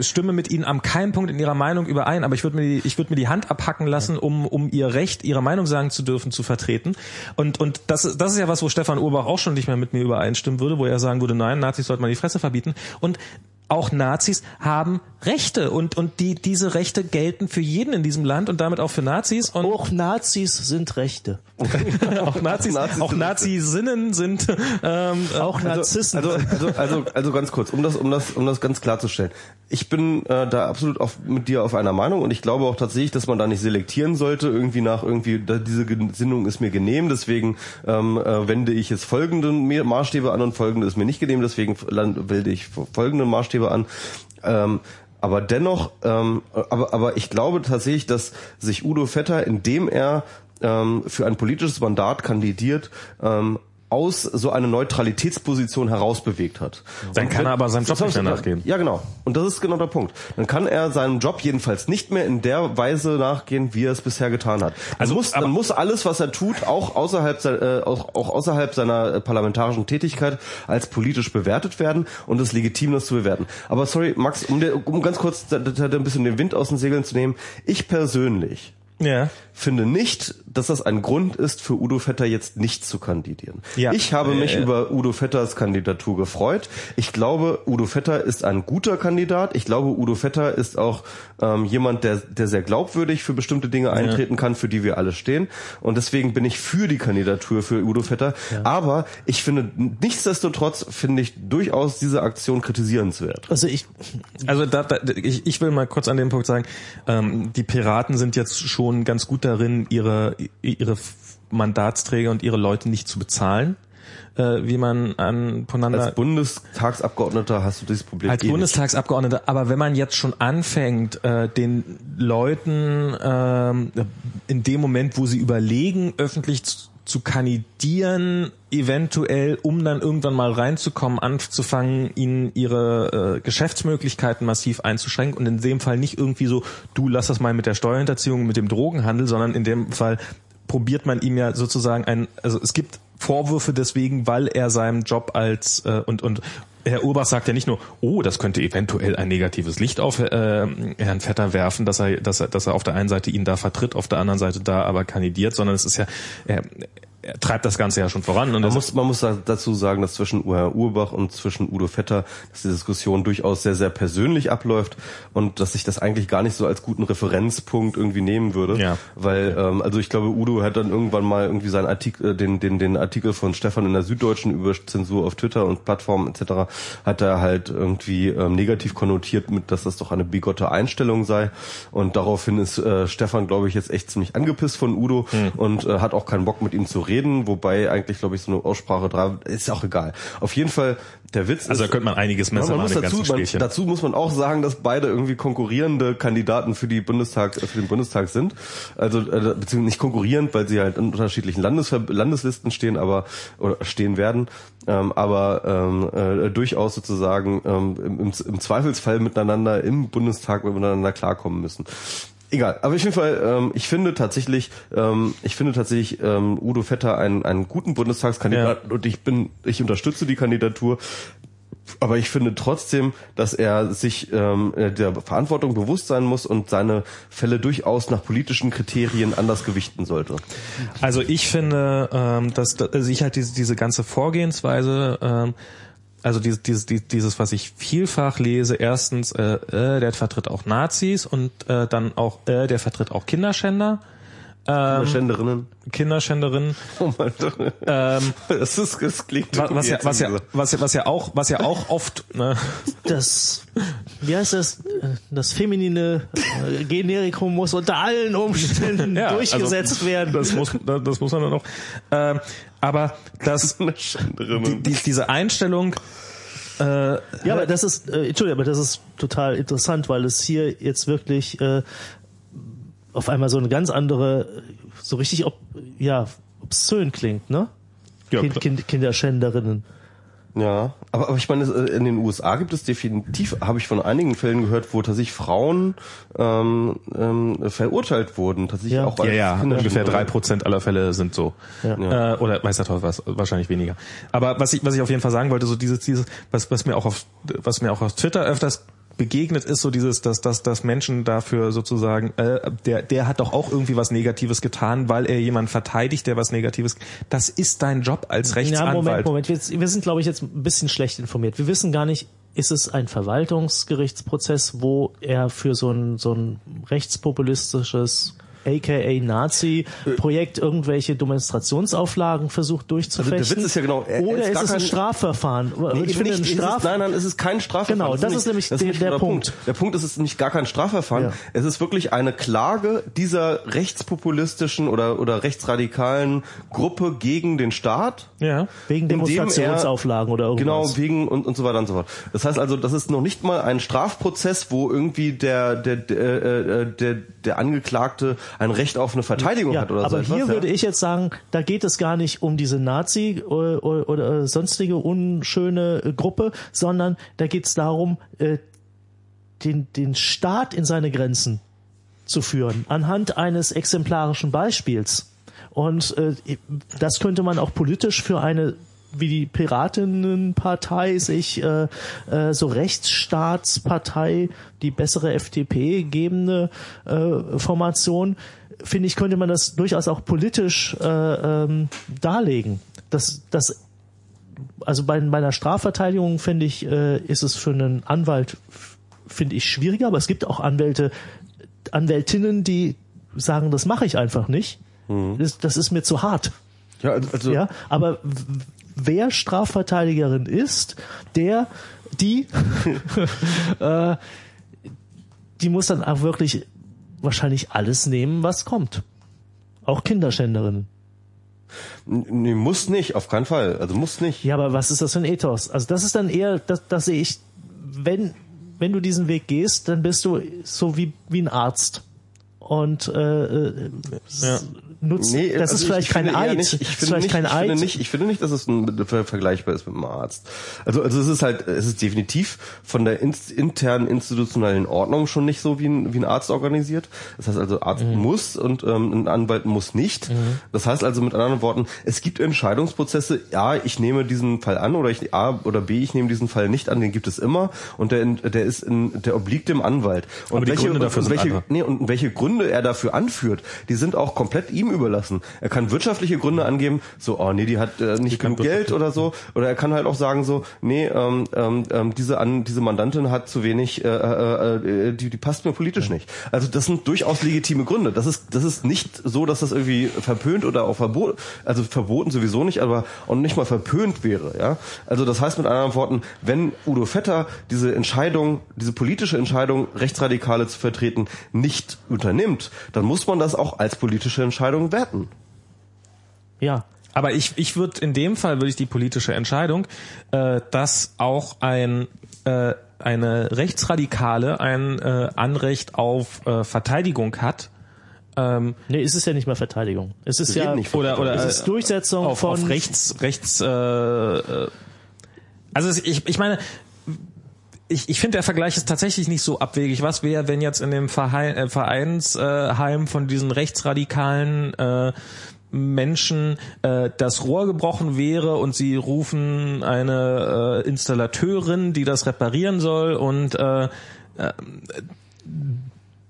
stimme mit ihnen am keinen Punkt in ihrer Meinung überein, aber ich würde mir die, ich würde mir die Hand abhacken lassen, um um ihr Recht, ihre Meinung sagen zu dürfen, zu vertreten. Und und das ist das ist ja was, wo Stefan Urbach auch schon nicht mehr mit mir übereinstimmen würde, wo er sagen würde, nein, Nazis sollte man die Fresse verbieten. Und auch Nazis haben Rechte und und die diese Rechte gelten für jeden in diesem Land und damit auch für Nazis und Auch Nazis sind Rechte. auch Nazis, Nazis auch Nazisinnen sind ähm, Auch Narzissen. Also, also, also, also ganz kurz, um das, um das, um das ganz klarzustellen. Ich bin äh, da absolut auf, mit dir auf einer Meinung und ich glaube auch tatsächlich, dass man da nicht selektieren sollte, irgendwie nach irgendwie, da, diese Gesinnung ist mir genehm, deswegen ähm, äh, wende ich jetzt folgende Me- Maßstäbe an und folgende ist mir nicht genehm, deswegen wende ich folgende Maßstäbe an. Ähm, aber dennoch, ähm, aber, aber ich glaube tatsächlich, dass sich Udo Vetter, indem er ähm, für ein politisches Mandat kandidiert, ähm, aus so einer Neutralitätsposition herausbewegt hat. Dann Und kann er aber seinem Job nicht mehr nachgehen. Ja, genau. Und das ist genau der Punkt. Dann kann er seinem Job jedenfalls nicht mehr in der Weise nachgehen, wie er es bisher getan hat. Also muss, dann muss alles, was er tut, auch außerhalb, äh, auch, auch außerhalb seiner äh, parlamentarischen Tätigkeit als politisch bewertet werden und es legitim, das zu bewerten. Aber sorry, Max, um, dir, um ganz kurz da, da, da ein bisschen den Wind aus den Segeln zu nehmen, ich persönlich Ja. finde nicht, dass das ein Grund ist, für Udo Vetter jetzt nicht zu kandidieren. Ja. Ich habe mich Äh, über Udo Vetters Kandidatur gefreut. Ich glaube, Udo Vetter ist ein guter Kandidat. Ich glaube, Udo Vetter ist auch ähm, jemand, der, der sehr glaubwürdig für bestimmte Dinge eintreten kann, für die wir alle stehen. Und deswegen bin ich für die Kandidatur für Udo Vetter. Aber ich finde, nichtsdestotrotz finde ich durchaus diese Aktion kritisierenswert. Also ich, Also da, da, ich, ich will mal kurz an dem Punkt sagen, ähm, die Piraten sind jetzt schon ganz gut darin, ihre, ihre Mandatsträger und ihre Leute nicht zu bezahlen, äh, wie man an voneinander Als Bundestagsabgeordneter hast du dieses Problem als eh nicht. Bundestagsabgeordneter, aber wenn man jetzt schon anfängt, äh, den Leuten ähm, in dem Moment, wo sie überlegen, öffentlich zu, kandidieren, eventuell, um dann irgendwann mal reinzukommen, anzufangen, ihnen ihre äh, Geschäftsmöglichkeiten massiv einzuschränken und in dem Fall nicht irgendwie so, du lass das mal mit der Steuerhinterziehung, mit dem Drogenhandel, sondern in dem Fall probiert man ihm ja sozusagen ein, also es gibt Vorwürfe deswegen, weil er seinem Job als äh, und und Herr Urbach sagt ja nicht nur, oh, das könnte eventuell ein negatives Licht auf äh, Herrn Vetter werfen, dass er, dass er, dass er auf der einen Seite ihn da vertritt, auf der anderen Seite da aber kandidiert, sondern es ist ja, er, er treibt das Ganze ja schon voran. Und Man muss, man muss dazu sagen, dass zwischen Herr Urbach und zwischen Udo Vetter, dass die Diskussion durchaus sehr, sehr persönlich abläuft und dass ich das eigentlich gar nicht so als guten Referenzpunkt irgendwie nehmen würde. Ja. Weil, ähm, also ich glaube, Udo hat dann irgendwann mal irgendwie seinen Artikel, äh, den, den, den Artikel von Stefan in der Süddeutschen über Zensur auf Twitter und Plattformen etc. hat er halt irgendwie ähm, negativ konnotiert mit, dass das doch eine bigotte Einstellung sei. Und daraufhin ist äh, Stefan, glaube ich, jetzt echt ziemlich angepisst von Udo und äh, hat auch keinen Bock mit ihm zu reden, wobei eigentlich, glaube ich, so eine Aussprache dran ist auch egal. Auf jeden Fall, der Witz Also ist, da könnte man einiges Messer man muss dazu, man, dazu muss man auch sagen, dass beide irgendwie konkurrierende Kandidaten für die Bundestag, äh, für den Bundestag sind. Also äh, beziehungsweise nicht konkurrierend, weil sie halt in unterschiedlichen Landesver Landeslisten stehen, aber oder stehen werden, ähm, aber ähm, äh, durchaus sozusagen ähm, im, im, im Zweifelsfall miteinander im Bundestag miteinander klarkommen müssen. Egal, aber auf jeden Fall, ähm, ich finde tatsächlich, ähm, ich finde tatsächlich ähm, Udo Vetter einen, einen guten Bundestagskandidaten und ich bin, ich unterstütze die Kandidatur. Aber ich finde trotzdem, dass er sich ähm, der Verantwortung bewusst sein muss und seine Fälle durchaus nach politischen Kriterien anders gewichten sollte. Also ich finde, ähm, dass, dass also ich halt diese, diese ganze Vorgehensweise, ähm, also dieses, dieses, dieses, was ich vielfach lese, erstens, äh, äh, der vertritt auch Nazis und äh, dann auch, äh, der vertritt auch Kinderschänder, ähm, Schänderinnen. Kinderschänderinnen. Oh mein Ähm, das ist, das klingt was, was, ja, was, ja, was, ja, was ja auch, was ja auch oft, ne, das, wie heißt das, das feminine äh, Generikum muss unter allen Umständen Ja, durchgesetzt also, werden. Das muss, das muss man dann auch. Ähm, aber das, die, die, diese Einstellung, äh, Ja, aber das ist, äh, Entschuldigung, aber das ist total interessant, weil es hier jetzt wirklich äh, auf einmal so eine ganz andere, so richtig ob, ja, obszön klingt, ne? Ja, kind, kind, Kinderschänderinnen. Ja, aber, aber ich meine, äh, in den USA gibt es definitiv, habe ich von einigen Fällen gehört, wo tatsächlich Frauen ähm, ähm, verurteilt wurden, tatsächlich Ja. auch als ja, ja, ungefähr drei Prozent aller Fälle sind so. Ja. Äh, oder weiß der Teufel was, wahrscheinlich weniger. Aber was ich, was ich auf jeden Fall sagen wollte, so dieses, dieses, was, was mir auch auf, was mir auch auf Twitter öfters begegnet ist so dieses, dass, dass, dass Menschen dafür sozusagen, äh, der, der hat doch auch irgendwie was Negatives getan, weil er jemanden verteidigt, der was Negatives. Das ist dein Job als Ja, Rechtsanwalt. Moment, Moment. Wir, wir sind, glaube ich, jetzt ein bisschen schlecht informiert. Wir wissen gar nicht, ist es ein Verwaltungsgerichtsprozess, wo er für so ein, so ein rechtspopulistisches aka Nazi-Projekt irgendwelche Demonstrationsauflagen versucht durchzufechten. Also der Witz ist ja genau, er- er Oder ist ist es ein kein- Strafverfahren? Nee, ich finde, ein nicht, Straf ist es, nein, nein, es ist kein Strafverfahren. Genau, das ist nämlich der- der Punkt. Der Punkt ist, es ist nicht gar kein Strafverfahren. Ja. Es ist wirklich eine Klage dieser rechtspopulistischen oder, oder rechtsradikalen Gruppe gegen den Staat. ja. wegen indem er- Demonstrationsauflagen oder irgendwas. Genau, wegen und, und so weiter und so fort. Das heißt also, das ist noch nicht mal ein Strafprozess, wo irgendwie der, der, der, äh, der, der Angeklagte ein Recht auf eine Verteidigung Ja, hat oder so aber etwas. hier ja. würde ich jetzt sagen, da geht es gar nicht um diese Nazi oder, oder, oder sonstige unschöne äh, Gruppe, sondern da geht es darum, äh, den, den Staat in seine Grenzen zu führen, anhand eines exemplarischen Beispiels. Und äh, das könnte man auch politisch für eine wie die Piratinnenpartei sich äh, äh, so Rechtsstaatspartei, die bessere FDP gebende äh, Formation finde ich, könnte man das durchaus auch politisch äh, ähm, darlegen. Das, das, also bei, bei einer Strafverteidigung finde ich, äh, ist es für einen Anwalt finde ich schwieriger, aber es gibt auch Anwälte, Anwältinnen, die sagen, das mache ich einfach nicht. Das, das ist mir zu hart. Ja, also, also Ja, aber wer Strafverteidigerin ist, der, die, äh, die muss dann auch wirklich wahrscheinlich alles nehmen, was kommt. Auch Kinderschänderinnen. nee, muss nicht, auf keinen Fall. Also muss nicht. Ja, aber was ist das für ein Ethos? Also das ist dann eher, das, das sehe ich, wenn, wenn du diesen Weg gehst, dann bist du so wie, wie ein Arzt. Und äh, äh, Ja. nutzt, Nee, das also ist ich- vielleicht ich kein Eid. Nicht, ich finde vielleicht nicht, kein ich Eid. finde nicht, ich finde nicht, dass es ein, ver- vergleichbar ist mit einem Arzt. Also, also es ist halt, es ist definitiv von der in, internen institutionellen Ordnung schon nicht so wie ein, wie ein Arzt organisiert. Das heißt also, Arzt Mhm. muss und ähm, ein Anwalt muss nicht. Das heißt also mit anderen Worten, es gibt Entscheidungsprozesse. Ja, ich nehme diesen Fall an oder ich A oder B, ich nehme diesen Fall nicht an. Den gibt es immer und der, der ist in, der obliegt dem Anwalt. Und Aber die welche, Gründe dafür und sind welche. Nee, und welche Gründe er dafür anführt, die sind auch komplett ihm überlassen. Er kann wirtschaftliche Gründe angeben, so, oh nee, die hat äh, nicht kann genug Geld oder so. Oder er kann halt auch sagen so, nee, ähm, ähm, ähm, diese, an, diese Mandantin hat zu wenig, äh, äh, äh, die, die passt mir politisch nicht. Also das sind durchaus legitime Gründe. Das ist, das ist nicht so, dass das irgendwie verpönt oder auch verboten, also verboten sowieso nicht, aber auch nicht mal verpönt wäre. Ja, Also das heißt mit anderen Worten, wenn Udo Vetter diese Entscheidung, diese politische Entscheidung, Rechtsradikale zu vertreten, nicht unternimmt, dann muss man das auch als politische Entscheidung werten. Ja, Aber ich, ich würde in dem Fall würde ich die politische Entscheidung, äh, dass auch ein äh, eine Rechtsradikale ein äh, Anrecht auf äh, Verteidigung hat. Ähm, nee, ist es ja nicht mehr Verteidigung. Es ist ja nicht oder oder es äh, ist Durchsetzung auf, von auf Rechts Rechts. Äh, äh, also ich ich meine ich, ich finde, der Vergleich ist tatsächlich nicht so abwegig. Was wäre, wenn jetzt in dem Verein, äh, Vereinsheim von diesen rechtsradikalen äh, Menschen äh, das Rohr gebrochen wäre und sie rufen eine äh, Installateurin, die das reparieren soll und äh, äh,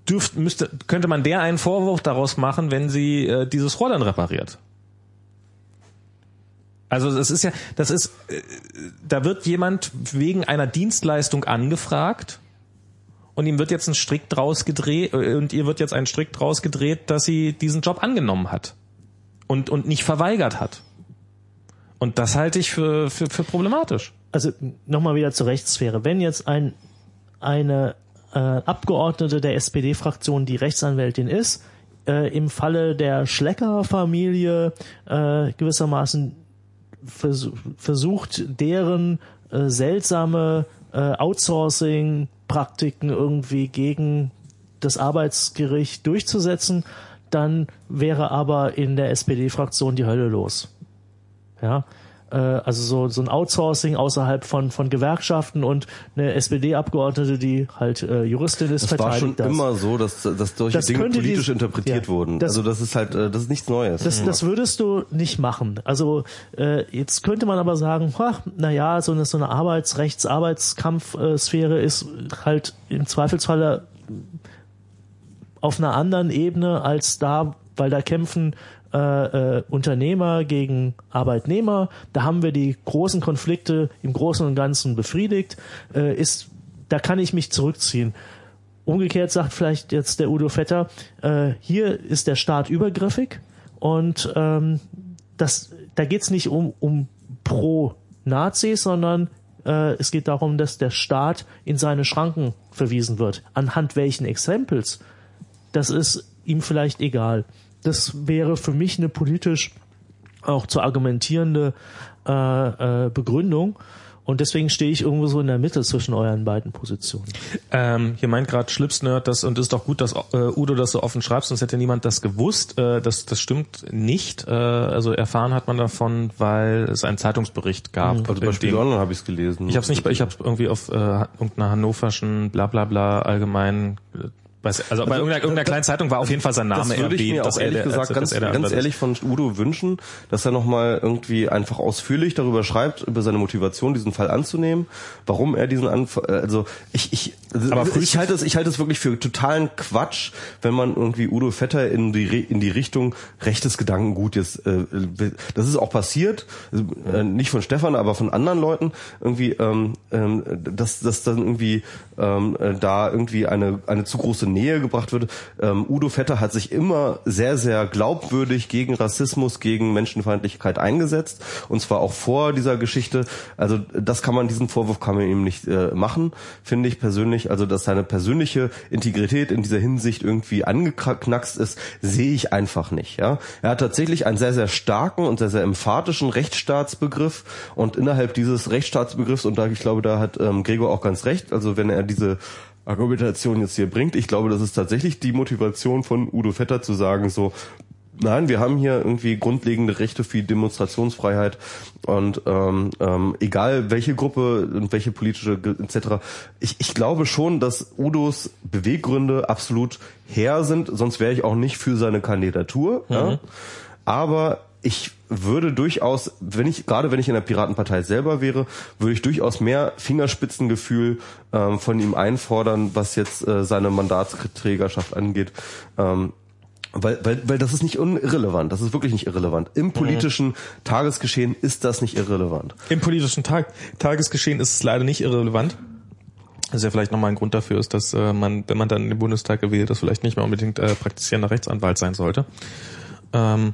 dürft, müsste, könnte man der einen Vorwurf daraus machen, wenn sie äh, dieses Rohr dann repariert. Also das ist ja, das ist, äh, da wird jemand wegen einer Dienstleistung angefragt und ihm wird jetzt ein Strick draus gedreht äh, und ihr wird jetzt ein Strick draus gedreht, dass sie diesen Job angenommen hat und und nicht verweigert hat. Und das halte ich für für, für problematisch. also nochmal wieder zur Rechtssphäre. Wenn jetzt ein eine äh, Abgeordnete der SPD-Fraktion, die Rechtsanwältin ist, äh, im Falle der Schlecker-Familie äh, gewissermaßen vers versucht, deren äh, seltsame äh, Outsourcing-Praktiken irgendwie gegen das Arbeitsgericht durchzusetzen, dann wäre aber in der SPD-Fraktion die Hölle los. Ja, äh, also so, so ein Outsourcing außerhalb von, von Gewerkschaften und eine SPD-Abgeordnete, die halt äh, Juristin ist, Das war schon verteidigt das. immer so, dass, dass solche Das Dinge politisch die- interpretiert ja, wurden. das- also das ist halt, äh, das ist nichts Neues. Das, das würdest du nicht machen. Also äh, jetzt könnte man aber sagen, naja, so eine, so eine Arbeitsrechts-, Arbeitskampfsphäre ist halt im Zweifelsfalle auf einer anderen Ebene als da, weil da kämpfen äh, äh, Unternehmer gegen Arbeitnehmer. Da haben wir die großen Konflikte im Großen und Ganzen befriedigt. Äh, ist, da kann ich mich zurückziehen. Umgekehrt sagt vielleicht jetzt der Udo Vetter, äh, hier ist der Staat übergriffig und ähm, das, da geht's nicht um, um Pro-Nazis, sondern äh, es geht darum, dass der Staat in seine Schranken verwiesen wird. Anhand welchen Exempels, das ist ihm vielleicht egal. Das wäre für mich eine politisch auch zu argumentierende äh, äh, Begründung. Und deswegen stehe ich irgendwo so in der Mitte zwischen euren beiden Positionen. Ähm, hier meint gerade Schlipsnerd, das und ist doch gut, dass äh, Udo das so offen schreibt, sonst hätte niemand das gewusst. Äh, das, das stimmt nicht. Äh, also erfahren hat man davon, weil es einen Zeitungsbericht gab. also bei Spiegel Online habe ich es gelesen. Ich habe es nicht, ich habe irgendwie auf äh, irgendeiner hannoverschen Blablabla allgemein äh, Weiß, also, bei irgendeiner, irgendeiner kleinen Zeitung war auf jeden Fall sein Name das würde ich erwähnt, mir auch ehrlich gesagt ganz, ganz ehrlich von Udo wünschen, dass er nochmal irgendwie einfach ausführlich darüber schreibt, über seine Motivation, diesen Fall anzunehmen, warum er diesen Anf also ich, ich, also Aber ich halte es, ich halte es wirklich für totalen Quatsch, wenn man irgendwie Udo Vetter in die, in die Richtung rechtes Gedankengut jetzt, äh, das ist auch passiert, äh, nicht von Stefan, aber von anderen Leuten irgendwie, ähm, ähm, dass, dass dann irgendwie ähm, äh, da irgendwie eine, eine zu große Nähe gebracht wird. Ähm, Udo Vetter hat sich immer sehr, sehr glaubwürdig gegen Rassismus, gegen Menschenfeindlichkeit eingesetzt und zwar auch vor dieser Geschichte. Also das kann man, diesen Vorwurf kann man ihm nicht äh, machen, finde ich persönlich. Also dass seine persönliche Integrität in dieser Hinsicht irgendwie angeknackst ist, sehe ich einfach nicht. Ja, er hat tatsächlich einen sehr, sehr starken und sehr, sehr emphatischen Rechtsstaatsbegriff und innerhalb dieses Rechtsstaatsbegriffs und da ich glaube, da hat ähm, Gregor auch ganz recht. Also wenn er diese Argumentation jetzt hier bringt. Ich glaube, das ist tatsächlich die Motivation von Udo Vetter zu sagen, so, nein, wir haben hier irgendwie grundlegende Rechte für die Demonstrationsfreiheit und ähm, ähm, egal welche Gruppe und welche politische etc. Ich, ich glaube schon, dass Udos Beweggründe absolut her sind, sonst wäre ich auch nicht für seine Kandidatur. Ja? Aber ich würde durchaus, wenn ich, gerade wenn ich in der Piratenpartei selber wäre, würde ich durchaus mehr Fingerspitzengefühl ähm, von ihm einfordern, was jetzt äh, seine Mandatsträgerschaft angeht. Ähm, weil, weil, weil das ist nicht irrelevant, das ist wirklich nicht irrelevant. Im politischen Tagesgeschehen ist das nicht irrelevant. Im politischen Tag Tagesgeschehen ist es leider nicht irrelevant. Das ist ja vielleicht nochmal ein Grund dafür ist, dass äh, man, wenn man dann in den Bundestag gewählt ist, vielleicht nicht mehr unbedingt äh, praktizierender Rechtsanwalt sein sollte. Ähm,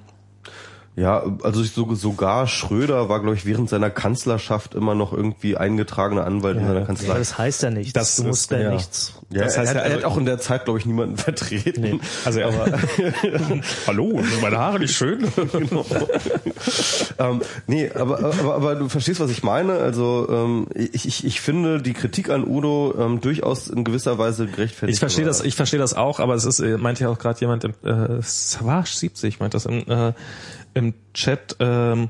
Ja, also sogar Schröder war, glaube ich, während seiner Kanzlerschaft immer noch irgendwie eingetragener Anwalt in seiner Kanzlei. Aber das heißt ja nichts. Das du ist- musst ja, ja. nichts. Ja, Das er, heißt hat, ja, er also- hat auch in der Zeit, glaube ich, niemanden vertreten. Nee. also aber hallo, sind meine Haare nicht schön? ähm, nee, aber, aber, aber du verstehst, was ich meine. Also ähm, ich, ich, ich finde die Kritik an Udo ähm, durchaus in gewisser Weise gerechtfertigt. Ich verstehe das, ich verstehe das auch, aber es ist, äh, meinte ja auch gerade jemand, im, äh, Savage 70 meint das im, äh, im Chat, ähm,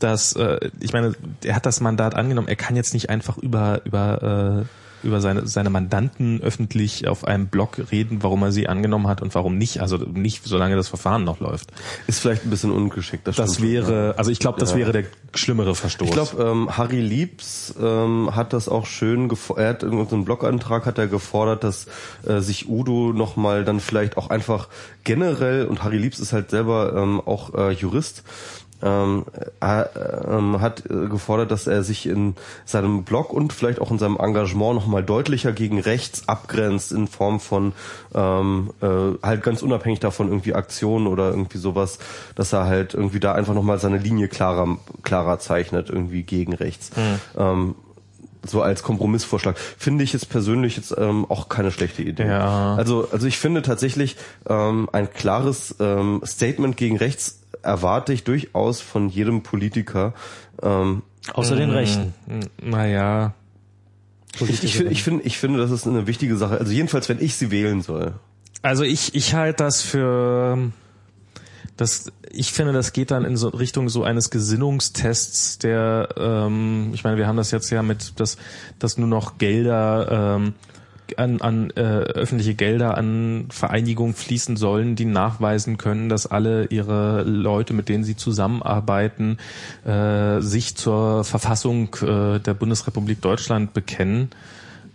dass, äh, ich meine, er hat das Mandat angenommen, er kann jetzt nicht einfach über, über, äh, über seine, seine Mandanten öffentlich auf einem Blog reden, warum er sie angenommen hat und warum nicht, also nicht, solange das Verfahren noch läuft. Ist vielleicht ein bisschen ungeschickt. Das stimmt. wäre, also ich glaube, das Ja. wäre der schlimmere Verstoß. Ich glaube, ähm, Harry Liebs ähm, hat das auch schön, er hat in unserem Blogantrag hat er gefordert, dass äh, sich Udo nochmal dann vielleicht auch einfach generell, und Harry Liebs ist halt selber ähm, auch äh, Jurist, ähm, äh, ähm, hat äh, gefordert, dass er sich in seinem Blog und vielleicht auch in seinem Engagement nochmal deutlicher gegen rechts abgrenzt in Form von ähm, äh, halt ganz unabhängig davon irgendwie Aktionen oder irgendwie sowas, dass er halt irgendwie da einfach nochmal seine Linie klarer, klarer zeichnet, irgendwie gegen rechts. Ähm, so als Kompromissvorschlag. Finde ich jetzt persönlich jetzt ähm, auch keine schlechte Idee. Ja. Also, also ich finde tatsächlich ähm, ein klares ähm, Statement gegen rechts erwarte ich durchaus von jedem Politiker. Ähm, Außer den Rechten. Naja, ich, ich, finde, ich, finde, ich finde, das ist eine wichtige Sache. Also jedenfalls, wenn ich sie wählen soll. Also ich, ich halte das für das, ich finde, das geht dann in so Richtung so eines Gesinnungstests, der, ähm, ich meine, wir haben das jetzt ja mit, dass, dass nur noch Gelder ähm, an, an äh, öffentliche Gelder an Vereinigungen fließen sollen, die nachweisen können, dass alle ihre Leute, mit denen sie zusammenarbeiten, äh, sich zur Verfassung äh, der Bundesrepublik Deutschland bekennen.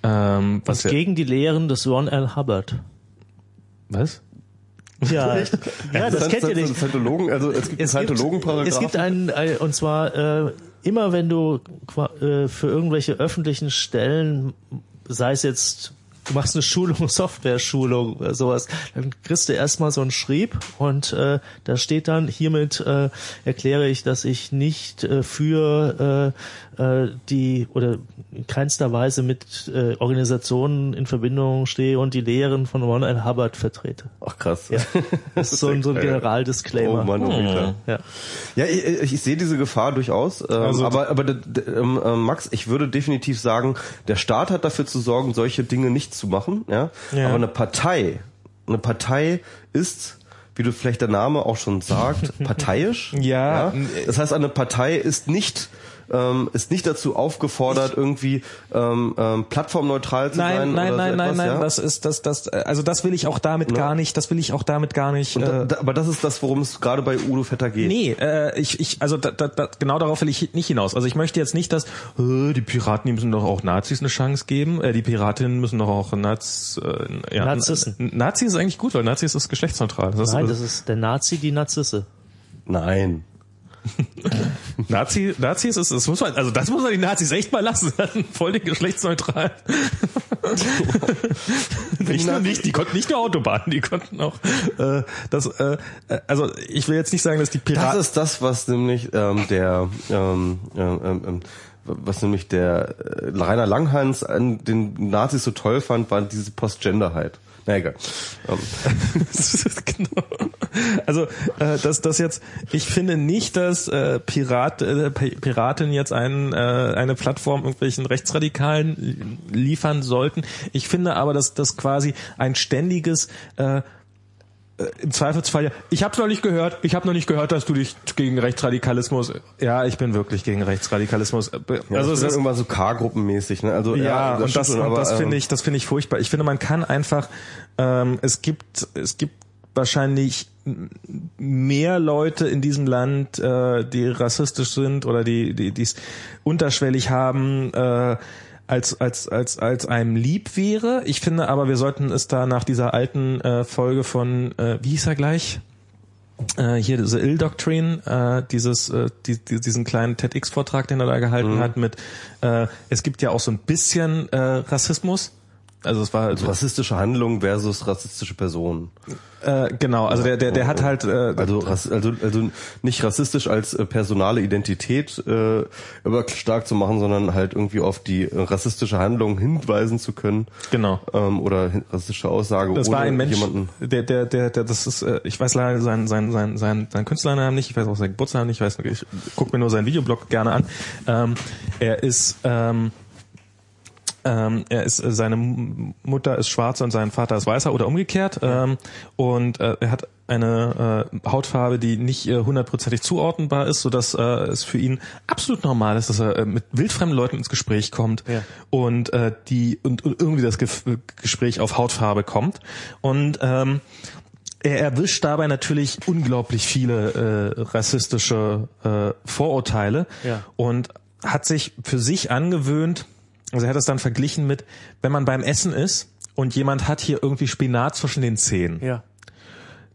Ähm, was Was ja, gegen die Lehren des Ron L. Hubbard. was? Ja, ja das kennt ihr nicht. Scientologen, also es gibt Es einen gibt, Scientologen-Paragraph. es gibt einen, ein, und zwar äh, immer wenn du äh, für irgendwelche öffentlichen Stellen, sei es jetzt, du machst eine Schulung, Software-Schulung oder sowas, dann kriegst du erstmal so einen Schrieb und äh, da steht dann, hiermit äh, erkläre ich, dass ich nicht äh, für äh, äh, die oder in keinster Weise mit äh, Organisationen in Verbindung stehe und die Lehren von Ron L. Hubbard vertrete. Ach krass. Ja. Das ist so ein, so ein. Generaldisclaimer. Oh Mann, oh. Ja. Ja, ich, ich sehe diese Gefahr durchaus. Ähm, Also- aber aber ähm, ähm, Max, ich würde definitiv sagen, der Staat hat dafür zu sorgen, solche Dinge nicht zu machen. Ja. Ja. Aber eine Partei, eine Partei ist wie du vielleicht der Name auch schon sagt, parteiisch. Ja. Das heißt, eine Partei ist nicht ähm, ist nicht dazu aufgefordert, irgendwie ähm, ähm, plattformneutral zu nein, sein. Nein, oder nein, so nein, etwas, nein, ja? das ist das, das, also das will ich auch damit Ja. gar nicht, das will ich auch damit gar nicht. Da, äh, da, aber das ist das, worum es gerade bei Udo Vetter geht. Nee, äh, ich, ich, also da, da, da, genau darauf will ich nicht hinaus. Also ich möchte jetzt nicht, dass äh, die Piraten, die müssen doch auch Nazis eine Chance geben. Äh, die Piratinnen müssen doch auch Naz, äh, ja, Narzissen. N- Nazi ist eigentlich gut, weil Nazi ist geschlechtsneutral. Das Nein, ist, das ist der Nazi, die Narzisse. Nein. Nazi, Nazis ist, das muss man, also das muss man die Nazis echt mal lassen. Voll den geschlechtsneutral. nicht nur nicht, die konnten nicht nur Autobahnen, die konnten auch äh, das. Äh, also ich will jetzt nicht sagen, dass die Das Piraten. ist das, was nämlich ähm, der ähm, ähm, ähm, was nämlich der äh, Rainer Langhans an den Nazis so toll fand, war diese Postgenderheit. Na egal. Ähm, genau. Also äh, dass das jetzt, ich finde nicht, dass äh, Pirat, äh, Pi- Piraten jetzt einen, äh, eine Plattform irgendwelchen Rechtsradikalen liefern sollten. Ich finde aber, dass das quasi ein ständiges äh, im Zweifelsfall, ja, ich habe noch nicht gehört, ich habe noch nicht gehört, dass du dich gegen Rechtsradikalismus, ja, ich bin wirklich gegen Rechtsradikalismus. ja, Also es ist irgendwann so K-Gruppenmäßig, ne? Also ja, und das, stimmt schon, und aber, das finde ähm, ich, das finde ich furchtbar. Ich finde, man kann einfach, ähm, es gibt, es gibt wahrscheinlich mehr Leute in diesem Land, äh, die rassistisch sind oder die, die, die es unterschwellig haben, äh, als, als, als, als einem lieb wäre. Ich finde aber, wir sollten es da nach dieser alten äh, Folge von, äh, wie hieß er gleich? äh, hier diese Ill-Doctrine, äh, dieses, äh, die, die, diesen kleinen TEDx-Vortrag, den er da gehalten hat mit, äh, es gibt ja auch so ein bisschen äh, Rassismus. Also es war also, rassistische Handlungen versus rassistische Personen. äh, genau, also der, der, der hat halt äh, Also, also, also nicht rassistisch als äh, personale Identität äh, aber stark zu machen, sondern halt irgendwie auf die äh, rassistische Handlung hinweisen zu können. Genau. Ähm, oder rassistische Aussage. Das oder war ein Mensch, Jemanden, der, der, der, der, das ist, äh, ich weiß leider seinen, seinen, seinen, seinen, seinen Künstlernamen nicht, ich weiß auch seinen Geburtsnamen nicht, ich weiß, ich gucke mir nur seinen Videoblog gerne an. Ähm, er ist, ähm, ähm, er ist, äh, seine Mutter ist schwarz und sein Vater ist weißer oder umgekehrt. Ähm, und äh, er hat eine äh, Hautfarbe, die nicht äh, hundertprozentig zuordnenbar ist, sodass äh, es für ihn absolut normal ist, dass er äh, mit wildfremden Leuten ins Gespräch kommt Ja. und äh, die und, und irgendwie das Gef Gespräch auf Hautfarbe kommt. Und ähm, er erwischt dabei natürlich unglaublich viele äh, rassistische äh, Vorurteile Ja. und hat sich für sich angewöhnt, also er hat es dann verglichen mit, wenn man beim Essen ist und jemand hat hier irgendwie Spinat zwischen den Zähnen, Ja.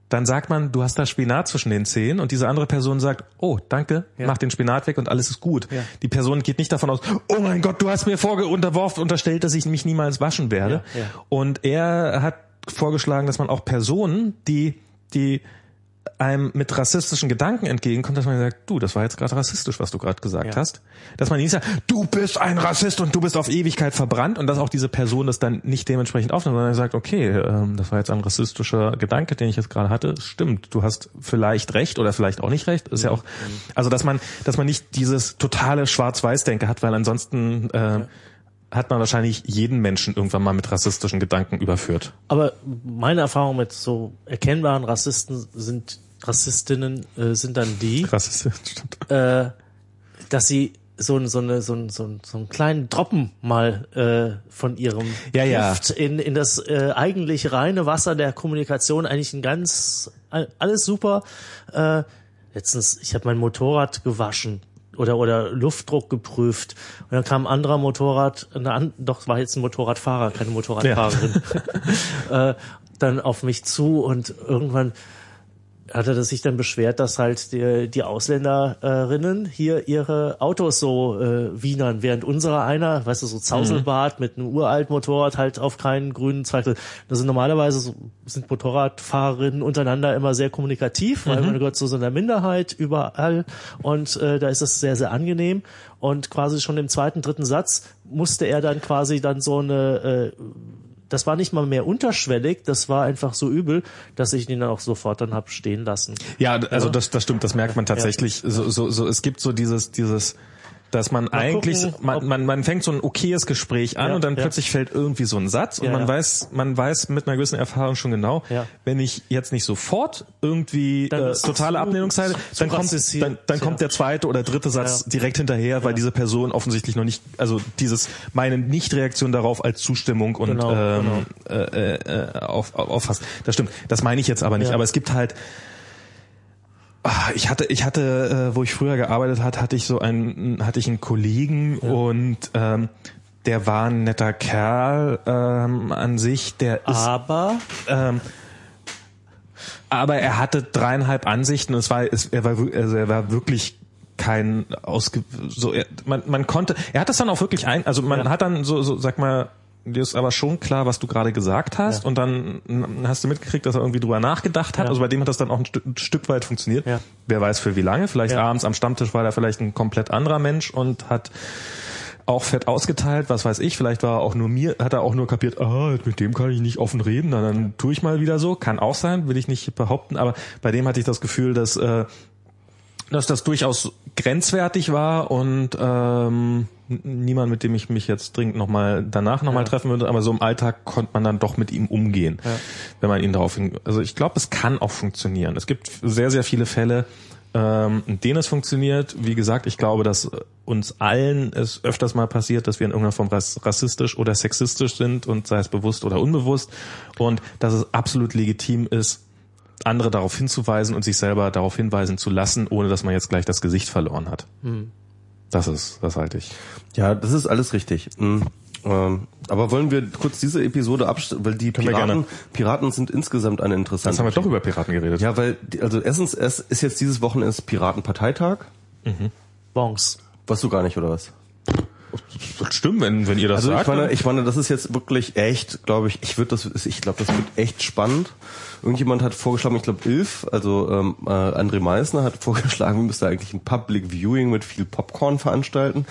dann sagt man, du hast da Spinat zwischen den Zähnen und diese andere Person sagt, oh, danke, Ja. mach den Spinat weg und alles ist gut. Ja. Die Person geht nicht davon aus, oh mein Gott, du hast mir vorge unterworfen, unterstellt, dass ich mich niemals waschen werde. Ja. Und er hat vorgeschlagen, dass man auch Personen, die, die einem mit rassistischen Gedanken entgegenkommt, dass man sagt, du, das war jetzt gerade rassistisch, was du gerade gesagt Ja. hast. Dass man nicht sagt, du bist ein Rassist und du bist auf Ewigkeit verbrannt und dass auch diese Person das dann nicht dementsprechend aufnimmt, sondern sagt, okay, ähm, das war jetzt ein rassistischer Gedanke, den ich jetzt gerade hatte. Stimmt, du hast vielleicht recht oder vielleicht auch nicht recht. Ist ja auch, also dass man, dass man nicht dieses totale Schwarz-Weiß-Denke hat, weil ansonsten äh, hat man wahrscheinlich jeden Menschen irgendwann mal mit rassistischen Gedanken überführt. Aber meine Erfahrung mit so erkennbaren Rassisten sind Rassistinnen äh, sind dann die, äh, dass sie so, ein- so, eine, so, ein- so, ein- so einen kleinen Droppen mal äh, von ihrem Ja, ja. Gift in, in das äh, eigentlich reine Wasser der Kommunikation eigentlich ein ganz all- alles super. Äh, letztens, ich habe mein Motorrad gewaschen oder oder Luftdruck geprüft. Und dann kam ein anderer Motorrad, eine doch es war jetzt ein Motorradfahrer, keine Motorradfahrerin, äh, dann auf mich zu und irgendwann hat er sich dann beschwert, dass halt die, die Ausländerinnen hier ihre Autos so äh, wienern, während unserer einer, weißt du, so Zauselbart mit einem uralten Motorrad halt auf keinen grünen Zweifel. Das sind normalerweise so, sind Motorradfahrerinnen untereinander immer sehr kommunikativ, weil man gehört zu so einer Minderheit überall und äh, da ist es sehr, sehr angenehm. Und quasi schon im zweiten, dritten Satz musste er dann quasi dann so eine äh, das war nicht mal mehr unterschwellig, das war einfach so übel, dass ich ihn dann auch sofort dann hab stehen lassen. Ja, also das, das stimmt, das merkt man tatsächlich. So, so, so, es gibt so dieses, dieses, dass man Mal eigentlich, gucken, man, man, man fängt so ein okayes Gespräch an Ja, und dann ja. plötzlich fällt irgendwie so ein Satz und Ja, man weiß, man weiß mit einer gewissen Erfahrung schon genau, wenn ich jetzt nicht sofort irgendwie Dann äh, totale zu- Ablehnung zeige, zu dann kommt, dann, dann kommt der zweite oder dritte Satz direkt hinterher, weil diese Person offensichtlich noch nicht, also dieses meine Nichtreaktion darauf als Zustimmung und Genau, ähm, Äh, äh, auf, auf, auffasst. Das stimmt. Das meine ich jetzt aber nicht. Aber es gibt halt Ich hatte, ich hatte, äh, wo ich früher gearbeitet hat, hatte ich so einen, hatte ich einen Kollegen und ähm, der war ein netter Kerl ähm, an sich. Der ist, Aber ähm, aber er hatte dreieinhalb Ansichten. und Es war, es, er war, also er war wirklich kein ausge, so er, man, man konnte. Er hat das dann auch wirklich ein, also man Ja. hat dann so, so, sag mal. Dir ist aber schon klar, was du gerade gesagt hast, Ja. und dann hast du mitgekriegt, dass er irgendwie drüber nachgedacht hat. Ja. Also bei dem hat das dann auch ein, Stück- ein Stück weit funktioniert. Ja. Wer weiß für wie lange. Vielleicht abends am Stammtisch war er vielleicht ein komplett anderer Mensch und hat auch fett ausgeteilt, was weiß ich. Vielleicht war er auch nur mir, hat er auch nur kapiert, ah, mit dem kann ich nicht offen reden, na, dann tue ich mal wieder so. Kann auch sein, will ich nicht behaupten, aber bei dem hatte ich das Gefühl, dass, äh, dass das durchaus grenzwertig war und ähm, niemand, mit dem ich mich jetzt dringend nochmal danach nochmal Ja. treffen würde, aber so im Alltag konnte man dann doch mit ihm umgehen, Ja. wenn man ihn darauf hin. Also ich glaube, es kann auch funktionieren. Es gibt sehr, sehr viele Fälle, ähm, in denen es funktioniert. Wie gesagt, ich glaube, dass uns allen es öfters mal passiert, dass wir in irgendeiner Form rass- rassistisch oder sexistisch sind und sei es bewusst oder unbewusst und dass es absolut legitim ist, andere darauf hinzuweisen und sich selber darauf hinweisen zu lassen, ohne dass man jetzt gleich das Gesicht verloren hat. Das ist, das halte ich. Ja, das ist alles richtig. Mhm. Ähm, aber wollen wir kurz diese Episode abstellen, weil die Können Piraten, gerne. Piraten sind insgesamt eine interessante. Jetzt haben wir doch über Piraten geredet. Ja, weil, also erstens, es ist jetzt dieses Wochenende Piratenparteitag. Bonks. Weißt du gar nicht, oder was? Das stimmt, wenn, wenn ihr das Also sagt. ich meine, ich meine, das ist jetzt wirklich echt, glaube ich, ich würde das, ich glaube, das wird echt spannend. Irgendjemand hat vorgeschlagen, ich glaube, Ilf, also ähm, äh, André Meissner hat vorgeschlagen, wir müssten eigentlich ein Public Viewing mit viel Popcorn veranstalten.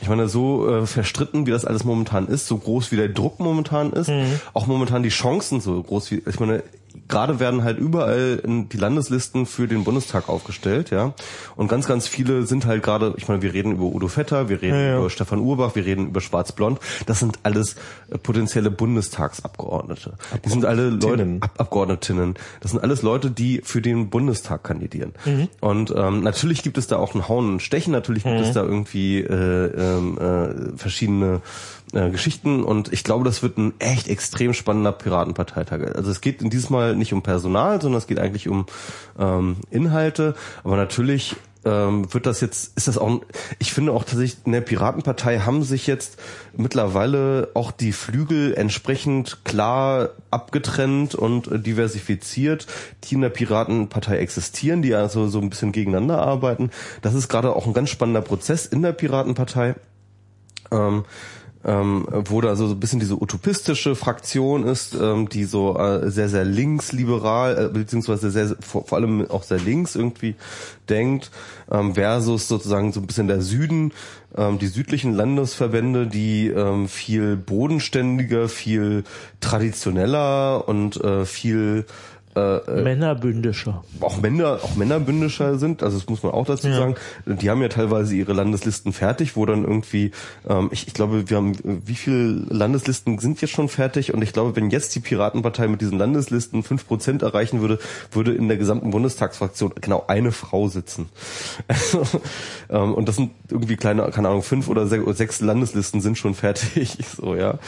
Ich meine, so äh, verstritten, wie das alles momentan ist, so groß wie der Druck momentan ist, auch momentan die Chancen so groß wie, ich meine, gerade werden halt überall die Landeslisten für den Bundestag aufgestellt, ja. Und ganz, ganz viele sind halt gerade, ich meine, wir reden über Udo Vetter, wir reden Ja, ja. über Stefan Urbach, wir reden über Schwarz-Blond. Das sind alles äh, potenzielle Bundestagsabgeordnete. Die sind alle Leute, Abgeordnetinnen. Ab Abgeordnetinnen. Das sind alles Leute, die für den Bundestag kandidieren. Mhm. Und ähm, natürlich gibt es da auch ein Hauen und Stechen, natürlich gibt Mhm. es da irgendwie äh, ähm, äh, verschiedene äh, Geschichten und ich glaube, das wird ein echt extrem spannender Piratenparteitag. Also es geht in diesem Mal nicht um Personal, sondern es geht eigentlich um ähm, Inhalte, aber natürlich ähm, wird das jetzt, ist das auch, ein- ich finde auch tatsächlich, in der Piratenpartei haben sich jetzt mittlerweile auch die Flügel entsprechend klar abgetrennt und äh, diversifiziert, die in der Piratenpartei existieren, die also so ein bisschen gegeneinander arbeiten. Das ist gerade auch ein ganz spannender Prozess in der Piratenpartei ähm, ähm, wo da so ein bisschen diese utopistische Fraktion ist, ähm, die so äh, sehr, sehr linksliberal, äh, beziehungsweise sehr, vor, vor allem auch sehr links irgendwie denkt, ähm, versus sozusagen so ein bisschen der Süden, ähm, die südlichen Landesverbände, die ähm, viel bodenständiger, viel traditioneller und äh, viel äh, Männerbündischer. auch Männer, auch Männerbündischer sind, also das muss man auch dazu sagen. Die haben ja teilweise ihre Landeslisten fertig, wo dann irgendwie, ähm, ich, ich glaube, wir haben, äh, wie viele Landeslisten sind jetzt schon fertig? Und ich glaube, wenn jetzt die Piratenpartei mit diesen Landeslisten fünf Prozent erreichen würde, würde in der gesamten Bundestagsfraktion genau eine Frau sitzen. Also, ähm, und das sind irgendwie kleine, keine Ahnung, fünf oder sech- oder sechs Landeslisten sind schon fertig, so ja.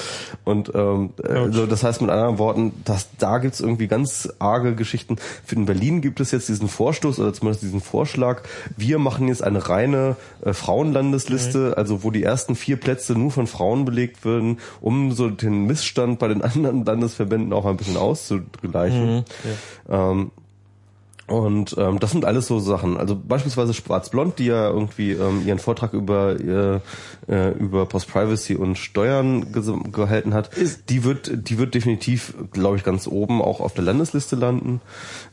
Und ähm, also das heißt mit anderen Worten, dass da gibt's irgendwie ganz arge Geschichten. Für in Berlin gibt es jetzt diesen Vorstoß oder zumindest diesen Vorschlag, wir machen jetzt eine reine äh, Frauenlandesliste, also wo die ersten vier Plätze nur von Frauen belegt würden, um so den Missstand bei den anderen Landesverbänden auch ein bisschen auszugleichen. Ähm, und ähm, das sind alles so Sachen. Also beispielsweise Schwarz-Blond, die ja irgendwie ähm, ihren Vortrag über äh, äh, über Post-Privacy und Steuern ges- gehalten hat, die wird die wird definitiv, glaube ich, ganz oben auch auf der Landesliste landen.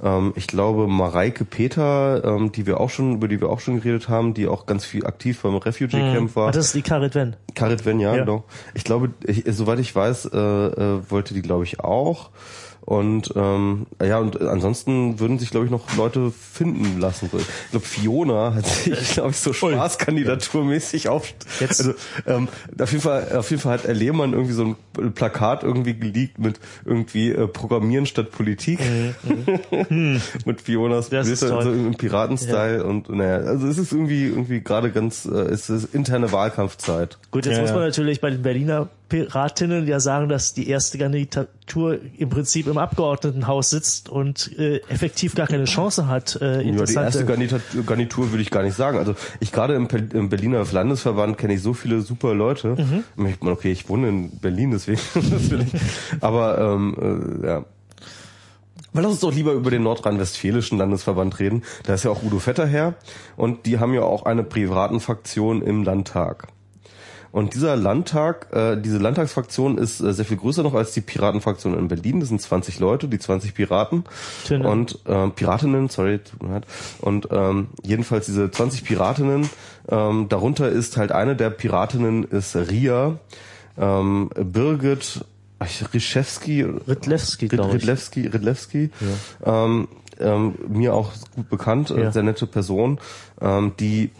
Ähm, ich glaube Mareike Peter, ähm, die wir auch schon über die wir auch schon geredet haben, die auch ganz viel aktiv beim Refugee Camp war. Ah, das ist die Karit Wenn. Karit Wen, ja, Ja. genau. Ich glaube, ich, soweit ich weiß, äh, äh, wollte die, glaube ich, auch. Und ähm, ja, und ansonsten würden sich, glaube ich, noch Leute finden lassen. Ich glaube, Fiona hat sich, glaube ich, so spaßkandidaturmäßig auf. Jetzt- Also ähm, auf jeden Fall, auf jeden Fall hat Herr Lehmann irgendwie so ein Plakat irgendwie geleakt mit irgendwie äh, Programmieren statt Politik. mit Fionas Das toll. so im Piraten-Style und naja, also es ist irgendwie irgendwie gerade ganz, äh, es ist interne Wahlkampfzeit. Gut, jetzt Ja, muss man ja. natürlich bei den Berliner Piratinnen ja sagen, dass die erste Kandidatur im Prinzip im Abgeordnetenhaus sitzt und äh, effektiv gar keine Chance hat. Äh, Ja, die erste Garnitur, Garnitur würde ich gar nicht sagen. Also ich gerade im, im Berliner Landesverband kenne ich so viele super Leute. Mhm. Ich okay, ich wohne in Berlin, deswegen. das will ich. Aber ähm, äh, ja. Weil lass uns doch lieber über den nordrhein-westfälischen Landesverband reden. Da ist ja auch Udo Vetter her und die haben ja auch eine Piratenfraktion im Landtag. Und dieser Landtag, äh, diese Landtagsfraktion ist äh, sehr viel größer noch als die Piratenfraktion in Berlin. Das sind 20 Leute, die 20 Piraten Tinnen. und ähm, Piratinnen, sorry, tut mir leid. Und ähm, jedenfalls diese 20 Piratinnen, ähm, darunter ist halt eine der Piratinnen ist Ria, ähm, Birgit Rischewski, Ritlewski, Rid-. Ridlewski, Ridlewski ähm, ähm, mir auch gut bekannt, äh, Ja. sehr nette Person, ähm, die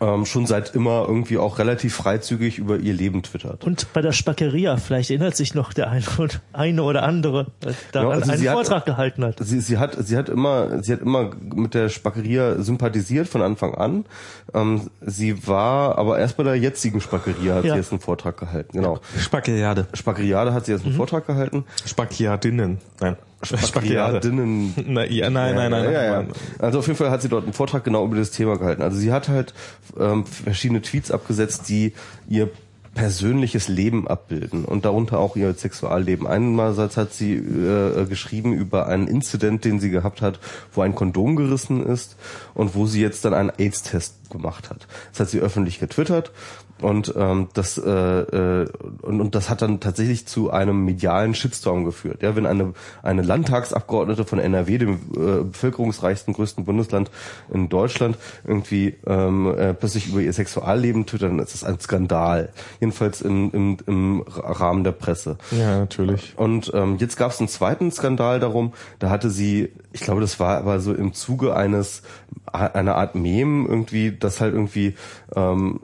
ähm, schon seit immer irgendwie auch relativ freizügig über ihr Leben twittert. Und bei der Spackeria, vielleicht erinnert sich noch der eine, und- eine oder andere, äh, daran Ja, also einen sie hat- Vortrag gehalten hat. Sie, sie hat, sie hat immer, sie hat immer mit der Spackeria sympathisiert von Anfang an. Ähm, sie war aber erst bei der jetzigen Spackeria hat Ja. sie jetzt einen Vortrag gehalten. Genau. Spackeliade. Spackeriade hat sie jetzt einen Vortrag gehalten. Spackiadinnen. Nein. Spackeriadinnen. Na, ja, nein, nein, nein. Ja, ja. Also auf jeden Fall hat sie dort einen Vortrag genau über das Thema gehalten. Also sie hat halt ähm, verschiedene Tweets abgesetzt, die ihr persönliches Leben abbilden und darunter auch ihr Sexualleben. Einerseits hat sie äh, geschrieben über einen Incident, den sie gehabt hat, wo ein Kondom gerissen ist und wo sie jetzt dann einen AIDS-Test gemacht hat. Das hat sie öffentlich getwittert und ähm, das äh, äh, und, und das hat dann tatsächlich zu einem medialen Shitstorm geführt. Ja, wenn eine eine Landtagsabgeordnete von NRW, dem äh, bevölkerungsreichsten größten Bundesland in Deutschland, irgendwie ähm, äh, plötzlich über ihr Sexualleben twittert, dann ist das ein Skandal. Jedenfalls im, im, im Rahmen der Presse. Ja, natürlich. Und ähm, jetzt gab es einen zweiten Skandal darum. Da hatte sie, ich glaube, das war aber so im Zuge eines einer Art Mem irgendwie, das halt irgendwie ähm,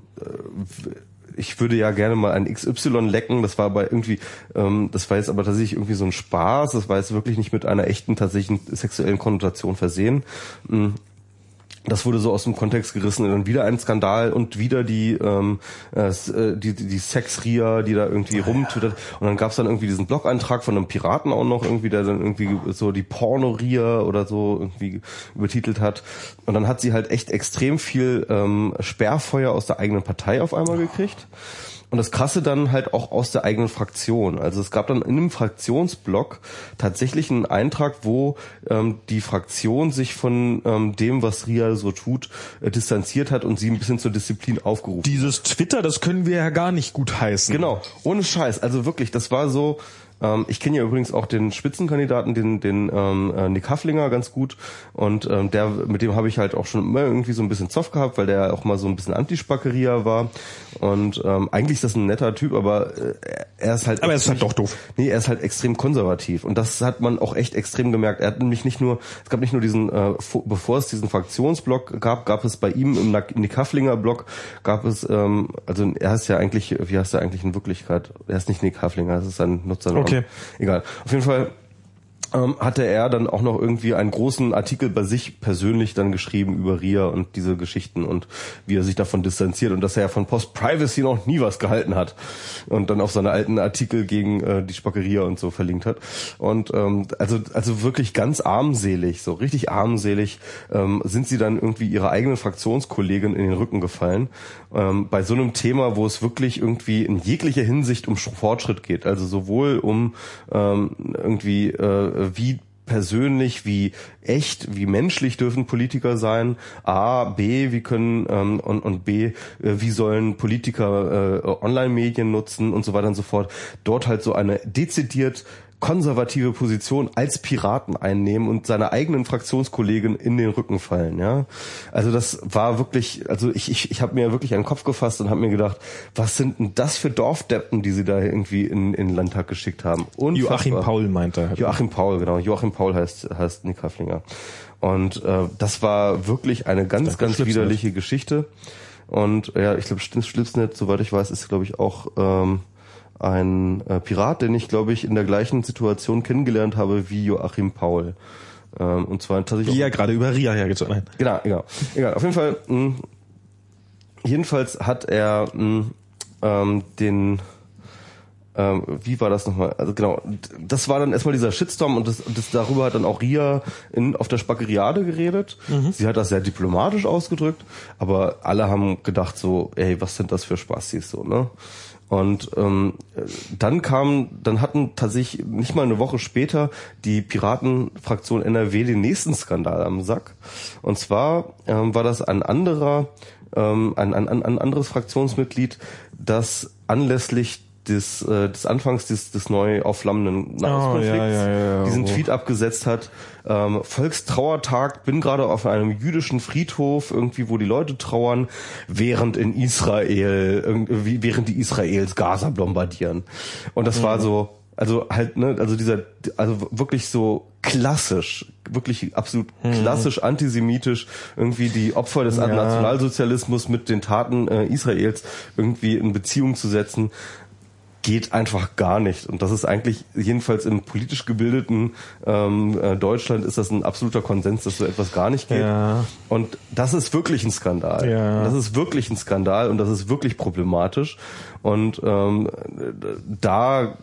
ich würde ja gerne mal ein XY lecken. Das war aber irgendwie, ähm, das war jetzt aber tatsächlich irgendwie so ein Spaß. Das war jetzt wirklich nicht mit einer echten tatsächlichen sexuellen Konnotation versehen. Das wurde so aus dem Kontext gerissen und dann wieder ein Skandal und wieder die ähm, äh, äh, die die, Sexria, die da irgendwie rumtwittert. Und dann gab's dann irgendwie diesen Blog-Eintrag von einem Piraten auch noch irgendwie, der dann irgendwie so die Pornoria oder so irgendwie übertitelt hat. Und dann hat sie halt echt extrem viel ähm, Sperrfeuer aus der eigenen Partei auf einmal gekriegt. Und das Krasse dann halt auch aus der eigenen Fraktion. Also es gab dann in einem Fraktionsblock tatsächlich einen Eintrag, wo ähm, die Fraktion sich von ähm, dem, was Ria so tut, äh, distanziert hat und sie ein bisschen zur Disziplin aufgerufen. Dieses Twitter, das können wir ja gar nicht gut heißen. Genau, ohne Scheiß. Also wirklich, das war so. Ähm, ich kenne ja übrigens auch den Spitzenkandidaten, den, den ähm, äh, Nick Haflinger ganz gut. Und ähm, der, mit dem habe ich halt auch schon immer irgendwie so ein bisschen Zoff gehabt, weil der auch mal so ein bisschen Antispackeria war. Und ähm, eigentlich ist das ein netter Typ, aber äh, er ist halt. Aber er ist halt doch doof. Nee, er ist halt extrem konservativ. Und das hat man auch echt extrem gemerkt. Er hat nämlich nicht nur, es gab nicht nur diesen, äh, vor- bevor es diesen Fraktionsblock gab, gab es bei ihm im Nick Haflinger Blog, gab es, ähm, also er heißt ja eigentlich, wie heißt er eigentlich in Wirklichkeit? Er ist nicht Nick Haflinger, das ist sein Nutzername. Okay. Egal. Auf jeden Fall ähm, hatte er dann auch noch irgendwie einen großen Artikel bei sich persönlich dann geschrieben über Ria und diese Geschichten und wie er sich davon distanziert und dass er ja von Post Privacy noch nie was gehalten hat und dann auf seine alten Artikel gegen äh, die Spackeria und so verlinkt hat. Und ähm, also also wirklich ganz armselig so richtig armselig ähm, sind sie dann irgendwie ihrer eigenen Fraktionskollegin in den Rücken gefallen ähm, bei so einem Thema wo es wirklich irgendwie in jeglicher Hinsicht um Fortschritt geht. Also sowohl um ähm, irgendwie äh, wie persönlich, wie echt, wie menschlich dürfen Politiker sein. A, B, wie können ähm, und, und B, äh, wie sollen Politiker äh, Online-Medien nutzen und so weiter und so fort. Dort halt so eine dezidiert konservative Position als Piraten einnehmen und seiner eigenen Fraktionskollegen in den Rücken fallen. Ja, also das war wirklich, also ich ich, ich habe mir wirklich einen Kopf gefasst und habe mir gedacht, was sind denn das für Dorfdeppen, die sie da irgendwie in, in den Landtag geschickt haben? Unfassbar. Joachim Paul meint er. Joachim Paul, genau. Joachim Paul heißt heißt Nick Haflinger. Und äh, das war wirklich eine ganz ganz widerliche Geschichte. Und ja, ich glaube, Schlipsnet, soweit ich weiß, ist glaube ich auch ähm, ein äh, Pirat, den ich glaube ich in der gleichen Situation kennengelernt habe wie Joachim Paul. Ähm, und zwar tatsächlich Wie er gerade über Ria hergezogen hat. Genau, genau. Egal. Auf jeden Fall, mh, jedenfalls hat er mh, ähm, den ähm, wie war das nochmal? Also genau, das war dann erstmal dieser Shitstorm und das, das darüber hat dann auch Ria in, auf der Spackeriade geredet. Sie hat das sehr diplomatisch ausgedrückt, aber alle haben gedacht so, ey, was sind das für Spastis so, ne? Und ähm, dann kam, dann hatten tatsächlich nicht mal eine Woche später die Piratenfraktion NRW den nächsten Skandal am Sack. Und zwar ähm, war das ein anderer, ähm, ein, ein, ein anderes Fraktionsmitglied, das anlässlich des, äh, des Anfangs des, des neu aufflammenden Nahostkonflikts ja, ja, ja, ja. diesen Oh. Tweet abgesetzt hat. Ähm, Volkstrauertag, bin gerade auf einem jüdischen Friedhof, irgendwie, wo die Leute trauern, während in Israel, irgendwie, während die Israels Gaza bombardieren. Und das war so, also halt, ne, also dieser, also wirklich so klassisch, wirklich absolut klassisch antisemitisch, irgendwie die Opfer des Nationalsozialismus mit den Taten äh, Israels irgendwie in Beziehung zu setzen geht einfach gar nicht. Und das ist eigentlich, jedenfalls im politisch gebildeten ähm, äh, Deutschland ist das ein absoluter Konsens, dass so etwas gar nicht geht. Ja. Und das ist wirklich ein Skandal. Ja. Das ist wirklich ein Skandal und das ist wirklich problematisch. Und ähm, da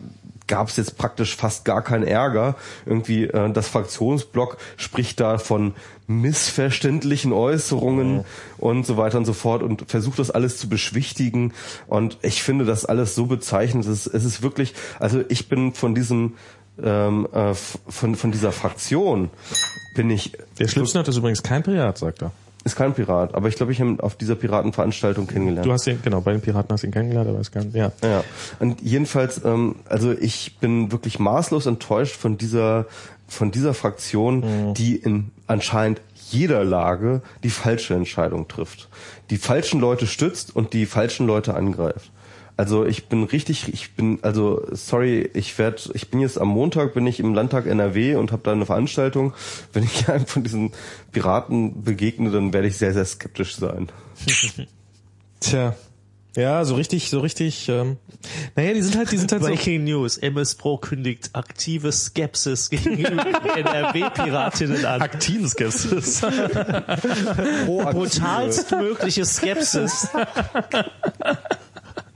gab es jetzt praktisch fast gar keinen Ärger. Irgendwie äh, das Fraktionsblock spricht da von missverständlichen Äußerungen und so weiter und so fort und versucht das alles zu beschwichtigen. Und ich finde das alles so bezeichnend. Es ist, es ist wirklich, also ich bin von diesem ähm, äh, von, von dieser Fraktion bin ich Der Schlipsnert ist übrigens kein Pirat, sagt er. Ist kein Pirat, aber ich glaube, ich habe ihn auf dieser Piratenveranstaltung kennengelernt. Du hast ihn, genau, bei den Piraten hast du ihn kennengelernt, aber ist kein, ja. Ja, und jedenfalls, ähm, also ich bin wirklich maßlos enttäuscht von dieser von dieser Fraktion, die in anscheinend jeder Lage die falsche Entscheidung trifft, die falschen Leute stützt und die falschen Leute angreift. Also ich bin richtig, ich bin, also sorry, ich werde, ich bin jetzt am Montag, bin ich im Landtag NRW und habe da eine Veranstaltung. Wenn ich einem von diesen Piraten begegne, dann werde ich sehr, sehr skeptisch sein. Tja. Ja, so richtig, so richtig, ähm, naja, die sind halt, die sind halt so, Breaking News. MS Pro kündigt aktive Skepsis gegenüber NRW-Piratinnen an. aktiven Skepsis. Brutalstmögliche Skepsis.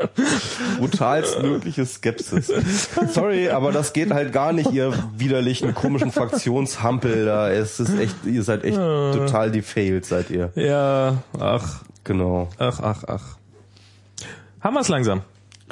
brutalstmögliche Skepsis. Sorry, aber das geht halt gar nicht, ihr widerlichen, komischen Fraktionshampel da. Es ist echt, ihr seid echt total defailed, seid ihr. ja, ach, Genau. ach, ach, ach. Haben wir's langsam.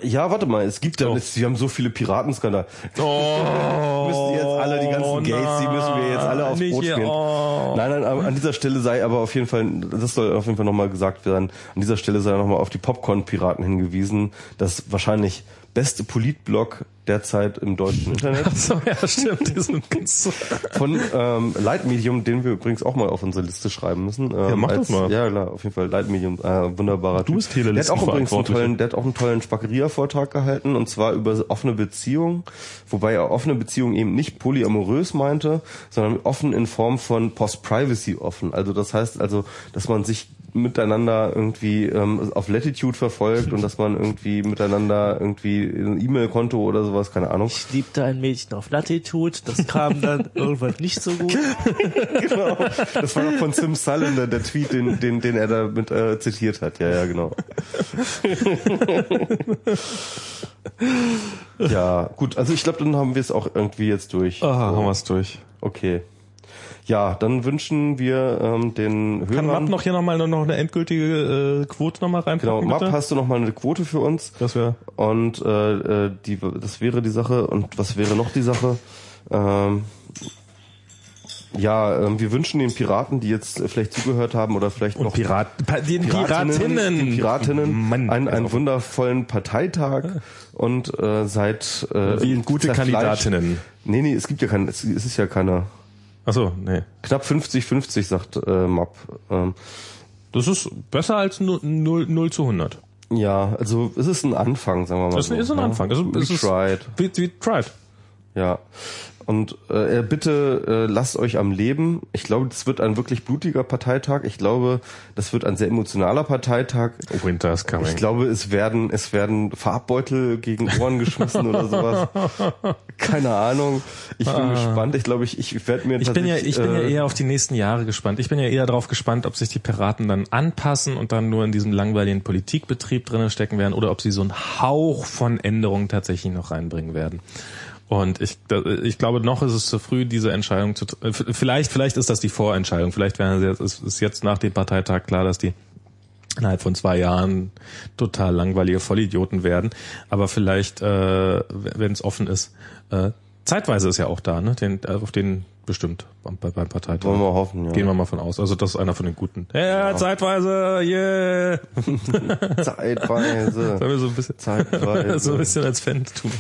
Ja, warte mal, es gibt ja, Oh. wir haben so viele Piratenskandale. Oh, müssen jetzt alle, die ganzen Gates, die müssen wir jetzt alle aufs Brot hier, spielen. oh. Nein, nein, an dieser Stelle sei aber auf jeden Fall, das soll auf jeden Fall nochmal gesagt werden, an dieser Stelle sei nochmal auf die Popcorn-Piraten hingewiesen, das wahrscheinlich beste Politblog derzeit im deutschen Internet. Ach so, ja, stimmt. Die sind ganz von ähm, Lightmedium, den wir übrigens auch mal auf unsere Liste schreiben müssen. Ähm, Ja, mach das als, mal. Ja, klar, auf jeden Fall Lightmedium, äh, wunderbarer Du bist Der hat auch übrigens einen tollen, der hat auch einen tollen Spackeria-Vortrag gehalten und zwar über offene Beziehungen, wobei er offene Beziehungen eben nicht polyamorös meinte, sondern offen in Form von Post-Privacy offen. Also das heißt also, dass man sich miteinander irgendwie ähm, auf Latitude verfolgt und dass man irgendwie miteinander irgendwie ein E-Mail-Konto oder sowas, keine Ahnung. Ich liebte ein Mädchen auf Latitude. Das kam dann irgendwann nicht so gut. genau. Das war noch von Sim Sullen, der, der Tweet, den, den, den er da mit äh, zitiert hat. Ja, ja, genau. ja, gut. Also ich glaube, dann haben wir es auch irgendwie jetzt durch. Ah, haben wir's durch. Okay. Ja, dann wünschen wir ähm, den Kann Hörern... Mapp noch hier nochmal noch eine endgültige äh, Quote nochmal Genau, reinpacken, Map, bitte? hast du noch mal eine Quote für uns? Das wäre Und äh, äh, die, das wäre die Sache. Und was wäre noch die Sache? Ähm, Ja, ähm, wir wünschen den Piraten, die jetzt äh, vielleicht zugehört haben oder vielleicht Und noch Pirat, den Piratinnen, Piratinnen. den Piratinnen Mann, einen, einen also- wundervollen Parteitag und äh, seit äh, gute Kandidatinnen. Nee, nee, es gibt ja keinen, es, es ist ja keiner. Achso, nee. Knapp 50-50, sagt äh, Map. Ähm, Das ist besser als 0, 0, 0 zu 100. ja, also es ist ein Anfang, sagen wir mal Das so. ist ein ne? Anfang. Also, We es ist, tried. We, we tried. Ja. Und äh, bitte äh, lasst euch am Leben. Ich glaube, das wird ein wirklich blutiger Parteitag. Ich glaube, das wird ein sehr emotionaler Parteitag. Winter is coming. Ich glaube, es werden es werden Farbbeutel gegen Ohren geschmissen oder sowas. Keine Ahnung. Ich bin gespannt. Ich glaube, ich ich werde mir Ah. Ich bin ja, ich bin ja äh, eher auf die nächsten Jahre gespannt. Ich bin ja eher darauf gespannt, ob sich die Piraten dann anpassen und dann nur in diesem langweiligen Politikbetrieb drinnen stecken werden oder ob sie so einen Hauch von Änderungen tatsächlich noch reinbringen werden. Und ich, ich glaube, noch ist es zu früh, diese Entscheidung zu. äh, Vielleicht, vielleicht ist das die Vorentscheidung. Vielleicht werden sie jetzt, ist, ist jetzt nach dem Parteitag klar, dass die innerhalb von zwei Jahren total langweilige Vollidioten werden. Aber vielleicht, äh, wenn es offen ist, äh, zeitweise ist ja auch da, ne? Den, äh, auf den bestimmt beim, beim Parteitag. wollen wir mal hoffen, ja. Gehen wir mal von aus. Also das ist einer von den Guten. Ja, zeitweise, yeah. Zeitweise. Sollen wir so ein bisschen, Zeitweise. so ein bisschen als Fan tun.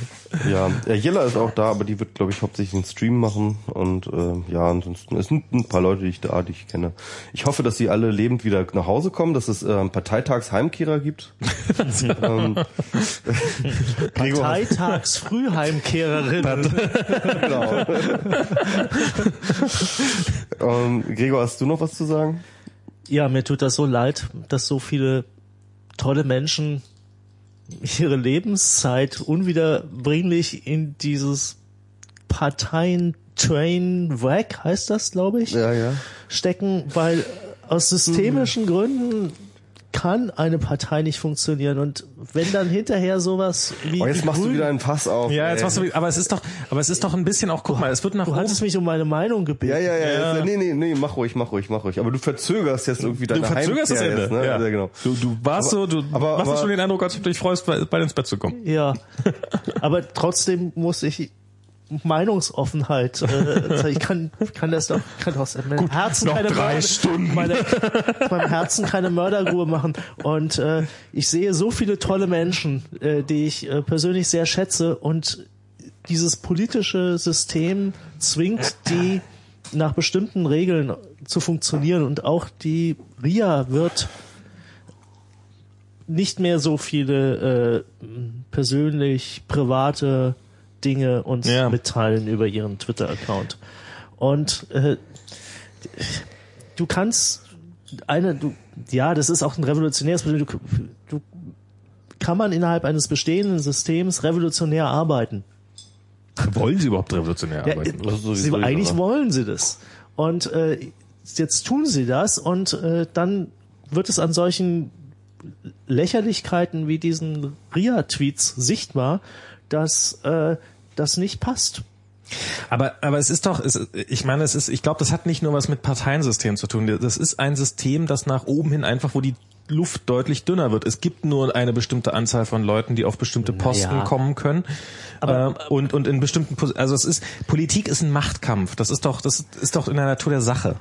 Ja, ja, Jella ist auch da, aber die wird, glaube ich, hauptsächlich den Stream machen. Und äh, ja, ansonsten es sind ein paar Leute, die ich da, die ich kenne. Ich hoffe, dass sie alle lebend wieder nach Hause kommen, dass es äh, einen Parteitagsheimkehrer gibt. ähm, Parteitagsfrühheimkehrerin. genau. ähm, Gregor, hast du noch was zu sagen? Ja, mir tut das so leid, dass so viele tolle Menschen ihre Lebenszeit unwiederbringlich in dieses Parteien-Train-Wreck, heißt das, glaube ich, Ja, ja. stecken, weil aus systemischen Gründen kann eine Partei nicht funktionieren und wenn dann hinterher sowas wie Oh, jetzt machst du Grünen- wieder ein Fass auf. Ja, jetzt ey. machst du, aber es ist doch, aber es ist doch ein bisschen auch, guck mal, es wird nach du oben. hattest mich um meine Meinung gebeten. Ja, ja, ja. Ja. Jetzt, nee, nee, nee, mach ruhig, mach ruhig, mach ruhig. Aber du verzögerst jetzt irgendwie deine Du verzögerst das Heimkehr Ende. Jetzt, ne? ja. ja, genau. Du, du warst Aber- so, du aber- machst aber- schon den Eindruck, als ob du dich freust, bald ins Bett zu kommen. Ja, aber trotzdem muss ich Meinungsoffenheit. Äh, ich kann, kann das doch, kann aus meinem Herzen noch keine drei Mörder- Stunden. Meine, aus meinem Herzen keine Mörderruhe machen. Und äh, ich sehe so viele tolle Menschen, äh, die ich äh, persönlich sehr schätze. Und dieses politische System zwingt die nach bestimmten Regeln zu funktionieren. Und auch die RIA wird nicht mehr so viele äh, persönlich private Dinge uns Ja. mitteilen über ihren Twitter-Account. Und äh, du kannst eine, du, ja, das ist auch ein revolutionäres Problem. Du, du kann man innerhalb eines bestehenden Systems revolutionär arbeiten. Wollen sie überhaupt revolutionär Ja, arbeiten? Sie, eigentlich Sache. wollen sie das. Und äh, jetzt tun sie das und äh, dann wird es an solchen Lächerlichkeiten wie diesen RIA-Tweets sichtbar, dass äh, das nicht passt. Aber, aber es ist doch, es, ich meine, es ist, ich glaube, das hat nicht nur was mit Parteiensystem zu tun. Das ist ein System, das nach oben hin einfach, wo die Luft deutlich dünner wird. Es gibt nur eine bestimmte Anzahl von Leuten, die auf bestimmte Posten Ja. kommen können. Aber- äh, und, und in bestimmten, Pos- also es ist, Politik ist ein Machtkampf. Das ist doch, das ist doch in der Natur der Sache.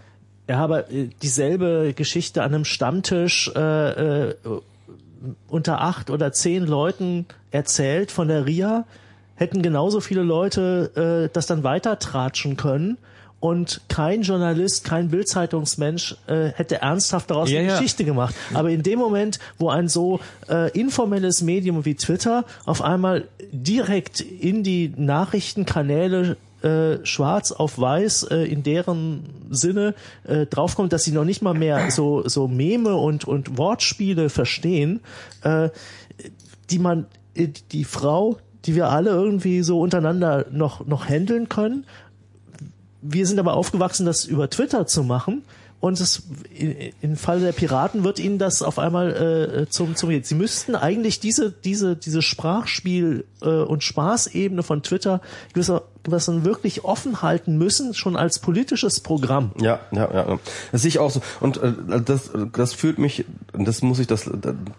Ja, aber äh, dieselbe Geschichte an einem Stammtisch äh, äh, unter acht oder zehn Leuten erzählt von der RIA, hätten genauso viele Leute äh, das dann weitertratschen können und kein Journalist, kein Bildzeitungsmensch äh, hätte ernsthaft daraus Ja, eine ja. Geschichte gemacht. Aber in dem Moment, wo ein so äh, informelles Medium wie Twitter auf einmal direkt in die Nachrichtenkanäle äh, schwarz auf weiß äh, in deren Sinne äh, draufkommt, dass sie noch nicht mal mehr so so Meme und und Wortspiele verstehen, äh, die man äh, die Frau, die wir alle irgendwie so untereinander noch noch handeln können. Wir sind aber aufgewachsen, das über Twitter zu machen. Und es, in- im Falle der Piraten wird ihnen das auf einmal äh, zum zum Sie müssten eigentlich diese diese diese Sprachspiel äh, und Spaßebene von Twitter gewisser was wir wirklich offen halten müssen, schon als politisches Programm. Ja, ja, ja. Das sehe ich auch so. Und äh, das, das führt mich, das muss ich das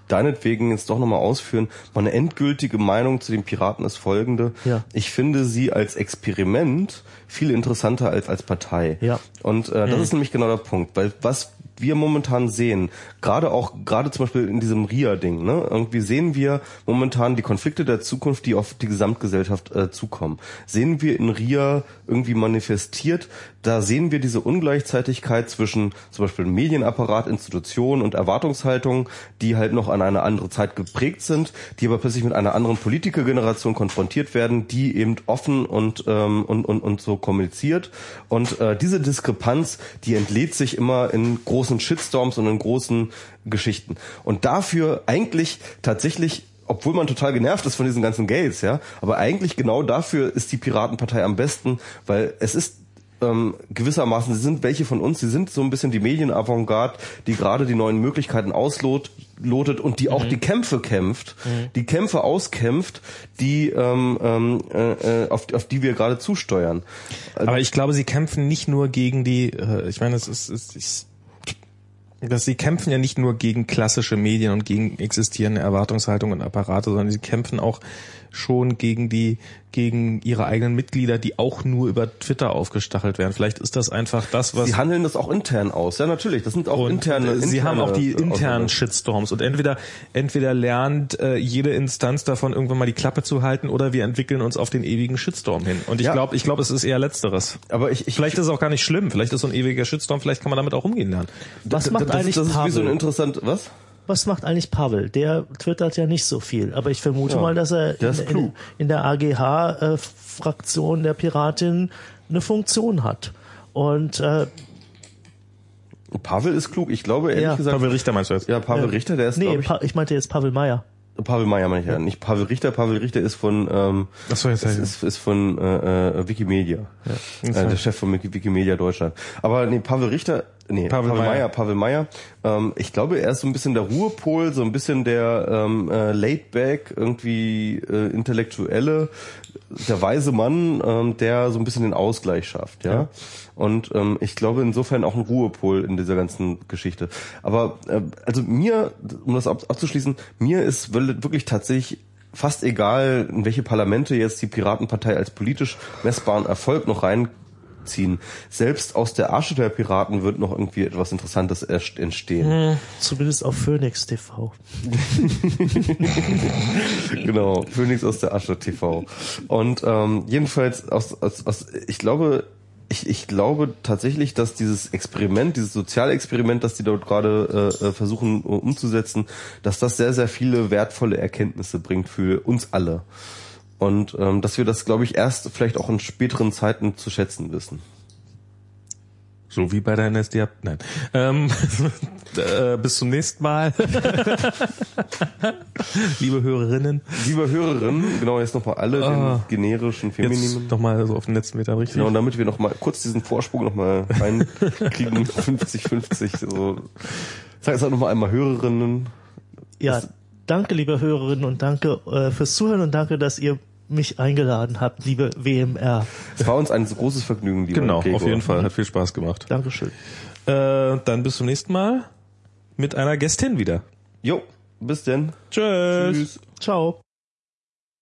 deinetwegen jetzt doch nochmal ausführen. Meine endgültige Meinung zu den Piraten ist folgende. Ja. Ich finde sie als Experiment viel interessanter als als Partei. Ja. Und äh, das ist nämlich genau der Punkt. Weil was wir momentan sehen, gerade auch, gerade zum Beispiel in diesem RIA-Ding, ne, irgendwie sehen wir momentan die Konflikte der Zukunft, die auf die Gesamtgesellschaft äh, zukommen. Sehen wir in RIA irgendwie manifestiert, da sehen wir diese Ungleichzeitigkeit zwischen zum Beispiel Medienapparat, Institutionen und Erwartungshaltung, die halt noch an eine andere Zeit geprägt sind, die aber plötzlich mit einer anderen Politikergeneration konfrontiert werden, die eben offen und, ähm, und, und, und so kommuniziert. Und äh, diese Diskrepanz, die entlädt sich immer in großen Shitstorms und in großen Geschichten. Und dafür eigentlich tatsächlich obwohl man total genervt ist von diesen ganzen Gates, ja, aber eigentlich genau dafür ist die Piratenpartei am besten, weil es ist ähm, gewissermaßen, sie sind welche von uns, sie sind so ein bisschen die Medienavantgarde, die gerade die neuen Möglichkeiten auslotet und die auch mhm. die Kämpfe kämpft, mhm. die Kämpfe auskämpft, die ähm, ähm, äh, auf, auf die wir gerade zusteuern. Aber ich glaube, sie kämpfen nicht nur gegen die, äh, ich meine, es ist, es ist dass sie kämpfen ja nicht nur gegen klassische Medien und gegen existierende Erwartungshaltungen und Apparate, sondern sie kämpfen auch schon gegen die gegen ihre eigenen Mitglieder, die auch nur über Twitter aufgestachelt werden. Vielleicht ist das einfach das, was sie handeln das auch intern aus. Ja, natürlich. Das sind auch interne. interne sie haben auch die internen Shitstorms und entweder entweder lernt äh, jede Instanz davon irgendwann mal die Klappe zu halten oder wir entwickeln uns auf den ewigen Shitstorm hin. Und ich ja. glaube, ich glaube, es ist eher letzteres. Aber ich, ich vielleicht ist es auch gar nicht schlimm. Vielleicht ist so ein ewiger Shitstorm. Vielleicht kann man damit auch umgehen lernen. Was macht das, eigentlich das ist Pavel? wie so ein interessant was? Was macht eigentlich Pavel? Der twittert ja nicht so viel, aber ich vermute Ja, mal, dass er in, in, in der AGH-Fraktion der Piratin eine Funktion hat. Und äh, Pavel ist klug. Ich glaube ehrlich Ja. gesagt. Pavel Richter meinst du jetzt? ja, Pavel Richter, der ist nee, ich, Pa- ich meinte jetzt Pavel Meyer. Pavel Meyer meine ich ja, nicht Pavel Richter. Pavel Richter ist von ähm, Ach so, jetzt ist, ist, ist von äh, äh, Wikimedia, äh, der Chef von Wiki- Wikimedia Deutschland. Aber nee, Pavel Richter, nee, Pavel Pavel, Meyer. Meyer, Pavel Meyer. Ähm, ich glaube, er ist so ein bisschen der Ruhepol, so ein bisschen der ähm, äh, laid-back, irgendwie äh, intellektuelle, der weise Mann, ähm, der so ein bisschen den Ausgleich schafft, ja. Und ähm, ich glaube insofern auch ein Ruhepol in dieser ganzen Geschichte. Aber äh, also mir, um das ab, abzuschließen, mir ist wirklich tatsächlich fast egal, in welche Parlamente jetzt die Piratenpartei als politisch messbaren Erfolg noch reinziehen. Selbst aus der Asche der Piraten wird noch irgendwie etwas Interessantes entstehen. Zumindest auf Phoenix TV. genau, Phoenix aus der Asche TV. Und ähm, jedenfalls aus, aus, aus ich glaube, ich, ich glaube tatsächlich, dass dieses Experiment, dieses Sozialexperiment, das die dort gerade äh, äh, versuchen äh, umzusetzen, dass das sehr, sehr viele wertvolle Erkenntnisse bringt für uns alle. Und ähm, dass wir das, glaube ich, erst vielleicht auch in späteren Zeiten zu schätzen wissen. So wie bei der NSDAP. Nein. Ähm, äh, bis zum nächsten Mal. Liebe Hörerinnen. Liebe Hörerinnen, genau jetzt nochmal alle Ah. den generischen Femininen. Jetzt nochmal so auf den letzten Meter richtig. Genau, und damit wir noch mal kurz diesen Vorsprung noch mal reinkriegen, 50-50, so. Sag jetzt auch noch mal einmal Hörerinnen. Ja, danke, liebe Hörerinnen und danke äh, fürs Zuhören und danke, dass ihr mich eingeladen habt, liebe WMR. Es war uns ein so großes Vergnügen, lieber Genau, Gregor. auf jeden Fall. Hat viel Spaß gemacht. Dankeschön. Äh, dann bis zum nächsten Mal mit einer Gästin wieder. Jo, bis denn. Tschüss. Tschüss. Ciao.